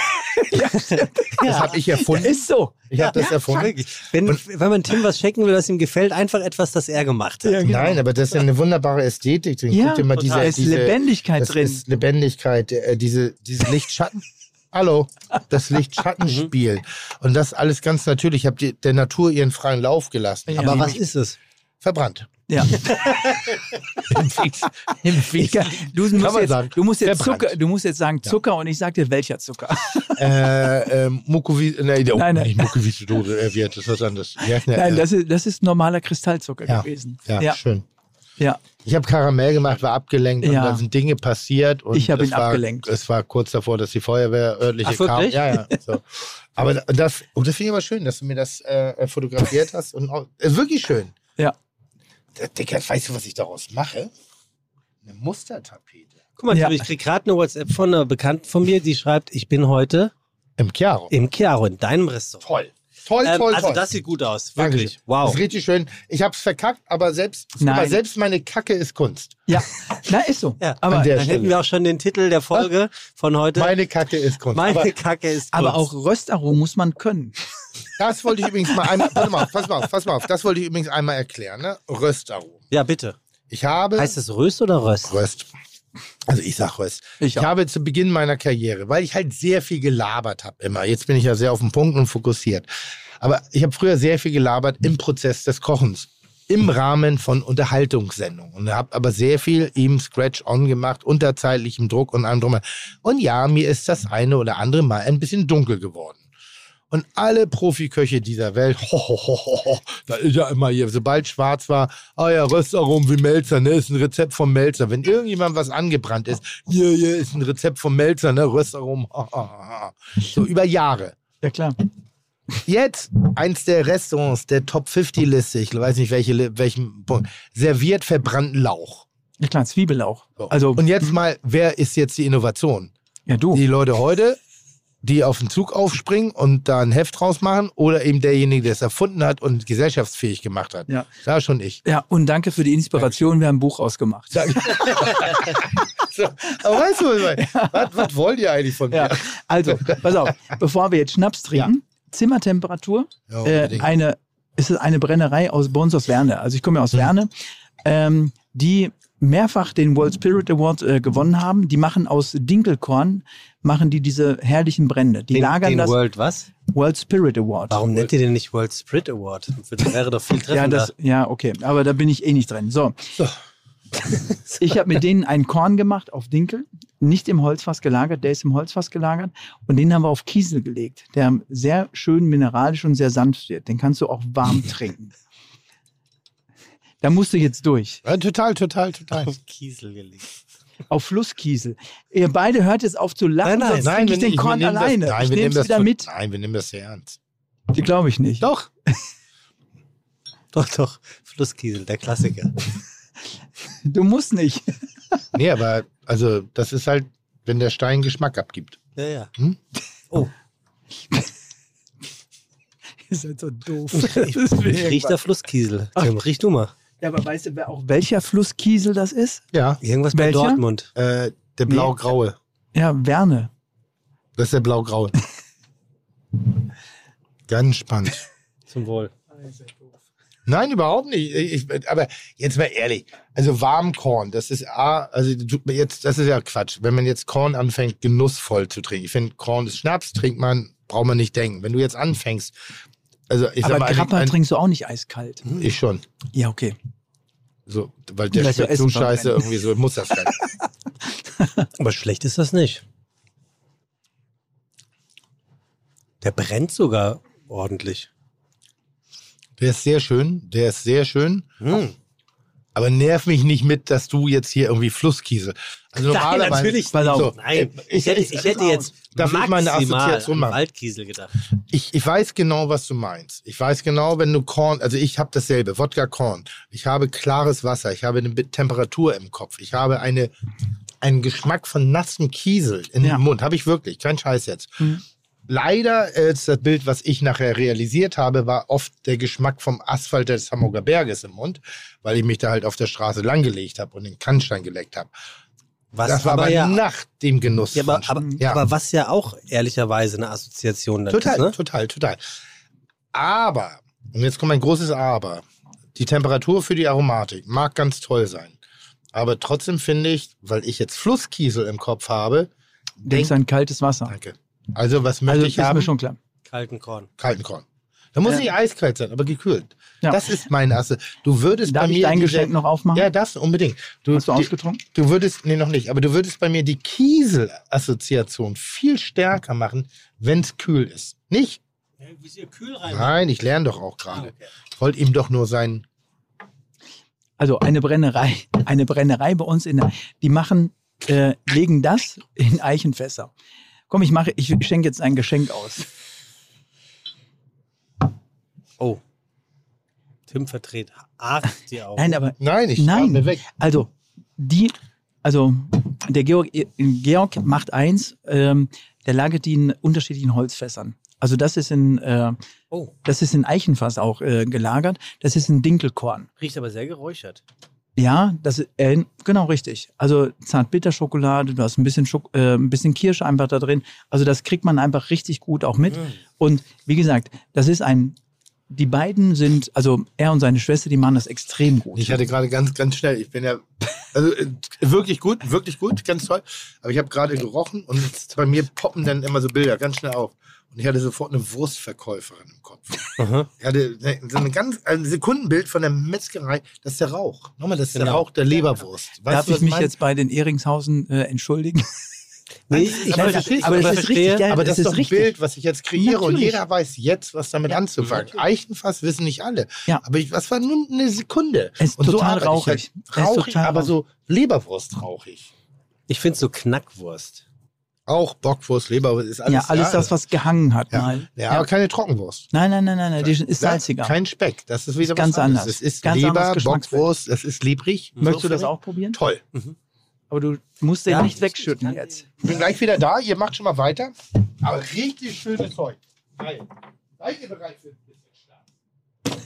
Das habe ich erfunden. Ist so. Ich habe das erfunden. Wenn, wenn man Tim was schenken will, was ihm gefällt, einfach etwas, das er gemacht hat. Ja, genau. Nein, aber das ist ja eine wunderbare Ästhetik drin. Ja, Guck dir mal diese, da ist diese Lebendigkeit das drin. Ist Lebendigkeit, äh, diese, diese Lichtschatten. Hallo, das Lichtschattenspiel. Und das alles ganz natürlich. Ich habe der Natur ihren freien Lauf gelassen. Ja. Aber was ist es? verbrannt. Ja. Im Fix. Im Fix. Ich kann, du, musst jetzt, sagen. du, musst jetzt. Zucker, du musst jetzt sagen Zucker und ich sag dir, welcher Zucker. äh, ähm, Mukovi nein, oh, Nein, nein. nicht Mukoviscidose, äh, wird, das ist was anderes. Ja, ne, Nein, äh, das ist, das ist normaler Kristallzucker Ja. gewesen. ja, ja. schön. ja. Ich habe Karamell gemacht, war abgelenkt und Ja. da sind Dinge passiert. Und Ich hab es ihn war, abgelenkt. Es war kurz davor, dass die Feuerwehr örtliche Ach, kam. Ja, ja. So. Aber das, und das finde ich aber schön, dass du mir das äh, fotografiert hast. Und auch, ist wirklich schön. Ja. Dicker, weißt du, was ich daraus mache? Eine Mustertapete. Guck mal, Ja. Ich krieg gerade eine WhatsApp von einer Bekannten von mir, die schreibt, ich bin heute Im Chiaro. im Chiaro, in deinem Restaurant. Toll. Toll, Ähm, toll, also toll. das sieht gut aus, Dankeschön. wirklich. Wow. Das ist richtig schön. Ich habe es verkackt, aber selbst, Nein. aber selbst meine Kacke ist Kunst. Ja, na, ist so. Ja, aber, Dann hätten Stelle. wir auch schon den Titel der Folge von heute. Meine Kacke ist Kunst. Meine aber Kacke ist aber Kunst. auch Röstaromen muss man können. das wollte ich übrigens mal einmal, pass mal auf, pass mal auf, pass mal auf. Das wollte ich übrigens einmal erklären, ne? Röstaromen. Ja, bitte. Ich habe Heißt es Röst oder Röst? Röst. Also ich sag was. Ich Ich, habe zu Beginn meiner Karriere, weil ich halt sehr viel gelabert habe immer. Jetzt bin ich ja sehr auf den Punkt und fokussiert. Aber ich habe früher sehr viel gelabert im Prozess des Kochens. Im Rahmen von Unterhaltungssendungen. Und habe aber sehr viel im Scratch-On gemacht, unter zeitlichem Druck und allem drum. Und ja, mir ist das eine oder andere Mal ein bisschen dunkel geworden. Und alle Profiköche dieser Welt, ho, ho, ho, ho, ho, da ist ja immer hier, sobald schwarz war, ah ja, Röstaromen wie Melzer, ne, ist ein Rezept vom Melzer. Wenn irgendjemand was angebrannt ist, hier, hier ist ein Rezept vom Melzer, ne, Röstaromen, ha, ha, ha. so über Jahre. Ja, klar. Jetzt eins der Restaurants der Top 50 Liste, ich weiß nicht welche, welchen Punkt, serviert verbrannten Lauch. Ja, klar, Zwiebelauch. So. Also, Und jetzt mal, wer ist jetzt die Innovation? ja, du. Die Leute heute, die auf den Zug aufspringen und da ein Heft draus machen oder eben derjenige, der es erfunden hat und gesellschaftsfähig gemacht hat. Ja. Da schon ich. Ja, und danke für die Inspiration. Wir haben ein Buch ausgemacht. So, aber weißt du, was, was, was wollt ihr eigentlich von mir? Ja, also, pass auf, bevor wir jetzt Schnaps trinken, Zimmertemperatur, Ja, äh, eine, es ist eine Brennerei aus, bei uns aus Werne. Also ich komme ja aus Werne, ähm, die mehrfach den World Spirit Award äh, gewonnen haben. Die machen aus Dinkelkorn, machen die diese herrlichen Brände. Die Den, lagern den das World was? World Spirit Award. Warum nennt ihr den nicht World Spirit Award? Das wäre doch viel Ja, treffender. das, ja, okay. Aber da bin ich eh nicht drin. So. Ich habe mit denen ein Korn gemacht auf Dinkel, nicht im Holzfass gelagert, der ist im Holzfass gelagert und den haben wir auf Kiesel gelegt, der sehr schön mineralisch und sehr sanft wird. Den kannst du auch warm trinken. Da musst du jetzt durch. Ja, total, total, total. auf Kiesel gelegt. Auf Flusskiesel. Ihr beide hört jetzt auf zu lachen, Nein, nein. sonst trinke ich den wir Korn nehmen alleine. Das, nein, ich wir nehme nehmen es das wieder mit. Nein, wir nehmen das sehr ernst. Die glaube ich nicht. Doch. Doch, doch. Flusskiesel, der Klassiker. Du musst nicht. Nee, aber also das ist halt, wenn der Stein Geschmack abgibt. Ja, ja. Hm? Oh, Ihr seid so doof. ich, ich riech da Flusskiesel. Tim, riech du mal. Ja, aber weißt du, wer auch welcher Flusskiesel das ist? Ja. Irgendwas bei Welcher? Dortmund. Äh, der blau-graue. Ja, Werne. Das ist der blau-graue. Ganz spannend. Zum Wohl. Nein, überhaupt nicht. Ich, aber jetzt mal ehrlich. Also Warmkorn, das ist A, also tut mir jetzt, das ist ja Quatsch. Wenn man jetzt Korn anfängt, genussvoll zu trinken. Ich finde, Korn ist Schnaps, trinkt man, braucht man nicht denken. Wenn du jetzt anfängst, also ich aber mal, Grappa ein, trinkst du auch nicht eiskalt. ich schon. Ja, okay. So, weil der Vielleicht so schmeckt so scheiße irgendwie so, muss das sein. Aber schlecht ist das nicht. Der brennt sogar ordentlich. Der ist sehr schön, der ist sehr schön. Hm. Aber nerv mich nicht mit, dass du jetzt hier irgendwie Flusskiesel. Also normalerweise. natürlich. Pass auf. So, Nein, äh, ich, hätte, ich hätte jetzt Darf ich meine maximal Assoziation machen? Waldkiesel gedacht. Ich, ich weiß genau, was du meinst. Ich weiß genau, wenn du Korn, also ich habe dasselbe, Wodka Korn. Ich habe klares Wasser, ich habe eine Temperatur im Kopf, ich habe eine, einen Geschmack von nassem Kiesel in Ja. dem Mund. Habe ich wirklich, kein Scheiß jetzt. Mhm. Leider äh, ist das Bild, was ich nachher realisiert habe, war oft der Geschmack vom Asphalt des Hamburger Berges im Mund, weil ich mich da halt auf der Straße langgelegt habe und den Kannstein geleckt habe. Was Das war aber, ja, nach dem Genuss. ja, aber, aber, Ja. aber was ja auch ehrlicherweise eine Assoziation dann Total, ist, ne? total, total. Aber, und jetzt kommt ein großes Aber, die Temperatur für die Aromatik mag ganz toll sein. Aber trotzdem finde ich, weil ich jetzt Flusskiesel im Kopf habe, Denkst denk, an kaltes Wasser. danke. Also was möchte Also ich ist haben? mir schon klar. Kalten Korn. Kalten Korn. Da muss Ja. nicht eiskalt sein, aber gekühlt. Ja. Das ist mein Asse. Du würdest Darf bei ich mir dein diese- Geschenk noch aufmachen? Ja, das unbedingt. Du, Hast du die- ausgetrunken? Du würdest, nee, noch nicht, aber du würdest bei mir die Kiesel-Assoziation viel stärker machen, wenn es kühl ist. Nicht? Wie ist ihr kühl rein? Nein, ich lerne doch auch gerade. Ich wollte ihm doch nur sein. Also eine Brennerei, eine Brennerei bei uns in der, die machen, äh, legen das in Eichenfässer. Komm, ich mache, ich schenke jetzt ein Geschenk aus. Oh. Tim verdreht arg die Augen. Nein, aber Nein, ich Nein. atme weg. Also, die, also der Georg, Georg macht eins, ähm, der lagert die in unterschiedlichen Holzfässern. Also das ist in, äh, Oh, das ist in Eichenfass auch äh, gelagert. Das ist ein Dinkelkorn. riecht aber sehr geräuchert. Ja, das ist, äh, genau richtig. Also Zartbitterschokolade, du hast ein bisschen, Schok äh, ein bisschen Kirsche einfach da drin. Also das kriegt man einfach richtig gut auch mit. Und wie gesagt, das ist ein, die beiden sind, also er und seine Schwester, die machen das extrem gut. Ich hatte gerade ganz, ganz schnell, ich bin ja, Also äh, wirklich gut, wirklich gut, ganz toll. Aber ich habe gerade gerochen und bei mir poppen dann immer so Bilder ganz schnell auf. Und ich hatte sofort eine Wurstverkäuferin im Kopf. Aha. Ich hatte so ein ganz ein Sekundenbild von der Metzgerei. Das ist der Rauch. Nochmal, das ist der Genau. Rauch der Leberwurst. Weißt Darf du, ich mich meine? jetzt bei den Eringshausen äh, entschuldigen? Nee, ich, aber das ist- aber das ist richtig geil. Aber das, das ist ist doch ein richtig. Bild, was ich jetzt kreiere und Natürlich. jeder weiß jetzt, was damit anzufangen. Eichenfass wissen nicht alle. Ja. Aber ich, was war nur eine Sekunde? Es ist und total ich rauchig. Halt Es ist rauchig, total aber rauchig. so Leberwurst rauchig. Ich finde so Knackwurst. Auch Bockwurst, Leberwurst ist alles. ja, alles das, was gehangen hat ja. mal. Ja, aber keine Trockenwurst. Nein, nein, nein, nein, nein, die ist salziger. Kein Speck. Das ist wieder was ganz anderes. anders. Es ist Ganz Leber. Bockwurst, es ist lebrig. Möchtest du das auch probieren? Toll. Aber du musst den Ja. nicht wegschütten jetzt. Ich bin gleich wieder da. Ihr macht schon mal weiter. Aber richtig schönes Zeug. Geil. Seid ihr bereit für ein bisschen Schlaf?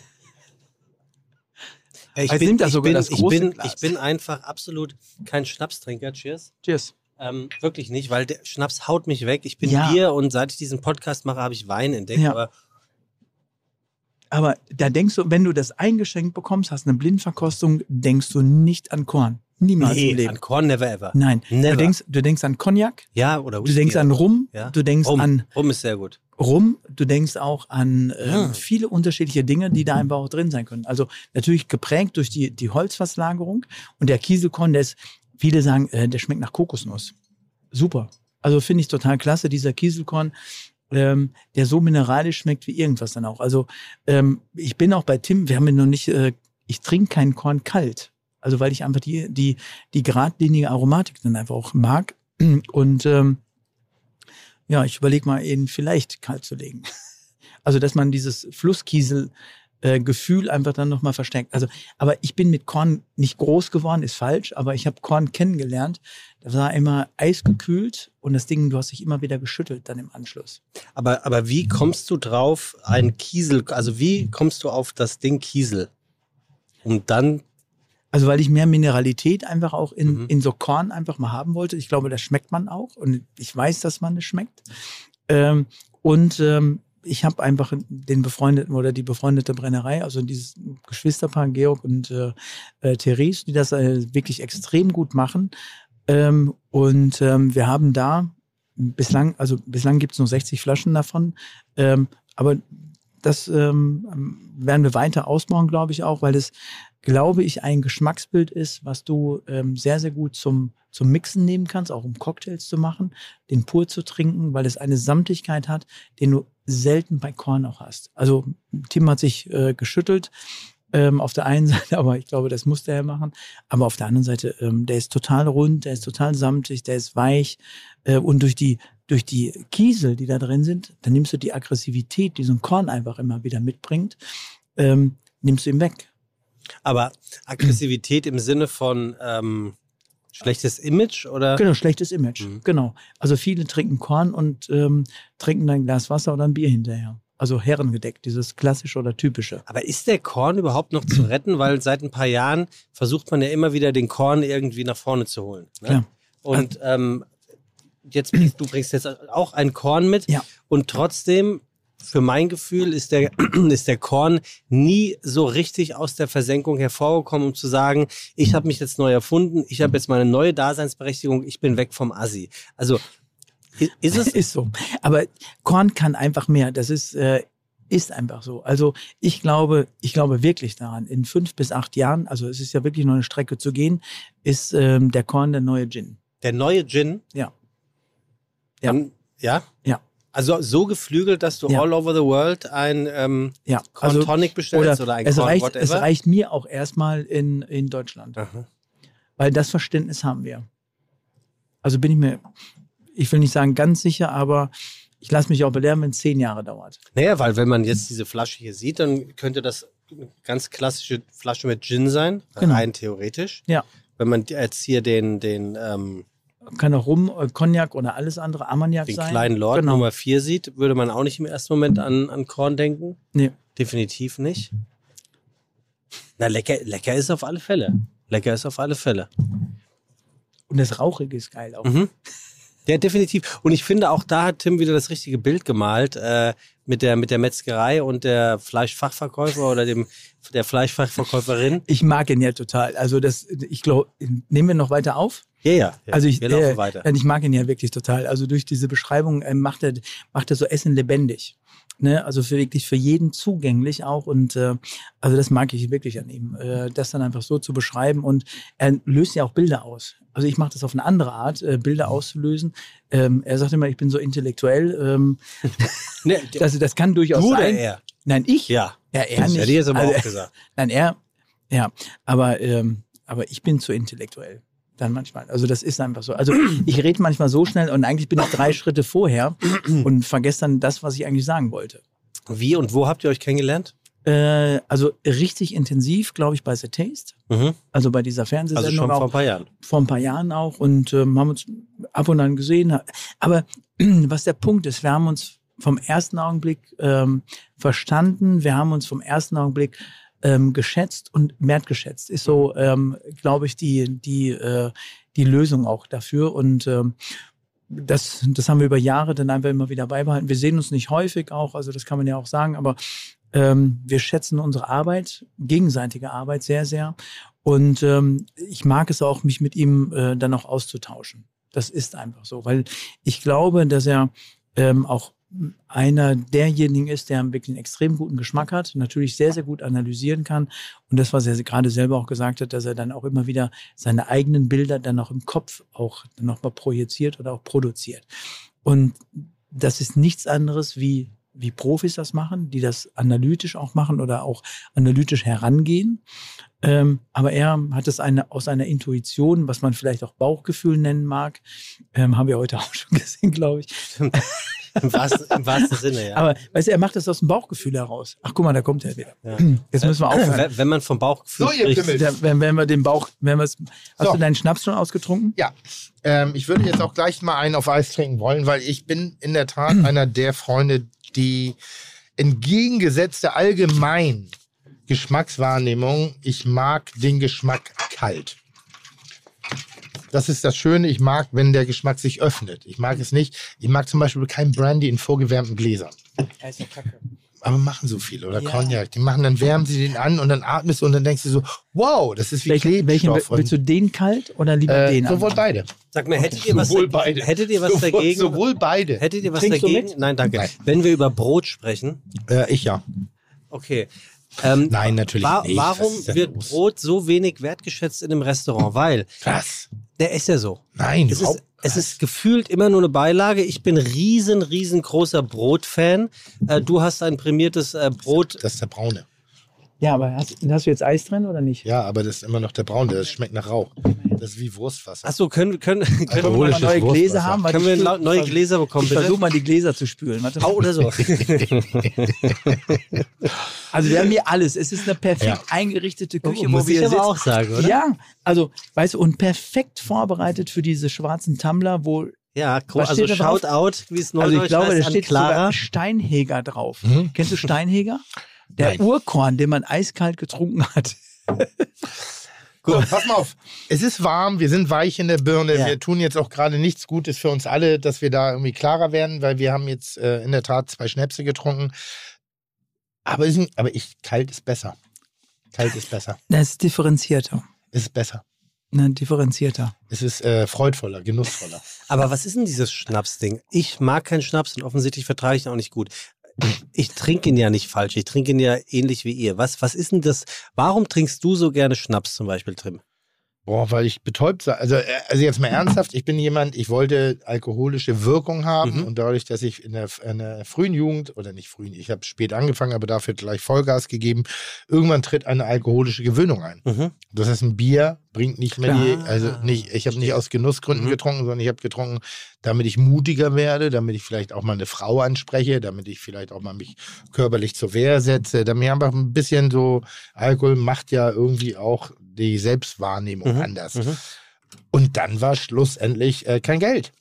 Ich Also er ich sogar bin, das ich bin, ich bin einfach absolut kein Schnapstrinker. Cheers. Cheers. Ähm, wirklich nicht, weil der Schnaps haut mich weg. Ich bin Ja. Bier und seit ich diesen Podcast mache, habe ich Wein entdeckt. Ja. Aber Aber da denkst du, wenn du das eingeschenkt bekommst, hast eine Blindverkostung, denkst du nicht an Korn. Niemals im nee, Leben. an Korn never ever. Nein, Never. du denkst, du denkst an Cognac, Ja, oder du Whisky. denkst an Rum, Ja. du denkst Rum. an Rum ist sehr gut. Rum, du denkst auch an ähm, Ah. viele unterschiedliche Dinge, die da einfach auch drin sein können. Also natürlich geprägt durch die, die Holzfasslagerung und der Kieselkorn, der ist, viele sagen, äh, der schmeckt nach Kokosnuss. Super. Also finde ich total klasse, dieser Kieselkorn, ähm, der so mineralisch schmeckt wie irgendwas dann auch. Also ähm, ich bin auch bei Tim, wir haben ihn noch nicht, äh, ich trinke keinen Korn kalt. Also weil ich einfach die, die, die geradlinige Aromatik dann einfach auch mag. Und ähm, ja, ich überlege mal, ihn vielleicht kalt zu legen. Also, dass man dieses Flusskiesel-Gefühl einfach dann nochmal verstärkt. Also, aber ich bin mit Korn nicht groß geworden, ist falsch, aber ich habe Korn kennengelernt. Das war immer eisgekühlt und das Ding, du hast dich immer wieder geschüttelt dann im Anschluss. Aber, aber wie kommst du drauf, ein Kiesel, also wie kommst du auf das Ding Kiesel? Um dann, Also, weil ich mehr Mineralität einfach auch in, Mhm. in so Korn einfach mal haben wollte. Ich glaube, das schmeckt man auch und ich weiß, dass man es schmeckt. Ähm, und ähm, ich habe einfach den befreundeten oder die befreundete Brennerei, also dieses Geschwisterpaar Georg und äh, äh, Therese, die das äh, wirklich extrem gut machen. Ähm, und ähm, wir haben da bislang, also bislang gibt es nur 60 Flaschen davon, ähm, aber das ähm, werden wir weiter ausbauen, glaube ich auch, weil es, glaube ich, ein Geschmacksbild ist, was du ähm, sehr, sehr gut zum, zum Mixen nehmen kannst, auch um Cocktails zu machen, den pur zu trinken, weil es eine Samtigkeit hat, den du selten bei Korn auch hast. Also Tim hat sich äh, geschüttelt ähm, auf der einen Seite, aber ich glaube, das musste er machen. Aber auf der anderen Seite, ähm, der ist total rund, der ist total samtig, der ist weich äh, und durch die durch die Kiesel, die da drin sind, dann nimmst du die Aggressivität, die so ein Korn einfach immer wieder mitbringt, ähm, nimmst du ihm weg. Aber Aggressivität im Sinne von ähm, schlechtes Image oder? Genau, schlechtes Image. Mhm. Genau. Also viele trinken Korn und ähm, trinken dann ein Glas Wasser oder ein Bier hinterher. Also herrengedeckt, dieses klassische oder typische. Aber ist der Korn überhaupt noch zu retten? Weil seit ein paar Jahren versucht man ja immer wieder den Korn irgendwie nach vorne zu holen. Ne? Klar. Und ähm, jetzt bringst, du bringst jetzt auch ein Korn mit. Ja. Und trotzdem, für mein Gefühl, ist der, ist der Korn nie so richtig aus der Versenkung hervorgekommen, um zu sagen, ich habe mich jetzt neu erfunden, ich habe jetzt meine neue Daseinsberechtigung, ich bin weg vom Assi. Also ist es Ist so. Aber Korn kann einfach mehr. Das ist, äh, ist einfach so. Also ich glaube, ich glaube wirklich daran. In fünf bis acht Jahren, also es ist ja wirklich noch eine Strecke zu gehen, ist ähm, der Korn der neue Gin. der neue Gin? Ja. Ja. Ja? Ja. Also so geflügelt, dass du Ja. all over the world ein ähm, Ja. Also, Tonic bestellst oder, oder ein es Corn reicht, whatever? es reicht mir auch erstmal in, in Deutschland. Aha. Weil das Verständnis haben wir. Also bin ich mir, ich will nicht sagen ganz sicher, aber ich lasse mich auch belehren, wenn es zehn Jahre dauert. Naja, weil wenn man jetzt diese Flasche hier sieht, dann könnte das eine ganz klassische Flasche mit Gin sein, Genau. rein theoretisch. Ja. Wenn man jetzt hier den, den, ähm, Kann auch Rum, äh, Cognac oder alles andere, Armagnac den sein. kleinen Lord Genau. Nummer 4 sieht, würde man auch nicht im ersten Moment an, an Korn denken. Nee. Definitiv nicht. Na, lecker, lecker ist auf alle Fälle. Lecker ist auf alle Fälle. Und das Rauchige ist geil auch. Mhm. Ja, definitiv. Und ich finde, auch da hat Tim wieder das richtige Bild gemalt. Äh, mit der, mit der Metzgerei und der Fleischfachverkäufer oder dem, der Fleischfachverkäuferin? Ich mag ihn ja total. Also das, ich glaube, nehmen wir noch weiter auf? Ja, ja. Also ich, wir laufen äh, weiter. Ich mag ihn ja wirklich total. Also durch diese Beschreibung äh, macht er macht er so Essen lebendig. Ne? Also für wirklich für jeden zugänglich auch und äh, also das mag ich wirklich an ihm, äh, das dann einfach so zu beschreiben und er löst ja auch Bilder aus. Also ich mache das auf eine andere Art, äh, Bilder auszulösen. Ähm, er sagt immer, ich bin so intellektuell. Ähm, Ne, also das kann durchaus du oder sein. er? Nein, ich. Ja. Ja, er Das nicht. hätte ich jetzt aber Also, auch gesagt. Nein, er, ja, aber, ähm, aber ich bin zu intellektuell. Dann manchmal. Also das ist einfach so. Also ich rede manchmal so schnell und eigentlich bin ich drei Schritte vorher und vergesse dann das, was ich eigentlich sagen wollte. Wie und wo habt ihr euch kennengelernt? Äh, also richtig intensiv, glaube ich, bei The Taste. Mhm. Also bei dieser Also Fernsehsendung schon vor auch ein paar Jahren. vor ein paar Jahren auch und ähm, haben uns ab und an gesehen. Aber was der Punkt ist, wir haben uns vom ersten Augenblick ähm, verstanden, wir haben uns vom ersten Augenblick ähm, geschätzt und wertgeschätzt. Ist so, ähm, glaube ich, die, die, äh, die Lösung auch dafür. Und ähm, das, das haben wir über Jahre dann einfach immer wieder beibehalten. Wir sehen uns nicht häufig auch, also das kann man ja auch sagen, aber ähm, wir schätzen unsere Arbeit, gegenseitige Arbeit sehr, sehr. Und ähm, ich mag es auch, mich mit ihm äh, dann auch auszutauschen. Das ist einfach so, weil ich glaube, dass er ähm, auch einer derjenigen ist, der wirklich einen extrem guten Geschmack hat, natürlich sehr, sehr gut analysieren kann. Und das, was er gerade selber auch gesagt hat, dass er dann auch immer wieder seine eigenen Bilder dann auch im Kopf auch nochmal projiziert oder auch produziert. Und das ist nichts anderes wie wie Profis das machen, die das analytisch auch machen oder auch analytisch herangehen. Ähm, aber er hat es eine, aus einer Intuition, was man vielleicht auch Bauchgefühl nennen mag, ähm, haben wir heute auch schon gesehen, glaube ich. Im wahrsten, Im wahrsten Sinne, ja. Aber weißt du, er macht das aus dem Bauchgefühl heraus. Ach, guck mal, da kommt er wieder. Ja. Jetzt müssen wir aufhören. Wenn- Wenn man vom Bauchgefühl So, ihr spricht, wenn, wenn wir den Bauch, wenn wir es, hast So. du deinen Schnaps schon ausgetrunken? Ja, ähm, ich würde jetzt auch gleich mal einen auf Eis trinken wollen, weil ich bin in der Tat einer der Freunde, die entgegengesetzt der allgemeinen Geschmackswahrnehmung, ich mag den Geschmack kalt. Das ist das Schöne, ich mag, wenn der Geschmack sich öffnet. Ich mag es nicht. Ich mag zum Beispiel kein Brandy in vorgewärmten Gläsern. Ja, ist ja kacke. Aber machen so viele. Oder Ja. Cognac. Die machen, dann wärmen sie den an und dann atmest du und dann denkst du so, wow, das ist wie Welchen, welchen Klebstoff. willst du den kalt oder lieber äh, den? sowohl anderen? beide. sag mal, hättet ihr was, Sowohl beide. hättet ihr was sowohl, dagegen? Sowohl beide. Hättet ihr was Trinkst du dagegen? mit? Nein, danke. Nein. Wenn wir über Brot sprechen, Äh, ich ja. okay. Ähm, Nein, natürlich wa nicht. Warum wird los? Brot so wenig wertgeschätzt in einem Restaurant? Weil Was? der ist ja so. Nein, Es ist, es ist gefühlt immer nur eine Beilage. Ich bin riesen, riesengroßer Brotfan. Äh, du hast ein prämiertes äh, Brot. Das ist der braune. Ja, aber hast, hast du jetzt Eis drin oder nicht? Ja, aber das ist immer noch der braune. Das schmeckt nach Rauch. Das ist wie Wurstwasser. Achso, können, können, können, wir mal neue Gläser Wurstwasser. haben? Weil können ich wir neue Gläser bekommen, Ich versuche mal die Gläser zu spülen. Warte mal. Au oder so. Also wir haben hier alles. Es ist eine perfekt Ja. eingerichtete Küche, Muss wo wir ich aber sitzen. auch sagen, oder? Ja, also weißt du, und perfekt vorbereitet für diese schwarzen Tumbler, wo Ja, Was also? Shoutout, wie es also neudeutsch ich glaube, heißt, da steht Clara. sogar Steinheger drauf. Mhm. Kennst du Steinheger? Der Nein. Urkorn, den man eiskalt getrunken hat. So, pass mal auf. Es ist warm, wir sind weich in der Birne. Ja. Wir tun jetzt auch gerade nichts Gutes für uns alle, dass wir da irgendwie klarer werden, weil wir haben jetzt äh, in der Tat zwei Schnäpse getrunken. Aber, ist, ein- aber ich, kalt ist besser. Kalt ist besser. Das ist differenzierter. Es ist besser. Ne, differenzierter. Es ist äh, freudvoller, genussvoller. Aber was ist denn dieses Schnapsding? Ich mag keinen Schnaps und offensichtlich vertrage ich ihn auch nicht gut. Ich trinke ihn ja nicht falsch. Ich trinke ihn ja ähnlich wie ihr. Was, was ist denn das? Warum trinkst du so gerne Schnaps zum Beispiel, Trim? Boah, weil ich betäubt sei. Also, äh, also jetzt mal ernsthaft, ich bin jemand, ich wollte alkoholische Wirkung haben Mhm. und dadurch, dass ich in der, in der frühen Jugend, oder nicht frühen, ich habe spät angefangen, aber dafür gleich Vollgas gegeben, irgendwann tritt eine alkoholische Gewöhnung ein. Mhm. Das heißt, ein Bier bringt nicht mehr die, Klar. also nicht, ich habe nicht aus Genussgründen Mhm. getrunken, sondern ich habe getrunken, damit ich mutiger werde, damit ich vielleicht auch mal eine Frau anspreche, damit ich vielleicht auch mal mich körperlich zur Wehr setze, damit ich einfach ein bisschen so, Alkohol macht ja irgendwie auch die Selbstwahrnehmung Mhm. anders. Mhm. Und dann war schlussendlich äh, kein Geld.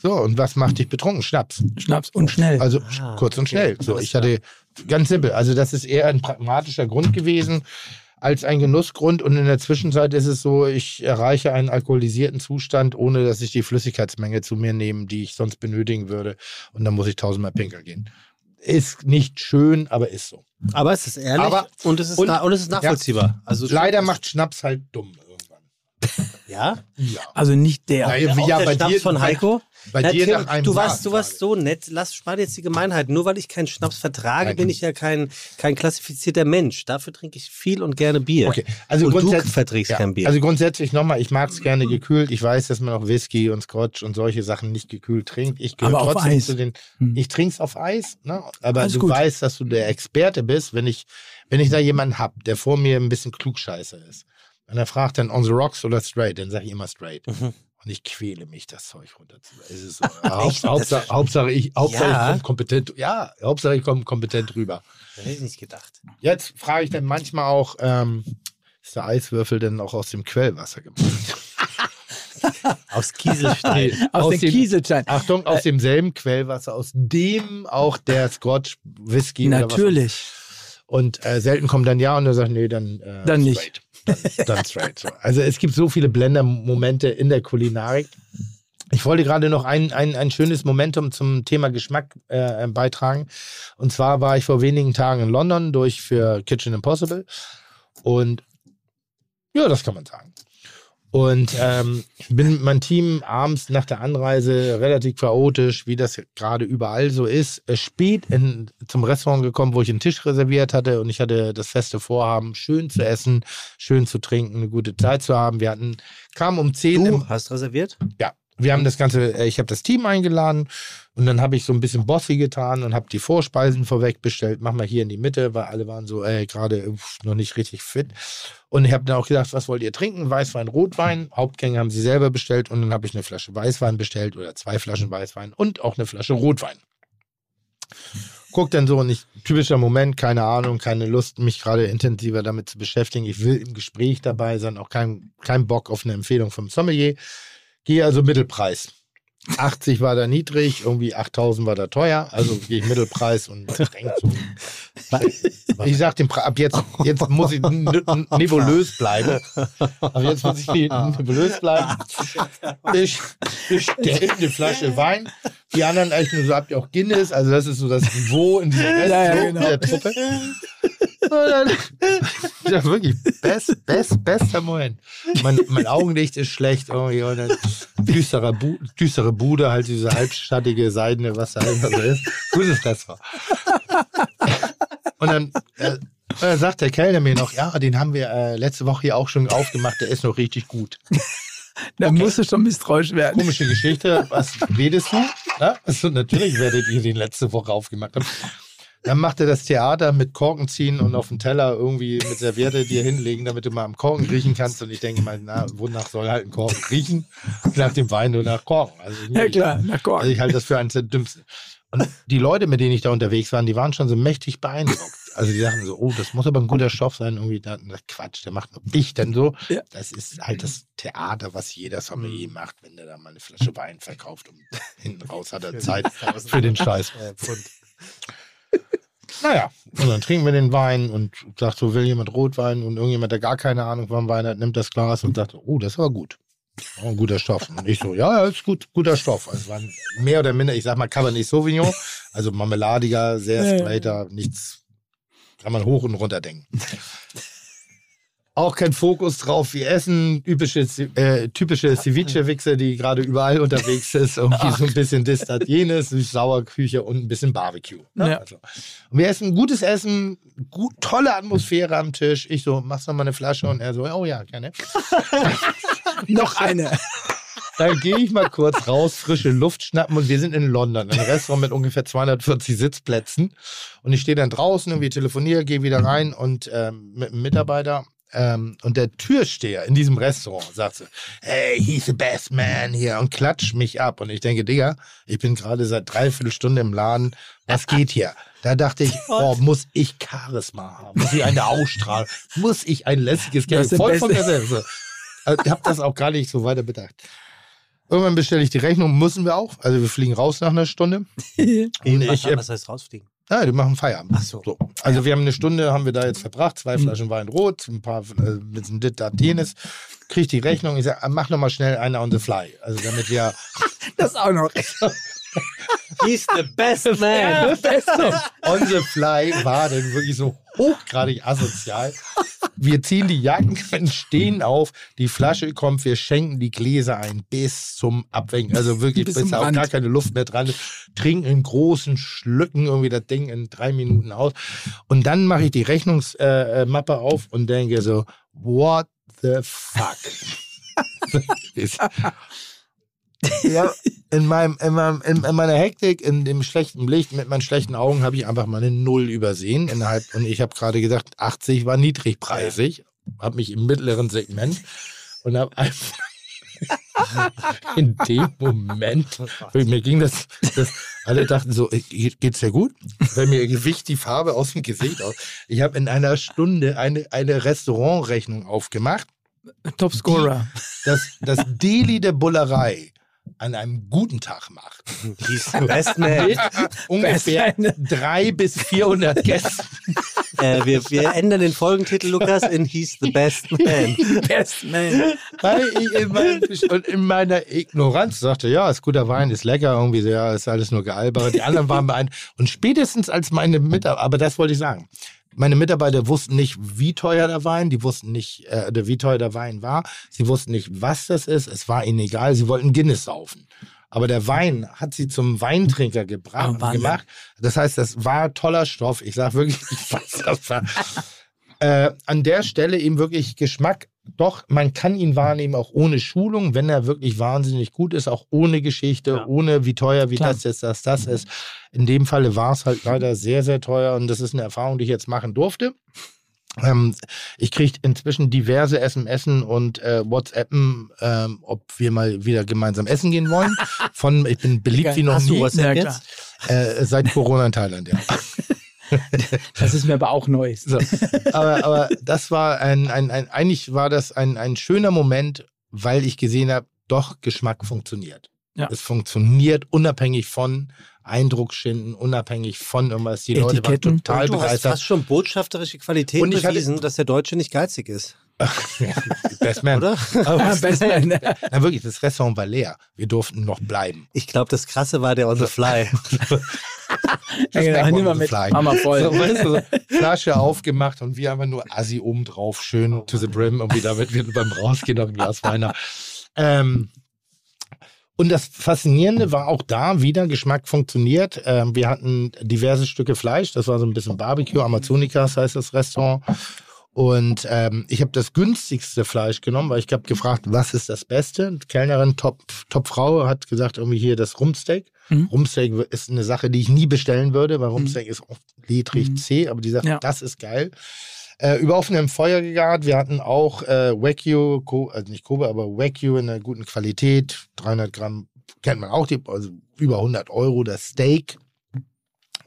So, und was macht dich betrunken? Schnaps. Schnaps und schnell. Also Ah, kurz und okay. schnell. So, ich hatte ganz simpel. Also das ist eher ein pragmatischer Grund gewesen. als ein Genussgrund und in der Zwischenzeit ist es so, ich erreiche einen alkoholisierten Zustand, ohne dass ich die Flüssigkeitsmenge zu mir nehme, die ich sonst benötigen würde und dann muss ich tausendmal pinkeln gehen. Ist nicht schön, aber ist so. Aber es ist ehrlich Aber- und, es ist und- und es ist nachvollziehbar. Also Leider macht Schnaps halt dumm irgendwann. ja. Ja. Also nicht der. Na, Ja, auch der Schnaps von Heiko. Bei Na, dir Tim, nach einem du warst, du warst so nett. Lass spar jetzt die Gemeinheit. Nur weil ich keinen Schnaps vertrage, Nein. bin ich ja kein, kein klassifizierter Mensch. Dafür trinke ich viel und gerne Bier. Okay, also und du grundsätzlich- verträgst kein Bier. Also grundsätzlich nochmal, ich mag es gerne gekühlt. Ich weiß, dass man auch Whisky und Scotch und solche Sachen nicht gekühlt trinkt. Ich gehöre trotzdem Eis. zu den. Hm. Ich trinke es auf Eis, ne? aber Alles du gut. weißt, dass du der Experte bist, wenn ich, wenn ich da jemanden hab, der vor mir ein bisschen klugscheißer ist. Und er fragt dann on the rocks oder straight, dann sage ich immer straight. Mhm. Und ich quäle mich, das Zeug runter zu. Es ist so, Haupt, Hauptsache, Hauptsache ich, Hauptsache Ja. ich komme kompetent, ja, Hauptsache ich komme kompetent rüber. Das hätte ich nicht gedacht. Jetzt frage ich dann manchmal auch, ähm, ist der Eiswürfel denn auch aus dem Quellwasser gemacht? Aus Kieselstein. Aus, aus dem Kieselstein. Achtung, aus demselben Quellwasser, aus dem auch der Scotch Whisky Natürlich. Und äh, selten kommt dann ja und er sagt, nee, dann, äh, Dann nicht. straight. Dann, straight. So. Also es gibt so viele Blender-Momente in der Kulinarik. Ich wollte gerade noch ein, ein, ein schönes Momentum zum Thema Geschmack äh, beitragen. Und zwar war ich vor wenigen Tagen in London durch für Kitchen Impossible. Und ja, das kann man sagen. Und ähm, bin mit meinem Team abends nach der Anreise relativ chaotisch, wie das gerade überall so ist, äh, spät in, zum Restaurant gekommen, wo ich einen Tisch reserviert hatte und ich hatte das feste Vorhaben, schön zu essen, schön zu trinken, eine gute Zeit zu haben. Wir hatten, kamen um 10 im, Du hast reserviert? ja, wir haben das Ganze, äh, ich habe das Team eingeladen und dann habe ich so ein bisschen Bossy getan und habe die Vorspeisen vorweg bestellt. Mach mal hier in die Mitte, weil alle waren so äh, gerade noch nicht richtig fit. Und ich habe dann auch gedacht, was wollt ihr trinken? Weißwein, Rotwein. Hauptgänge haben sie selber bestellt und dann habe ich eine Flasche Weißwein bestellt oder zwei Flaschen Weißwein und auch eine Flasche Rotwein. Guck dann so und ich, typischer Moment, keine Ahnung, keine Lust, mich gerade intensiver damit zu beschäftigen. Ich will im Gespräch dabei sein, auch kein, kein Bock auf eine Empfehlung vom Sommelier. Gehe also Mittelpreis. 80 war da niedrig, irgendwie 8000 war da teuer, also gehe ich Mittelpreis und so. Ich sag dem ab jetzt, jetzt muss ich nebulös bleiben. Ab jetzt muss ich nebulös bleiben. Ich bestelle eine Flasche Wein. Die anderen eigentlich nur so, habt ihr auch Guinness? Also das ist so das Niveau in dieser Rest Ja, ja, so genau. der Truppe. Dann, ja, wirklich, best, best, bester Moment. Mein, mein Augenlicht ist schlecht irgendwie und dann düsterer Bu düstere Bude, halt diese halbschattige, seidene, was da immer so ist. Gutes Restaurant. Und dann, äh, äh, sagt der Kellner mir noch, ja, den haben wir äh, letzte Woche hier auch schon aufgemacht, der ist noch richtig gut. Da musst du schon misstrauisch werden. Komische Geschichte, was redest du? Ja, also natürlich werdet ihr den letzte Woche aufgemacht haben. Dann macht er das Theater mit Korken ziehen und auf den Teller irgendwie mit Serviette dir hinlegen, damit du mal am Korken riechen kannst. Und ich denke mal, na, wonach soll halt ein Korken riechen? Nach dem Wein oder nach Korken. Also, ich- Ja klar, na Gott. Also ich halte das für eines der dümmsten. Und die Leute, mit denen ich da unterwegs war, die waren schon so mächtig beeindruckt. Also die sagten so, oh, das muss aber ein guter Stoff sein. Irgendwie, da, Quatsch, der macht nur ich denn so. Ja. Das ist halt das Theater, was jeder Sommelier macht, wenn der da mal eine Flasche Wein verkauft. Und hinten raus hat er Zeit für den Scheiß. Naja, und dann trinken wir den Wein und sagt so, will jemand Rotwein? Und irgendjemand, der gar keine Ahnung vom Wein hat, nimmt das Glas und sagt, oh, das war gut. Oh, ein guter Stoff. Und ich so, ja, ja, ist gut, guter Stoff. Also es war mehr oder minder, ich sag mal, Cabernet Sauvignon, also marmeladiger, sehr Ja, straighter, nichts, kann man hoch und runter denken. Auch kein Fokus drauf wie Essen, typische, äh, typische Ceviche-Wichse, die gerade überall unterwegs ist. Irgendwie so ein bisschen das, das, jenes, Süß-Sauer-Küche und ein bisschen Barbecue. Ne? Ja. Also. Und wir essen gutes Essen, gut, tolle Atmosphäre am Tisch. Ich so, machst du mal eine Flasche? Und er so, oh ja, gerne. Noch eine. Dann gehe ich mal kurz raus, frische Luft schnappen und wir sind in London, ein Restaurant mit ungefähr 240 Sitzplätzen. Und ich stehe dann draußen, irgendwie telefoniere, gehe wieder rein und ähm, mit einem Mitarbeiter ähm, und der Türsteher in diesem Restaurant sagt so, hey, he's the best man hier und klatscht mich ab. Und ich denke, Digga, ich bin gerade seit dreiviertel Stunde im Laden, was geht hier? Da dachte ich, oh, muss ich Charisma haben? Muss ich eine Ausstrahlung? Muss ich ein lässiges Geld? der Voll von selbst. Also, ich habe das auch gar nicht so weiter bedacht. Irgendwann bestelle ich die Rechnung, müssen wir auch. Also wir fliegen raus nach einer Stunde. Und ich, äh, Was heißt rausfliegen? Ja, die machen Feierabend. Ach so. Also wir haben eine Stunde, haben wir da jetzt verbracht, zwei Flaschen Wein rot, ein paar äh, mit einem Dit da Tennis. Krieg die Rechnung, ich sag, ah, mach noch mal schnell einer on the fly. Also damit wir Das auch noch. He's the best man. on the fly war denn wirklich so hochgradig asozial. Wir ziehen die Jacken, stehen auf, die Flasche kommt, wir schenken die Gläser ein bis zum Abwängen. Also wirklich, Bis bis, auch gar keine Luft mehr dran ist. Trinken in großen Schlücken irgendwie das Ding in drei Minuten aus. Und dann mache ich die Rechnungsmappe äh, Mappe auf und denke so, what the fuck? Ja, in, meinem, in, meinem, in, in meiner Hektik, in dem schlechten Licht, mit meinen schlechten Augen, habe ich einfach mal eine Null übersehen. Innerhalb, und ich habe gerade gesagt, 80 war niedrigpreisig. Habe mich im mittleren Segment und habe einfach in dem Moment, mir ging das, das, alle dachten so, äh, geht's dir gut? Weil mir Gewicht die Farbe aus dem Gesicht aus. Ich habe in einer Stunde eine, eine Restaurantrechnung aufgemacht Topscorer. dass das Deli der Bullerei an einem guten Tag macht. He's the best man. Mit ungefähr drei bis 400 Gästen. äh, wir, wir ändern den Folgentitel, Lukas, in He's the best man. Best man. Weil ich in, mein, und in meiner Ignoranz sagte, ja, ist guter Wein, ist lecker, irgendwie, so, ja, ist alles nur gealbert. Die anderen waren beeindruckt. Und spätestens als meine Mitarbeiter, aber das wollte ich sagen, meine Mitarbeiter wussten nicht, wie teuer der Wein, die wussten nicht, äh, wie teuer der Wein war. Sie wussten nicht, was das ist. Es war ihnen egal. Sie wollten Guinness saufen. Aber der Wein hat sie zum Weintrinker gebracht, Oh, gemacht. Das heißt, das war toller Stoff. Ich sage wirklich nicht, was das war. äh, an der Stelle eben wirklich Geschmack. Doch, man kann ihn wahrnehmen, auch ohne Schulung, wenn er wirklich wahnsinnig gut ist, auch ohne Geschichte, Ja. ohne wie teuer, wie Klar. das jetzt, das, das ist. In dem Falle war es halt leider sehr, sehr teuer und das ist eine Erfahrung, die ich jetzt machen durfte. Ähm, ich kriege inzwischen diverse SMS und äh, WhatsAppen, ähm, ob wir mal wieder gemeinsam essen gehen wollen. Von ich bin beliebt wie noch Hast du nie. WhatsApp Ja, jetzt? Äh, seit Corona in Thailand, ja. Das ist mir aber auch neu. So. Aber, aber das war ein, ein, ein, eigentlich war das ein, ein schöner Moment, weil ich gesehen habe, doch Geschmack funktioniert. Ja. Es funktioniert unabhängig von Eindrucksschinden, unabhängig von irgendwas. Die Leute waren Etiketten. total Du hast begeistert. fast schon botschafterische Qualität Und hatte- bewiesen, dass der Deutsche nicht geizig ist, Best Man. oder? Aber Best man. na wirklich, das Restaurant war leer. Wir durften noch bleiben. Ich glaube, das Krasse war der on the fly. Ja, genau, nimm mit. fly. Mal voll. So, weißt du, so, Flasche aufgemacht und wir einfach nur Assi oben drauf, schön to the brim, irgendwie damit wir beim Rausgehen noch ein Glas Wein haben. Ähm, und das Faszinierende war auch da wieder, Geschmack funktioniert. Ähm, wir hatten diverse Stücke Fleisch, das war so ein bisschen Barbecue, Amazonicas heißt das Restaurant. Und ähm, ich habe das günstigste Fleisch genommen, weil ich habe gefragt, was ist das Beste? Die Kellnerin, Top, Top Frau, hat gesagt, irgendwie hier das Rumpsteak. Mhm. Rumpsteak ist eine Sache, die ich nie bestellen würde, weil Rumpsteak ist oft ledrig Mhm. zäh, aber die sagt, Ja. das ist geil. Äh, über offenem Feuer gegart. Wir hatten auch äh, Wagyu, also nicht Kobe, aber Wagyu in einer guten Qualität. 300 Gramm kennt man auch, die, also über 100 Euro das Steak.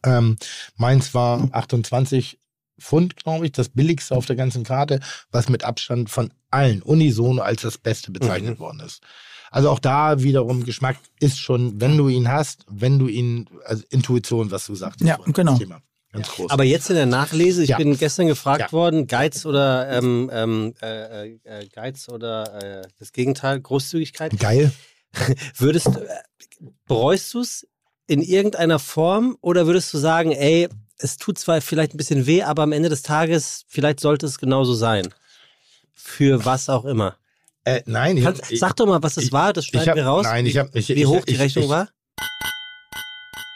Ähm, meins war 28 Pfund, glaube ich, das billigste auf der ganzen Karte, was mit Abstand von allen unisono als das Beste bezeichnet worden ist. Also auch da wiederum Geschmack ist schon, wenn du ihn hast, wenn du ihn, also Intuition, was du sagst. Ja, genau. Thema. Ganz groß. Aber jetzt in der Nachlese, ich Ja. bin gestern gefragt Ja. worden, Geiz oder ähm, ähm, äh, äh, Geiz oder äh, das Gegenteil, Großzügigkeit. Geil. Würdest du, äh, bereust du es in irgendeiner Form oder würdest du sagen, ey, es tut zwar vielleicht ein bisschen weh, aber am Ende des Tages, vielleicht sollte es genauso sein. Für was auch immer. Äh, nein, ich, Kannst, ich, sag doch mal, was es war, das ich schneiden hab, wir raus. Nein, ich habe ich, Wie hoch die Rechnung war?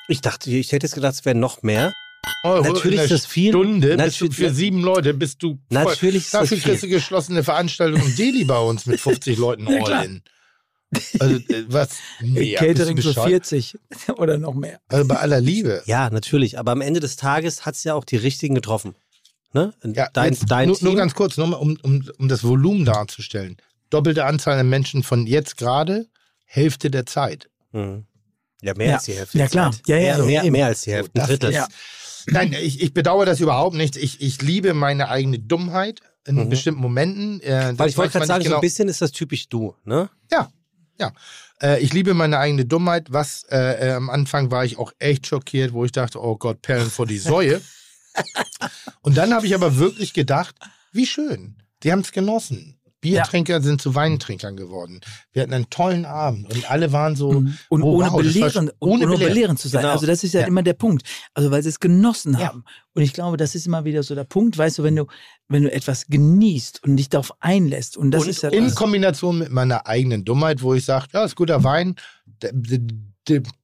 Ich dachte, ich hätte jetzt gedacht, es wären noch mehr. Oh, Natürlich in ist einer das viel. Stunde bist du für sieben Leute bist du voll. Natürlich ist das Dafür viel. kriegst du geschlossene Veranstaltung im Deli bei uns mit 50 Leuten all in. Also äh, was? Nee, Catering bist du für bescheuert? 40 oder noch mehr. Also bei aller Liebe. Ja, natürlich. Aber am Ende des Tages hat es ja auch die richtigen getroffen. Ne? Ja, dein jetzt dein nur, Team. nur ganz kurz, nur mal, um, um, um das Volumen darzustellen. Doppelte Anzahl an Menschen von jetzt gerade, Hälfte der Zeit. Mhm. Ja, mehr Ja. als die Hälfte. Ja, klar. Ja, ja, mehr, mehr, mehr als die Hälfte. Ein das Drittel. Ja. Nein, ich, ich bedauere das überhaupt nicht. Ich, ich liebe meine eigene Dummheit in Mhm. bestimmten Momenten. Äh, Weil ich wollte gerade sagen, nicht so genau. ein bisschen ist das typisch du, ne? Ja. Äh, ich liebe meine eigene Dummheit. Was äh, äh, am Anfang war ich auch echt schockiert, wo ich dachte, oh Gott, Perlen vor die Säue. Und dann habe ich aber wirklich gedacht, wie schön. Die haben es genossen. Biertrinker sind zu Weintrinkern geworden. Wir hatten einen tollen Abend und alle waren so. Und oh, ohne, wow, das sch- und ohne, belehrend zu sein. Genau. Also das ist ja, Ja. immer der Punkt. Also weil sie es genossen Ja. haben. Und ich glaube, das ist immer wieder so der Punkt, weißt du, wenn du, wenn du etwas genießt und dich darauf einlässt. Und das Und ist ja In das. Kombination mit meiner eigenen Dummheit, wo ich sage, ja, ist guter Wein.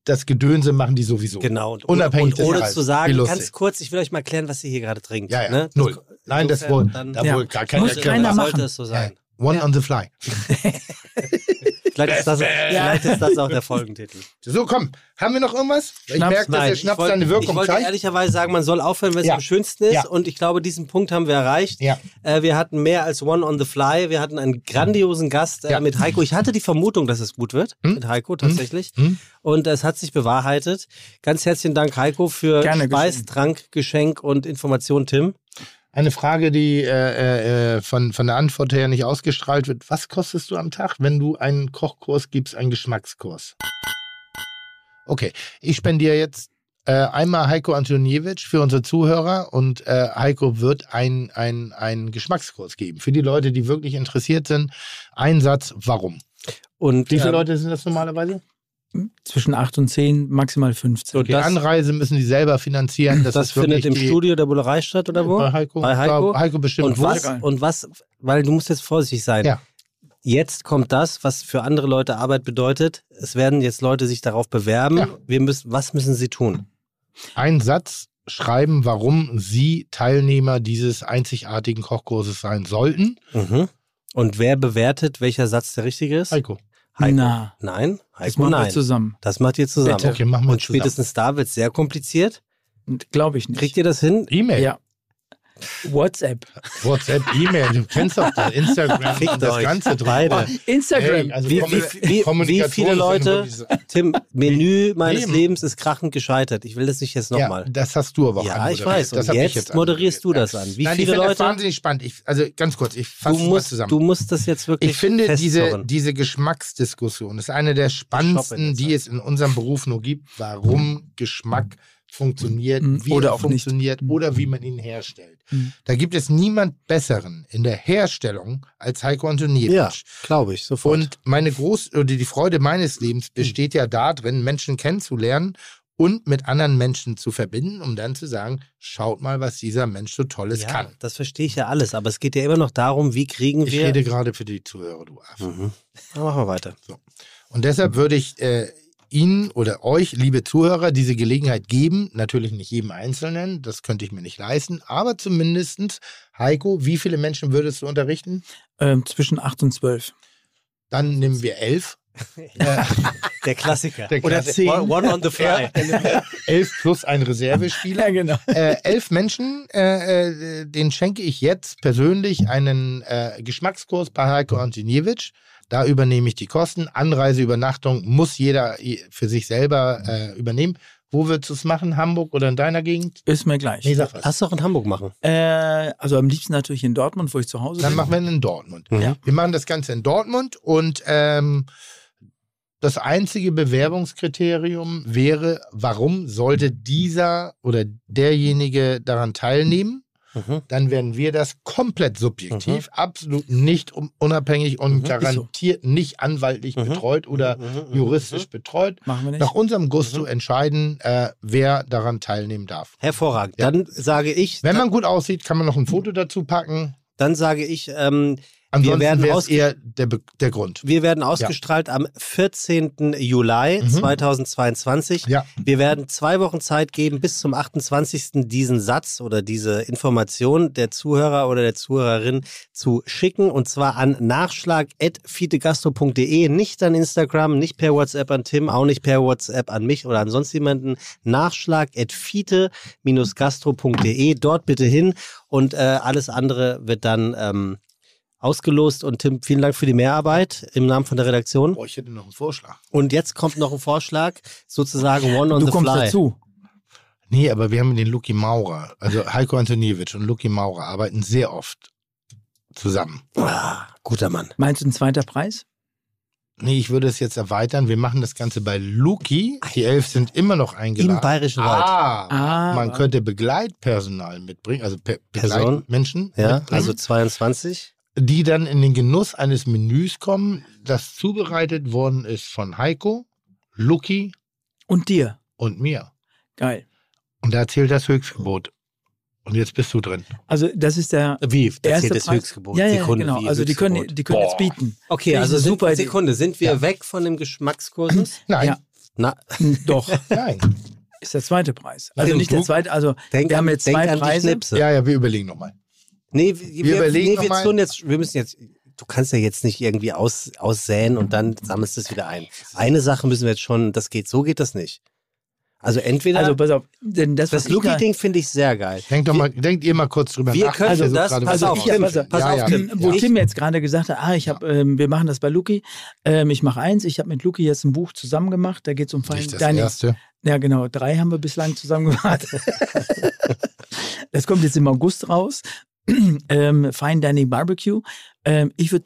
Das Gedönse machen die sowieso. Genau. Und, Unabhängig und ohne zu sagen, ganz kurz, ich will euch mal erklären, was ihr hier gerade trinkt. Ja, ja, ne? null. Nein, das insofern wohl, dann- da Ja. wohl gar keine Muss Erklärung. keiner sollte machen. es so sein. One on the fly. Vielleicht ist, das, vielleicht ist das auch der Folgentitel. So, komm, haben wir noch irgendwas? Ich Schnaps? merke, dass der ich Schnaps wollte- seine Ich Wirkung wollte zeigt. ehrlicherweise sagen, man soll aufhören, wenn es Ja. am schönsten ist. Ja. Und ich glaube, diesen Punkt haben wir erreicht. Ja. Äh, wir hatten mehr als One on the Fly. Wir hatten einen grandiosen Gast äh, Ja. mit Heiko. Ich hatte die Vermutung, dass es gut wird Hm? mit Heiko tatsächlich. Hm? Und es hat sich bewahrheitet. Ganz herzlichen Dank, Heiko, für Gerne Speis, geschehen. Trank, Geschenk und Information, Tim. Eine Frage, die äh, äh, von, von der Antwort her nicht ausgestrahlt wird. Was kostest du am Tag, wenn du einen Kochkurs gibst, einen Geschmackskurs? Okay, ich spendiere jetzt äh, einmal Heiko Antoniewicz für unsere Zuhörer und äh, Heiko wird ein- ein- einen Geschmackskurs geben. Für die Leute, die wirklich interessiert sind, ein Satz, warum? Und Wie viele ähm, Leute sind das normalerweise? Zwischen 8 und 10, maximal 15. So, Die das- Anreise müssen die selber finanzieren. Das, das, findet im die, Studio der Bullerei statt oder wo? Bei Heiko. Bei Heiko? Heiko bestimmt. Und was, und was, weil du musst jetzt vorsichtig sein. Ja. Jetzt kommt das, was für andere Leute Arbeit bedeutet. Es werden jetzt Leute sich darauf bewerben. Ja. Wir müssen, was müssen sie tun? einen Satz schreiben, warum Sie Teilnehmer dieses einzigartigen Kochkurses sein sollten. Mhm. Und wer bewertet, welcher Satz der richtige ist? Heiko. Heiko. Na, Nein, das Heiko, machen wir nein. zusammen. Das macht ihr zusammen. Bitte. Okay, machen wir Und zusammen. spätestens da wird es sehr kompliziert. Glaube ich nicht. Kriegt ihr das hin? E-Mail, Ja. WhatsApp. WhatsApp, E-Mail, du kennst doch das, Instagram Fickt das euch. Ganze. Beide. Instagram. Hey, also Wie- wie- wie- viele Leute- Tim, Menü meines Eben. Lebens ist krachend gescheitert. Ich will das nicht jetzt Ja, nochmal. das hast du aber auch Ja, ich weiß. Und ich jetzt moderierst du das an. Wie Nein, viele ich finde das Leute? wahnsinnig spannend. Ich, also ganz kurz, ich Du fasse es mal musst, zusammen. du musst das jetzt wirklich Ich finde, diese, diese Geschmacksdiskussion ist eine der spannendsten, jetzt die es in unserem Beruf nur gibt. Warum Geschmack funktioniert, Mhm. wie Oder er auch nicht. funktioniert Mhm. oder wie man ihn herstellt. Mhm. Da gibt es niemand Besseren in der Herstellung als Heiko Antoniewicz. Ja, glaube ich, sofort. Und meine groß oder die Freude meines Lebens besteht ja darin, Menschen kennenzulernen und mit anderen Menschen zu verbinden, um dann zu sagen, schaut mal, was dieser Mensch so Tolles ja, kann. das verstehe ich ja alles, aber es geht ja immer noch darum, wie kriegen Ich wir. rede gerade für die Zuhörer, du Affe. Mhm. Dann machen wir weiter. Und deshalb würde ich äh, Ihnen oder euch, liebe Zuhörer, diese Gelegenheit geben. Natürlich nicht jedem Einzelnen, das könnte ich mir nicht leisten, aber zumindestens Heiko, wie viele Menschen würdest du unterrichten? Ähm, zwischen 8 und 12. Dann nehmen wir elf. Der Klassiker. Der Oder Klassiker. zehn. One, on the fly. elf plus ein Reservespieler. genau. äh, elf Menschen, äh, äh, den schenke ich jetzt persönlich einen äh, Geschmackskurs bei Heiko Antoniewicz. Da übernehme ich die Kosten. Anreise, Übernachtung muss jeder für sich selber äh, übernehmen. Wo würdest du es machen? Hamburg oder in deiner Gegend? Ist mir gleich. Nee, sag was. Lass doch in Hamburg machen. Äh, also am liebsten natürlich in Dortmund, wo ich zu Hause Dann bin. machen wir ihn in Dortmund. Mhm. Wir machen das Ganze in Dortmund und ähm, das einzige Bewerbungskriterium wäre, warum sollte dieser oder derjenige daran teilnehmen? Mhm. dann werden wir das komplett subjektiv, absolut nicht unabhängig und Mhm, garantiert nicht anwaltlich Mhm. betreut oder Mhm, mhm, juristisch betreut. Machen wir nicht. Nach unserem Gusto Mhm. entscheiden, äh, wer daran teilnehmen darf. Hervorragend. Ja. Dann sage ich, Wenn man gut aussieht, kann man noch ein Foto dazu packen. dann sage ich, ähm, Ansonsten werden wäre es aus- eher der, der Grund. wir werden ausgestrahlt am 14. Juli Mhm. 2022. Ja, Wir werden zwei Wochen Zeit geben, bis zum 28. diesen Satz oder diese Information der Zuhörer oder der Zuhörerin zu schicken und zwar an nachschlag.fitegastro.de, nicht an Instagram, nicht per WhatsApp an Tim, auch nicht per WhatsApp an mich oder an sonst jemanden. Nachschlag.fite-gastro.de, dort bitte hin und äh, alles andere wird dann ähm, ausgelost und Tim, vielen Dank für die Mehrarbeit im Namen von der Redaktion. Boah, ich hätte noch einen Vorschlag. Und jetzt kommt noch ein Vorschlag, sozusagen One on du the kommst Fly. dazu. Nee, aber wir haben den Luki Maurer, also Heiko Antoniewicz und Luki Maurer arbeiten sehr oft zusammen. Ah, guter Mann. Meinst du ein zweiter Preis? Nee, ich würde es jetzt erweitern. Wir machen das Ganze bei Luki. Die elf sind immer noch eingeladen. Im Bayerischen Wald. Ah, Ah, man könnte Begleitpersonal mitbringen, also Pe Person? Begleitmenschen, Ja, mitbringen, also 22. die dann in den Genuss eines Menüs kommen, das zubereitet worden ist von Heiko, Luki Und dir. und mir. Geil. Und da zählt das Höchstgebot. Und jetzt bist du drin. Also das ist der Wie? Das erste zählt das Preis. Höchstgebot. Ja, ja, Sekunde, genau. wie Also die können, die können jetzt bieten. Okay, also sind, super. Sekunde, sind wir Ja. weg von dem Geschmackskursus? Nein, Ja. Na, Doch, nein. ist der zweite Preis. Also Also nicht der zweite, also denk, wir haben jetzt denk zwei an die Preise. Ja, ja, wir überlegen nochmal. Nee, wir, wir, überlegen nee, noch wir mal. jetzt, wir müssen jetzt, du kannst ja jetzt nicht irgendwie aus, aussäen und dann sammelst du es wieder ein. Eine Sache müssen wir jetzt schon, das geht, so geht das nicht. Also entweder, Also pass auf, denn das, das Luki-Ding finde ich sehr geil. Denkt doch mal, denkt ihr mal kurz drüber wir nach. können Also so das- pass was auf, ich Tim, pass auf, ja, Tim. ja. Wo Ich- Tim jetzt gerade gesagt hat, ah, ich hab, ähm, wir machen das bei Luki. Ähm, ich mache eins, ich habe mit Luki jetzt ein Buch zusammen gemacht. Da geht es um Nicht das Dining. erste. Ja, genau. Drei haben wir bislang zusammen gemacht. das kommt jetzt im August raus. ähm, Fine Dining Barbecue. Ähm, ich würde,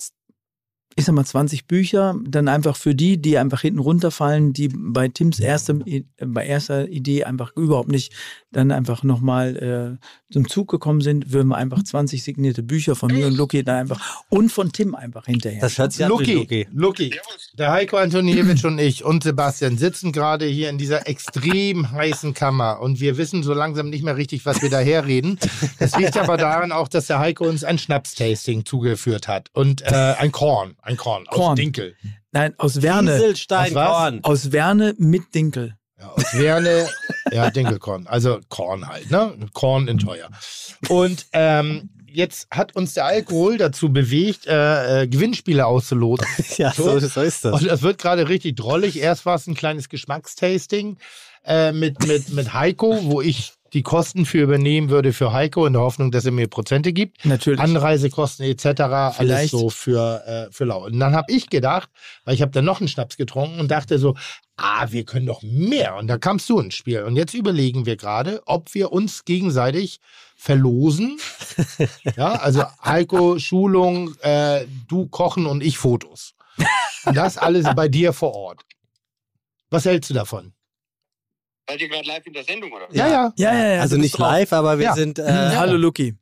ich sag mal, 20 Bücher, dann einfach für die, die einfach hinten runterfallen, die bei Tims erster, bei erster Idee einfach überhaupt nicht dann einfach nochmal äh, zum Zug gekommen sind, würden wir einfach 20 signierte Bücher von mir und Luki dann einfach und von Tim einfach hinterher. Das hört sich an wie Luki, Luki. Luki, der Heiko Antoniewicz und ich und Sebastian sitzen gerade hier in dieser extrem heißen Kammer und wir wissen so langsam nicht mehr richtig, was wir da herreden. Es liegt aber daran auch, dass der Heiko uns ein Schnapstasting zugeführt hat und äh, ein Korn, ein Korn, aus Korn. Dinkel. Nein, aus Werne. Kieselstein, Was war's? Korn. Aus Werne mit Dinkel. Ja, aus Werne, ja, Dinkelkorn, also Korn halt, ne? Korn in teuer. Und ähm, jetzt hat uns der Alkohol dazu bewegt, äh, äh, Gewinnspiele auszuloten. Ja, so, so ist das. Und das wird gerade richtig drollig. Erst war es ein kleines Geschmackstasting äh, mit, mit, mit Heiko, wo ich die Kosten für übernehmen würde für Heiko in der Hoffnung, dass er mir Prozente gibt. Natürlich. Anreisekosten etc. alles Vielleicht. so für, äh, für lau. Und dann habe ich gedacht, weil ich habe dann noch einen Schnaps getrunken und dachte so, ah, wir können doch mehr. Und da kamst du ins Spiel. Und jetzt überlegen wir gerade, ob wir uns gegenseitig verlosen. ja, also Heiko, Schulung, äh, du Kochen und ich Fotos. Und das alles bei dir vor Ort. Was hältst du davon? Seid ihr gerade live in der Sendung, oder? Ja, ja. Ja, ja, ja. also nicht drauf. live, aber wir Ja. sind. Äh, Hallo Luki.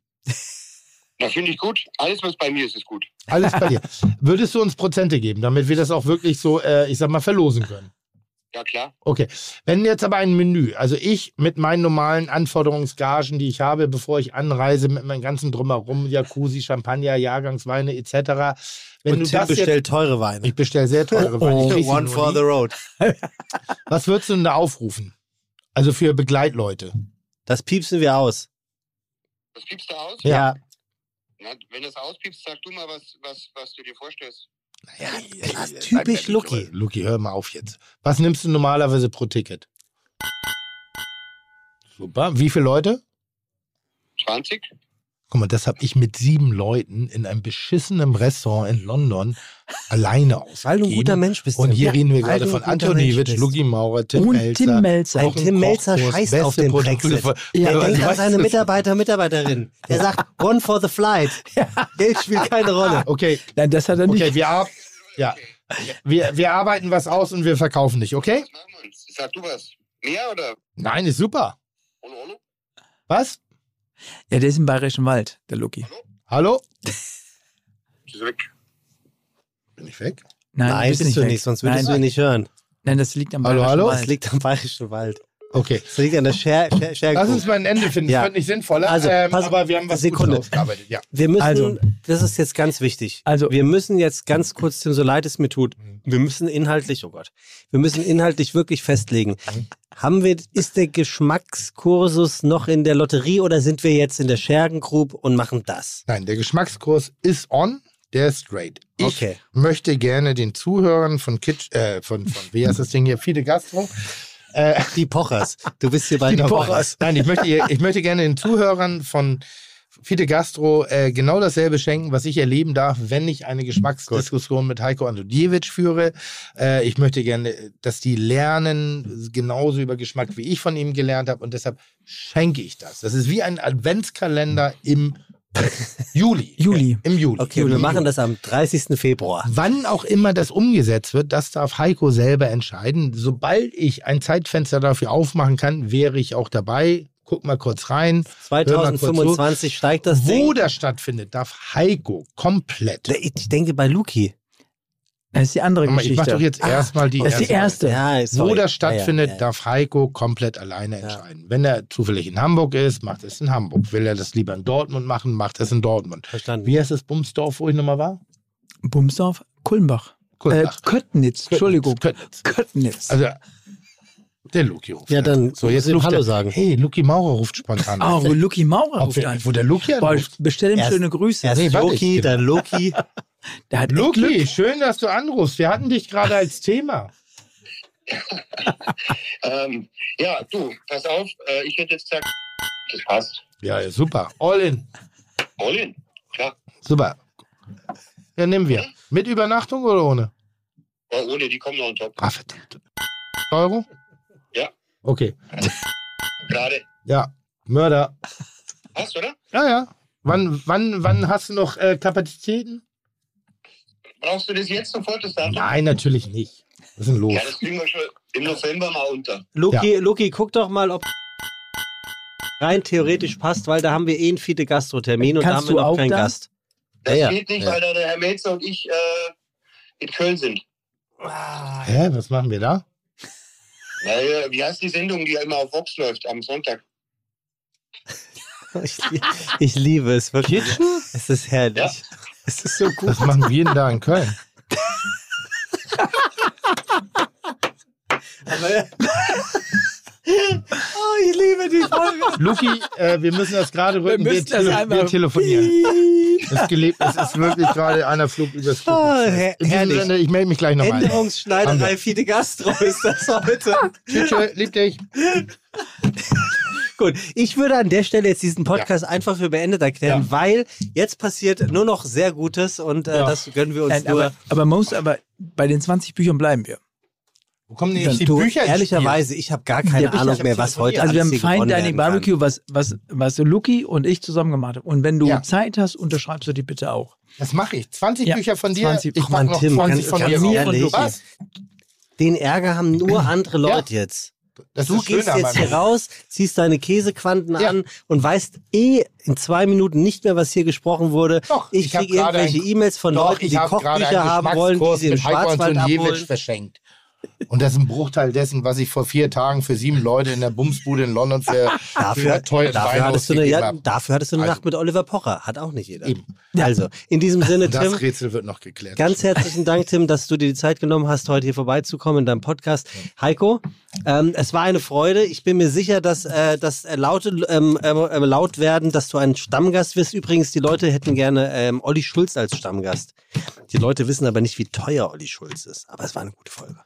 Na, finde ich gut. Alles, was bei mir ist, ist gut. Alles bei dir. Würdest du uns Prozente geben, damit wir das auch wirklich so, äh, ich sag mal, verlosen können? Ja, klar. Okay. Wenn jetzt aber ein Menü, also ich mit meinen normalen Anforderungsgagen, die ich habe, bevor ich anreise, mit meinem ganzen Drumherum, Jacuzzi, Champagner, Jahrgangsweine etc. Wenn und du Tim das jetzt, teure Weine. ich bestelle sehr teure Weine. Ich krieg sie One for nie. the road. Was würdest du denn da aufrufen? Also für Begleitleute. Das piepsen wir aus. Was piepst du aus? Ja. Na, wenn das auspiepst, sag du mal, was, was, was du dir vorstellst. Ja, das ist typisch Lucky. Lucky, hör mal auf jetzt. Was nimmst du normalerweise pro Ticket? Super. Wie viele Leute? 20? Guck mal, das habe ich mit sieben Leuten in einem beschissenen Restaurant in London alleine aus. Weil du ein guter Mensch bist. Und hier Tim. reden wir gerade von Antoniewicz. Lugi Maurer, Tim Und Melzer. Tim Melzer. Ein Tim Melzer scheißt auf den Brexit. von- Der Ja, denkt an seine Mitarbeiter, Mitarbeiterin. Der sagt, one for the flight. Geld spielt keine Rolle. Okay, Nein, das hat er nicht. okay, wir, ar ja. wir, wir arbeiten was aus und wir verkaufen dich, okay? Sag du was. Mehr oder? Nein, ist super. Was? Ja, der ist im Bayerischen Wald, der Luki. Hallo? Ist weg. Bin ich weg? Nein, bist, du weg. nicht, sonst würdest Nein, du ihn nicht hören. Nein, das liegt am Hallo, Bayerischen hallo? Das Wald. liegt am Bayerischen Wald. Okay. Das liegt an der Scher Scher Scher Lass uns mal ein Ende finden. Ja. Das wird nicht sinnvoller, Also, ähm, pass- aber wir haben was Sekunde. Ausgearbeitet. Ja. Wir müssen, Also- das ist jetzt ganz wichtig. Also- wir müssen jetzt ganz kurz, Tim, so leid es mir tut, wir müssen inhaltlich, oh Gott, wir müssen inhaltlich wirklich festlegen. Haben wir, ist der Geschmackskursus noch in der Lotterie oder sind wir jetzt in der Schergen Group und machen das? Nein, der Geschmackskurs ist on. Der ist great. Ich Okay. möchte gerne den Zuhörern von Kitsch, äh, von, von, wie heißt das Ding hier? Fide Gastro. Äh, Die Pochers. Du bist hier bei die den Pochers. Pochers. Nein, ich möchte, ich möchte gerne den Zuhörern von Fide Gastro äh, genau dasselbe schenken, was ich erleben darf, wenn ich eine Geschmacksdiskussion mit Heiko Antoniewicz führe. Äh, ich möchte gerne, dass die lernen, genauso über Geschmack, wie ich von ihm gelernt habe. Und deshalb schenke ich das. Das ist wie ein Adventskalender im Juli. Juli. Im Juli. Okay, und wir machen das am 30. Februar. Wann auch immer das umgesetzt wird, das darf Heiko selber entscheiden. Sobald ich ein Zeitfenster dafür aufmachen kann, wäre ich auch dabei. Guck mal kurz rein. Hör mal kurz zu. 2025 steigt das Wo Ding. das stattfindet, darf Heiko komplett. Ich denke bei Luki. Das ist die andere mal, Ich Geschichte. mach doch jetzt erstmal die das ist die erste. Ja. Wo das stattfindet, Ja, ja, ja. darf Heiko komplett alleine entscheiden. Wenn er zufällig in Hamburg ist, macht er es in Hamburg. Will er das lieber in Dortmund machen, macht er es in Dortmund. Verstanden. Wie heißt das Bumsdorf, wo ich nochmal war? Bumsdorf, Kulmbach. Kulmbach. Äh, Köttnitz, Entschuldigung. Köttnitz. Köttnitz. Also, der Luki ruft. Ja, an. dann so jetzt ruft Hallo sagen. Hey, Luki Maurer ruft spontan Ah, an. wo Lucky Maurer ruft an. wo der Luki anruft. bestell ihm Erst- schöne Grüße. Erst Nee, Loki, dann Loki. Der hat Luki, Glück. schön, dass du anrufst. Wir hatten dich gerade als Thema. Ähm, ja, du, pass auf, äh, ich hätte jetzt gesagt, das passt. Ja, ja, super. All in. All in, klar. Super. Ja, nehmen wir. Mit Übernachtung oder ohne? Aber ohne, die kommen noch on top. Ah, verdammt. Euro? Ja. Okay. Gerade. Ja. Mörder. Passt, oder? Ja, ja. Wann, wann, wann hast du noch äh, Kapazitäten? Brauchst du das jetzt sofort, das Datum? Nein, natürlich nicht. Was ist denn los? Ja, das kriegen wir schon im November mal unter. Luki, Luki, guck doch mal, ob rein theoretisch passt, weil da haben wir eh einen Fide Gastro-Termin und da haben wir du noch auch keinen da? Gast. Das Ja, ja. geht nicht, Ja. weil da der Herr Melzer und ich äh, in Köln sind. Hä, was machen wir da? Naja, wie heißt die Sendung, die immer auf Vox läuft am Sonntag? Ich, ich liebe es wirklich. Kitchen? Es ist herrlich. Ja. Es ist so gut. Was machen wir denn da in Köln? Oh, ich liebe die Folge. Luki, äh, wir müssen das gerade rücken. Wir, müssen das tele wir telefonieren. Das gelebt, es ist wirklich gerade einer Flug übers Oh, her- herrlich. Sinne, ich melde mich gleich nochmal. Änderungsschneiderei wir. Fide Gastro ist das heute. Tschüss, tschüss, lieb dich. Gut, ich würde an der Stelle jetzt diesen Podcast einfach für beendet erklären, Ja. weil jetzt passiert nur noch sehr Gutes und äh, Ja. das gönnen wir uns Nein, nur. aber, aber muss aber bei den 20 Büchern bleiben wir. Wo kommen denn jetzt die Bücher ins ehrlicherweise, ich habe gar keine Ja, Ahnung mehr, was heute. Also wir haben Fine Dining. Barbecue, was, was, was Luki und ich zusammen gemacht haben. Und wenn du Ja. Zeit hast, unterschreibst du die bitte auch. Das mache ich. 20 Ja, Bücher von dir. 20. Ich Ach, Mann, mach noch Tim, 20 ganz- von dir. Was? Den Ärger haben nur andere Leute jetzt. Das Du gehst jetzt hier raus, ziehst deine Käsequanten Ja. an und weißt eh in zwei Minuten nicht mehr, was hier gesprochen wurde. Doch, ich ich kriege irgendwelche E-Mails von Doch, Leuten, die Kochbücher haben wollen, die sie im Schwarzwald abholen. verschenkt. Und das ist ein Bruchteil dessen, was ich vor vier Tagen für sieben Leute in der Bumsbude in London für, Dafür, für teuren dafür, hattest du eine, ja, dafür hattest du eine Also- Nacht mit Oliver Pocher. Hat auch nicht jeder. Eben. Also, in diesem Sinne, Das Tim, Rätsel wird noch geklärt. ganz herzlichen Dank, Tim, dass du dir die Zeit genommen hast, heute hier vorbeizukommen in deinem Podcast. Heiko, ähm, es war eine Freude. Ich bin mir sicher, dass äh, das äh, laute, ähm, ähm, ähm, laut werden, dass du ein Stammgast wirst. Übrigens, die Leute hätten gerne ähm, Olli Schulz als Stammgast. Die Leute wissen aber nicht, wie teuer Olli Schulz ist. Aber es war eine gute Folge.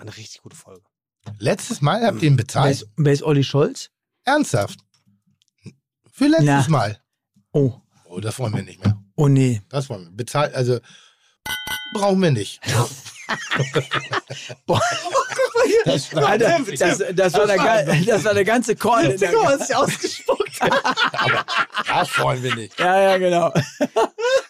War eine richtig gute Folge. Letztes Mal habt ihr ihn Wer bezahlt? ist, wer ist Olli Scholz? Ernsthaft? Für letztes Na. Mal? Oh, Oh, das wollen wir nicht mehr. oh nee. Das wollen wir. Bezahlt, also brauchen wir nicht. Das war- Alter, das, das, war, der, ga- das war der ganze Call. sich ausgespuckt. Das wollen wir nicht. Ja, ja, genau.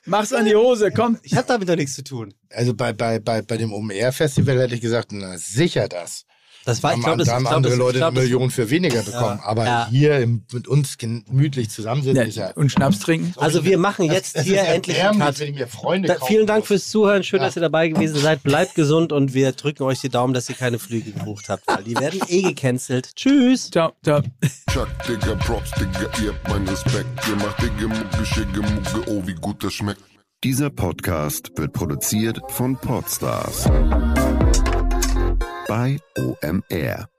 Mach's an die Hose, komm. Ich habe damit doch nichts zu tun. Also bei, bei, bei, bei dem OMR-Festival hätte ich gesagt, na sicher das. Das war, ich Haben- glaube, das da haben ich glaub, andere das- Leute ich glaub, eine das- Million für weniger bekommen. Aber Ja. hier im, mit uns gemütlich zusammensitzen ist ja. Ja, und Schnaps trinken. Also wir machen jetzt Das- das hier endlich einen Cut. wenn ich mir Freunde Da, vielen Dank fürs Zuhören. Schön, Ja. dass ihr dabei gewesen seid. Bleibt gesund und wir drücken euch die Daumen, dass ihr keine Flüge gebucht habt, weil die werden eh gecancelt. Tschüss. Ciao, ciao. Chuck, Digga, Props, Digga, ihr habt meinen Respekt. Ihr macht Digga, Mucke, Schicke, Mucke, oh, wie gut das schmeckt. Dieser Podcast wird produziert von Podstars bei OMR.